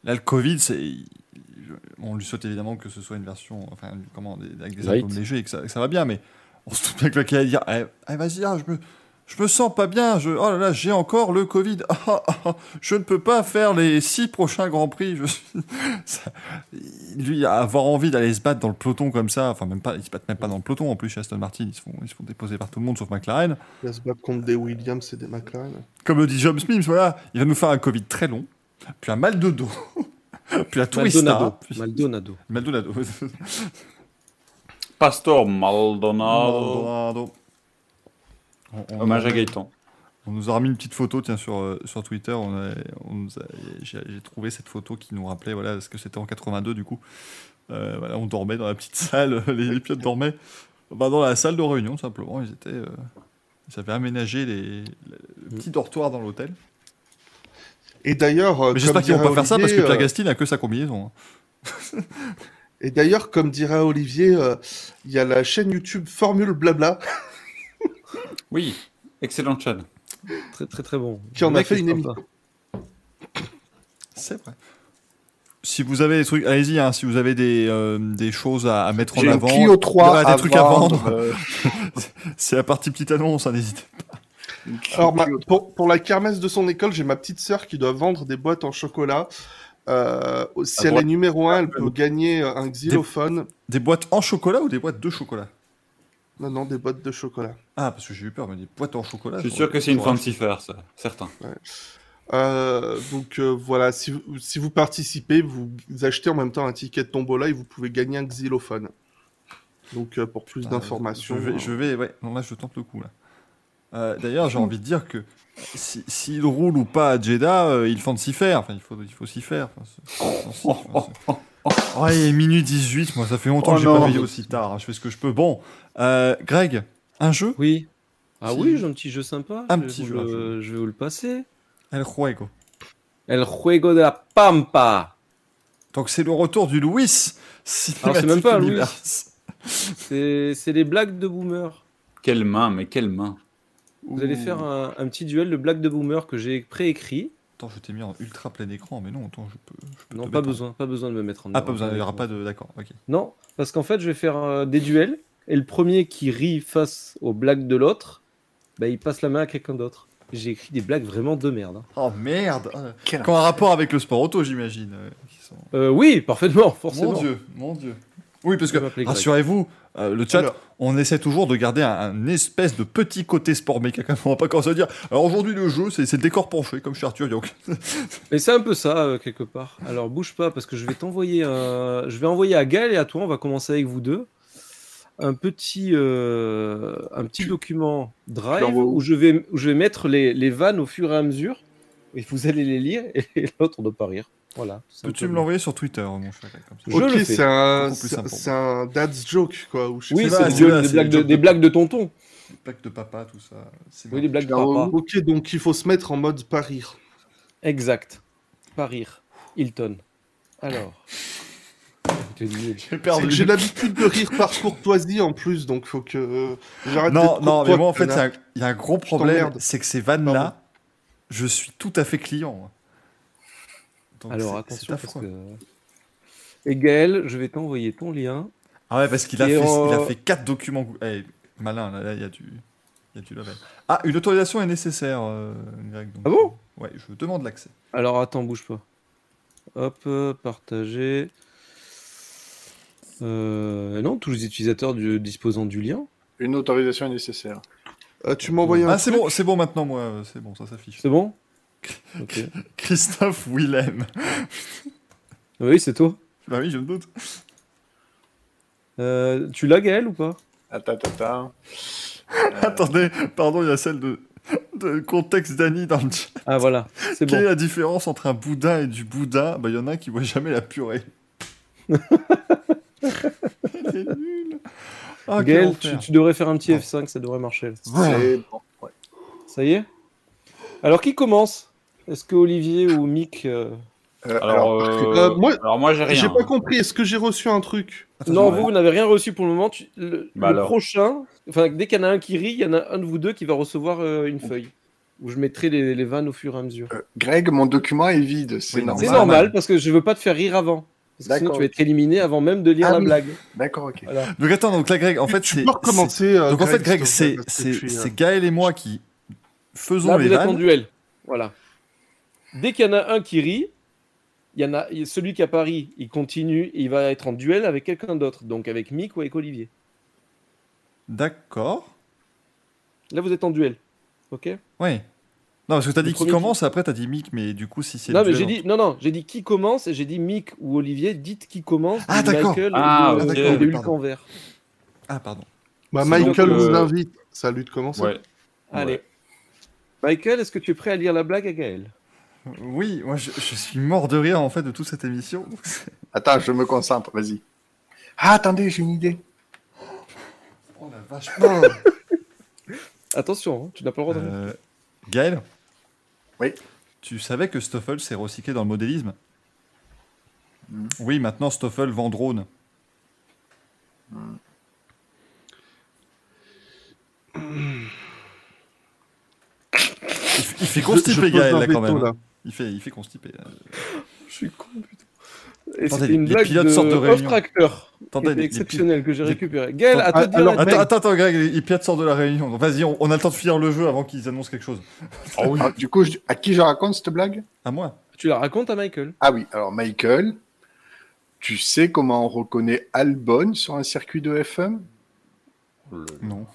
là le Covid, c'est. On lui souhaite évidemment que ce soit une version, enfin, comment, des- avec des symptômes légers et que ça, que ça va bien, mais on se doute bien que le va dire Eh, eh, vas-y, ah, je me. Je me sens pas bien, je, oh là là, j'ai encore le Covid. Ah, ah, ah, je ne peux pas faire les six prochains Grands Prix. Je suis- ça- lui, avoir envie d'aller se battre dans le peloton comme ça, enfin, même pas, ils se battent même pas dans le peloton en plus chez Aston Martin, ils se font, ils se font déposer par tout le monde sauf McLaren. Il va se battre contre des Williams et des McLaren. Comme le dit Job Smith, voilà, il va nous faire un Covid très long, puis un mal de dos, puis la tourista, Maldonado. puis Maldonado. Maldonado. Pastor Maldonado. Maldonado. On- on- Hommage à Gaëtan. On nous a remis une petite photo, tiens, sur, euh, sur Twitter. On a- on nous a- J'ai trouvé cette photo qui nous rappelait, voilà, ce que c'était en 82 du coup. Euh, voilà, on dormait dans la petite salle, les, les pilotes dormaient bah, dans la salle de réunion simplement. Ils étaient, euh, ils avaient aménagé les, le petit dortoir dans l'hôtel. Et d'ailleurs, euh, Mais j'espère qu'ils vont pas faire ça parce que Olivier, Pierre euh, Gasly n'a que sa combinaison. hein. Et d'ailleurs, comme dirait Olivier, euh, il y a la chaîne YouTube Formule Blabla Oui, excellent chaîne. Très très très bon. Qui en a fait une émission. C'est vrai. Si vous avez des trucs, allez-y, hein, si vous avez des, euh, des choses à, à mettre en avant, Clio 3 voilà, des à trucs à vendre. vendre, euh, c'est la partie petite annonce, hein, n'hésitez Clio Alors, ma- 3. pour, pour la kermesse de son école, j'ai ma petite sœur qui doit vendre des boîtes en chocolat. Euh, si À elle droite. est numéro 1, elle peut gagner un xylophone. Des boîtes en chocolat ou des boîtes de chocolat? Non, non, des bottes de chocolat. Ah, parce que j'ai eu peur, mais des boîtes en chocolat. Je suis sûr que c'est une fair, ça. Certain. Euh, donc euh, voilà, si vous, si vous participez, vous, vous achetez en même temps un ticket de tombola et vous pouvez gagner un xylophone. Donc euh, pour plus d'informations. Je vais, je vais, ouais, non, là je tente le coup là. Euh, D'ailleurs, j'ai envie de dire que si- s'il roule ou pas à Jeddah, euh, il faut s'y faire. Enfin, il faut, il faut s'y faire. Enfin, Oh, il est minuit 18, moi ça fait longtemps Oh que j'ai pas veillé aussi tard. hein, Je fais ce que je peux. Bon, euh, Greg, un jeu? Oui. Ah oui, j'ai un petit jeu sympa. Un je petit jeu, Je vais vous le passer. El Juego. El Juego de la Pampa. Donc c'est le retour du Louis. Alors, c'est même pas un Louis. C'est c'est les blagues de boomer. Quelle main, mais quelle main. Vous allez faire un, un petit duel de blagues de boomer que j'ai préécrit. Attends, je t'ai mis en ultra plein écran, mais non, attends, je peux. je peux Non, te pas mettre en- besoin, pas besoin de me mettre en Ah, pas besoin, il n'y aura pas de. D'accord, ok. Non, parce qu'en fait, je vais faire euh, des duels et le premier qui rit face aux blagues de l'autre, bah, il passe la main à quelqu'un d'autre. J'ai écrit des blagues vraiment de merde. hein. Oh merde Quel ont un rapport avec le sport auto, j'imagine. euh, qui sont- Euh, oui, parfaitement, forcément. Mon dieu, mon dieu. Oui, parce que, Je vais m'appeler Greg. rassurez-vous, euh, le chat, Alors. on essaie toujours de garder un, un espèce de petit côté sport méca. quand même. On va pas commencer à dire, alors aujourd'hui le jeu, c'est c'est le décor penché, comme chez Arthur Yoke. Mais c'est un peu ça, euh, quelque part. Alors, bouge pas, parce que je vais t'envoyer un... Je vais envoyer à Gaël et à toi, on va commencer avec vous deux, un petit, euh, un petit document Drive où où je vais, où je vais mettre les, les vannes au fur et à mesure, et vous allez les lire, et l'autre, on doit pas rire. Voilà. Peux-tu me l'envoyer sur Twitter, mon ok, le fais. c'est un, un dad's joke, quoi. Ou je sais Oui, C'est des, c'est là, des blagues de, jokes des de- blagues de tonton. De papa, tout ça. Oui, des blagues de papa. Ok, donc il faut se mettre en mode pas rire. Exact. Pas rire. Hilton. Alors. J'ai l'habitude de rire par courtoisie en plus, donc faut que euh, j'arrête Non, non, mais moi en fait, il y a- il y, a un gros problème, c'est que ces vannes-là, je suis tout à fait client. Donc, Alors attention c'est parce que. Et Gaël, je vais t'envoyer ton lien. Ah ouais, parce qu'il a, fait, on- il a fait quatre documents. gou- Eh, malin, là, là, il y a du. Il y a du level. Ah, une autorisation est nécessaire, euh, Greg. donc, Ah bon? Euh, Ouais, je demande l'accès. Alors attends, bouge pas. Hop, euh, partager. Euh, non, tous les utilisateurs du- disposant du lien. Une autorisation est nécessaire. Euh, tu m'as envoyé un Ah, c'est bon, c'est bon maintenant, moi, euh, c'est bon, ça s'affiche. C'est bon? Christophe Willem. Oui, c'est toi. bah oui, je me doute. Euh, tu l'as, Gaël, ou pas? Attends, attends, attends. Attendez, pardon, il y a celle de, de contexte d'Annie dans le chat. Ah, voilà. C'est Quelle est la différence entre un boudin et du boudin? Bah, il y en a un qui voit jamais la purée. Il est nul. Quel Gaël, tu, devrais faire un petit F5, ça devrait marcher. C'est bon. ouais. Ça y est Alors, qui commence? Est-ce que Olivier ou Mick euh, Euh, Alors, alors, euh, Euh, moi, alors moi, j'ai rien. J'ai pas compris, est-ce que j'ai reçu un truc? Attends, Non, ouais. vous, vous n'avez rien reçu pour le moment. Tu- le Bah le prochain, enfin, dès qu'il y en a un qui rit, il y en a un de vous deux qui va recevoir euh, une feuille. Où je mettrai les, les vannes au fur et à mesure. euh, Greg, mon document est vide. C'est Oui, normal. C'est normal parce que je veux pas te faire rire avant. Parce que sinon, D'accord, tu vas être éliminé avant même de lire Ah la oui. blague. D'accord, ok. Voilà. Donc attends, donc là, Greg, en fait, Tu c'est. peux recommencer. euh, Donc en fait, Greg, c'est c'est- euh, c'est Gaël et moi qui faisons Là, les vous êtes en vannes. duel. Voilà. Dès qu'il y en a un qui rit, il y en a celui qui a pas ri, il continue et il va être en duel avec quelqu'un d'autre. Donc avec Mick ou avec Olivier. D'accord. Là, vous êtes en duel. Ok? Ouais. Non, parce que t'as dit qui commence, et après t'as dit Mick, mais du coup, si c'est. Non, mais j'ai dit, non, non, j'ai dit qui commence et j'ai dit Mick ou Olivier, dites qui commence. Ah, d'accord. Michael Ah, Pardon. en vert. Ah, pardon. Bah, Michael nous euh, invite. Salut de commencer. Ouais. Allez. Ouais. Michael, est-ce que tu es prêt à lire la blague à Gaël? Oui, moi je, je suis mort de rire en fait de toute cette émission. Attends, je me concentre, vas-y. Ah, attendez, j'ai une idée. Oh la vache. Attention, hein, tu n'as pas le droit de rire. Euh, Gaël? Oui. Tu savais que Stoffel s'est recyclé dans le modélisme Hmm. Oui, maintenant Stoffel vend drone. Il, fait constiper Gaël là quand même. là. Il fait, il fait constiper. Je suis con, putain. Et c'était une blague pilotes de sortent de réunion. les exceptionnelle que j'ai les- récupéré. Gaël, dire alors, Attends, attends, attends, Greg, les pilotes sortent de la réunion. Vas-y, on, on a le temps de finir le jeu avant qu'ils annoncent quelque chose. Ah, du coup, je- à qui je raconte cette blague? À moi. Tu la racontes à Michael. Ah oui, alors Michael, tu sais comment on reconnaît Albon sur un circuit de F1 Non.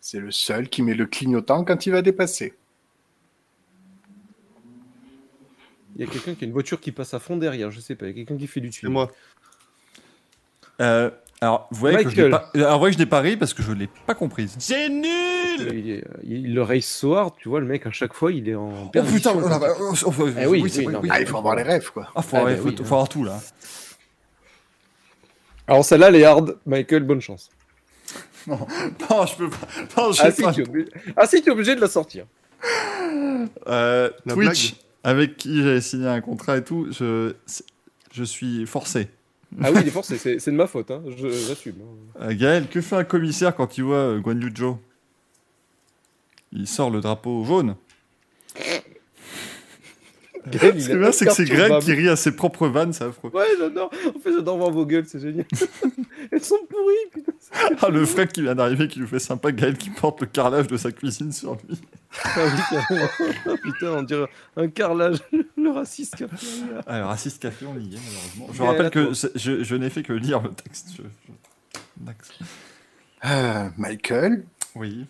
C'est le seul qui met le clignotant quand il va dépasser. Il y a quelqu'un qui a une voiture qui passe à fond derrière, je sais pas. Il y a quelqu'un qui fait du C'est tunnel. moi. Euh, alors, vous voyez que je l'ai pas... Alors, vous voyez que je n'ai pas ri parce que je l'ai pas comprise. Il, est- il le race so hard, tu vois, le mec, à chaque fois, il est en. Oh perdition. putain, oh, là, bah, oh, oh, oh, Eh oui, c'est oui, vrai, non, oui. mais- Ah, il faut avoir les rêves, quoi. Ah, faut, Ah, ouais, bah faut, oui, faut hein. avoir tout là. Alors, celle-là, elle est hard. Michael, bonne chance. Non, je peux pas. Non, je Ah sais si, pas. tu es obligé... ah, si, tu es obligé de la sortir. Euh, La Twitch, avec qui j'avais signé un contrat et tout, je, je suis forcé. Ah oui, il est forcé, c'est c'est de ma faute, hein. je- j'assume. Euh, Gaël, que fait un commissaire quand il voit euh, Guan Yu Zhou? Il sort le drapeau jaune. Gaël, Ce est qui est bien, c'est que c'est Greg qui rit à ses propres vannes, c'est affreux. Ouais, j'adore. En fait, j'adore voir vos gueules, c'est génial. Elles sont pourries, putain. Ah, le frère qui vient d'arriver, qui nous fait sympa, Gaël qui porte le carrelage de sa cuisine sur lui. Ah oui, carrément. putain, on dirait un carrelage. Le raciste rire. Ah, le raciste café, on y est, malheureusement. Je Gaël, rappelle que je, je n'ai fait que lire le texte. Je- je- D'accord. Euh, Michael, Oui.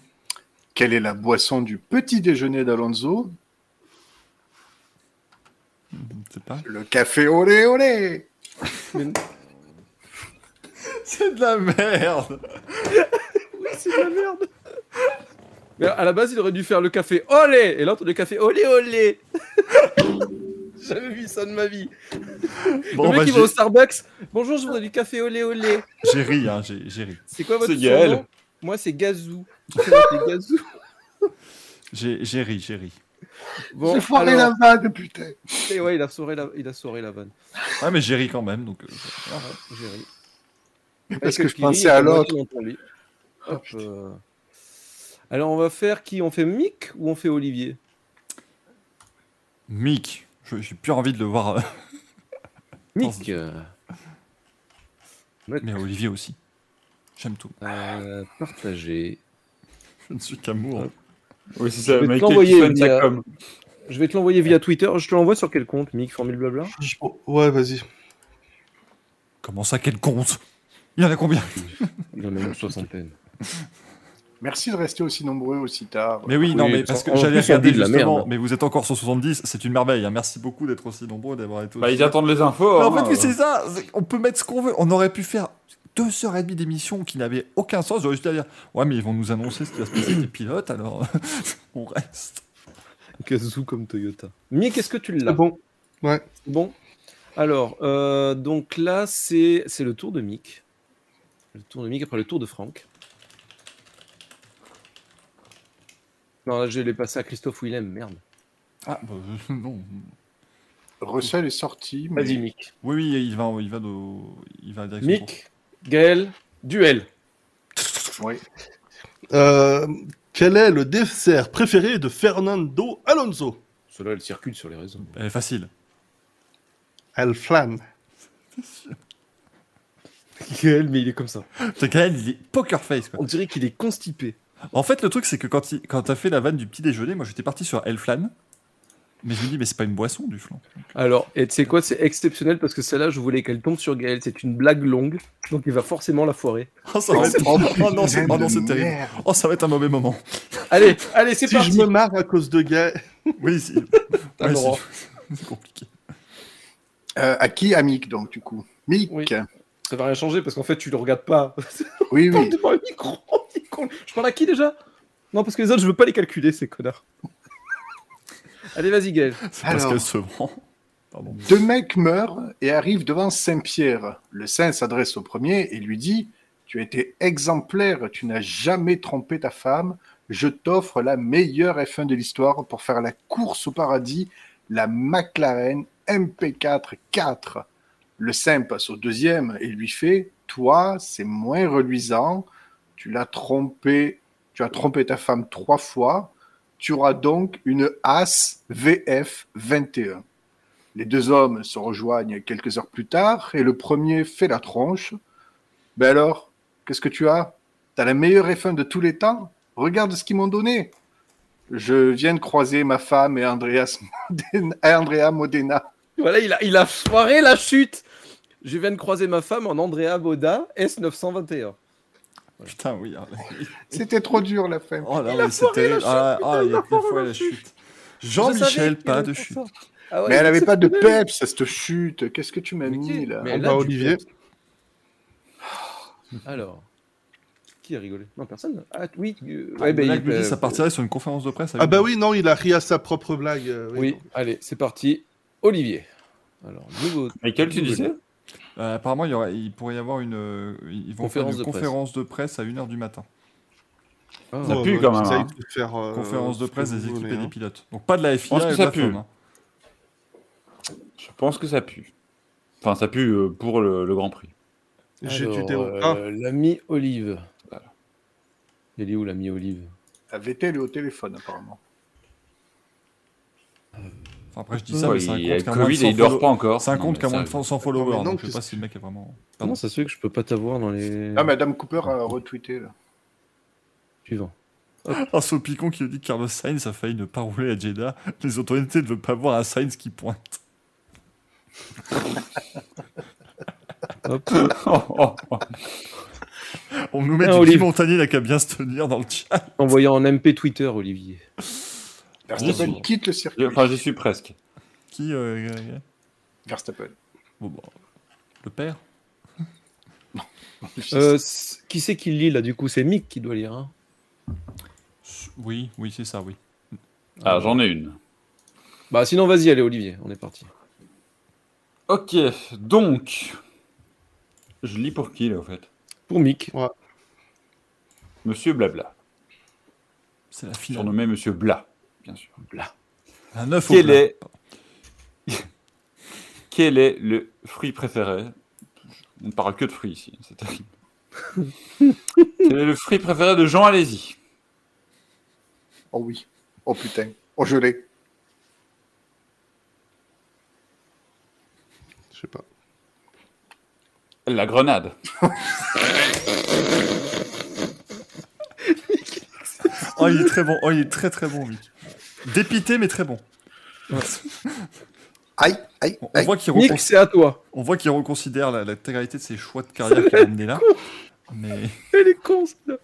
quelle est la boisson du petit déjeuner d'Alonso? Pas. Le café olé olé C'est de la merde Oui, c'est de la merde. Mais à la base, il aurait dû faire le café olé et l'autre le café olé olé. J'ai Jamais vu ça de ma vie. Bon, le mec bah, il va au Starbucks. Bonjour, je voudrais du café olé olé. j'ai ri, hein, j'ai ri. C'est quoi votre Gaël. Moi, c'est Gazou. C'est Gazou. J'ai ri, j'ai ri. Bon, J'ai foiré alors- la vanne, putain Et ouais, il a sauré la, il a sauré la vanne. Ah, mais j'ai ri quand même, donc... euh, Ouais, j'ai ri. Parce que je pensais à l'autre. Hop, euh. Alors, on va faire qui? On fait Mick ou on fait Olivier? Mick, je- j'ai plus envie de le voir. euh, Mick. euh, Mais Olivier aussi. J'aime tout. euh, partagé. Je ne suis qu'amour. Oui, c'est Je ça, vais te l'envoyer via- com. Je vais te l'envoyer via Twitter. Je te l'envoie sur quel compte, Mick Formule Blabla? Ouais, vas-y. Comment ça, quel compte? Il y en a combien? Il en a une soixantaine. Merci de rester aussi nombreux aussi tard. Mais oui, non, Oui, mais parce que j'allais regarder la justement. merde. Mais vous êtes encore sur 70, c'est une merveille. hein. Merci beaucoup d'être aussi nombreux, d'avoir été Bah, aussi- ils attendent les infos. Mais en hein, fait, oui, euh. c'est ça. On peut mettre ce qu'on veut. On aurait pu faire deux heures et demie d'émission qui n'avaient aucun sens. J'aurais juste à dire Ouais, mais ils vont nous annoncer ce qui va se passer avec les pilotes, alors on reste. Gazou comme Toyota. Mick, est-ce que tu l'as? Bon. Ouais. Bon. Alors, euh, donc là, c'est c'est le tour de Mick. Le tour de Mick après le tour de Franck. Non, là, je l'ai passé à Christophe Willem, merde. Ah, bah, euh, non. Russell est sorti, mais Vas-y, Mick. Oui, oui, il va, il va, de, il va à la direction. Mick, Gaël, duel. oui. Euh, quel est le dessert préféré de Fernando Alonso? Cela, elle circule sur les réseaux. Elle est facile. El Flan. Gaël, mais il est comme ça. Même, il est poker face, quoi. On dirait qu'il est constipé. En fait, le truc, c'est que quand, il, quand t'as fait la vanne du petit déjeuner, moi j'étais parti sur El Flan. Mais je me dis, mais c'est pas une boisson du flan. Alors, et tu sais quoi, c'est exceptionnel parce que celle-là, je voulais qu'elle tombe sur Gaël. C'est une blague longue, donc il va forcément la foirer. Oh, ça va être- Oh, non, c'est putain oh non, de c'est terrible. merde. Oh, ça va être un mauvais moment. Allez, allez, c'est Si parti. je me marre à cause de Gay, Oui, ouais, droit. c'est- c'est compliqué. Euh, à qui À Mick, donc, du coup? Mick? Oui. Ça va rien changer parce qu'en fait, tu le regardes pas. Oui, oui. devant le micro. Je parle à qui déjà? Non, parce que les autres, je veux pas les calculer, ces connards. Allez, vas-y, Gaël. C'est parce Alors. qu'elle se vend. Pardon. Deux mecs meurent et arrivent devant Saint-Pierre. Le saint s'adresse au premier et lui dit Tu as été exemplaire, tu n'as jamais trompé ta femme. Je t'offre la meilleure F1 de l'histoire pour faire la course au paradis, la McLaren MP4 4. Le saint passe au deuxième et lui fait Toi, c'est moins reluisant. Tu l'as trompé, tu as trompé ta femme trois fois. Tu auras donc une As VF 21. Les deux hommes se rejoignent quelques heures plus tard et le premier fait la tronche. Ben alors, qu'est-ce que tu as? T'as la meilleure F1 de tous les temps? Regarde ce qu'ils m'ont donné. Je viens de croiser ma femme et Andrea Modena. Voilà, il a, il foiré la chute. Je viens de croiser ma femme en Andrea Boda S921. Putain, oui. hein. C'était trop dur la fin. Oh là, oui, chute, Ah, ah, il y a foiré fois la chute. Jean-Michel, pas de chute. Ah ouais, Mais elle avait pas de peps, cette chute. Qu'est-ce que tu m'as mis là mais Ah elle bah, Olivier. peps. Alors, qui a rigolé? Non, personne. Ah oui. euh, Ah, ouais, bah, là, il- euh, ça partirait sur une conférence de presse. Ah bah oui, non, il a ri à sa propre blague. euh, Oui, allez, c'est parti. Olivier. Alors, nouveau. Michael, tu disais? Euh, apparemment, il, y aurait- il pourrait y avoir une, euh, ils vont Conférence faire de une presse. conférence de presse à 1h du matin. Ah, Ça pue quand même, hein. de faire, euh, conférence de presse des équipes et des hein. pilotes. Donc pas de la FIA pense que et de ça la pue. Hein. Je pense que ça pue. Enfin, ça pue pour le, le Grand Prix. J'ai du euh, Ah, L'ami Olive. Voilà. Il est où l'ami Olive? La Vettel est au téléphone apparemment. Enfin, après, je dis ça, Ouais, mais y a compte de Covid 100 et il dort pas encore. Ça Non, compte mais qu'à moins de ça- 100 followers, donc je sais pas si le mec est vraiment... Comment ça se fait que je peux pas t'avoir dans les Ah, Madame Cooper a retweeté là. suivants Un Sopicon qui nous dit que Carlos Sainz a failli ne pas rouler à Jeddah. Les autorités ne veulent pas voir un Sainz qui pointe. Hop. Oh, oh, oh. On nous met Ah, du Olive. Guy Montagnier, a qu'à bien se tenir dans le chat. Envoyé en MP Twitter, Olivier. Verstappen suis. quitte le circuit. Enfin, j'y suis presque. Qui euh, euh, Verstappen. bon, bon, Le père. Euh, qui c'est qui lit là du coup? C'est Mick qui doit lire. Hein Oui, oui, c'est ça, oui. Ah, j'en ai une. bah sinon vas-y, allez Olivier, on est parti. Ok, donc. Je lis pour qui, là, au fait? Pour Mick. Monsieur Blabla. C'est la finale. Surnommé Monsieur Bla, bien sûr. Un 9 au Quel plat. est... Quel est le fruit préféré? On ne parle que de fruits ici, c'est terrible. Quel est le fruit préféré de Jean Alési? Oh oui. Oh putain. Oh je l'ai. je sais pas. La grenade. Oh, il est très bon. Oh, il est très très bon, Mick. Dépité, mais très bon. Aïe, aïe, On, on aïe. voit qu'il Mick, recon- c'est à toi. on voit qu'il reconsidère la- l'intégralité de ses choix de carrière qu'il a amené là. Mais Elle est con celle-là.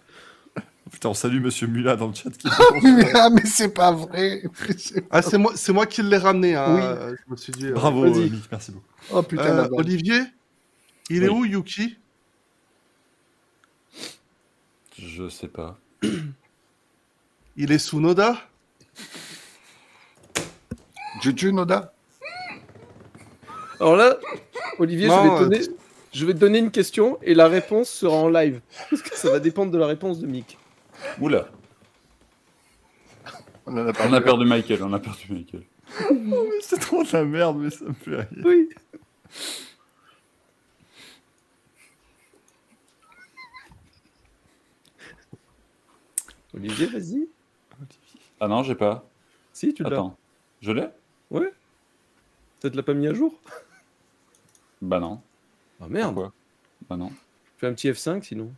putain, on salue Monsieur Mula dans le chat. Qui... ah mais c'est pas vrai. C'est- Ah, c'est moi, c'est moi qui l'ai ramené. Hein. Oui. euh, Je me suis dit. euh, Bravo, euh, Mick, merci beaucoup. Oh putain. euh. Olivier, il est où Yuki? Je sais pas. Il est sous Noda? Juju Noda. Alors là, Olivier, Non, je, vais te euh, donner, je vais te donner une question et la réponse sera en live. Parce que ça va dépendre de la réponse de Mick. Oula, On en a on parlé. a perdu Michael, on a perdu Michael. C'est trop de la merde, mais ça me fait rire. Oui. Olivier, vas-y. Ah non, j'ai pas. Si, tu l'as. Attends. Je l'ai? Ouais. Ça te l'a pas mis à jour Bah non. Ah merde. Pourquoi? Bah non. Fais un petit F5 sinon.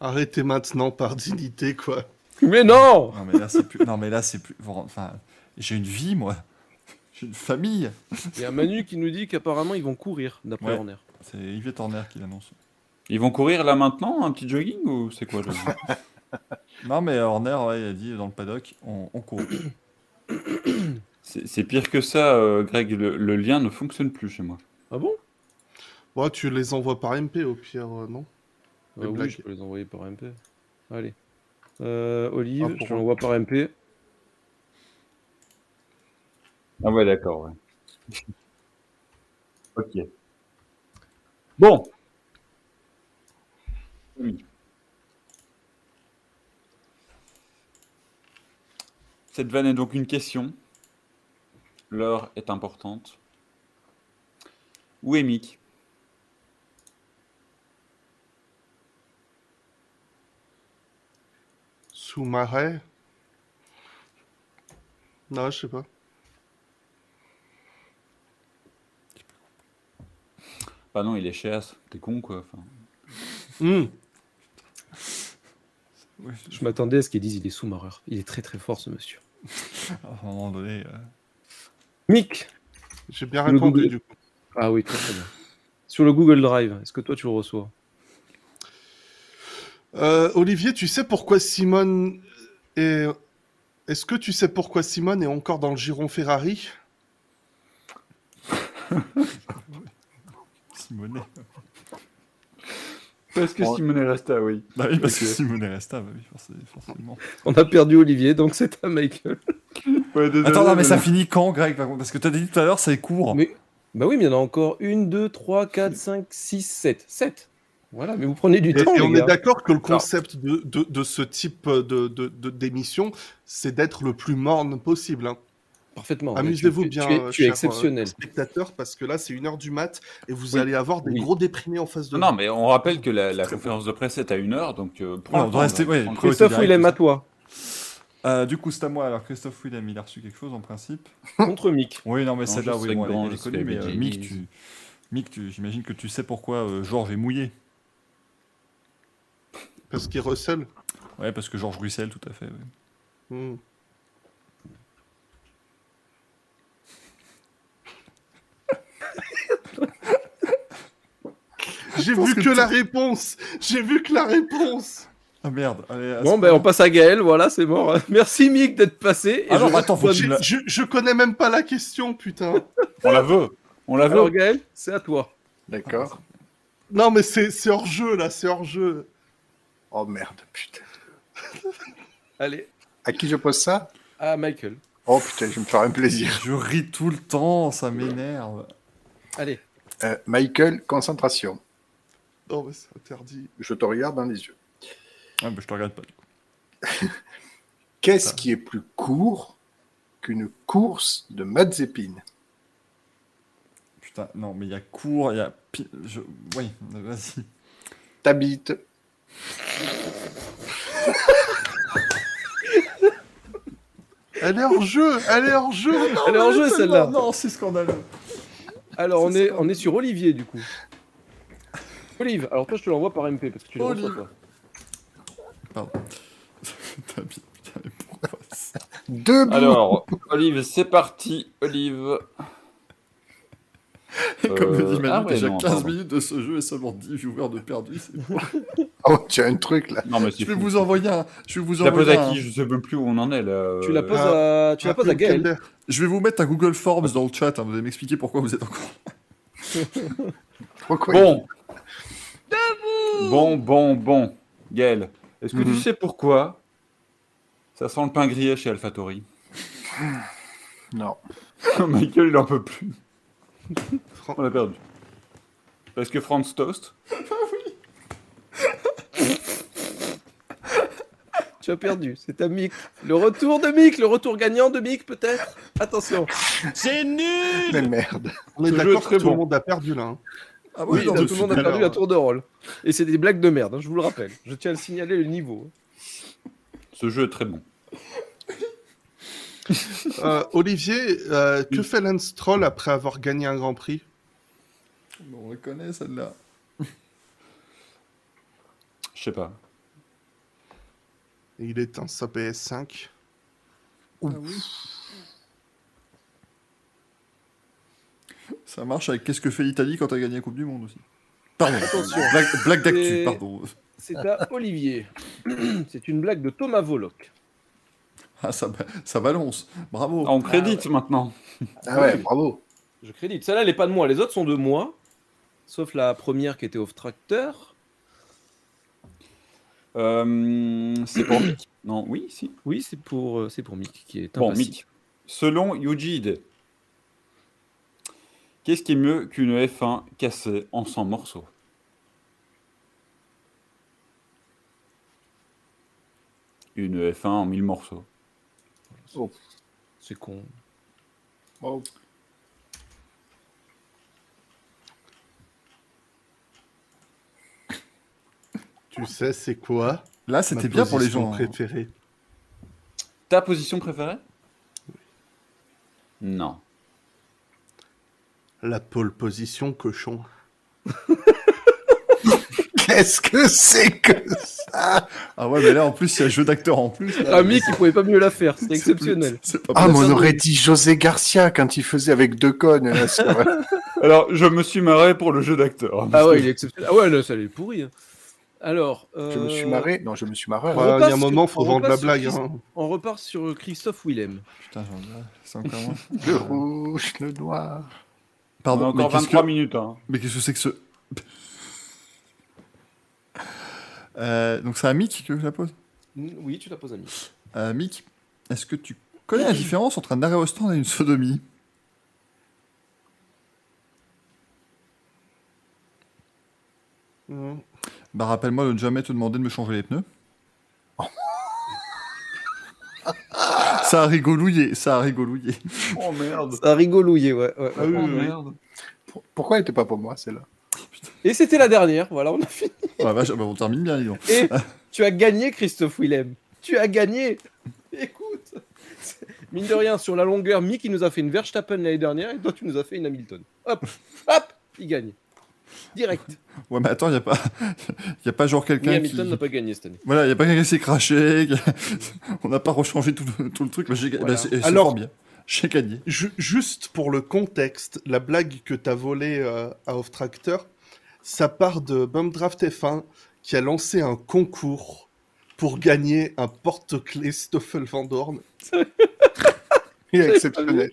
Arrêtez maintenant par dignité, quoi. Mais non Non, mais là, c'est plus. Non, mais là, c'est plus. Enfin, j'ai une vie, moi. J'ai une famille. Il y a Manu qui nous dit qu'apparemment ils vont courir, d'après Ouais. Horner. C'est Yvette Horner qui l'annonce. Ils vont courir là maintenant, un petit jogging ou c'est quoi le... Non, mais Horner, ouais, il a dit dans le paddock, on, on court. C'est pire que ça, euh, Greg. Le, le lien ne fonctionne plus chez moi. Ah bon? Bon, tu les envoies par MP au pire, euh, non? Les Ah Oui, je peux les envoyer par MP. Allez. Euh, Olive, Ah, je l'envoie par MP. Ah ouais, d'accord, ouais. ok. Bon. Oui. Cette vanne est donc une question. L'heure est importante. Où est Mick? Sous marais? Non, je sais pas. Bah non, il est chez As. T'es con, quoi. Enfin, Hmm. Je m'attendais à ce qu'ils disent il est sous-mareur. Il est très très fort ce monsieur. à un moment donné. euh, Mick J'ai bien répondu Google. du coup. Ah oui, très très bien. Sur le Google Drive, est-ce que toi tu le reçois? Euh, Olivier, tu sais pourquoi Simone est... Est-ce que tu sais pourquoi Simone est encore dans le giron Ferrari? Simonet. Parce que Bon. Simone Resta, oui. Bah oui, parce que Ok. Simonet resta, bah oui, forcément. forcément. On a perdu Olivier, donc c'est à Michael. Ouais, désolé, Attends, non, mais ça finit quand, Greg? Par contre Parce que tu as dit tout à l'heure, c'est court. Mais bah oui, mais il y en a encore une, deux, trois, quatre, cinq, six, sept. Sept Voilà, mais vous prenez du Et, temps, et on gars. est d'accord que le concept de, de, de ce type de, de, de- d'émission, c'est d'être le plus morne possible. hein. Parfaitement. Amusez-vous bien, Tu es, euh, tu es chers, exceptionnel. euh, spectateurs, parce que là, c'est une heure du mat et vous Oui. allez avoir des Oui. gros déprimés en face de Non, vous. non, mais on rappelle que la, la conférence de presse est à une heure, donc euh, pour on rester- ouais, Christophe direct. Willem, à toi. Euh, du coup, c'est à moi. Alors, Christophe Willem, il a reçu quelque chose en principe. Contre Mick. Oui, non, mais celle-là, oui, serais bon, elle- est connue, mais euh. Mick, tu... Mick, tu... j'imagine que tu sais pourquoi euh, Georges est mouillé. Parce qu'il recèle. Ouais, parce que Georges Russell, tout à fait. ouais. Hmm. J'ai vu que la réponse J'ai vu que la réponse Ah merde, allez. Bon, ben on passe à Gaël, voilà, c'est mort. Merci Mick d'être passé. Et Ah je- attends, faut que tu je, la- je, je connais même pas la question, putain On la veut. On la veut. Alors Gaël, c'est à toi. D'accord. Non mais c'est c'est hors jeu là, c'est hors jeu Oh merde, putain. Allez, À qui je pose ça? À Michael. Oh putain, je vais me faire un plaisir. Je ris tout le temps, ça m'énerve. Allez. Euh, Michael, concentration. Non mais c'est interdit. Je te regarde dans les yeux. Ah, bah, je te regarde pas. du coup. Qu'est-ce Ah. qui est plus court qu'une course de Mazepin? Putain, non, mais il y a cours, il y a. Je... Oui, vas-y. T'habites Elle est hors jeu, elle est hors jeu Elle est en jeu celle-là. Non, c'est scandaleux. Alors on est, on est sur Olivier du coup. Olive, alors toi je te l'envoie par MP parce que tu le reçois Olive. toi. Pardon. T'as bien- putain, mais pourquoi ça? Debout. Alors, Olive, c'est parti. Olive. Comme le Euh, dit Manu, ah ouais, déjà non, 15 pardon. minutes de ce jeu et seulement 10 viewers de perdu. c'est. Oh, tu as un truc là. Non, mais Je vais vous envoyer un. Je vais vous Tu la poses envoyer à un- qui? Je sais même plus où on en est là. Tu la Euh, poses Ah, à, tu la poses à Gaël. Je vais vous mettre un Google Forms dans le chat. hein, Vous allez m'expliquer pourquoi vous êtes encore. Pourquoi Bon. Bon, bon, bon. Gaël, est-ce que Mhm. tu sais pourquoi ça sent le pain grillé chez AlphaTauri Non. Michael, il en peut plus. Fran- On a perdu. Parce que Franz Toast Tu as perdu, c'est à Mick. Le retour de Mick, le retour gagnant de Mick peut-être Attention. Mais merde. On est Ce d'accord que tout le bon. monde a perdu là. hein. Ah Oui, non, là, je tout le suis monde a d'accord. perdu la tour de rôle. Et c'est des blagues de merde, hein, je vous le rappelle. Je tiens à le signaler le niveau. Ce jeu est très bon. Euh, Olivier, euh, que fait Lance Stroll après avoir gagné un Grand Prix? On le connaît celle-là. Je sais pas. Il éteint sa PS5. Ah oui. Ça marche avec Qu'est-ce que fait l'Italie quand elle gagné la Coupe du Monde aussi? Pardon, Attention. blague, blague d'actu, pardon. C'est à Olivier. c'est une blague de Thomas Voloc. Ah, ça, ba- ça balance. Bravo. Ah, on crédite maintenant. Ah ouais, bravo. Je crédite. Celle-là, elle n'est pas de moi. Les autres sont de moi. Sauf la première qui était off tracteur. Euh, c'est pour Mick Non, oui, si. Oui, c'est pour, euh, c'est pour Mick qui est Bon. Mick. Selon Yujid, qu'est-ce qui est mieux qu'une F1 cassée en 100 morceaux? Une F1 en 1000 morceaux. C'est con. Oh. Tu sais, c'est quoi Là, c'était bien pour les position gens. hein. préférée Ta position préférée? Non. La pole position, cochon. Qu'est-ce que c'est que ça? Ah ouais, mais là, en plus, il y a jeu d'acteur en plus. là. Ah, Mick, il pouvait pas mieux la faire, c'était C'est exceptionnel. Ah, mais on aurait dit José Garcia quand il faisait avec deux connes. là, Alors, je me suis marré pour le jeu d'acteur. Ah ouais, il est exceptionnel. Ah ouais, là, ça allait pourri. hein. Alors, Je me suis euh, marré. Non, je me suis marré. Il y a un moment, faut on vendre la sur blague. Hein. On repart sur euh, Christophe Willem. Putain, j'en ai- c'est encore moins. Le rouge, le noir. On a Pardon, mais encore qu'est-ce 23 que... minutes. Hein. Mais qu'est-ce que c'est que ce... Euh, donc c'est à Mick que je la pose. Oui, tu la poses à Mick. Euh, Mick, est-ce que tu connais la différence entre un arrêt au stand et une sodomie? Bah rappelle-moi de ne jamais te demander de me changer les pneus. ça a rigolouillé, ça a rigolouillé. Oh merde. Ça a rigolouillé, ouais. ouais, ouais. Ah oui, Oh oui, merde. Pour- Pourquoi elle n'était pas pour moi, celle-là? Et c'était la dernière, voilà, on a fini. Oh la vache, bah, on termine bien, dis donc. Et tu as gagné, Christophe Willem. Tu as gagné. Écoute, mine de rien, sur la longueur, Mick, il nous a fait une Verstappen l'année dernière et toi, tu nous as fait une Hamilton. Hop, hop, il gagne. Direct. Ouais, mais attends, il n'y a pas, y a pas genre quelqu'un qui... Hamilton n'a pas gagné cette année. Voilà, il n'y a pas quelqu'un qui s'est craché, qui- on n'a pas rechangé tout le, tout le truc. Bah, Voilà. bah, Alors- fort bien. J'ai gagné. Ju- juste pour le contexte, la blague que t'as volée euh, à Off Tractor, ça part de Bumdraft F1 qui a lancé un concours pour gagner un porte-clés Stoffel Van Dorn. Il est exceptionnel.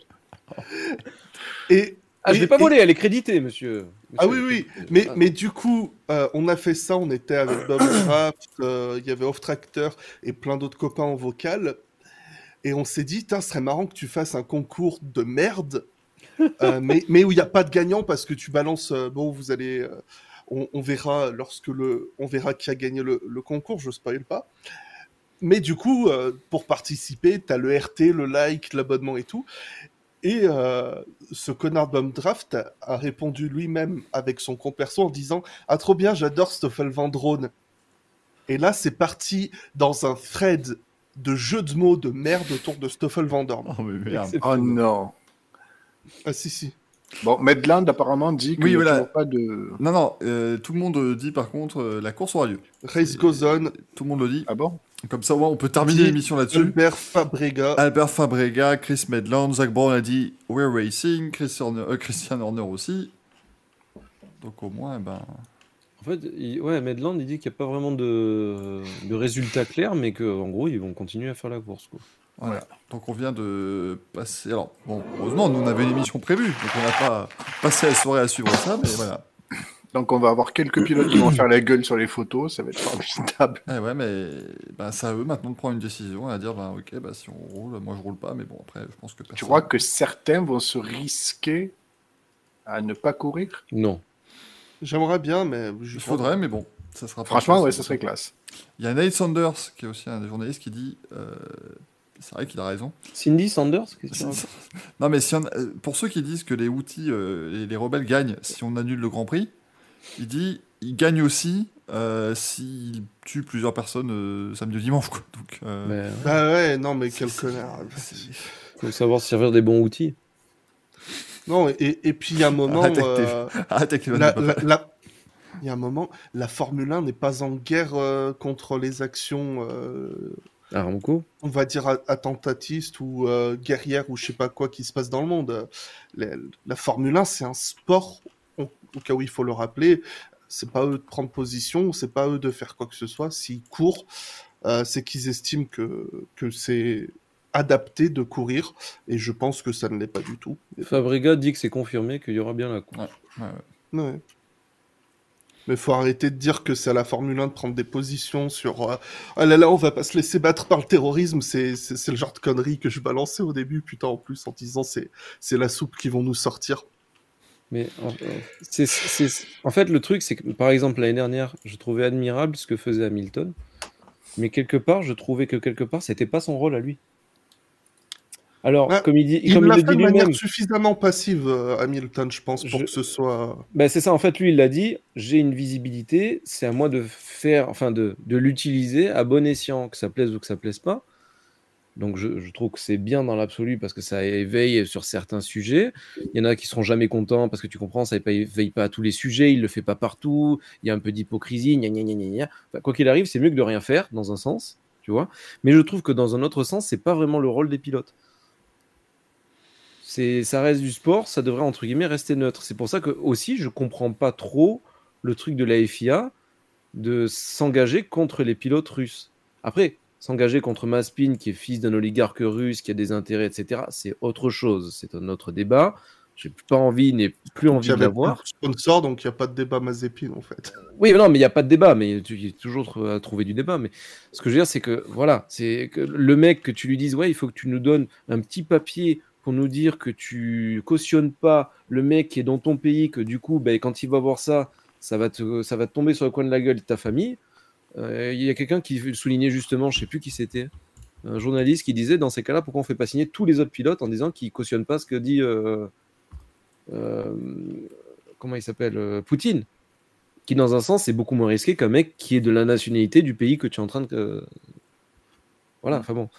Et Ah, je Et- l'ai pas et- volée, elle est créditée, monsieur. Ah oui, oui, mais, Ah. mais du coup, euh, on a fait ça, on était avec Bob Craft, euh, il y avait Off Tractor et plein d'autres copains en vocal. Et on s'est dit, ce serait marrant que tu fasses un concours de merde, euh, mais, mais où il n'y a pas de gagnant parce que tu balances, euh, bon, vous allez, euh, on, on verra lorsque le, on verra qui a gagné le, le concours, je spoil pas. Mais du coup, euh, pour participer, tu as le RT, le like, l'abonnement et tout. Et euh, ce connard de Bumdraft a, répondu lui-même avec son compte perso en disant Ah, trop bien, j'adore Stoffel Van Drone. Et là, c'est parti dans un thread de jeux de mots de merde autour de Stoffel Van Dorn. Oh, mais merde. Oh non. Ah, si, si. Bon, Medland apparemment dit qu'il Oui, n'y a pas de. Non, non, euh, tout le monde dit par contre euh, la course aura lieu. Race goes on. Tout le monde le dit. Ah bon? Comme ça, on peut terminer l'émission là-dessus. Albert Fabrega. Albert Fabrega, Chris Medland, Zach Brown a dit We're Racing, Chris Horner- euh, Christian Horner aussi. Donc au moins, eh ben. En fait, il- ouais, Medland, il dit qu'il n'y a pas vraiment de, de résultats clairs, mais qu'en gros, ils vont continuer à faire la course. Quoi. Voilà. Donc on vient de passer. Alors, bon, heureusement, nous on avait une émission prévue, donc on n'a pas passé la soirée à suivre ça, mais voilà. Donc on va avoir quelques pilotes qui vont faire la gueule sur les photos, ça va être formidable. Eh ouais, mais ben, c'est à eux maintenant de prendre une décision et à dire ben, ok, bah, si on roule, moi je roule pas, mais bon, après, je pense que Tu personne. crois que certains vont se risquer à ne pas courir? Non. J'aimerais bien, mais. je- Il faudrait, mais bon, ça sera. Franchement, ouais, ça serait classe. Il y a Nate Sanders, qui est aussi un des journalistes, qui dit euh, c'est vrai qu'il a raison. Cindy Sanders non, mais si on- euh, pour ceux qui disent que les outils et les rebelles gagnent si on annule le Grand Prix, il dit ils gagnent aussi euh, s'ils tuent plusieurs personnes euh, samedi ou dimanche. Quoi. Donc, euh, Mais, ouais, Bah ouais, non, mais quel connard. faut savoir se servir des bons outils. Non, et, et puis il y a un moment. Euh, Il y a un moment, la Formule 1 n'est pas en guerre euh, contre les actions, euh, Aramco on va dire, a- attentatistes ou euh, guerrières ou je sais pas quoi qui se passe dans le monde. La, la Formule 1, c'est un sport, au, au cas où il faut le rappeler. C'est pas eux de prendre position, c'est pas eux de faire quoi que ce soit. S'ils courent, euh, c'est qu'ils estiment que, que c'est adapté de courir. Et je pense que ça ne l'est pas du tout. Fabriga dit que c'est confirmé qu'il y aura bien la course. Ouais, ouais. Ouais. Mais faut arrêter de dire que c'est à la Formule 1 de prendre des positions sur euh, ah là là, on va pas se laisser battre par le terrorisme. C'est le genre de conneries que je balançais au début, putain, en plus, en disant c'est c'est la soupe qui vont nous sortir. Mais en, c'est- en fait, le truc, c'est que par exemple, l'année dernière, je trouvais admirable ce que faisait Hamilton, mais quelque part, je trouvais que quelque part, c'était pas son rôle à lui. Alors, Ah, comme il dit, Il comme il l'a le fait dit de manière lui-même, suffisamment passive, euh, Hamilton, je pense, pour Je- que ce soit. Ben, c'est ça, en fait, lui, il l'a dit, j'ai une visibilité, c'est à moi de faire, enfin, de, de l'utiliser à bon escient, que ça plaise ou que ça plaise pas. Donc je, je trouve que c'est bien dans l'absolu parce que ça éveille sur certains sujets. Il y en a qui seront jamais contents parce que tu comprends, ça éveille pas à tous les sujets, il le fait pas partout, il y a un peu d'hypocrisie, gna gna gna gna gna. Enfin, quoi qu'il arrive, c'est mieux que de rien faire dans un sens, tu vois. Mais je trouve que dans un autre sens, c'est pas vraiment le rôle des pilotes. C'est, ça reste du sport, ça devrait entre guillemets rester neutre. C'est pour ça que aussi je comprends pas trop le truc de la FIA de s'engager contre les pilotes russes. Après, s'engager contre Maspin, qui est fils d'un oligarque russe, qui a des intérêts, etc., c'est autre chose. C'est un autre débat. J'ai pas envie, n'ai plus envie de l'avoir. sponsor, donc il n'y a pas de débat Mazepin en fait. Oui, mais non, mais il n'y a pas de débat, mais tu il y a toujours à trouver du débat. Mais ce que je veux dire, c'est que voilà, c'est que le mec que tu lui dises, ouais, il faut que tu nous donnes un petit papier pour nous dire que tu cautionnes pas le mec qui est dans ton pays, que du coup, ben, quand il va voir ça, ça va te, tomber sur le coin de la gueule de ta famille. Euh, Il y a quelqu'un qui soulignait justement, je sais plus qui c'était, un journaliste qui disait dans ces cas-là, pourquoi on fait pas signer tous les autres pilotes en disant qu'ils cautionnent pas ce que dit, euh, euh, comment il s'appelle, Poutine qui dans un sens c'est beaucoup moins risqué qu'un mec qui est de la nationalité du pays que tu es en train de... Voilà, enfin bon.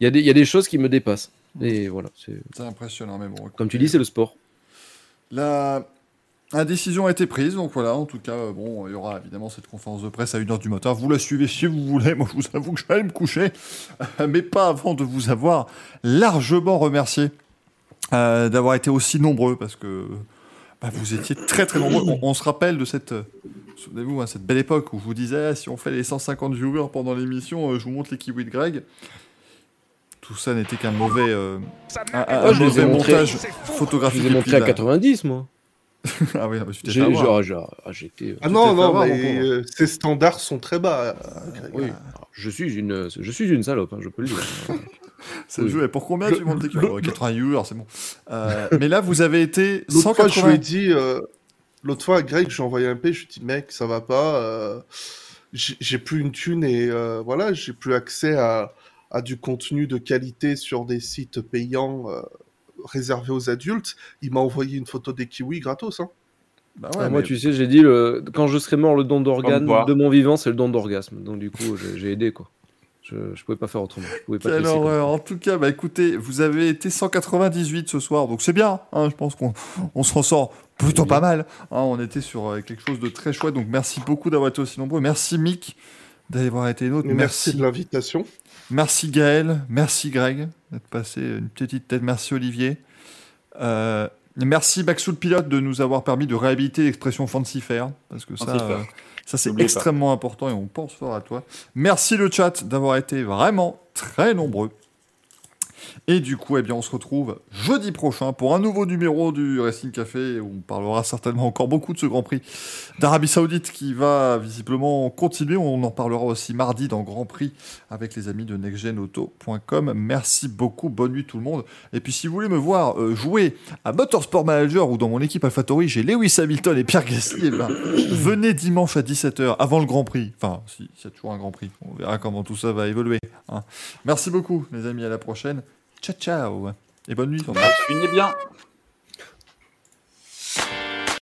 Il y a des choses qui me dépassent. Et voilà, c'est- impressionnant, mais bon. comme tu dis, c'est le sport. La... la décision a été prise, donc voilà, en tout cas, euh, bon, il y aura évidemment cette conférence de presse à 1h du matin. Vous la suivez si vous voulez, moi je vous avoue que je vais aller me coucher, mais pas avant de vous avoir largement remercié euh, d'avoir été aussi nombreux, parce que bah, vous étiez très très nombreux. On, on se rappelle de cette, souvenez-vous, hein, cette belle époque où je vous disais, si on fait les 150 viewers pendant l'émission, euh, je vous montre les kiwis de Greg. Tout ça n'était qu'un mauvais, euh, un, un- Oh, un je les ai mauvais montage Je photographique. à la- 90, moi. ah oui, t'es J'ai fait avoir. genre, genre, ah, j'étais. Ah Tu non, non, mais euh, ces standards sont très bas. euh. Oui, je suis une, je suis une salope, hein, je peux le dire. C'est le Oui. jeu. Et pour combien Le- tu montes tes le- kilos 80 viewers, c'est bon. Euh, mais là, vous avez été L'autre fois, je lui 180. ai dit, euh, l'autre fois à Greg, j'ai envoyé un P, je lui ai dit, mec, ça va pas, euh, j'ai plus une thune et euh, voilà, j'ai plus accès à, à du contenu de qualité sur des sites payants euh, réservés aux adultes. Il m'a envoyé une photo des kiwis gratos. Hein. Bah Ah, moi, tu sais, j'ai dit, le... quand je serai mort, le don d'organe de mon vivant, c'est le don d'orgasme. Donc, du coup, j'ai aidé, quoi. Je, je pouvais pas faire autrement. Je pouvais pas te Quelle laisser comme horreur. ça. En tout cas, bah écoutez, vous avez été 198 ce soir, donc c'est bien. hein, je pense qu'on on s'en sort plutôt pas mal. hein, on était sur euh, quelque chose de très chouette, donc merci beaucoup d'avoir été aussi nombreux. Merci Mick d'avoir été nôtre. Mais merci de l'invitation. Merci Gaël, merci Greg d'être passé une petite tête, merci Olivier. Euh, merci Maxoul Pilote de nous avoir permis de réhabiliter l'expression fancy fair, parce que ça, euh, c'est pas. extrêmement important et on pense fort à toi. Merci le chat d'avoir été vraiment très nombreux. Et du coup, eh bien, on se retrouve jeudi prochain pour un nouveau numéro du Racing Café où on parlera certainement encore beaucoup de ce Grand Prix d'Arabie Saoudite qui va visiblement continuer. On en parlera aussi mardi dans Grand Prix avec les amis de nextgenauto.com. Merci beaucoup, bonne nuit tout le monde. Et puis si vous voulez me voir euh, jouer à Motorsport Manager ou dans mon équipe AlphaTauri, j'ai Lewis Hamilton et Pierre Gasly, eh ben, venez dimanche à 17h avant le Grand Prix. Enfin, si, s'il y a toujours un Grand Prix. On verra comment tout ça va évoluer. hein. Merci beaucoup les amis, à la prochaine. Ciao ciao et bonne nuit. Finissez bien.